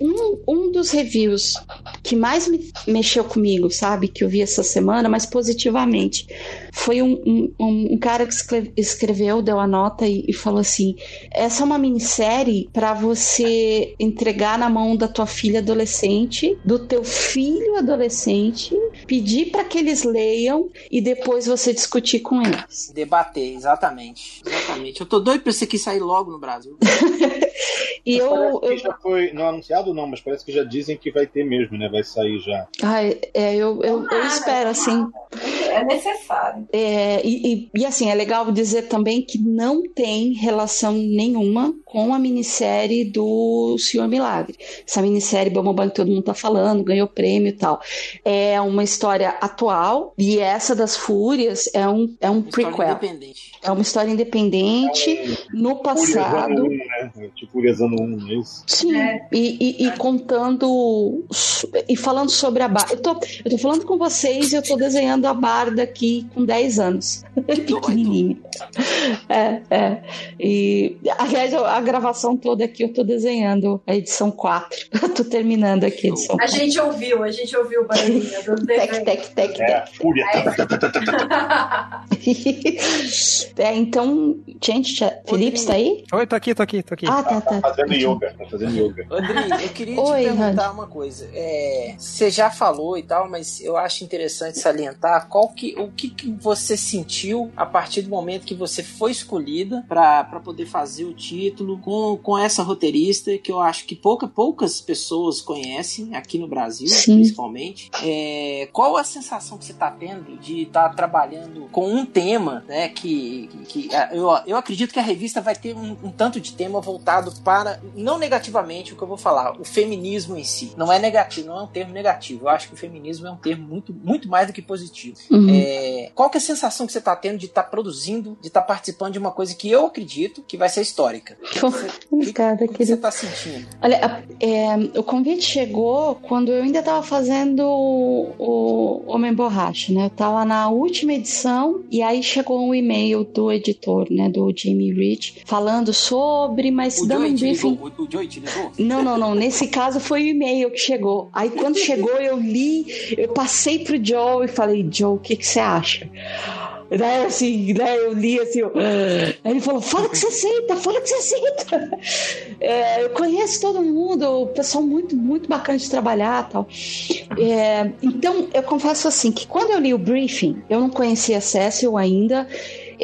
Um, um dos reviews que mais me mexeu comigo, sabe, que eu vi essa semana, mas positivamente, foi um, um, um cara que escreveu, deu a nota e, e falou assim: essa é uma minissérie para você entregar na mão da tua filha adolescente, do teu filho adolescente, pedir para que eles leiam e depois você discutir com eles. Debater, exatamente. Exatamente. Eu tô doido pra esse aqui sair logo no Brasil. e eu, eu... já foi não anunciado não, mas parece que já dizem que vai ter mesmo, né? Vai sair já. Ai, é, eu, eu, eu espero assim. É necessário. É, e, e, e assim, é legal dizer também que não tem relação nenhuma com a minissérie do Senhor Milagre. Essa minissérie Bambam que todo mundo tá falando, ganhou prêmio e tal. É uma história atual e essa das Fúrias é um, é um prequel. É uma história independente é, no passado. 1, né? Tipo Fúrias Ano 1, é isso? Sim, é. E, e, e, contando e falando sobre a Barda. Eu tô, eu tô falando com vocês e eu tô desenhando a Barda aqui com 10 anos. Pequenininha. É, é. E, aliás, a gravação toda aqui eu tô desenhando a edição 4. Eu tô terminando aqui a edição 4. A gente ouviu, a gente ouviu o barulhinho do Tec, tec, tec, é, tec. Fúria. é, então, gente, Felipe está aí? Oi, tô aqui, tô aqui, tô aqui. Ah, tá, tá. Tá fazendo yoga, tá fazendo yoga. Rodrigo, eu queria Oi, te perguntar uma coisa. É, você já falou e tal, mas eu acho interessante salientar qual que, o que, que você sentiu a partir do momento que você foi escolhida para poder fazer o título com, com essa roteirista que eu acho que pouca, poucas pessoas conhecem aqui no Brasil, Sim. principalmente. É, qual a sensação que você está tendo de estar tá trabalhando com um tema, né? Que, que, que eu, eu acredito que a revista vai ter um, um tanto de tema voltado para, não negativamente o que eu vou falar, o feminismo em si. Não é negativo, não é um termo negativo. Eu acho que o feminismo é um termo muito, muito mais do que positivo. Uhum. É, qual que é a sensação que você está tendo de estar tá produzindo, de estar tá participando de uma coisa que eu acredito que vai ser histórica? Obrigada, que, que você está sentindo? Olha, é, o convite chegou quando eu ainda estava fazendo o, Homem Borracha, né? Eu estava na última edição e aí chegou um e-mail do editor, né? Do Jamie Rich, falando sobre, mas o dando um briefing. O, o te ligou? Não, não, não. Nesse caso foi o e-mail que chegou. Aí quando chegou, eu li, eu passei pro Joe e falei, Joe, o que, que você acha? Daí assim, daí eu li assim, eu... aí ele falou, fala que você aceita, fala que você aceita. É, eu conheço todo mundo, o pessoal muito, muito bacana de trabalhar tal. É, então, eu confesso assim, que quando eu li o briefing, eu não conhecia Cecil ainda,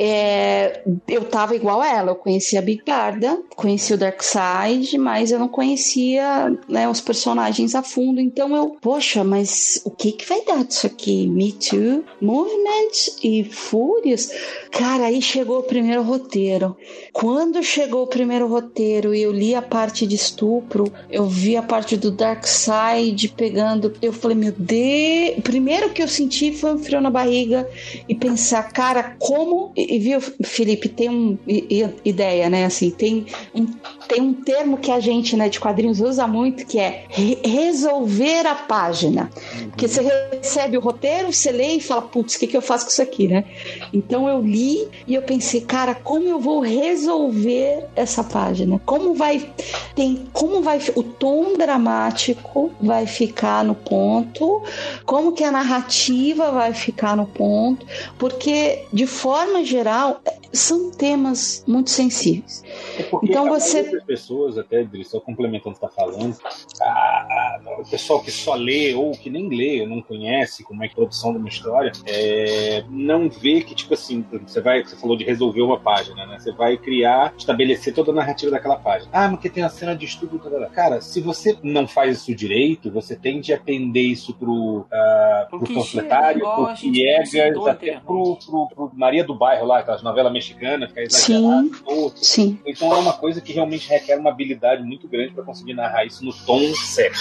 é, eu tava igual ela, eu conhecia a Big Barda, conhecia o Darkseid, mas eu não conhecia né, os personagens a fundo, então eu, poxa, mas o que que vai dar disso aqui? Me Too, Movement e Fúrias? Cara, aí chegou o primeiro roteiro. Quando chegou o primeiro roteiro e eu li a parte de estupro, eu vi a parte do Darkseid pegando, eu falei, meu Deus, primeiro que eu senti foi um frio na barriga e pensar, cara, como e, viu, Felipe, tem uma ideia, né? Assim, tem um, tem um termo que a gente, né, de quadrinhos usa muito, que é re resolver a página. Uhum. Porque você recebe o roteiro, você lê e fala, putz, o que, que eu faço com isso aqui, né? Então eu li e eu pensei, cara, como eu vou resolver essa página? Como vai tem como vai o tom dramático vai ficar no ponto? Como que a narrativa vai ficar no ponto? Porque de forma geral, são temas muito sensíveis. É então você. pessoas, até, só complementando o que está falando, a, a, o pessoal que só lê ou que nem lê, ou não conhece como é que é a produção de uma história, é, não vê que, tipo assim, você vai, você falou de resolver uma página, né? Você vai criar, estabelecer toda a narrativa daquela página. Ah, porque tem a cena de estudo. Cara, se você não faz isso direito, você tende a pender isso pro, uh, pro panfletário, pro Piegas, até pro, pro, pro Maria do Bairro lá, aquelas novelas mexicana, ficar exagerado. Sim, ou, sim. Então é uma coisa que realmente requer uma habilidade muito grande para conseguir narrar isso no tom certo.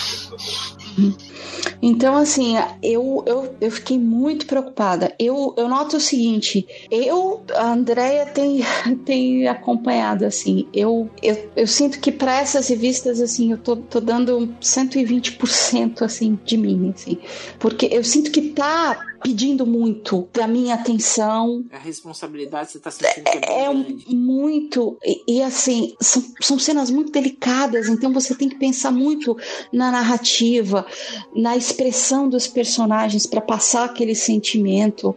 Então, assim, eu, eu, eu fiquei muito preocupada. Eu, eu noto o seguinte: eu, a Andrea tem, tem acompanhado, assim, eu, eu, eu sinto que para essas revistas, assim, eu tô, tô dando 120% assim, de mim, assim, porque eu sinto que tá pedindo muito da minha atenção. A responsabilidade você tá sentindo que é, é muito. E, e assim, são, são cenas muito delicadas, então você tem que pensar muito na narrativa, na expressão dos personagens para passar aquele sentimento.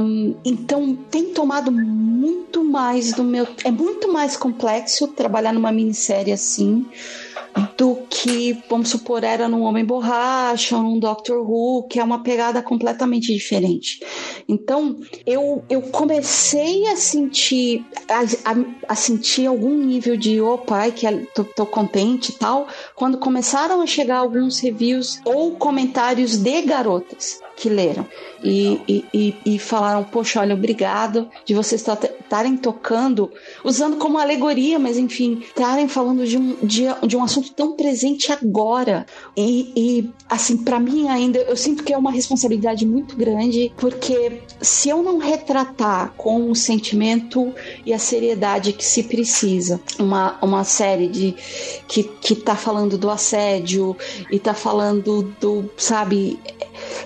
Um, então tem tomado muito mais do meu. É muito mais complexo trabalhar numa minissérie assim do que, vamos supor, era num Homem Borracha ou num Doctor Who, que é uma pegada completamente diferente. Então, eu, eu comecei a sentir a, a, a sentir algum nível de opa, que tô, tô contente e tal, quando começaram a chegar alguns reviews ou comentários de garotas que leram e, e, e, e falaram: Poxa, olha, obrigado de vocês estarem tocando, usando como alegoria, mas enfim, estarem falando de um, de, de um assunto tão presente agora. E, e assim, para mim ainda, eu sinto que é uma responsabilidade muito grande, porque se eu não retratar com o sentimento e a seriedade que se precisa, uma, uma série de que, que tá falando do assédio e tá falando do, sabe,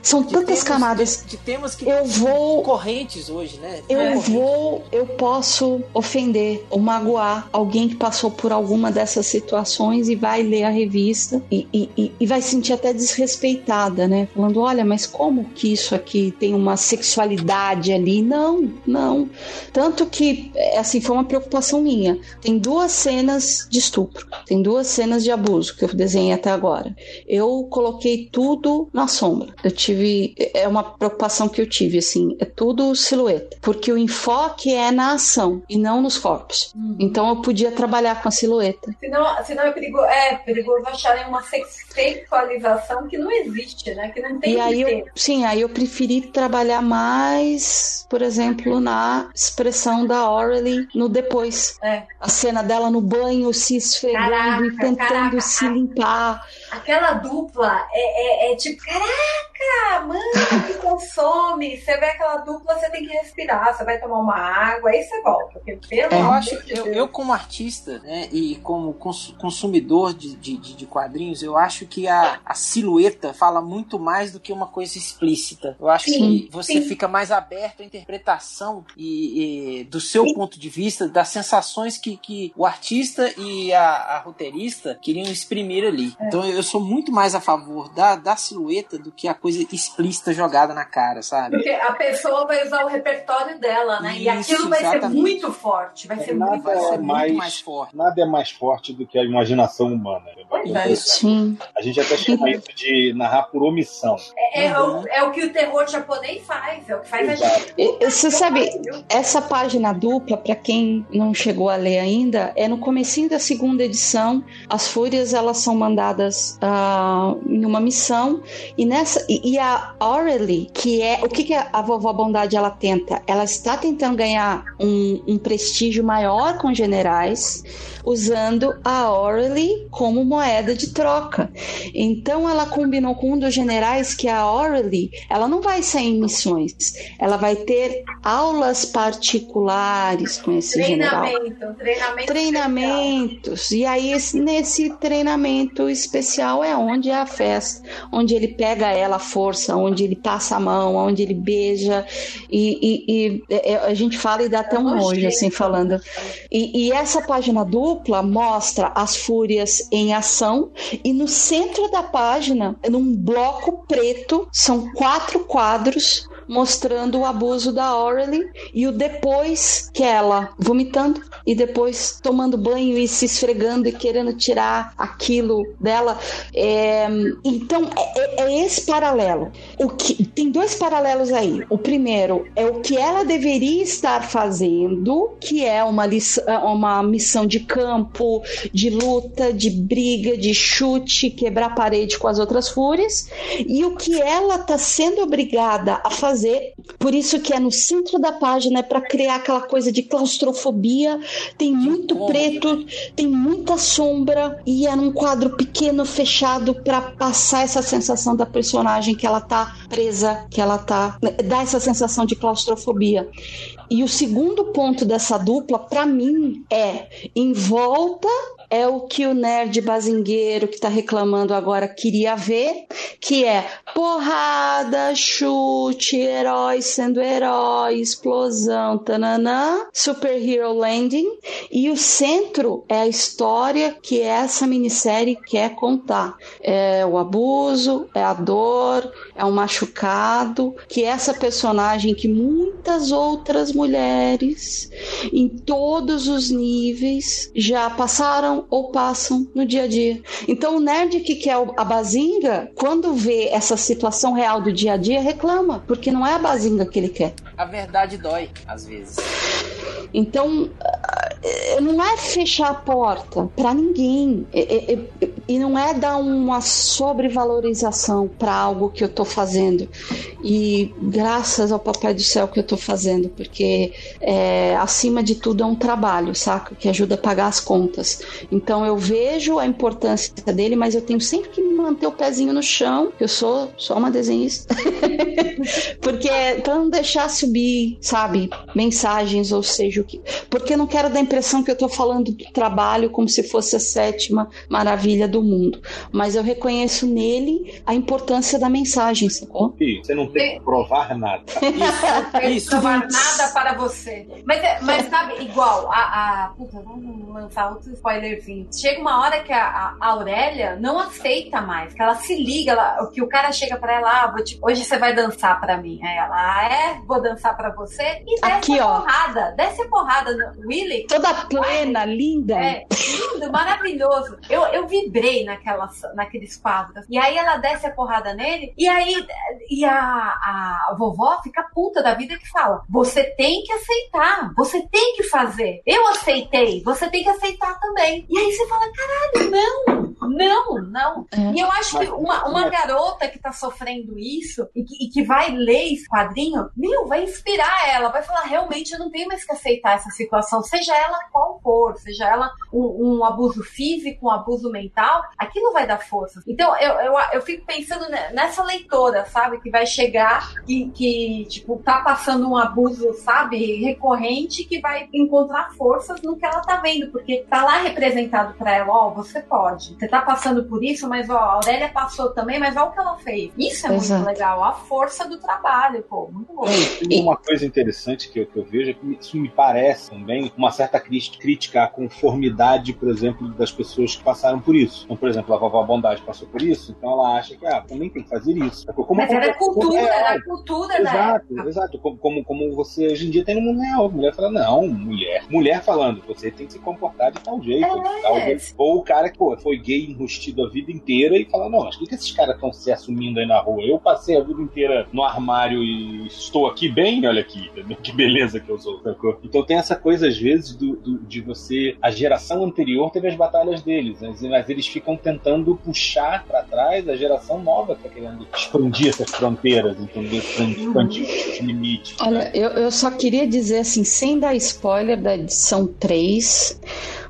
são de tantas camadas. De, de temas que eu vou correntes hoje, né? Eu é. vou, eu posso ofender ou magoar alguém que passou por alguma dessas situações e vai ler a revista e, e, e vai sentir até desrespeitada, né? Falando, olha, mas como que isso aqui tem uma sexualidade ali? Não, não. Tanto que, é, assim, foi uma preocupação minha. Tem duas cenas de estupro, tem duas cenas de abuso que eu desenhei até agora. Eu coloquei tudo na sombra. Eu tive. É uma preocupação que eu tive, assim. É tudo silhueta. Porque o enfoque é na ação e não nos corpos. Uhum. Então eu podia trabalhar com a silhueta. Senão, senão é, perigo, é perigoso acharem uma sexualização que não existe, né? Que não tem. E aí eu, sim, aí eu preferi trabalhar mais, por exemplo, na expressão da Aurelie no depois. É. A cena dela no banho se esfregando caraca, e tentando caraca, se limpar. Aquela dupla é, é, é tipo, caraca, mano, que consome. Você vê aquela dupla, você tem que respirar, você vai tomar uma água, aí você volta. Porque, pelo eu acho, eu, eu, como artista, né, e como cons consumidor de, de, de, quadrinhos, eu acho que a, a silhueta fala muito mais do que uma coisa explícita. Eu acho sim, que você sim. fica mais aberto à interpretação e, e do seu sim. ponto de vista, das sensações que, que o artista e a, a roteirista queriam exprimir ali. É. Então eu eu sou muito mais a favor da, da silhueta do que a coisa explícita jogada na cara, sabe? Porque a pessoa vai usar o repertório dela, né? Isso, e aquilo vai exatamente. ser muito forte. Vai ser, nada muito, vai ser mais, muito mais forte. Nada é mais forte do que a imaginação humana. É, sim. A gente até chama isso de narrar por omissão. É, é, uhum. o, é o que o terror japonês faz, é o que faz Exato. a gente. Você sabe, essa página dupla, para quem não chegou a ler ainda, é no comecinho da segunda edição. As fúrias elas são mandadas uh, em uma missão e nessa e, e a Aurelie, que é o que, que a vovó Bondade ela tenta? Ela está tentando ganhar um, um prestígio maior com generais usando a Aurelie como moeda de troca. Então ela combinou com um dos generais que a Aurelie, ela não vai sair em missões, ela vai ter aulas particulares com esse treinamento, general. Treinamento Treinamentos. Especial. E aí nesse treinamento especial é onde é a festa, onde ele pega ela à força, onde ele passa a mão, onde ele beija e, e, e é, a gente fala e dá até um nojo assim falando. E, e essa página dupla mostra as fúrias em ação e no centro da página, num bloco preto, são quatro quadros mostrando o abuso da Aurelie e o depois que ela vomitando e depois tomando banho e se esfregando e querendo tirar aquilo dela. É, então é, é, é esse paralelo. O que tem dois paralelos aí. O primeiro é o que ela deveria estar fazendo, que é uma, lição, uma missão de campo, de luta, de briga, de chute, quebrar parede com as outras fúrias, e o que ela está sendo obrigada a fazer fazer. Por isso que é no centro da página, é para criar aquela coisa de claustrofobia. Tem muito preto, tem muita sombra e é num quadro pequeno, fechado, para passar essa sensação da personagem que ela tá presa, que ela tá. dá essa sensação de claustrofobia. E o segundo ponto dessa dupla, para mim, é em volta é o que o nerd bazingueiro que tá reclamando agora queria ver, que é porrada, chute, heróis sendo herói, explosão, tananã, superhero landing, e o centro é a história que essa minissérie quer contar. É o abuso, é a dor, é o machucado, que essa personagem que muitas outras mulheres em todos os níveis já passaram ou passam no dia a dia. Então o nerd que quer a bazinga, quando vê essa situação real do dia a dia, reclama, porque não é a bazinga que ele quer. A verdade dói, às vezes. Então, eh, não é fechar a porta para ninguém. E, e, e, não é dar uma sobrevalorização para algo que eu tô fazendo. E graças ao papai do céu que eu tô fazendo porque é, acima de tudo é um trabalho saca? Que ajuda a pagar as contas. Então eu vejo a importância dele mas eu tenho sempre que manter o pezinho no chão. Eu sou só uma desenhista. Porque para não deixar subir sabe mensagens ou seja o que porque eu não quero dar impressão que eu estou falando do trabalho como se fosse a sétima maravilha do mundo. Mas eu reconheço nele a importância da mensagem, sacou? Você não tem que provar nada. Isso, não tem que provar nada para você. Mas, é, mas sabe, igual, a. a puta, vamos lançar outro spoilerzinho. Chega uma hora que a, a Aurélia não aceita mais, que ela se liga, ela, que o cara chega para ela, ah, te, hoje você vai dançar para mim. Aí ela, ah, é? Vou dançar para você? E desce Aqui, a ó. porrada, desce a porrada no Willy. Toda plena, linda. É, lindo, maravilhoso. Eu, eu vibrei naquelas, naqueles quadros. E aí ela desce a porrada nele, e aí e a, a vovó fica puta da vida que fala: Você tem que aceitar, você tem que fazer. Eu aceitei, você tem que aceitar também. E aí você fala: Caralho, não, não, não. É. E eu acho que uma, uma garota que tá sofrendo isso e que, e que vai ler esse quadrinho, meu, vai inspirar ela, vai falar: Realmente eu não tenho mais que aceitar essa situação, seja ela qual for, seja ela um, um abuso físico, um abuso mental, aquilo vai dar força. Então eu, eu, eu fico pensando nessa leitora, sabe, que vai chegar e que, tipo, tá passando um abuso, sabe, recorrente, que vai encontrar forças no que ela tá vendo, porque tá lá representado para ela, ó, oh, você pode. Você tá passando por isso, mas ó, a Aurélia passou também, mas olha o que ela fez. Isso é Exato. muito legal, a força do trabalho, pô, muito bom. E uma coisa interessante que eu, que eu vejo é que isso me parece também uma certa crítica à conformidade, por exemplo, das pessoas que passaram por isso. Então, por exemplo, a vovó Bondade passou por isso, então ela acha que, ah, também tem que fazer isso. Como, Mas era cultura, era cultura exato, da época. Exato, como, como, como você hoje em dia tem no mundo real. A mulher fala, não, mulher. Mulher falando, você tem que se comportar de tal jeito. É. De tal jeito. Ou o cara que, pô, foi gay enrustido a vida inteira e fala, não, acho que esses caras estão se assumindo aí na rua? Eu passei a vida inteira no armário e estou aqui bem, olha aqui, que beleza que eu sou. Sacou? Então tem essa coisa, às vezes, do, do, de você. A geração anterior teve as batalhas deles, né? mas eles ficam tentando puxar para trás a geração nova que tá querendo expandir essas fronteiras, entendeu? Expandir os limites. Olha, né? eu, eu só queria dizer assim, sem dar spoiler da edição 3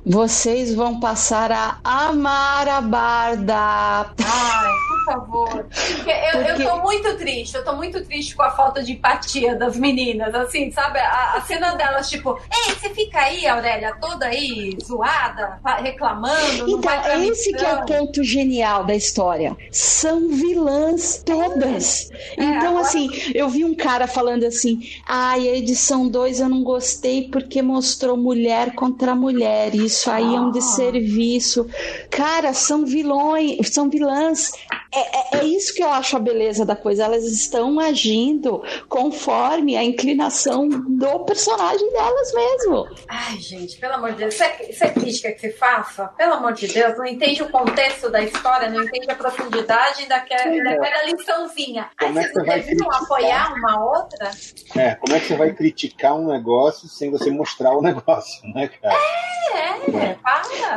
vocês vão passar a amar a Barda. Ai, por favor. Porque eu, Porque... eu tô muito triste, eu tô muito triste com a falta de empatia das meninas, assim, sabe? A, a cena delas, tipo, ei, você fica aí, Aurélia, toda aí, zoada, reclamando. Então, é esse que é o ponto genial da história. São vilãs todas. É, então, assim, eu vi um cara falando assim, ai, a edição 2 eu não gostei porque mostrou mulher contra mulher. Isso aí é um desserviço. Cara, são vilões, são vilãs. É, é, é, isso que eu acho a beleza da coisa. Elas estão agindo conforme a inclinação do personagem delas mesmo. Ai, gente, pelo amor de Deus, isso é, isso é crítica que se faça? Pelo amor de Deus, não entende o contexto da história, não entende a profundidade daquela, daquela liçãozinha. Aí vocês não deveriam apoiar uma outra? É, como é que você vai criticar um negócio sem você mostrar o negócio, né, cara? É, é. É,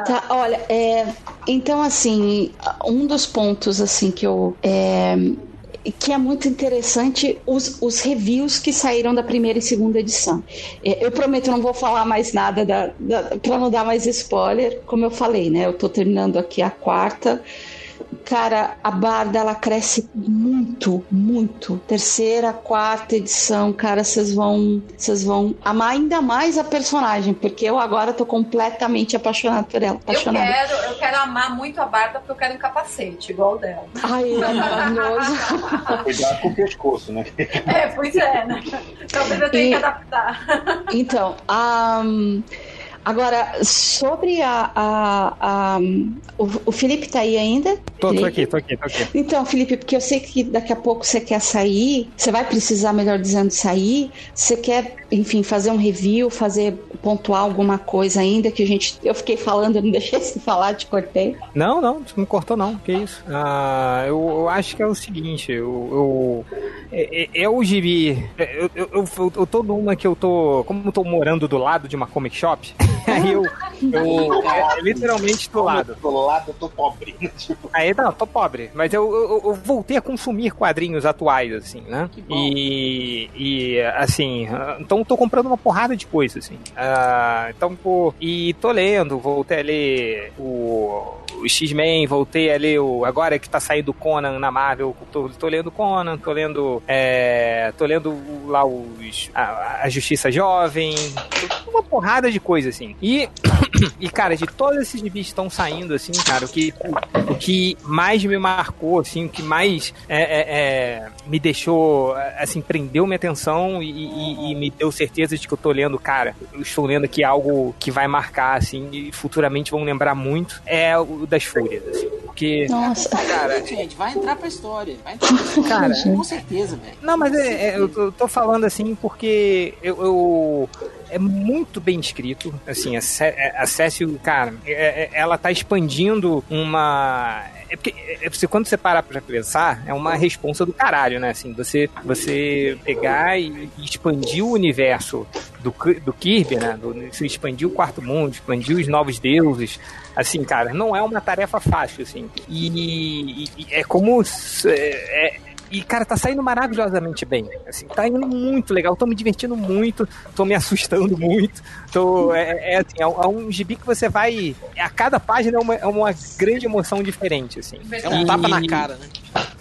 tá, olha, é, então assim, um dos pontos assim que eu é, que é muito interessante os, os reviews que saíram da primeira e segunda edição. É, eu prometo não vou falar mais nada da, da para não dar mais spoiler, como eu falei, né? Eu tô terminando aqui a quarta cara, a Barda ela cresce muito, muito. Terceira, quarta edição, cara, vocês vão, vocês vão amar ainda mais a personagem, porque eu agora tô completamente apaixonada por ela. Apaixonada. Eu quero, eu quero amar muito a Barda porque eu quero um capacete igual o dela. Ai, é maravilhoso. Cuidado com o pescoço, né? É, pois é, né? Talvez eu tenha e, que adaptar. Então, um, Agora, sobre a. a, a o, o, Felipe tá aí ainda? Tô, tô, aqui, tô aqui, tô aqui. Então, Felipe, porque eu sei que daqui a pouco você quer sair, você vai precisar, melhor dizendo, sair. Você quer, enfim, fazer um review, fazer pontuar alguma coisa ainda que a gente. Eu fiquei falando, eu não deixei de falar, te cortei. Não, não, não cortou, não. Que isso? Ah, eu, eu, acho que é o seguinte, eu. eu é, é, é o gibi. Eu, eu, eu, eu tô numa que eu tô. Como eu tô morando do lado de uma comic shop. Aí eu, eu é, literalmente do lado. Do lado eu tô pobre. Aí não, tô pobre. Mas eu, eu, eu, voltei a consumir quadrinhos atuais, assim, né? E, e assim, então tô comprando uma porrada de coisas, assim. Uh, então, pô, e tô lendo, voltei a ler o o X-Men, voltei a ler o. Agora que tá saindo Conan na Marvel, tô, tô lendo Conan, tô lendo. É, tô lendo lá os. A, a Justiça Jovem, uma porrada de coisa, assim. E, e cara, de todos esses gibis que estão saindo, assim, cara, o que, o, o, que mais me marcou, assim, o que mais é, é, é, me deixou, assim, prendeu minha atenção e, e, e, me deu certeza de que eu tô lendo, cara, eu estou lendo aqui algo que vai marcar, assim, e futuramente vão lembrar muito, é o das Fúrias, assim. Porque. Nossa, cara. Gente, vai entrar pra história. Vai entrar pra história. Cara, com certeza, velho. Não, mas é, é, eu, eu tô falando assim porque eu, eu é muito bem escrito. Assim, a, a Cécio, cara, é, é, ela tá expandindo uma. É porque, é porque quando você parar pra pensar, é uma responsa do caralho, né? Assim, você, você pegar e, expandir o universo do, do Kirby, né? Do, você expandir o quarto mundo, expandir os novos deuses. Assim, cara, não é uma tarefa fácil, assim. E, e é como. É, e, cara, tá saindo maravilhosamente bem. Assim, tá indo muito legal. Tô me divertindo muito, tô me assustando muito. Tô, é, é assim, é, é um gibi que você vai. A cada página é uma, é uma grande emoção diferente, assim. É um tapa na cara, né?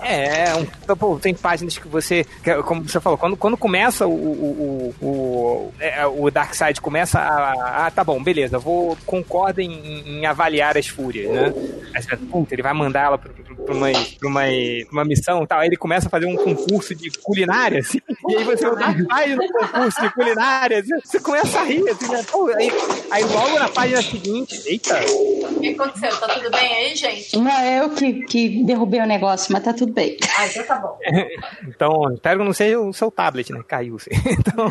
É, é, um, pô, tem páginas que você, como você falou, quando, quando começa o, o, o, o, é, o Dark Side começa a, ah, tá bom, beleza, vou, concorda em, em avaliar as fúrias, né? Aí você, puta, ele vai mandar ela pra, pra, uma, pra, uma, uma missão e tal, aí ele começa a fazer um concurso de culinária, assim, e aí você vai no concurso de culinária, assim, você começa a rir, assim, né? Pô, aí, aí logo na página seguinte, eita. O que aconteceu? Tá tudo bem aí, gente? Não, é eu que, que derrubei o negócio, mas tá tudo bem. Ah, então tá bom. então, espero que não seja o seu tablet, né? Caiu. Assim. Então,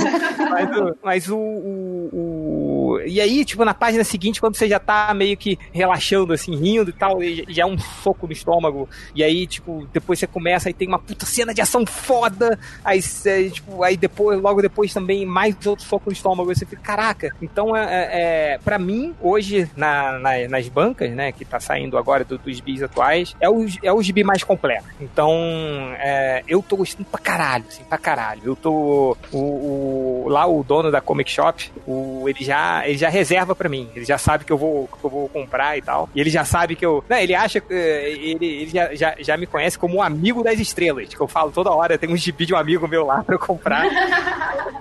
mas, o, mas o, o, o, E aí, tipo, na página seguinte, quando você já tá meio que relaxando, assim, rindo e tal, e já é um soco no estômago. E aí, tipo, depois você começa e tem uma puta cena de ação foda. Aí, tipo, aí depois, logo depois também, mais outro soco no estômago. Você fica, caraca. Então, é, é, é pra mim, hoje, na, na, nas bancas, né, que tá saindo agora do, dos bis atuais, é o, é o gibi mais completo. Então, é, eu tô gostando pra caralho, assim, pra caralho. Eu tô. O, o, lá o dono da Comic Shop, o, ele, já, ele já reserva pra mim. Ele já sabe que eu vou, que eu vou comprar e tal. E ele já sabe que eu. Não, ele acha que. Ele, ele já, já, já me conhece como um amigo das estrelas. Que eu falo toda hora, tem um gibi de um amigo meu lá pra eu comprar.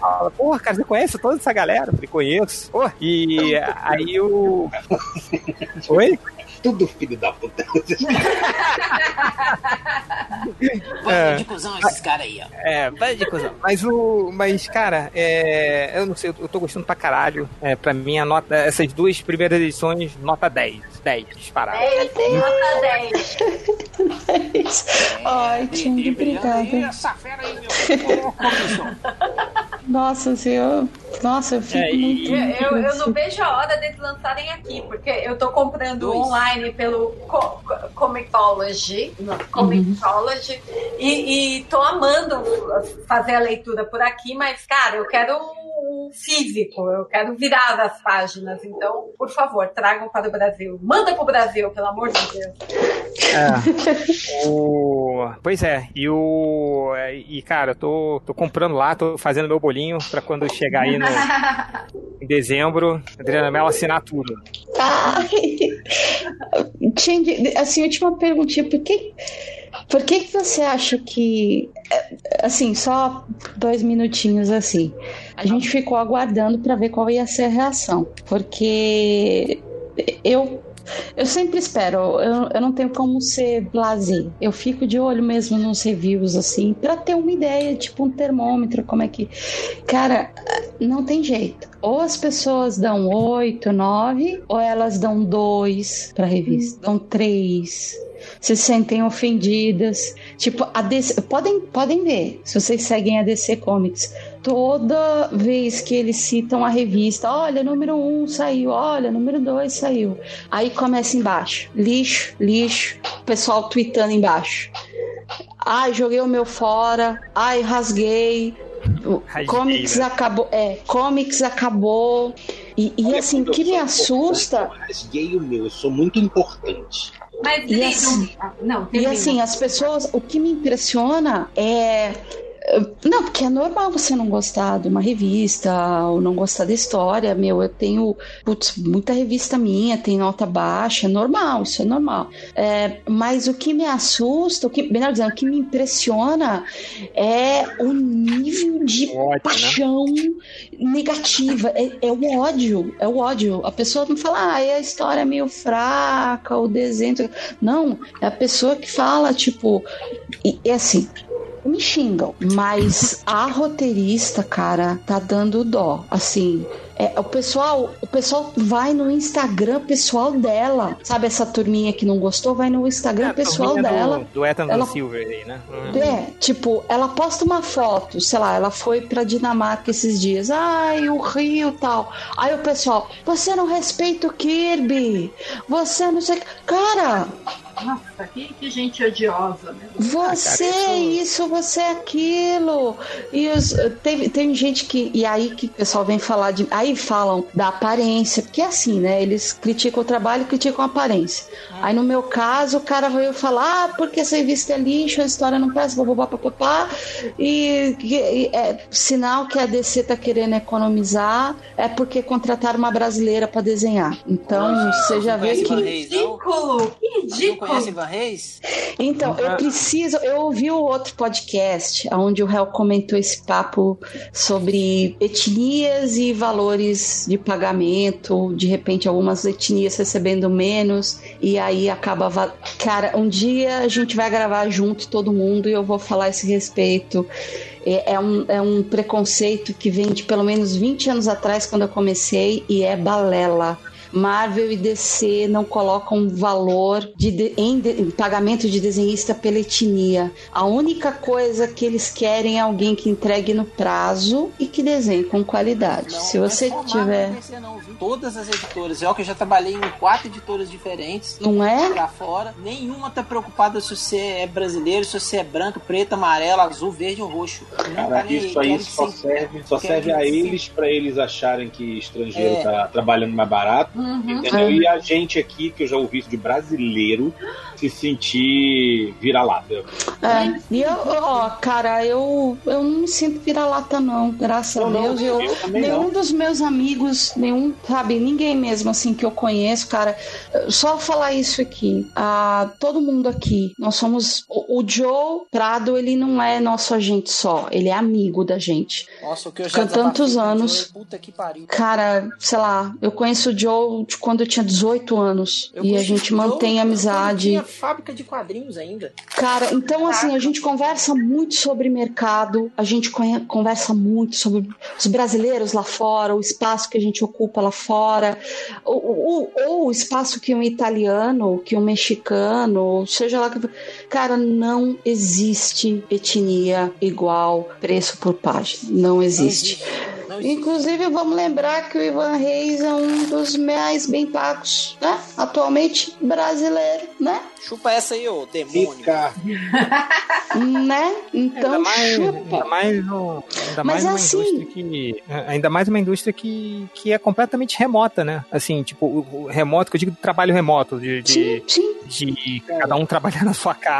Fala, porra, cara, você conhece toda essa galera? Eu falei, conheço. Porra. E aí o. Oi? Tudo filho da puta. Banda de cuzão esses caras aí, ó. É, banda de cuzão. Mas o. Mas, cara, é, eu não sei, eu tô gostando pra caralho. É, pra mim, a nota. Essas duas primeiras edições, nota 10. 10, disparado. 10, nota 10. 10. Ai, Tim, obrigada. Essa fera aí, meu. Nossa senhora. Nossa, eu fico é, muito. Eu, eu, não vejo a hora deles lançarem aqui, porque eu tô comprando Dois. online pelo Co Comicology, Comicology uhum. e, e tô amando fazer a leitura por aqui, mas, cara, eu quero físico, eu quero virar as páginas. Então, por favor, tragam para o Brasil. Manda para o Brasil, pelo amor de Deus. É. o... Pois é, e o. E, cara, eu tô, tô comprando lá, tô fazendo meu bolinho para quando chegar aí no... em dezembro, Adriana Mello assinar tudo. Tinha, assim, última perguntinha, por que, por que, que você acha que, assim, só dois minutinhos assim, a gente ficou aguardando para ver qual ia ser a reação, porque eu eu sempre espero, eu, eu não tenho como ser blasé. Eu fico de olho mesmo nos reviews, assim, pra ter uma ideia, tipo um termômetro, como é que. Cara, não tem jeito. Ou as pessoas dão 8, 9, ou elas dão 2 pra revista, dão 3 se sentem ofendidas. Tipo, a DC, podem, podem ver, se vocês seguem a DC Comics, toda vez que eles citam a revista, olha, número 1 um saiu, olha, número 2 saiu. Aí começa embaixo, lixo, lixo, o pessoal tweetando embaixo. Ai, joguei o meu fora, ai, rasguei, Comics né? acabou, é, Comics acabou. E, e assim, o que me assusta. Eu rasguei o meu, eu sou muito importante. Mas e assim, não, e assim, as pessoas, o que me impressiona é não, porque é normal você não gostar de uma revista ou não gostar da história. Meu, eu tenho putz, muita revista minha, tem nota baixa, é normal, isso é normal. É, mas o que me assusta, o que, melhor dizendo, o que me impressiona é o nível de ódio, né? paixão né? negativa. É, é, o ódio, é o ódio. A pessoa não fala, ah, a história é meio fraca, o desenho. Não, é a pessoa que fala, tipo, e, é assim, me xingam, mas a roteirista, cara, tá dando dó. Assim, é, o pessoal, o pessoal vai no Instagram pessoal dela. Sabe essa turminha que não gostou? Vai no Instagram é, pessoal dela. Do, do Ethan ela, Silver aí, né? Uhum. É, tipo, ela posta uma foto, sei lá, ela foi pra Dinamarca esses dias. Ai, o Rio tal. Aí o pessoal, você não respeita o Kirby. Você não sei. Cara, nossa, que, que gente odiosa. Né? Você é isso, você é aquilo. E os, tem, tem gente que. E aí que o pessoal vem falar de. Aí falam da aparência, porque é assim, né? Eles criticam o trabalho criticam a aparência. Ah. Aí no meu caso, o cara veio falar, ah, porque essa revista é lixo, a história não presta, papapá, papapá. E, e é sinal que a DC tá querendo economizar é porque contrataram uma brasileira para desenhar. Então, ah, você já vê que. Ridículo! Que ridículo! Conhece Van Reis? Então, eu preciso. Eu ouvi o outro podcast onde o réu comentou esse papo sobre etnias e valores de pagamento. De repente, algumas etnias recebendo menos, e aí acaba. Cara, um dia a gente vai gravar junto todo mundo e eu vou falar esse respeito. É, é, um, é um preconceito que vem de pelo menos 20 anos atrás, quando eu comecei, e é balela. Marvel e DC não colocam valor de, de, em, de, em, pagamento de desenhista pela etnia. A única coisa que eles querem é alguém que entregue no prazo e que desenhe com qualidade. Não, Se você é tiver. Não, Todas as editoras, eu que já trabalhei em quatro editoras diferentes. Não é? Pra fora. Nenhuma tá preocupada se você é brasileiro, se você é branco, preto, amarelo, azul, verde ou roxo. Cara, tá isso aí só serve, só serve a eles para eles acharem que estrangeiro é. tá trabalhando mais barato Uhum. Entendeu? E a gente aqui, que eu já ouvi isso de brasileiro, se sentir vira-lata. É, e eu, ó, cara, eu, eu não me sinto vira-lata, não, graças a Deus. Não, eu, eu nenhum não. dos meus amigos, nenhum, sabe, ninguém mesmo assim que eu conheço, cara, só falar isso aqui. Ah, todo mundo aqui, nós somos. O, o Joe Prado, ele não é nosso agente só, ele é amigo da gente. Nossa, o que eu já tantos anos. Joe, puta que pariu. Cara, sei lá, eu conheço o Joe de quando eu tinha 18 anos. Eu e a gente mantém eu, amizade. Fábrica de quadrinhos ainda. Cara, então assim, a gente conversa muito sobre mercado, a gente conversa muito sobre os brasileiros lá fora, o espaço que a gente ocupa lá fora, ou, ou o espaço que um italiano, que um mexicano, seja lá que. Cara, não existe etnia igual preço por página. Não existe. Não existe. Inclusive, vamos lembrar que o Ivan Reis é um dos mais bem pagos, né? Atualmente brasileiro, né? Chupa essa aí, ô demônio. Fica. né? Então, ainda mais, chupa. ainda mais, no- ainda mais uma assim- indústria que. Ainda mais uma indústria que, que é completamente remota, né? Assim, tipo, o, o remoto, que eu digo trabalho remoto, de, de, Sim, de cada um trabalhar na sua casa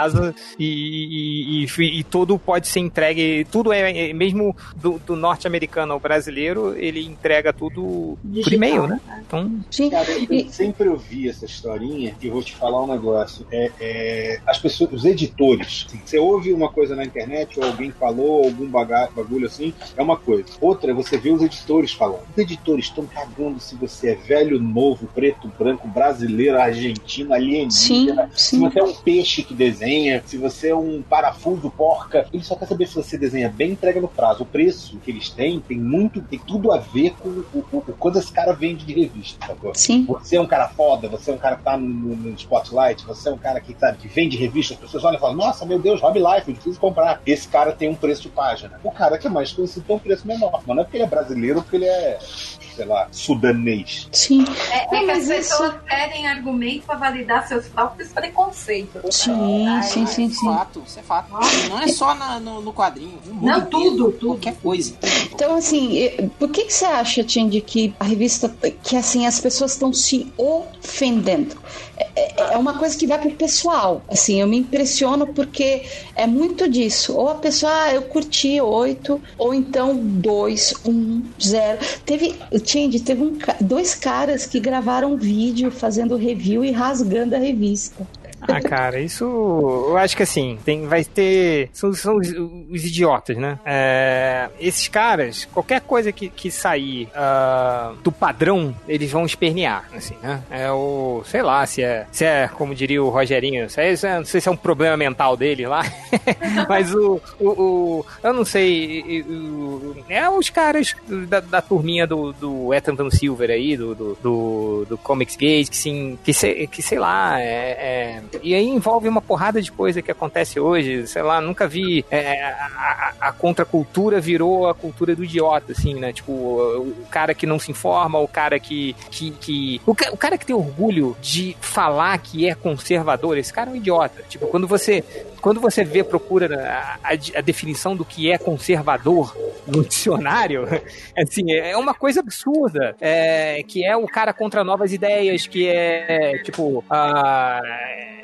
e, e, e- e tudo pode ser entregue, tudo é, é- mesmo do, do norte-americano ao brasileiro, ele entrega tudo por Digital, e-mail, né? Então, sim. Cara, eu sempre ouvi essa historinha e vou te falar um negócio. É, é, as pessoas, os editores, assim, você ouve uma coisa na internet ou alguém falou algum baga- bagulho assim, é uma coisa. Outra é você ver os editores falando. Os editores estão cagando se você é velho, novo, preto, branco, brasileiro, argentino, alienígena. Sim, Se sim. você é um peixe que desenha, se você é um parafuso porca, ele só quer saber se você desenha bem entrega no prazo. O preço que eles têm tem muito, tem tudo a ver com o, o, o quanto esse cara vende de revista, sacou? Sim. Você é um cara foda, você é um cara que tá no, no- spotlight, você é um cara que, sabe, que vende revista, as pessoas olham e falam, nossa, meu Deus, Rob Life, difícil comprar. Esse cara tem um preço de página. O cara que é mais conhecido tem um preço menor. Mas não é porque ele é brasileiro, porque ele é, sei lá, sudanês. Sim. É, é que as isso- pessoas querem argumento pra validar seus próprios preconceitos. Sim, Ai, sim, sim, Isso é sim. fato, isso é fato. Não é só na- no, no quadrinho. no Não, inteiro, tudo, tudo. Qualquer coisa. Então, assim, por que, que você acha, Tindy, que a revista, que assim, as pessoas estão se ofendendo? É- É, é uma coisa que vai pro pessoal. Assim, eu me impressiono porque é muito disso. Ou a pessoa, ah, eu curti oito, ou então dois, um, zero. Teve, Tindy, teve um dois caras que gravaram um vídeo fazendo review e rasgando a revista. Ah, cara, isso eu acho que assim, tem, vai ter. São, são os, os idiotas, né? É, esses caras, qualquer coisa que, que sair ah, do padrão, eles vão espernear, assim, né? É o. Sei lá, se é, se é como diria o Rogerinho, se é, é- não sei se é um problema mental dele lá, mas o, o, o- Eu não sei. o- É os caras da, da turminha do, do Ethan Van Silver aí, do, do, do, do Comics Gate, que, sim, que, sei, que sei lá, é, é- e aí envolve uma porrada de coisa que acontece hoje, sei lá, nunca vi é, a, a, contracultura virou a cultura do idiota, assim, né? Tipo, o, o cara que não se informa, o cara que. que, que o, o cara que tem orgulho de falar que é conservador, esse cara é um idiota. Tipo, quando você. Quando você vê, procura a, a- a definição do que é conservador no dicionário, assim, é uma coisa absurda. É, que é o cara contra novas ideias, que é, tipo, ah,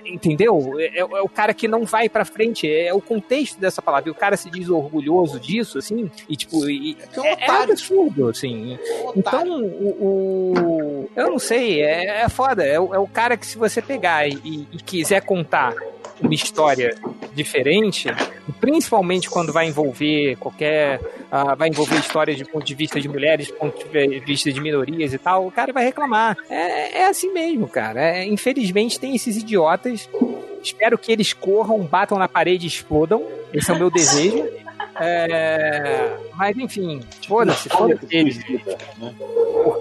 entendeu? É, é o cara que não vai pra frente, é o contexto dessa palavra. E o cara se diz orgulhoso disso, assim, e tipo, e- é um é, é absurdo, assim. Então, o, o- eu não sei, é, é foda. É, o- é cara que se você pegar e- e quiser contar uma história diferente, principalmente quando vai envolver qualquer. ah, vai envolver histórias de ponto de vista de mulheres, ponto de vista de minorias e tal, o cara vai reclamar. É, é assim mesmo, cara. É, infelizmente tem esses idiotas. Espero que eles corram, batam na parede e explodam. Esse é o meu desejo. É, mas enfim, foda-se, foda-se eles.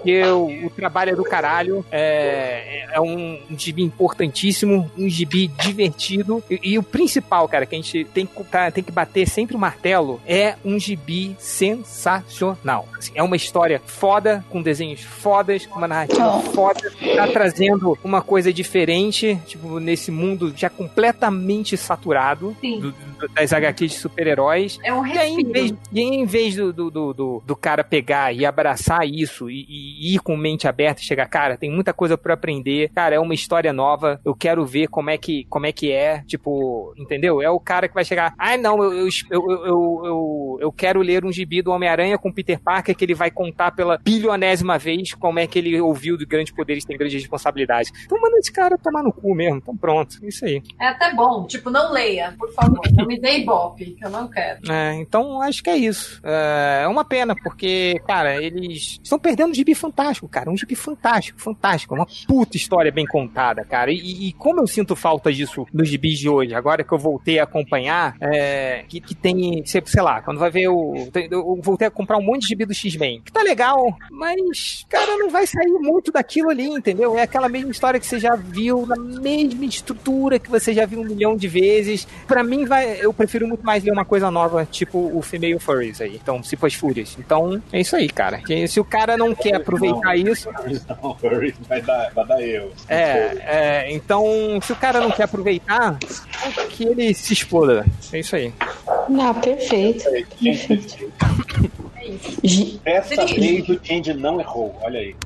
Porque o, o trabalho é do caralho. É, é um, um gibi importantíssimo, um gibi divertido. E, e o principal, cara, que a gente tem que, tá- tem que bater sempre o martelo é um gibi sensacional. Assim, é uma história foda, com desenhos fodas, com uma narrativa foda. Tá trazendo uma coisa diferente, tipo, nesse mundo já completamente saturado do- do- das HQs de super-heróis. É um E aí, em vez, e aí, em vez do, do, do, do- do cara pegar e abraçar isso e, e ir com mente aberta e chegar, cara, tem muita coisa pra aprender, cara, é uma história nova, eu quero ver como é que, como é, que é, tipo, entendeu? É o cara que vai chegar, ah, não, eu, eu, eu, eu, eu, eu quero ler um gibi do Homem-Aranha com Peter Parker que ele vai contar pela bilionésima vez como é que ele ouviu de grandes poderes tem grandes responsabilidades. Então manda esse cara tomar no cu mesmo, então pronto, isso aí. É até bom. Tipo, não leia, por favor. Não me dê ibope, que eu não quero. É, então acho que é isso. É é uma pena, porque, cara, eles estão perdendo gibi fantástico, cara. Um gibi fantástico, fantástico. Uma puta história bem contada, cara. E, e como eu sinto falta disso nos gibis de hoje, agora que eu voltei a acompanhar, é, que, que tem, sei, lá, quando vai ver o. Eu voltei a comprar um monte de gibi do X-Men, que tá legal, mas, cara, não vai sair muito daquilo ali, entendeu? É aquela mesma história que você já viu, na mesma estrutura que você já viu um milhão de vezes. Para mim, vai, eu prefiro muito mais ler uma coisa nova, tipo o Female Furries aí. Então, se for Fúrias. Então, é isso aí, cara. Se o cara não quer aproveitar não, isso. Não, vai dar, vai dar eu. É, é, então, se o cara não quer aproveitar, que ele se exploda. É isso aí. Não, perfeito. perfeito. Dessa vez o Change não errou, olha aí.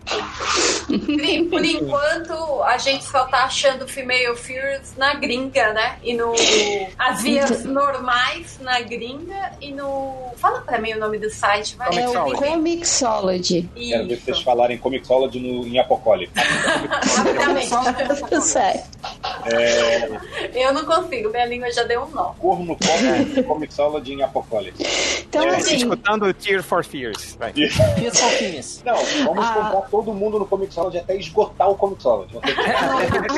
Por enquanto, a gente só tá achando Female Fears na gringa, né? E no. As vias normais na gringa e no. Fala pra mim o nome do site, vai. É o Comixology. Quero ver vocês falarem Comixology no, em Apocalipse. Rapidamente. certo. É... Eu não consigo, minha língua já deu um nó. Corno Pop Comixology em Apocalipse. Então, é, assim. Escutando Tear for Fears. Vai. Fears for Não, vamos ah. comprar todo mundo no Comixology até esgotar o Comixology.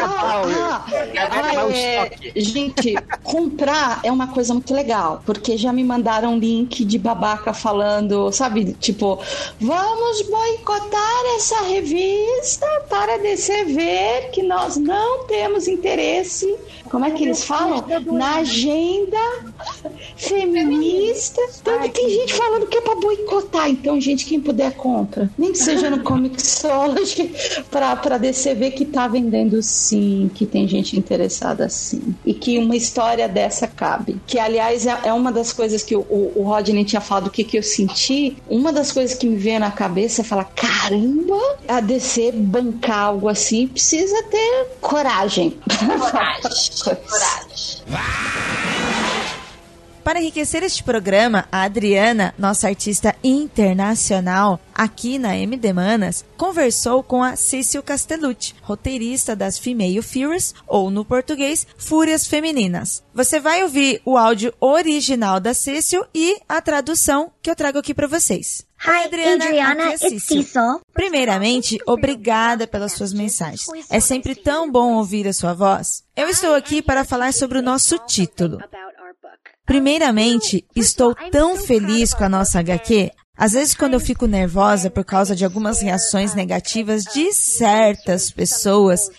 Ah, ah, é, gente, comprar é uma coisa muito legal, porque já me mandaram link de babaca falando, sabe, tipo, vamos boicotar essa revista para DC ver que nós não temos interesse, como é que eles falam? Na agenda feminista. Tanto tem gente falando que é pra boicotar. Então, gente, quem puder compra. Nem que seja no Comixology pra, pra DC ver que tá vendendo sim, que tem gente interessada sim. E que uma história dessa cabe. Que, aliás, é, é uma das coisas que o, o Rodney tinha falado, o que, que eu senti. Uma das coisas que me veio na cabeça é falar: caramba, a DC bancar algo assim precisa ter coragem. Coragem. coragem. Para enriquecer este programa, a Adriana, nossa artista internacional aqui na MD Manas, conversou com a Cício Castellucci, roteirista das Female Furious, ou no português, Fúrias Femininas. Você vai ouvir o áudio original da Cício e a tradução que eu trago aqui para vocês. Hi, Adriana, Adriana é Cecil. Primeiramente, obrigada pelas suas mensagens. É sempre tão bom ouvir a sua voz. Eu estou aqui para falar sobre o nosso título. Primeiramente, estou tão feliz com a nossa HQ. Às vezes, quando eu fico nervosa por causa de algumas reações negativas de certas pessoas,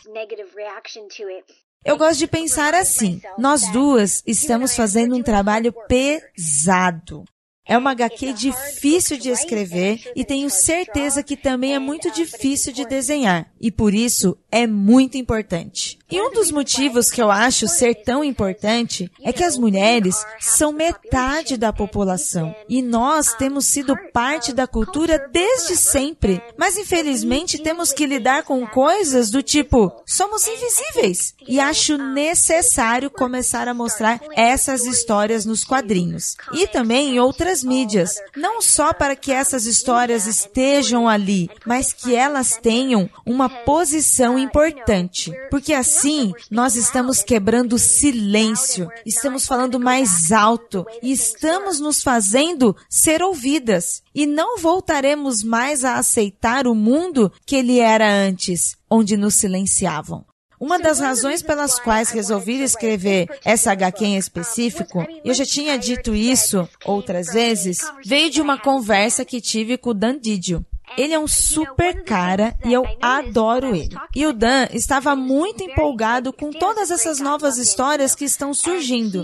eu gosto de pensar assim: nós duas estamos fazendo um trabalho pesado. É uma HQ difícil de escrever e tenho certeza que também é muito difícil de desenhar, e por isso é muito importante. E um dos motivos que eu acho ser tão importante é que as mulheres são metade da população. E nós temos sido parte da cultura desde sempre. Mas infelizmente temos que lidar com coisas do tipo somos invisíveis. E acho necessário começar a mostrar essas histórias nos quadrinhos. E também em outras mídias, não só para que essas histórias estejam ali, mas que elas tenham uma posição importante, porque assim Assim, nós estamos quebrando silêncio, estamos falando mais alto e estamos nos fazendo ser ouvidas. E não voltaremos mais a aceitar o mundo que ele era antes, onde nos silenciavam. Uma das razões pelas quais resolvi escrever essa HQ em específico, eu já tinha dito isso outras vezes, veio de uma conversa que tive com o Dan Didio. Ele é um super cara e eu adoro ele. E o Dan estava muito empolgado com todas essas novas histórias que estão surgindo.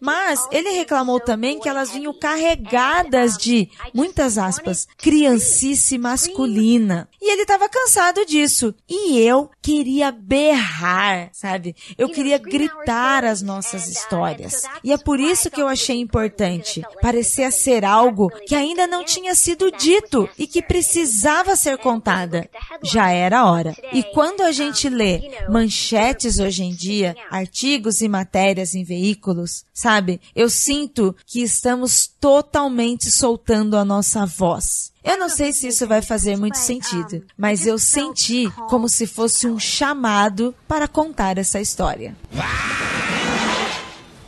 Mas ele reclamou também que elas vinham carregadas de, muitas aspas, criancice masculina. E ele estava cansado disso. E eu queria berrar, sabe? Eu queria gritar as nossas uh, histórias. E é por isso que eu achei importante. Parecia ser algo que ainda não tinha sido dito e que precisava ser contada. Já era hora. E quando a gente lê manchetes hoje em dia, artigos e matérias em veículos, sabe? Eu sinto que estamos totalmente soltando a nossa voz. Eu não sei se isso vai fazer muito sentido, mas eu senti como se fosse um chamado para contar essa história.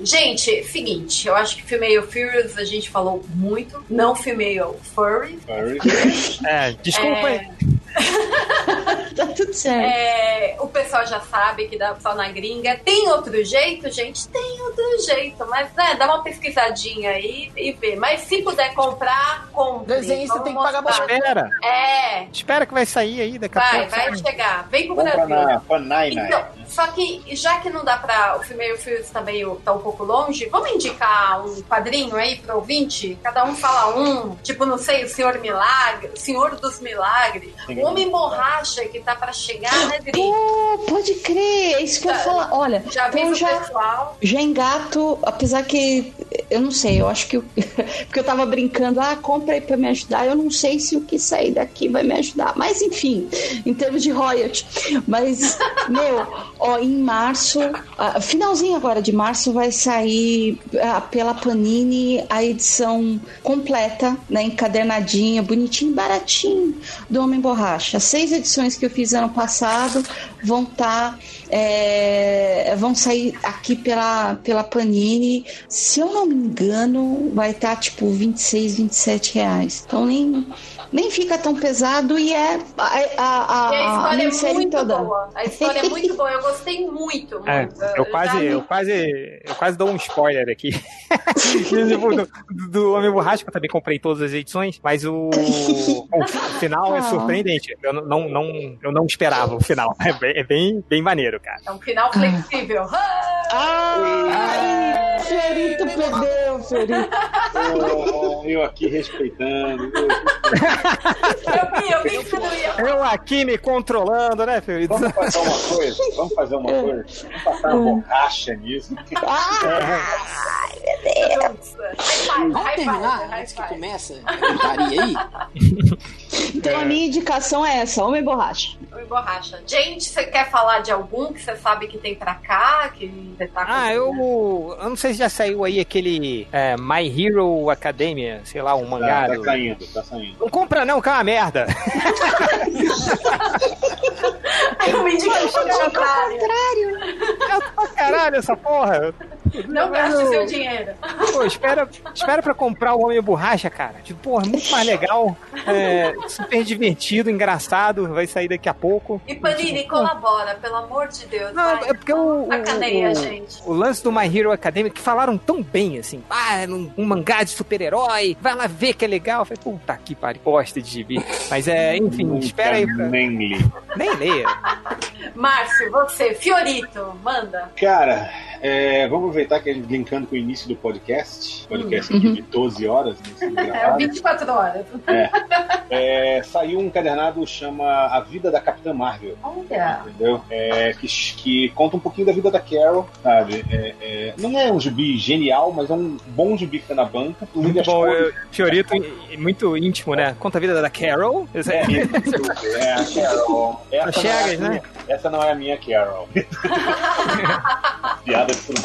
Gente, seguinte, eu acho que Female Furious a gente falou muito, não Female Furry. Furry. é, desculpa é... tá tudo certo. É, o pessoal já sabe que dá só na gringa. Tem outro jeito, gente? Tem outro jeito. Mas, né, dá uma pesquisadinha aí e vê. Mas se puder comprar, compre. Desenho você tem que pagar mais. Espera. É. Espera que vai sair aí daqui a vai, pouco. Vai, vai chegar. Vem pro Brasil. Na, então, só que, já que não dá pra. O Female Fields também tá um pouco longe, vamos indicar um quadrinho aí pro ouvinte? Cada um fala um. Tipo, não sei, o Senhor Milagre, o Senhor dos Milagres. O Homem Borracha que tá pra chegar, né, Dri? Oh, pode crer, é isso que eu falar. Olha, já vi então já, pessoal. Já engato, apesar que eu não sei, eu acho que. Eu, porque eu tava brincando, ah, compra aí pra me ajudar. Eu não sei se o que sair daqui vai me ajudar. Mas enfim, em termos de royalty. Mas, meu, ó, em março, finalzinho agora de março, vai sair pela Panini a edição completa, né, encadernadinha, bonitinho, baratinho, do Homem Borracha. As seis edições que eu fiz ano passado vão estar. Tá, é, vão sair aqui pela, pela Panini. Se eu não me engano, vai estar tá, tipo 26, 27 reais. Então nem nem fica tão pesado e é a, a, a, e a história é muito toda. boa. A história é muito boa. Eu gostei muito. É, muito. eu, quase, eu, quase, eu quase dou um spoiler aqui. do, do Homem Borracha, que eu também comprei todas as edições, mas o, o final é ah. surpreendente. Eu não, não, eu não esperava o final. É bem, é bem, bem maneiro, cara. É um final flexível. Ah! Ai, Ferito perdeu, Ferito. Eu aqui respeitando. Eu vi, eu vi que você não ia. Eu aqui me controlando, né, Felipe? Vamos fazer uma coisa? Vamos fazer uma coisa? Vamos passar uma borracha nisso. Ai, meu Deus. Vamos terminar antes que começa a gritaria aí? Então a minha indicação é essa, Homem Borracha. Homem Borracha. Gente, você quer falar de algum que você sabe que tem pra cá? Que tá ah, eu, eu não sei se já saiu aí aquele é, My Hero Academia, sei lá, um mangá. Tá, tá saindo, tá saindo. Não compra não, que é uma merda. eu me indico ao contrário. É pra caralho essa porra. Não gaste seu dinheiro. Pô, espera, espera pra comprar o Homem Borracha, cara. Tipo, porra, muito mais legal. É, super divertido, engraçado. Vai sair daqui a pouco. E Panini, tipo, colabora, pelo amor de Deus. Não, vai. é porque o, Sacaneia, o, gente. o lance do My Hero Academia que falaram tão bem, assim. Ah, é um, um mangá de super-herói. Vai lá ver que é legal. Eu falei, puta que pariu, gosta de gibi. Mas é, enfim, espera aí. Pra... Nem li. Nem leia. Márcio, você, Fiorito, manda. Cara, é, vamos aproveitar que a gente brincando com o início do podcast, podcast uhum. de 12 horas. Né, é, 24 horas. É, é, saiu um cadernado chama A Vida da Capitã Marvel. Olha. Entendeu? É, que, que conta um pouquinho da vida da Carol, sabe? É, é, não é um gibi genial, mas é um bom gibi que tá na banca. Muito bom, Fiorito, muito íntimo, né? Conta a vida da Carol. É, é, a Carol. Essa, Chegas, não né? Essa não é a minha Carol. Piada de tudo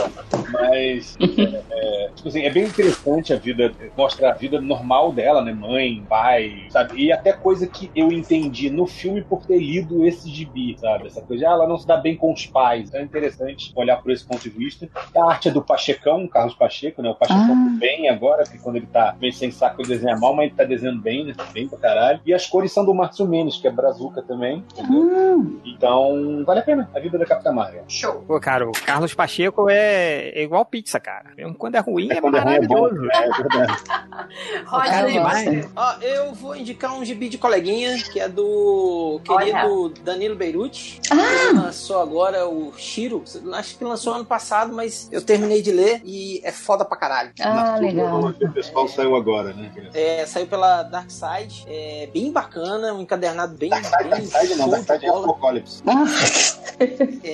Mas, é, é, tipo assim, é bem interessante a vida, mostra a vida normal dela, né? Mãe, pai, sabe? E até coisa que eu entendi no filme por ter lido esse gibi, sabe? Essa coisa, ah, ela não se dá bem com os pais. Então é interessante olhar por esse ponto de vista. A arte é do Pachecão, Carlos Pacheco, né? O Pachecão ah. bem agora, porque quando ele tá bem sem saco ele desenha mal, mas ele tá desenhando bem, né? Bem pra caralho. E as cores são do Márcio Menes, que é brazuca também, entendeu? Então, vale a pena. A vida da Capitã Marvel. Show. Pô, cara, o Carlos Pacheco é, é igual pizza, cara. Quando é ruim, é, é maravilhoso. É, é verdade. Roger, Ó, eu vou indicar um gibi de coleguinha, que é do querido Olha. Danilo Beirute. Ah. Lançou agora o Shiro. Acho que lançou ano passado, mas eu terminei de ler e é foda pra caralho. Ah, legal. O pessoal saiu agora, né? É, saiu pela Dark Side. É bem bacana, um encadernado bem. Dark Side, bem Dark Side não, Dark Side é Apocalipse. Ah.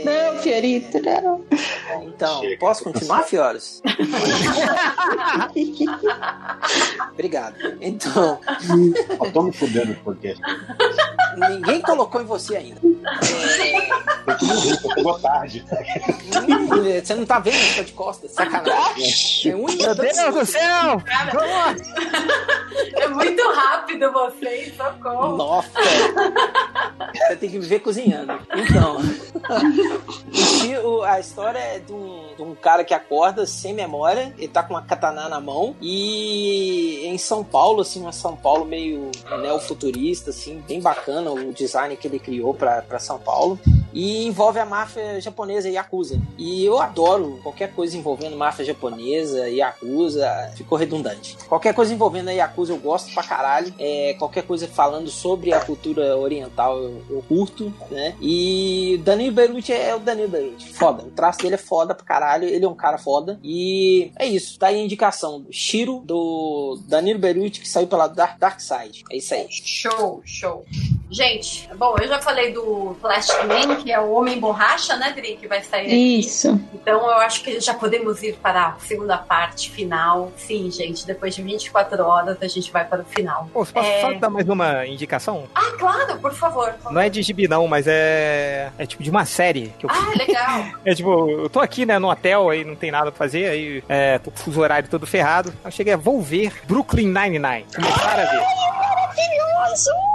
Não, Fiorito, não. Então, Chega. posso continuar, Fioros? Obrigado. Então. Eu tô me fudendo no podcast. Ninguém colocou em você ainda. Eu pegou tarde. Você não tá vendo, eu tô de costas. Sacanagem. É Meu Deus do céu! É muito rápido vocês, socorro. Nossa! Você tem que viver cozinhando. Então. A história é de um, de um, cara que acorda sem memória, ele tá com uma katana na mão e em São Paulo, assim, uma São Paulo meio neofuturista, assim, bem bacana o design que ele criou para São Paulo e envolve a máfia japonesa Yakuza. E eu adoro qualquer coisa envolvendo máfia japonesa, Yakuza, ficou redundante. Qualquer coisa envolvendo a Yakuza eu gosto pra caralho. É, qualquer coisa falando sobre a cultura oriental eu, eu curto, né? E Danilo Beruti é o Danilo Beruti. Foda. O traço dele é foda pra caralho. Ele é um cara foda. E é isso. Tá aí a indicação. Shiro, do Danilo Beruti, que saiu pela Dark, Dark Side. É isso aí. Show, show. Gente, bom, eu já falei do Plastic Man, que é o Homem Borracha, né, Dri, que vai sair aqui. Isso. Então eu acho que já podemos ir para a segunda parte final. Sim, gente, depois de 24 horas a gente vai para o final. Pô, posso é... só dar mais uma indicação? Ah, claro, por favor. Por não é de gibi não, mas é é tipo de uma série que eu Ah, legal. é tipo, eu tô aqui, né, no hotel, aí não tem nada pra fazer, aí é, tô com o fuso horário todo ferrado. Eu cheguei a vou ver Brooklyn Nine-Nine. Começar a ver. Maravilhoso!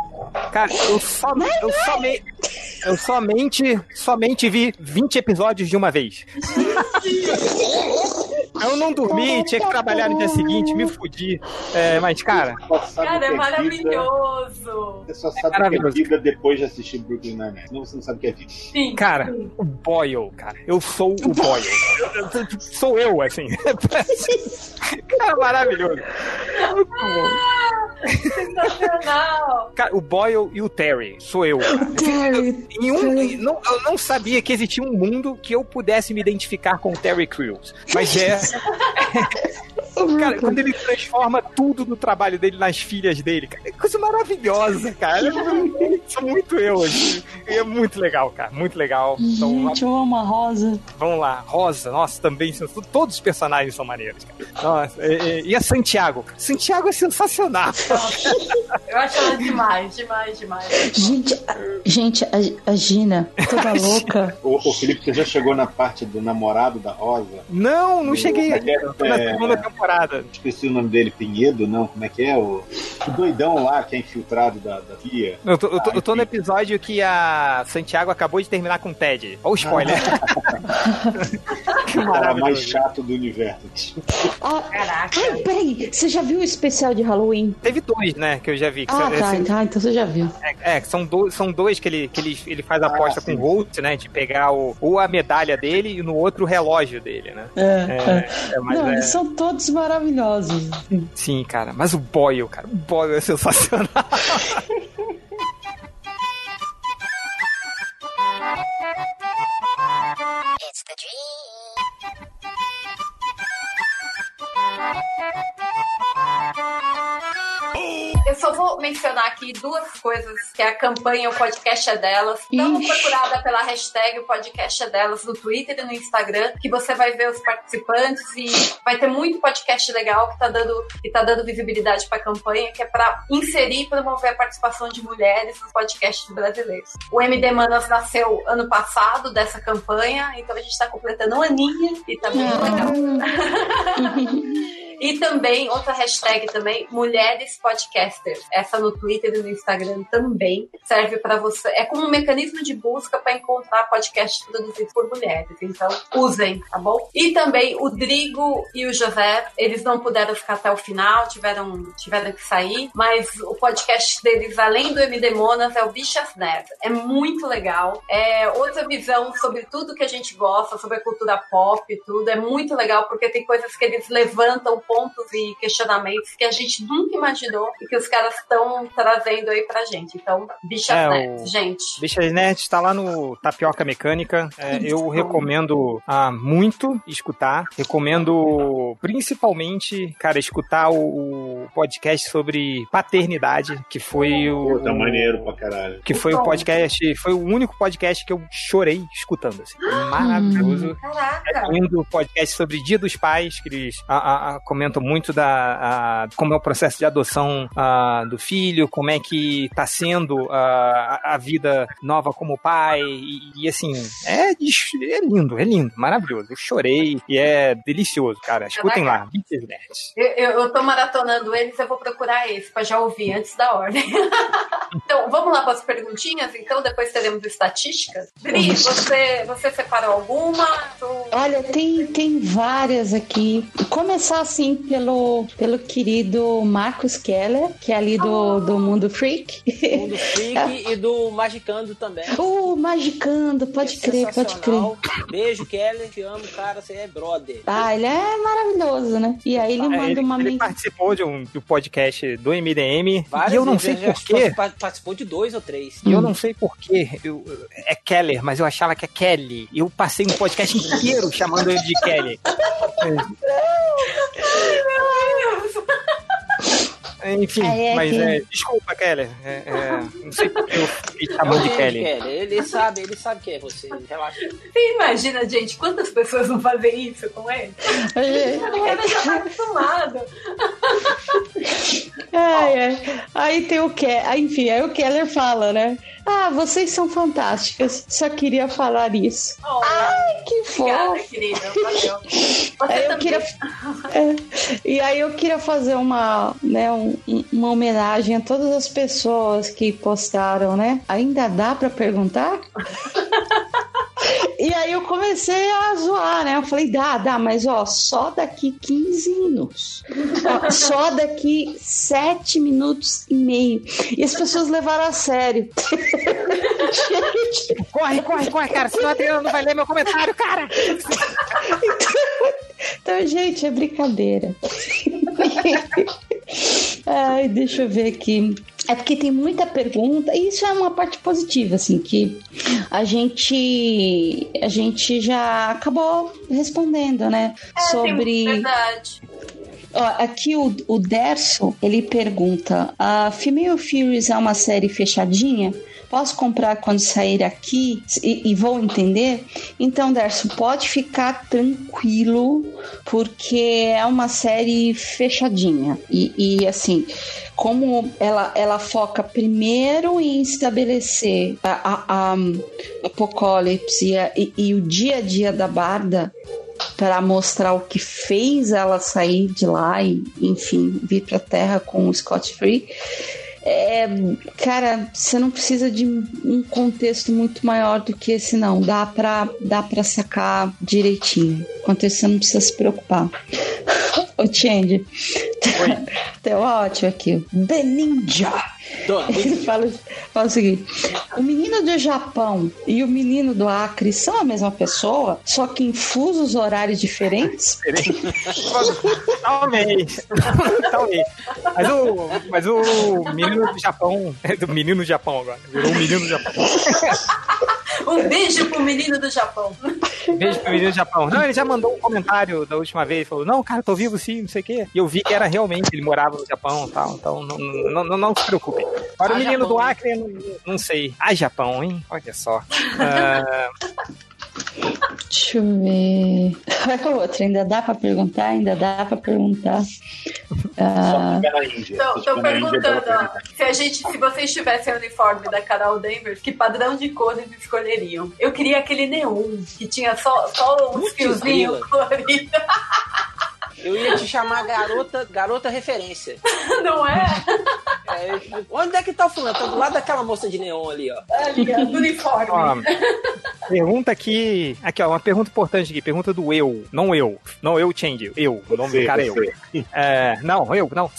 Cara, eu, só, eu, somente, eu somente, somente vi 20 episódios de uma vez. Eu não dormi, tinha que trabalhar no dia seguinte, me fudi. É, mas, cara. Cara, é maravilhoso. Você só sabe é que é vida depois de assistir Brooklyn Nine-Nine. Senão você não sabe o que é vida. Sim. Cara, o Boyle, cara. Eu sou o Boyle. sou eu, assim. cara, maravilhoso. Muito bom. Sensacional! Cara, o Boyle e o Terry, sou eu. Terry, em um, não, eu não sabia que existia um mundo que eu pudesse me identificar com o Terry Crews. Mas é. Cara, quando ele transforma tudo do trabalho dele nas filhas dele, cara, é coisa maravilhosa, cara. Sou muito eu, assim. É muito legal, cara. Muito legal. Então, Gente, eu amo a Rosa. Vamos lá, Rosa, nossa, também. Todos os personagens são maneiros, cara. Nossa, e, e a Santiago? Santiago é sensacional. eu acho ela demais, demais, demais. Gente, a, gente, a, a Gina, toda louca. Ô, ô, Felipe, você já chegou na parte do namorado da Rosa? Não, não cheguei. É, na segunda temporada. Esqueci o nome dele, Pinhedo, não? Como é que é? O, o doidão lá que é infiltrado da, da Tia. Eu tô, eu, tô, ah, eu tô, no episódio que a Santiago acabou de terminar com o Ted. Olha o spoiler. que o cara mais chato do universo. Ah, Caraca. Ai, peraí, você já viu o especial de Halloween? Teve dois, né, que eu já vi. Ah, tá, esse... tá, então você já viu. É, é, são, do, são dois que ele, que ele, ele faz a aposta ah, com o Holt, né, de pegar o, ou a medalha dele e no outro o relógio dele, né? É, é, é. Não, é... eles são todos maravilhosos. Sim, cara, mas o Boyle, cara, o Boyle é sensacional. It's the dream. Eu só vou mencionar aqui duas coisas, que é a campanha O Podcast é Delas. Uma procurada pela hashtag O Podcast é Delas no Twitter e no Instagram, que você vai ver os participantes e vai ter muito podcast legal que tá dando, que tá dando visibilidade pra campanha, que é para inserir e promover a participação de mulheres nos podcasts brasileiros. O MD Manas nasceu ano passado dessa campanha, então a gente tá completando um aninho e tá muito legal. E também, outra hashtag também, Mulheres Podcasters. Essa no Twitter e no Instagram também serve para você. É como um mecanismo de busca para encontrar podcasts produzidos por mulheres. Então, usem, tá bom? E também o Drigo e o José, eles não puderam ficar até o final, tiveram, tiveram que sair, mas o podcast deles, além do MD Monas, é o Bichas Nerd. É muito legal. É outra visão sobre tudo que a gente gosta, sobre a cultura pop e tudo. É muito legal porque tem coisas que eles levantam pontos e questionamentos que a gente nunca imaginou e que os caras estão trazendo aí pra gente. Então, Bichas é, Net, gente. Bichas Net está lá no Tapioca Mecânica. É, eu recomendo ah, muito escutar. Recomendo principalmente, cara, escutar o, o podcast sobre paternidade, que foi o. Tá maneiro pra caralho. Que foi o podcast, foi o único podcast que eu chorei escutando. Assim. Maravilhoso. Caraca. Lindo podcast sobre Dia dos Pais, que eles a, a, a, comentam muito da a, como é o processo de adoção a, do filho, como é que tá sendo a, a vida nova como pai, e, e assim, é, é lindo, é lindo, maravilhoso. Eu chorei e é delicioso, cara. Escutem lá, Beatles Nerds. Eu, eu, eu tô maratonando eles, eu vou procurar esse pra já ouvir antes da ordem. então, Então, vamos lá para as perguntinhas, então, depois teremos estatísticas. Dri, você, você separou alguma? Olha, tem, tem várias aqui. Começar, assim, pelo, pelo querido Marcos Keller, que é ali do, do Mundo Freak. Mundo Freak e do Magicando também. O uh, Magicando, pode é crer, pode crer. Beijo, Keller, te amo, cara, você é brother. Ah, ele é maravilhoso, né? E aí ele manda ele, uma... Ele participou de um do podcast do MDM, Várias e eu não sei porquê participou de dois ou três. E eu não sei porquê. Eu, é Keller, mas eu achava que é Kelly. Eu passei um podcast inteiro chamando ele de Kelly. Enfim, é, mas que... é, desculpa, Keller. É, é, não sei porque eu fiquei chamando de Kelly. Ele sabe, ele sabe quem é você. Relaxa. Você imagina, gente, quantas pessoas vão fazer isso com ele? É. Ele já tá acostumado. Ai, ai. Aí tem o Keller. Enfim, aí o Keller fala, né? Ah, vocês são fantásticas. Só queria falar isso. Oh, Ai, que fofo. querida. Valeu. Aí eu queria, é, e aí eu queria fazer uma, né, um, uma homenagem a todas as pessoas que postaram, né? Ainda dá para perguntar? E aí eu comecei a zoar, né? Eu falei, dá, dá, mas ó, só daqui 15 minutos. Só daqui 7 minutos e meio. E as pessoas levaram a sério. Gente. Corre, corre, corre, cara. Senão a Adriana não vai ler meu comentário, cara. Então, então gente, é brincadeira. Ai, deixa eu ver aqui. É porque tem muita pergunta, e isso é uma parte positiva, assim, que a gente a gente já acabou respondendo, né? É, sobre. Verdade. Ó, aqui o, o Derso, ele pergunta: a Female Furious é uma série fechadinha? Posso comprar quando sair aqui e, e vou entender? Então, Derso, pode ficar tranquilo, porque é uma série fechadinha. E, e assim, como ela, ela foca primeiro em estabelecer a, a, a Apocalipse e, e o dia a dia da Barda, para mostrar o que fez ela sair de lá e, enfim, vir para a Terra com o Scott Free. É, cara, você não precisa de um contexto muito maior do que esse, não. Dá pra, dá pra sacar direitinho. Quanto isso, você não precisa se preocupar. Ô, Change. Tá ótimo aqui. The Ninja. Ele fala, fala o seguinte: o menino do Japão e o menino do Acre são a mesma pessoa, só que em fusos horários diferentes? Talvez. Talvez. Mas o, mas o menino do Japão. É do menino do Japão agora. Virou um menino do Japão. Um beijo pro menino do Japão. Beijo pro menino do Japão. Não, ele já mandou um comentário da última vez. Falou: Não, cara, tô vivo sim, não sei o quê. E eu vi que era realmente, ele morava no Japão e tal. Então não, não, não, não se preocupem. Para o menino Japão. do Acre, não, não sei. Ah, Japão, hein? Olha só. Uh... Deixa eu ver. Outra, ainda dá pra perguntar? Ainda dá pra perguntar. Ah... Estão perguntando, ó, se a gente, se vocês tivessem o uniforme da Carol Danvers, que padrão de cores escolheriam? Eu queria aquele neon, que tinha só, só uns fiozinhos coloridos. Eu ia te chamar garota, garota referência. Não é? é? Onde é que tá o fulano? Tá do lado daquela moça de neon ali, ó. Ali, ó, do uniforme. Ó, pergunta aqui. Aqui, ó, uma pergunta importante aqui. Pergunta do eu. Não eu. Não eu, Change. Eu. O nome do cara é eu. É, não, eu, não.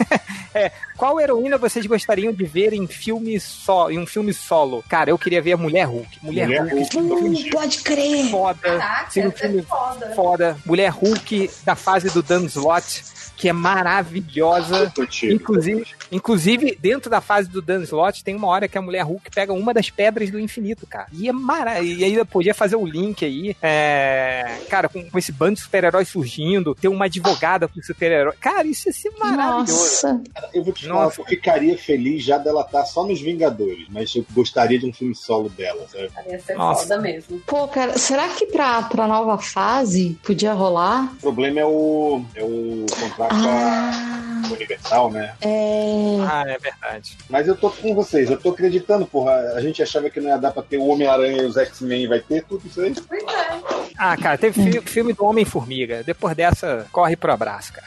é, qual heroína vocês gostariam de ver em filme só, em um filme solo? Cara, eu queria ver a Mulher Hulk. Mulher, Mulher Hulk. Hulk. Uh, pode crer. Foda. Caraca, um filme foda. foda. Mulher Hulk da fase do Dan Slott que é maravilhosa. Inclusive, inclusive, dentro da fase do Dan Slott, tem uma hora que a mulher Hulk pega uma das pedras do infinito, cara. E é maravilhoso. E ainda podia fazer o link aí. É... Cara, com, com esse bando de super-heróis surgindo, ter uma advogada pro super-herói. Cara, isso ia ser maravilhoso. Nossa. Eu vou te falar, Nossa. eu ficaria feliz já dela estar tá só nos Vingadores, mas eu gostaria de um filme solo dela, sabe? Ia ser Nossa. foda mesmo. Pô, cara, será que pra, pra nova fase podia rolar? O problema é o, é o contrato ah, Universal, né? É... Ah, é verdade. Mas eu tô com vocês, eu tô acreditando, porra. A gente achava que não ia dar pra ter o Homem-Aranha e os X-Men, vai ter tudo isso aí? Pois é. Ah, cara, teve filme, filme do Homem-Formiga. Depois dessa, corre pro abraço, cara.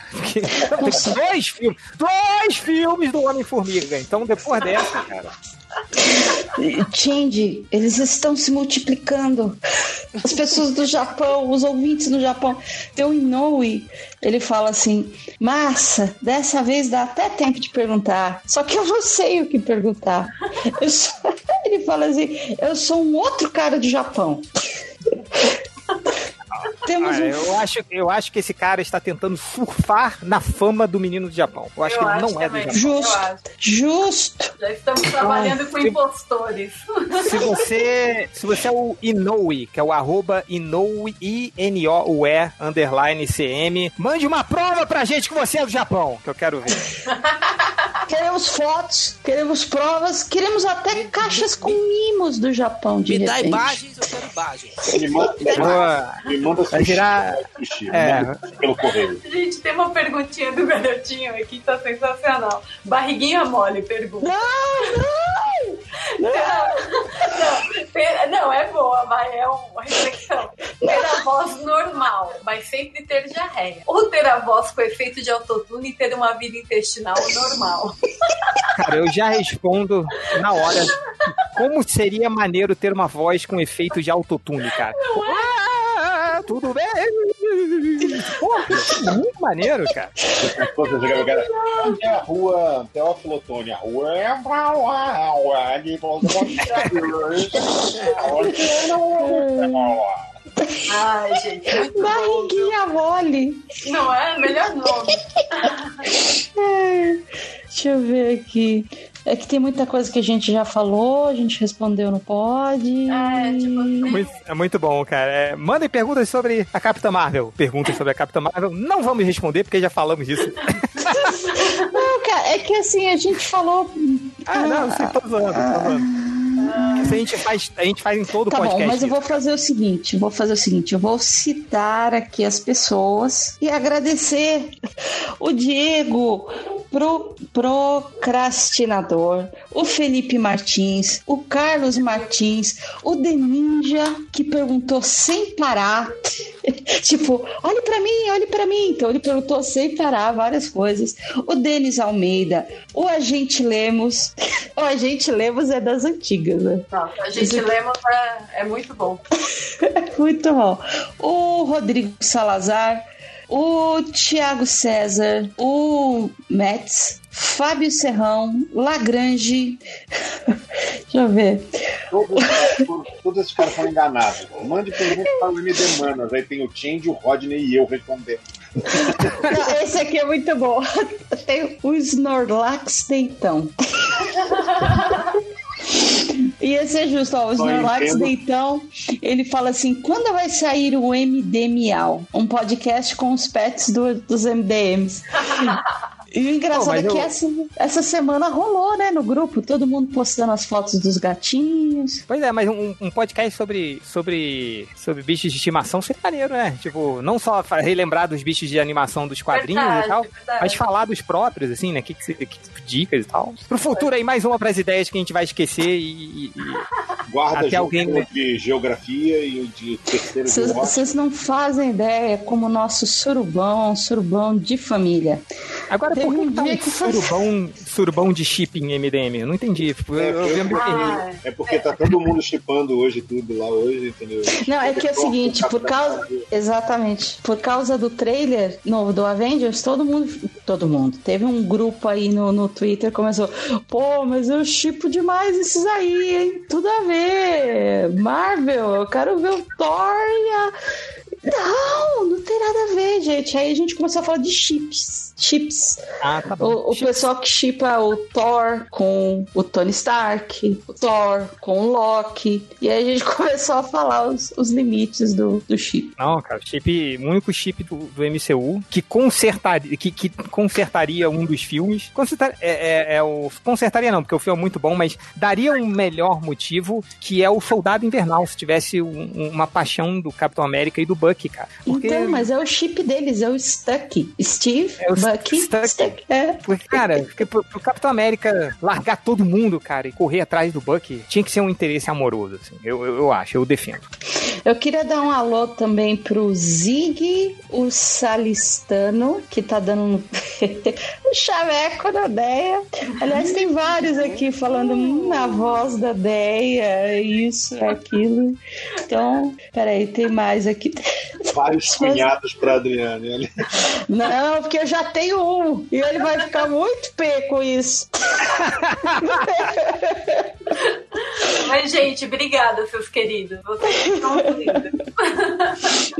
dois filmes, dois filmes do Homem-Formiga. Então, depois dessa, cara. Change, eles estão se multiplicando. As pessoas do Japão, os ouvintes do Japão. Tem o Inoue, ele fala assim: Massa, dessa vez dá até tempo de perguntar. Só que eu não sei o que perguntar. Sou... Ele fala assim: Eu sou um outro cara do Japão. Temos ah, um... eu, acho, eu acho que esse cara está tentando surfar na fama do menino do Japão. Eu acho eu que ele não é do Japão. Justo. Justo. Já estamos trabalhando com se, impostores. Se você, se você é o Inoue, que é o arroba Inoue, I-N-O-U-E, underline C-M, mande uma prova pra gente que você é do Japão, que eu quero ver. queremos fotos, queremos provas, queremos até caixas com mimos do Japão de Me repente. dá imagens, eu quero imagens. Me manda, me manda Vai virar. É. Pelo correio. Gente, tem uma perguntinha do garotinho aqui que tá sensacional. Barriguinha mole, pergunta. Não, não! Não, não, não é boa, mas é uma reflexão. Ter a voz normal, mas sempre ter diarreia. Ou ter a voz com efeito de autotune e ter uma vida intestinal normal. Cara, eu já respondo na hora. Como seria maneiro ter uma voz com efeito de autotune, cara? Não é? tudo bem? Pô, muito maneiro, cara. Até a rua Teófilo Otoni, a rua é pra lá, de Ai, gente. Barriguinha mole. Não é? Melhor nome. Deixa eu ver aqui. É que tem muita coisa que a gente já falou, a gente respondeu no pod. É, tipo assim. Muito, é muito bom, cara. É, mandem perguntas sobre a Capitã Marvel. Perguntas sobre a Capitã Marvel. Não vamos responder porque já falamos disso. não, cara, é que assim, a gente falou. Ah, não, sim, tô zoando, tô zoando. Isso a gente faz, a gente faz em todo tá podcast. Bom, mas eu vou fazer o seguinte, vou fazer o seguinte, eu vou citar aqui as pessoas e agradecer o Diego pro procrastinador, o Felipe Martins, o Carlos Martins, o Deninja que perguntou sem parar, tipo, olhe para mim, olhe para mim. Então ele perguntou sem parar várias coisas. O Denis Almeida, o Agente Lemos, o Agente Lemos é das antigas, né? Não, a gente Lemos é, é muito bom. muito bom. O Rodrigo Salazar, o Tiago César, o Metz, Fábio Serrão, Lagrange. Deixa eu ver. Todos, todos esses caras foram enganados. Mande pergunta para o MD Manas. Aí tem o Change, o Rodney e eu respondendo. esse aqui é muito bom. Tem o Snorlax Deitão. E esse é justo, ó, o Snorlax Deitão, ele fala assim, quando vai sair o MD Miau? Um podcast com os pets do, dos MDMs. E o engraçado é que eu... essa, essa semana rolou, né, no grupo, todo mundo postando as fotos dos gatinhos. Pois é, mas um, um podcast sobre, sobre, sobre bichos de estimação seria maneiro, né? Tipo, não só relembrar dos bichos de animação dos quadrinhos verdade, e tal, verdade. mas falar dos próprios, assim, né? Que, que, que, dicas e tal. Pro futuro aí, mais uma para as ideias que a gente vai esquecer e. e Guarda até alguém de geografia e de terceiro Vocês não fazem ideia como o nosso surubão, surubão de família. Agora, por que, tá um que surubão, surubão de chip em MDM? Eu não entendi. Tipo, é, eu, eu ah, é porque tá todo mundo chipando hoje tudo lá hoje, entendeu? Não, é que é o seguinte, por causa. Exatamente. Por causa do trailer novo do Avengers, todo mundo. Todo mundo. Teve um grupo aí no, no Twitter começou. Pô, mas eu chipo demais esses aí, hein? Tudo a ver. Marvel, eu quero ver o Thor e a. Não, não tem nada a ver, gente. Aí a gente começou a falar de chips chips. Ah, tá bom. O, o pessoal que chipa o Thor com o Tony Stark, o Thor com o Loki. E aí a gente começou a falar os, os limites do, do chip. Não, cara, chip, o único chip do, do MCU que consertaria, que, que consertaria um dos filmes. Consertar, é, é, é, o, consertaria não, porque o filme é muito bom, mas daria um melhor motivo que é o Soldado Invernal, se tivesse um, uma paixão do Capitão América e do Bucky, cara. Porque... Então, mas é o chip deles, é o Stuck. Steve, é o Bucky, Stuck. Stuck. É. Porque, cara, porque pro, pro, Capitão América largar todo mundo, cara, e correr atrás do Bucky, tinha que ser um interesse amoroso, assim. Eu, eu, eu acho, eu defendo. Eu queria dar um alô também pro Zig, o Salistano, que tá dando um chaveco da Deia. Aliás, tem vários aqui falando na voz da Deia, isso, aquilo. Então, peraí, tem mais aqui. Vários cunhados pra Adriane. Não, porque eu já tenho um e ele vai ficar muito pé com isso. Mas, gente, obrigada, seus queridos. Vocês são lindos.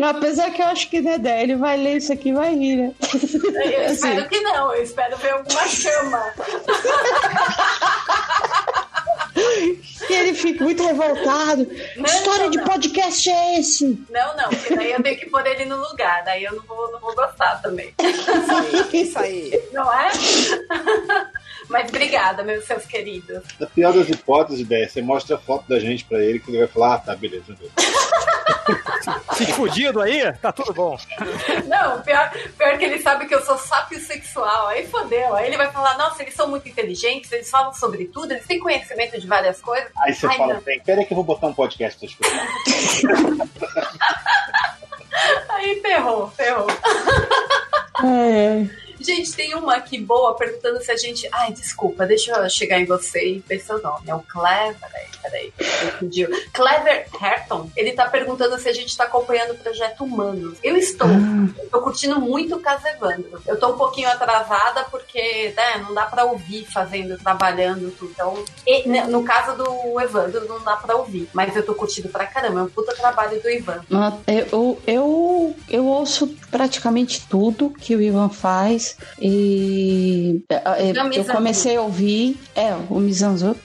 Apesar que eu acho que Dedé, ele vai ler isso aqui e vai rir, né? Eu assim. espero que não, eu espero ver alguma chama. E ele fica muito revoltado. Não, história não, de podcast é esse? Não, não, porque daí eu tenho que pôr ele no lugar, daí eu não vou, não vou gostar também. Isso aí, isso aí. Não é? Mas obrigada, meus seus queridos. A pior das hipóteses, ideia, você mostra a foto da gente pra ele que ele vai falar, ah, tá, beleza. Fique fudido aí, tá tudo bom. Não, pior, pior que ele sabe que eu sou sápio sexual. Aí fodeu. Aí ele vai falar, nossa, eles são muito inteligentes, eles falam sobre tudo, eles têm conhecimento de várias coisas. Aí você Ai, fala, bem, peraí que eu vou botar um podcast pra escutar. aí ferrou, ferrou. É. Gente, tem uma aqui boa perguntando se a gente. Ai, desculpa, deixa eu chegar em você e ver seu nome. É o Clever. Peraí, peraí. Clever Herton. Ele tá perguntando se a gente tá acompanhando o projeto Humanos. Eu estou. Ah. Eu tô curtindo muito o caso Evandro. Eu tô um pouquinho atrasada porque né, não dá pra ouvir fazendo, trabalhando, tudo. Então, e, né, no caso do Evandro, não dá pra ouvir. Mas eu tô curtindo pra caramba. É um puta trabalho do Ivan. Eu, eu, eu ouço praticamente tudo que o Ivan faz. E é, é, eu comecei a ouvir, é, o Mizanzuki.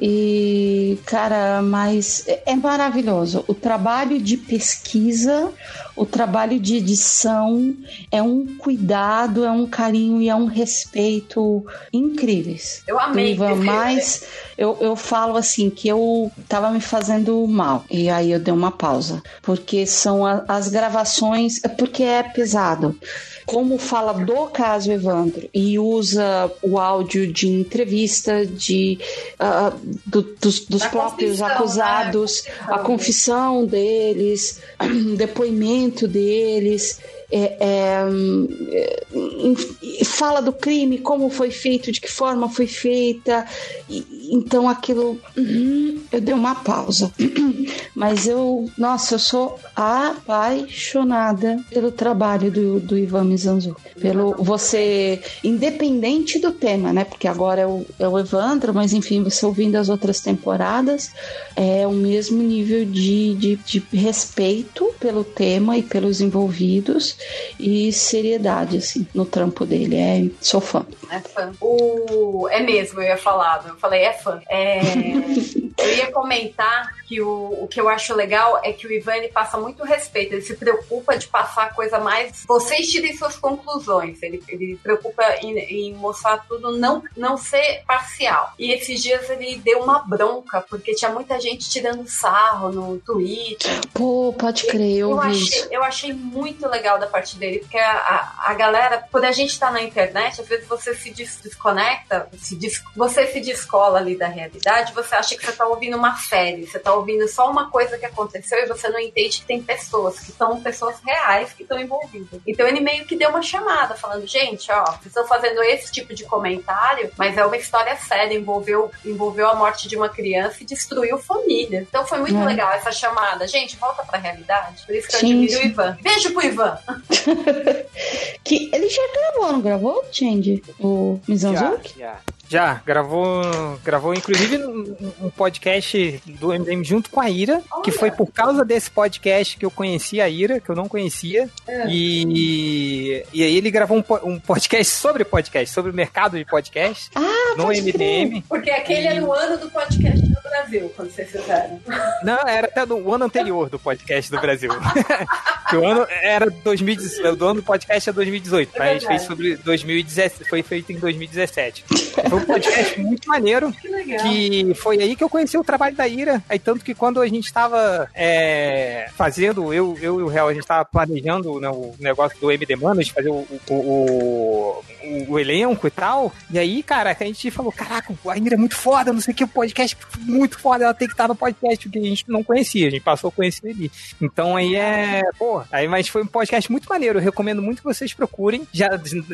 E, cara, mas é, é maravilhoso. O trabalho de pesquisa, o trabalho de edição é um cuidado, é um carinho e é um respeito incríveis. Eu amei. Ivan, mas eu, eu falo assim que eu tava me fazendo mal. E aí eu dei uma pausa. Porque são a, as gravações, porque é pesado como fala do caso Evandro e usa o áudio de entrevista de uh, do, dos, dos próprios né? acusados, né? a confissão deles, depoimento deles é, é, é, fala do crime, como foi feito, de que forma foi feita. E, então aquilo. Uhum, eu dei uma pausa. Mas eu, nossa, eu sou apaixonada pelo trabalho do, do Ivan Mizanzu. Pelo você, independente do tema, né? Porque agora é o, é o Evandro, mas enfim, você ouvindo as outras temporadas, é o mesmo nível de, de, de respeito pelo tema e pelos envolvidos e seriedade, assim, no trampo dele. É, sou fã. É fã. O... É mesmo, eu ia falar. Eu falei, é fã. É... eu ia comentar que o, o que eu acho legal é que o Ivan ele passa muito respeito, ele se preocupa de passar a coisa mais. Vocês tirem suas conclusões, ele, ele preocupa em, em, mostrar tudo, não, não ser parcial. E esses dias ele deu uma bronca, porque tinha muita gente tirando sarro no Twitter. Pô, pode crer, eu, eu. Achei, eu achei muito legal da parte dele, porque a, a, a galera, quando a gente tá na internet, às vezes você se desconecta, se des, você se descola ali da realidade, você acha que você tá ouvindo uma série, você tá ouvindo só uma coisa que aconteceu e você não entende que tem pessoas, que são pessoas reais que estão envolvidas. Então ele meio que deu uma chamada, falando, gente, ó, vocês estão fazendo esse tipo de comentário, mas é uma história séria, envolveu, envolveu a morte de uma criança e destruiu família. Então foi muito é. legal essa chamada. Gente, volta pra realidade. Por isso que eu admiro o Ivan. Beijo pro Ivan. que ele já gravou, não gravou, Change? O Mizanzuki? Já, já. Já, gravou, gravou inclusive um podcast do MDM junto com a Ira, Olha. que foi por causa desse podcast que eu conheci a Ira, que eu não conhecia. É. E, e aí ele gravou um, um, podcast sobre podcast, sobre o mercado de podcast ah, no MDM. Porque aquele e... era o ano do podcast no Brasil, quando vocês fizeram. Não, era até do ano anterior do podcast do Brasil. que o ano era 2018, do ano do podcast é 2018, é mas a gente fez sobre 2017, foi feito em 2017. Foi podcast muito maneiro. Que legal. Que foi aí que eu conheci o trabalho da Ira. Aí tanto que quando a gente estava é, fazendo, eu, eu e o Real, a gente estava planejando né, o negócio do MD Manos, fazer o, o, o, o, elenco e tal. E aí, cara, a gente falou: caraca, a Ira é muito foda, não sei o que, o podcast muito muito foda, ela tem que estar no podcast, que a gente não conhecia, a gente passou a conhecer ele. Então aí é, pô, aí mas foi um podcast muito maneiro, eu recomendo muito que vocês procurem. Já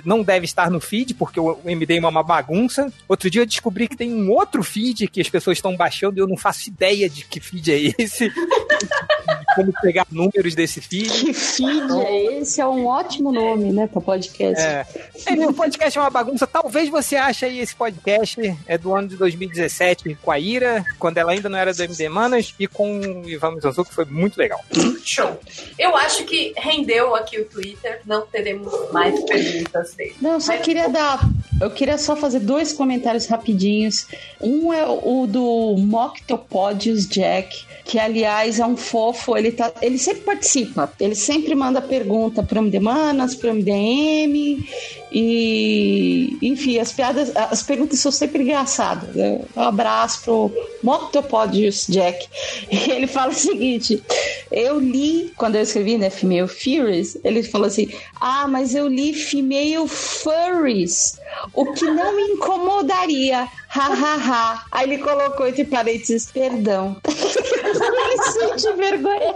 não deve estar no feed, porque o MD é uma bagunça. Outro dia eu descobri que tem um outro feed que as pessoas estão baixando e eu não faço ideia de que feed é esse. Como pegar números desse feed. Que feed então, é esse? É um ótimo nome, né, para podcast. É. é. O podcast é uma bagunça. Talvez você ache aí esse podcast é do ano de 2017 com a Ira, quando ela ainda não era do MD Manas, e com o Ivan Mizanzu, que foi muito legal. Show. Eu acho que rendeu aqui o Twitter. Não teremos mais perguntas dele. Não, só Mas... queria dar. Eu queria só fazer dois comentários rapidinhos. Um é o do Moctopodius Jack que aliás é um fofo, ele, tá, ele sempre participa, ele sempre manda pergunta para o MD Manas, para o MDM, e enfim, as piadas, as perguntas são sempre engraçadas. Né? Um abraço pro Moctopodius Jack. E ele fala o seguinte: eu li, quando eu escrevi, né, Female Furries, ele falou assim: ah, mas eu li Female Furries, o que não me incomodaria ha. Aí ele colocou entre parênteses, perdão. ele sente vergonha.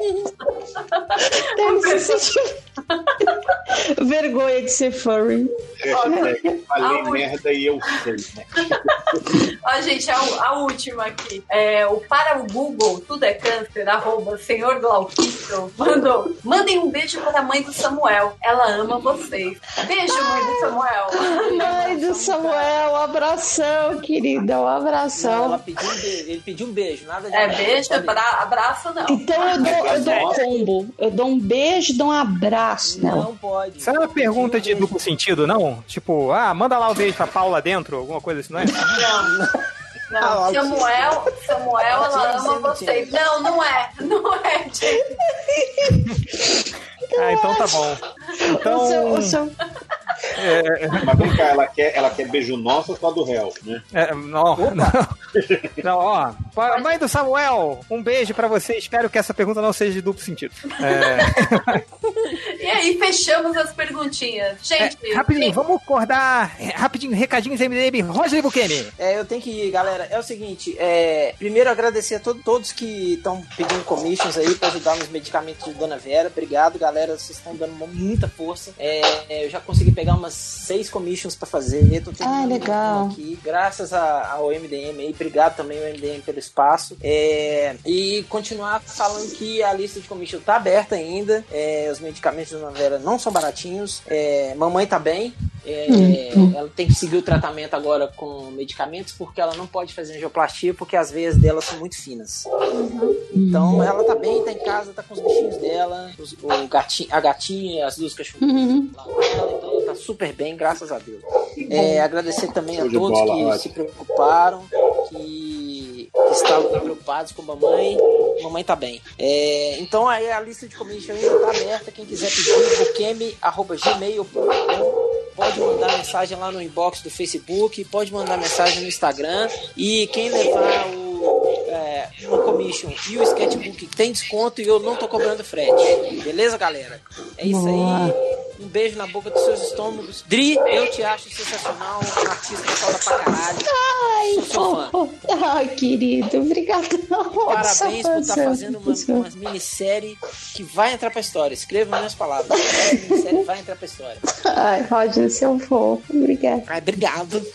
Ele se sente vergonha de ser furry. É, falei merda e eu sei, né? Ó, gente, a, a, última aqui. É, o para o Google, tudo é câncer, arroba senhor Glauquito, mandou. Mandem um beijo para a mãe do Samuel. Ela ama vocês. Beijo, mãe do Samuel. Mãe do Samuel, um abração, querida. Um abração. Não, pediu um beijo. Ele pediu um beijo, nada de É, beijo, abra abraço não. Então eu dou, eu dou um combo. Eu dou um beijo e dou um abraço. Não, não pode. Isso é uma pergunta de duplo sentido, não? Tipo, ah, manda lá o beijo pra Paula dentro, alguma coisa assim, não é? Não. Não, Samuel, Samuel, ela ama vocês. Não, não é. Não é, Ah, então tá bom. Então... O seu, o seu... É... Mas vem cá, ela quer, ela quer beijo nosso ou só do réu, né? É, não, não, não. ó. Mãe do Samuel, um beijo pra você. Espero que essa pergunta não seja de duplo sentido. É... e aí, fechamos as perguntinhas. Gente. É, rapidinho, gente... vamos acordar. É, rapidinho, recadinhos MDM. Roger Bukemi. É, eu tenho que ir, galera. É o seguinte: é, primeiro agradecer a todo, todos que estão pedindo commissions aí pra ajudar nos medicamentos de Dona Vera. Obrigado, galera. Vocês estão dando muita força. É, eu já consegui pegar umas seis commissions para fazer. Tô ah, legal. Aqui, graças ao MDM aí. Obrigado também ao MDM pelo espaço. É, e continuar falando que a lista de commission tá aberta ainda. É, os medicamentos da Vera não são baratinhos. É, mamãe tá bem. É, hum. Ela tem que seguir o tratamento agora com medicamentos porque ela não pode fazer angioplastia porque as veias dela são muito finas. Uhum. Então ela tá bem, tá em casa, tá com os bichinhos dela, os, o gatinho, a gatinha, as duas cachorrinhas uhum. lá com ela, então ela tá super bem, graças a Deus. É, agradecer também a todos que se preocuparam, que, que estavam preocupados com a mamãe. Mamãe tá bem. É, então aí a lista de commission ainda tá aberta. Quem quiser pedir, bukemi.gmail.com pode mandar mensagem lá no inbox do Facebook, pode mandar mensagem no Instagram. E quem levar o, é, o commission e o sketchbook tem desconto e eu não tô cobrando frete. Beleza, galera? É isso aí. Um beijo na boca dos seus estômagos. Dri, eu te acho sensacional. Um artista foda pra caralho. Ai, Sou Ai, querido, obrigado. Parabéns por estar tá fazendo uma, uma minissérie que vai entrar pra história. Escreva minhas palavras. Essa minissérie vai entrar pra história. Ai, Roger, seu fofo. Obrigado. Ai, obrigado.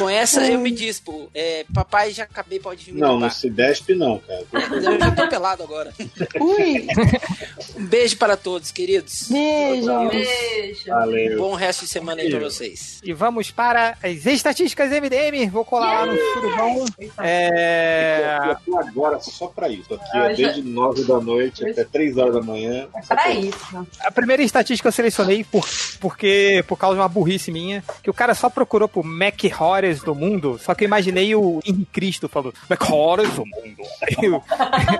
Com essa eu me dispo. É, papai, já acabei, pode vir. Não, não se despe, não, cara. Eu já tô pelado agora. Ui! Um beijo para todos, queridos. Beijo. Beijo. Valeu. Bom resto de semana aí pra vocês. E vamos para as estatísticas MDM. Vou colar yeah. lá no surubão. É... Eu tô agora só pra isso. Aqui é desde 9 da noite até 3 horas da manhã. Pra isso. A primeira estatística eu selecionei por, porque, por causa de uma burrice minha, que o cara só procurou por Mac Horrors do mundo, só que eu imaginei o Henrique Cristo falando Mac Horrors do mundo. Aí eu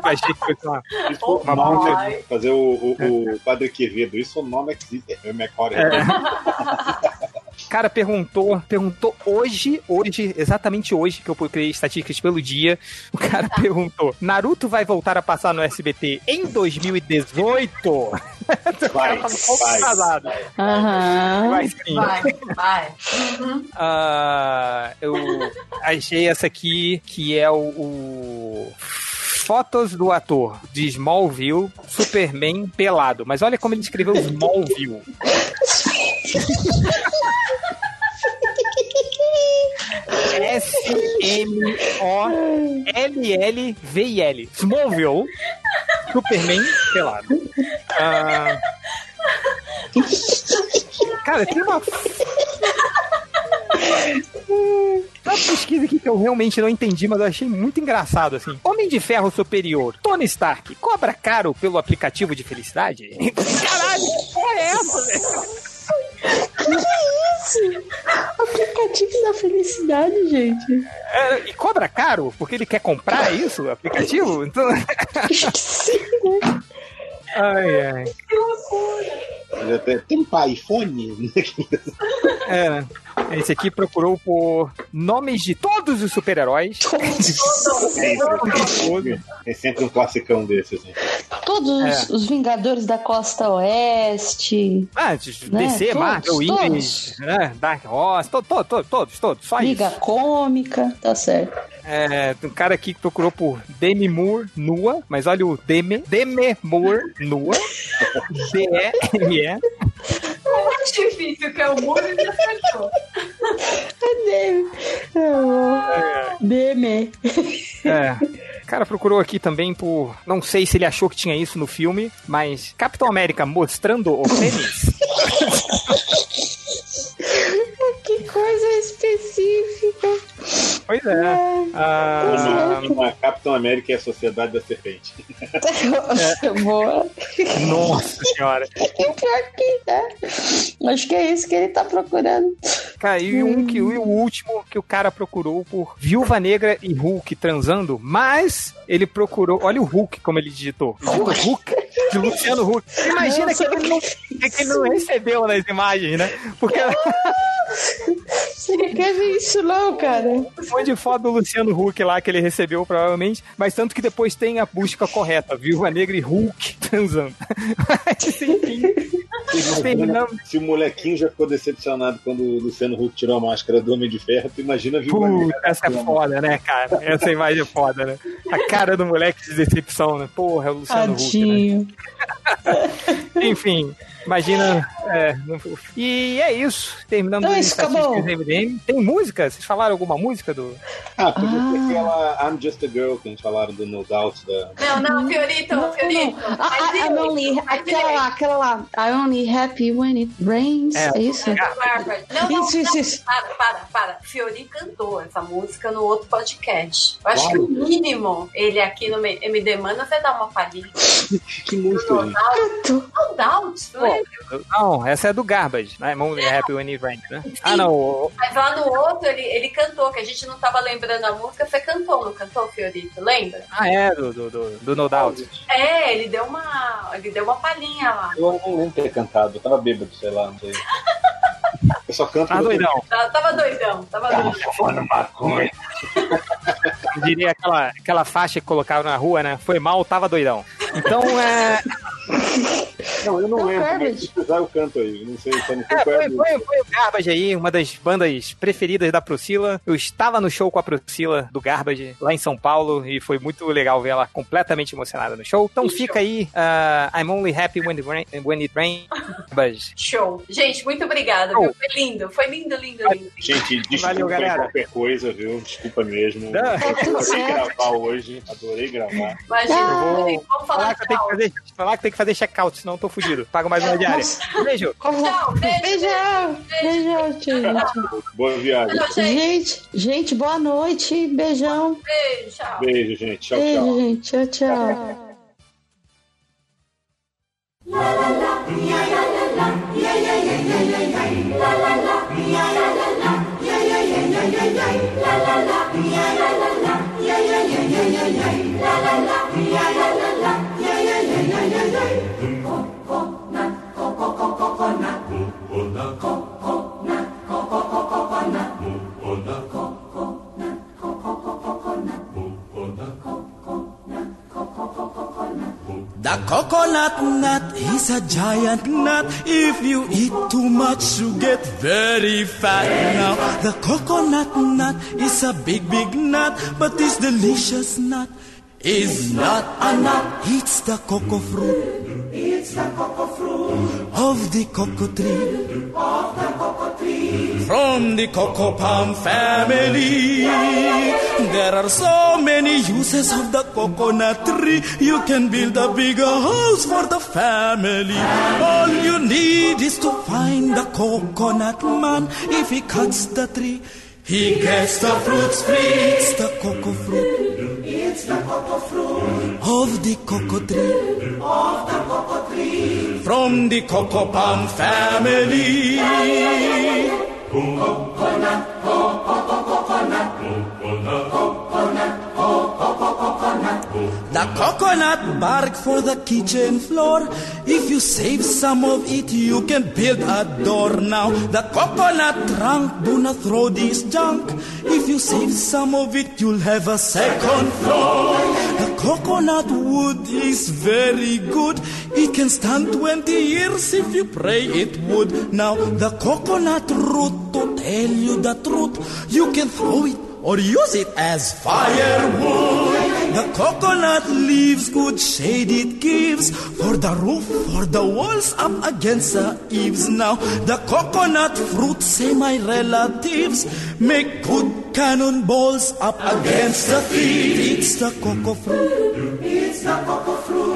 achei que foi uma, oh, uma nome, Fazer o, o, o Padre Quevedo, isso o nome é que existe, é Horrors. É. cara perguntou, perguntou hoje, hoje, exatamente hoje, que eu criei estatísticas pelo dia. O cara perguntou: Naruto vai voltar a passar no SBT em 2018? Vai, vai, casado. Aham. Vai sim. Vai, vai. Uhum. Ah, eu achei essa aqui, que é o, o fotos do ator de Smallville, Superman pelado. Mas olha como ele escreveu Smallville. S-M-O-L-L-V-I-L. Smallville, Superman pelado. Ah, cara, tem uma. Uma pesquisa aqui que eu realmente não entendi, mas eu achei muito engraçado, assim. Homem de Ferro Superior, Tony Stark, cobra caro pelo aplicativo de felicidade? Caralho, que porra é essa, velho? Que isso? Aplicativo da felicidade, gente. É, e cobra caro? Porque ele quer comprar isso, aplicativo? Então... ai, ai. Que loucura. Tem para iPhone? É, esse aqui procurou por nomes de todos os super-heróis. É sempre um classicão desses. Né? Todos É. os Vingadores da Costa Oeste. Ah, Né? DC, Todos, Marvel, todos. Image, né? Dark Horse, to- to- to- todos, todos, só Liga isso. Cômica, tá certo. É, tem um cara aqui que procurou por Demi Moore nua, mas olha o Demi, Demi Moore nua, D-E-M-E. O mais difícil que é o mundo e acertou. Deme. É. O cara procurou aqui também por. Não sei se ele achou que tinha isso no filme, mas Capitão América mostrando o pênis. Que coisa específica. Pois é. Ah, Uma Capitão América e a Sociedade da Serpente. Boa. nossa senhora. Pior que é. Acho que é isso que ele tá procurando. Cara, e um que, e o último que o cara procurou por Viúva Negra e Hulk transando, mas ele procurou. Olha o Hulk como ele digitou. Digitou Hulk de Luciano Huck. Imagina que ele, não, que ele não recebeu nas imagens, né? Porque Você não quer ver isso, não, cara. Monte de foto do Luciano Huck lá que ele recebeu, provavelmente. Mas tanto que depois tem a busca correta: Viúva Negra e Hulk transando. Mas, enfim. Se o molequinho já ficou decepcionado quando o Luciano Huck tirou a máscara do Homem de Ferro, tu imagina a Viúva Puta, Negra. essa é foda, né, cara? Essa imagem é foda, né? A cara do moleque de decepção, né? Porra, é o Luciano Huck, né? Tadinho. Enfim, imagina. é, não- e é isso. Terminamos Então é isso, acabou. MDM. Tem música? Vocês falaram alguma música do. Ah, podia ser aquela I'm Just a Girl que a gente falaram do No Doubt da. Não, não, Fiorito, Fiorito. Ah, ah, I'm only, aquela lá, aquela lá. I'm only happy when it rains. É. É, isso? Bárbara. Não, não, Isso, isso, não, isso. Para, para, para. Fiori cantou essa música no outro podcast. Eu acho Claro. que o mínimo ele aqui no MD Mana vai dar uma palhinha. Que música, No gente? Doubt. No Doubt, não é? Não, essa é do Garbage, né? Only Happy When It Rains, né? Ah, não. Mas lá no outro ele, ele cantou, que a gente não tava lembrando a música, foi cantou, não cantou, Fiorito? Lembra? Ah, é, do, do, do, do No Doubt. É, ele deu uma. Ele deu uma palhinha lá. Eu não lembro ter cantado, eu tava bêbado, sei lá, não sei. Eu só canto. Ah, quando eu tô- doidão. Tava tava doidão, tava doidão. Fumando maconha. Eu diria aquela, aquela faixa que colocaram na rua, né? Foi mal, tava doidão. Então, é. Não, eu não lembro. Garbage. Se precisar, eu canto aí. Não sei, não sei É, é foi, foi, foi o Garbage aí, uma das bandas preferidas da Priscila. Eu estava no show com a Priscila do Garbage, lá em São Paulo, e foi muito legal ver ela completamente emocionada no show. Então fica aí, ah, I'm Only Happy When It, rain, when it Rains. Garbage. Show. Gente, muito obrigada, viu? Foi lindo, foi lindo, lindo, lindo. Gente, desculpa Valeu, galera. qualquer coisa, viu? Desculpa mesmo. Não. Tá tudo Adorei gravar hoje, adorei gravar. Imagina, Eu vou vamos Falar falar que, eu tenho que fazer, falar que tem que fazer check-out, senão eu tô fugido. Pago mais uma diária. Beijo. Tchau, beijo. Beijão. Beijão, gente. Boa viagem. Gente. Gente, boa noite. Beijão. Beijo, tchau. Beijo, gente. Tchau, Beijo, tchau. gente. Tchau, tchau. The coconut nut is a giant nut. If you eat too much, you get very fat. Now, the coconut nut is a big, big nut, but it's delicious nut is not a nut. It's the cocoa fruit. It's the cocoa fruit of the cocoa tree. Of the cocoa tree. From the cocoa palm family. There are so many uses of the coconut tree. You can build a bigger house for the family. All you need is to find the coconut man. If he cuts the tree, he gets the fruits free. It's the cocoa fruit. It's the cocoa fruit of the cocoa tree. Of the cocoa tree. From the cocoa palm family. Coconut, coconut, coconut bark for the kitchen floor. If you save some of it, you can build a door now. The coconut trunk, do not throw this junk. If you save some of it, you'll have a second floor. The coconut wood is very good. It can stand 20 years if you pray it would. Now, the coconut root, to tell you the truth, you can throw it or use it as firewood. The coconut leaves good shade it gives for the roof, for the walls up against the eaves. Now the coconut fruit, say my relatives, make good cannonballs up against the thieves. It's the cocoa fruit. It's the cocoa fruit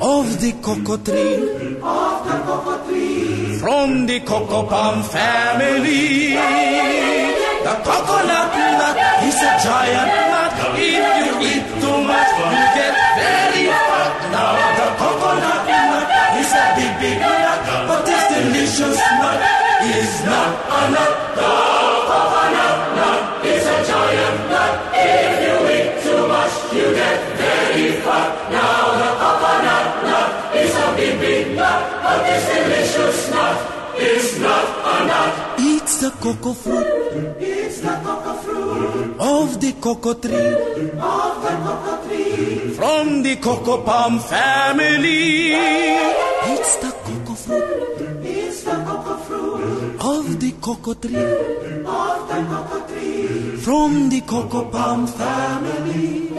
of the cocoa tree. Of the cocoa tree. From the cocoa palm family. The coconut nut is a giant nut. If you eat delicious nut is not a nut. The coconut nut is a giant nut. If you eat too much, you get very fat. Now the coconut nut is a big, big nut, but this delicious nut is not a nut. It's the cocoa fruit. It's the cocoa fruit of the cocoa tree. Of the cocoa tree. From the cocoa palm family. It's the cocoa fruit. Of the cocoa tree. Of the cocoa tree. From the cocoa palm family.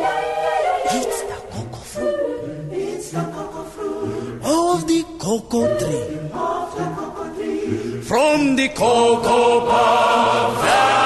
It's the cocoa fruit. It's the cocoa fruit of the cocoa tree. Of the cocoa tree. From the cocoa palm family.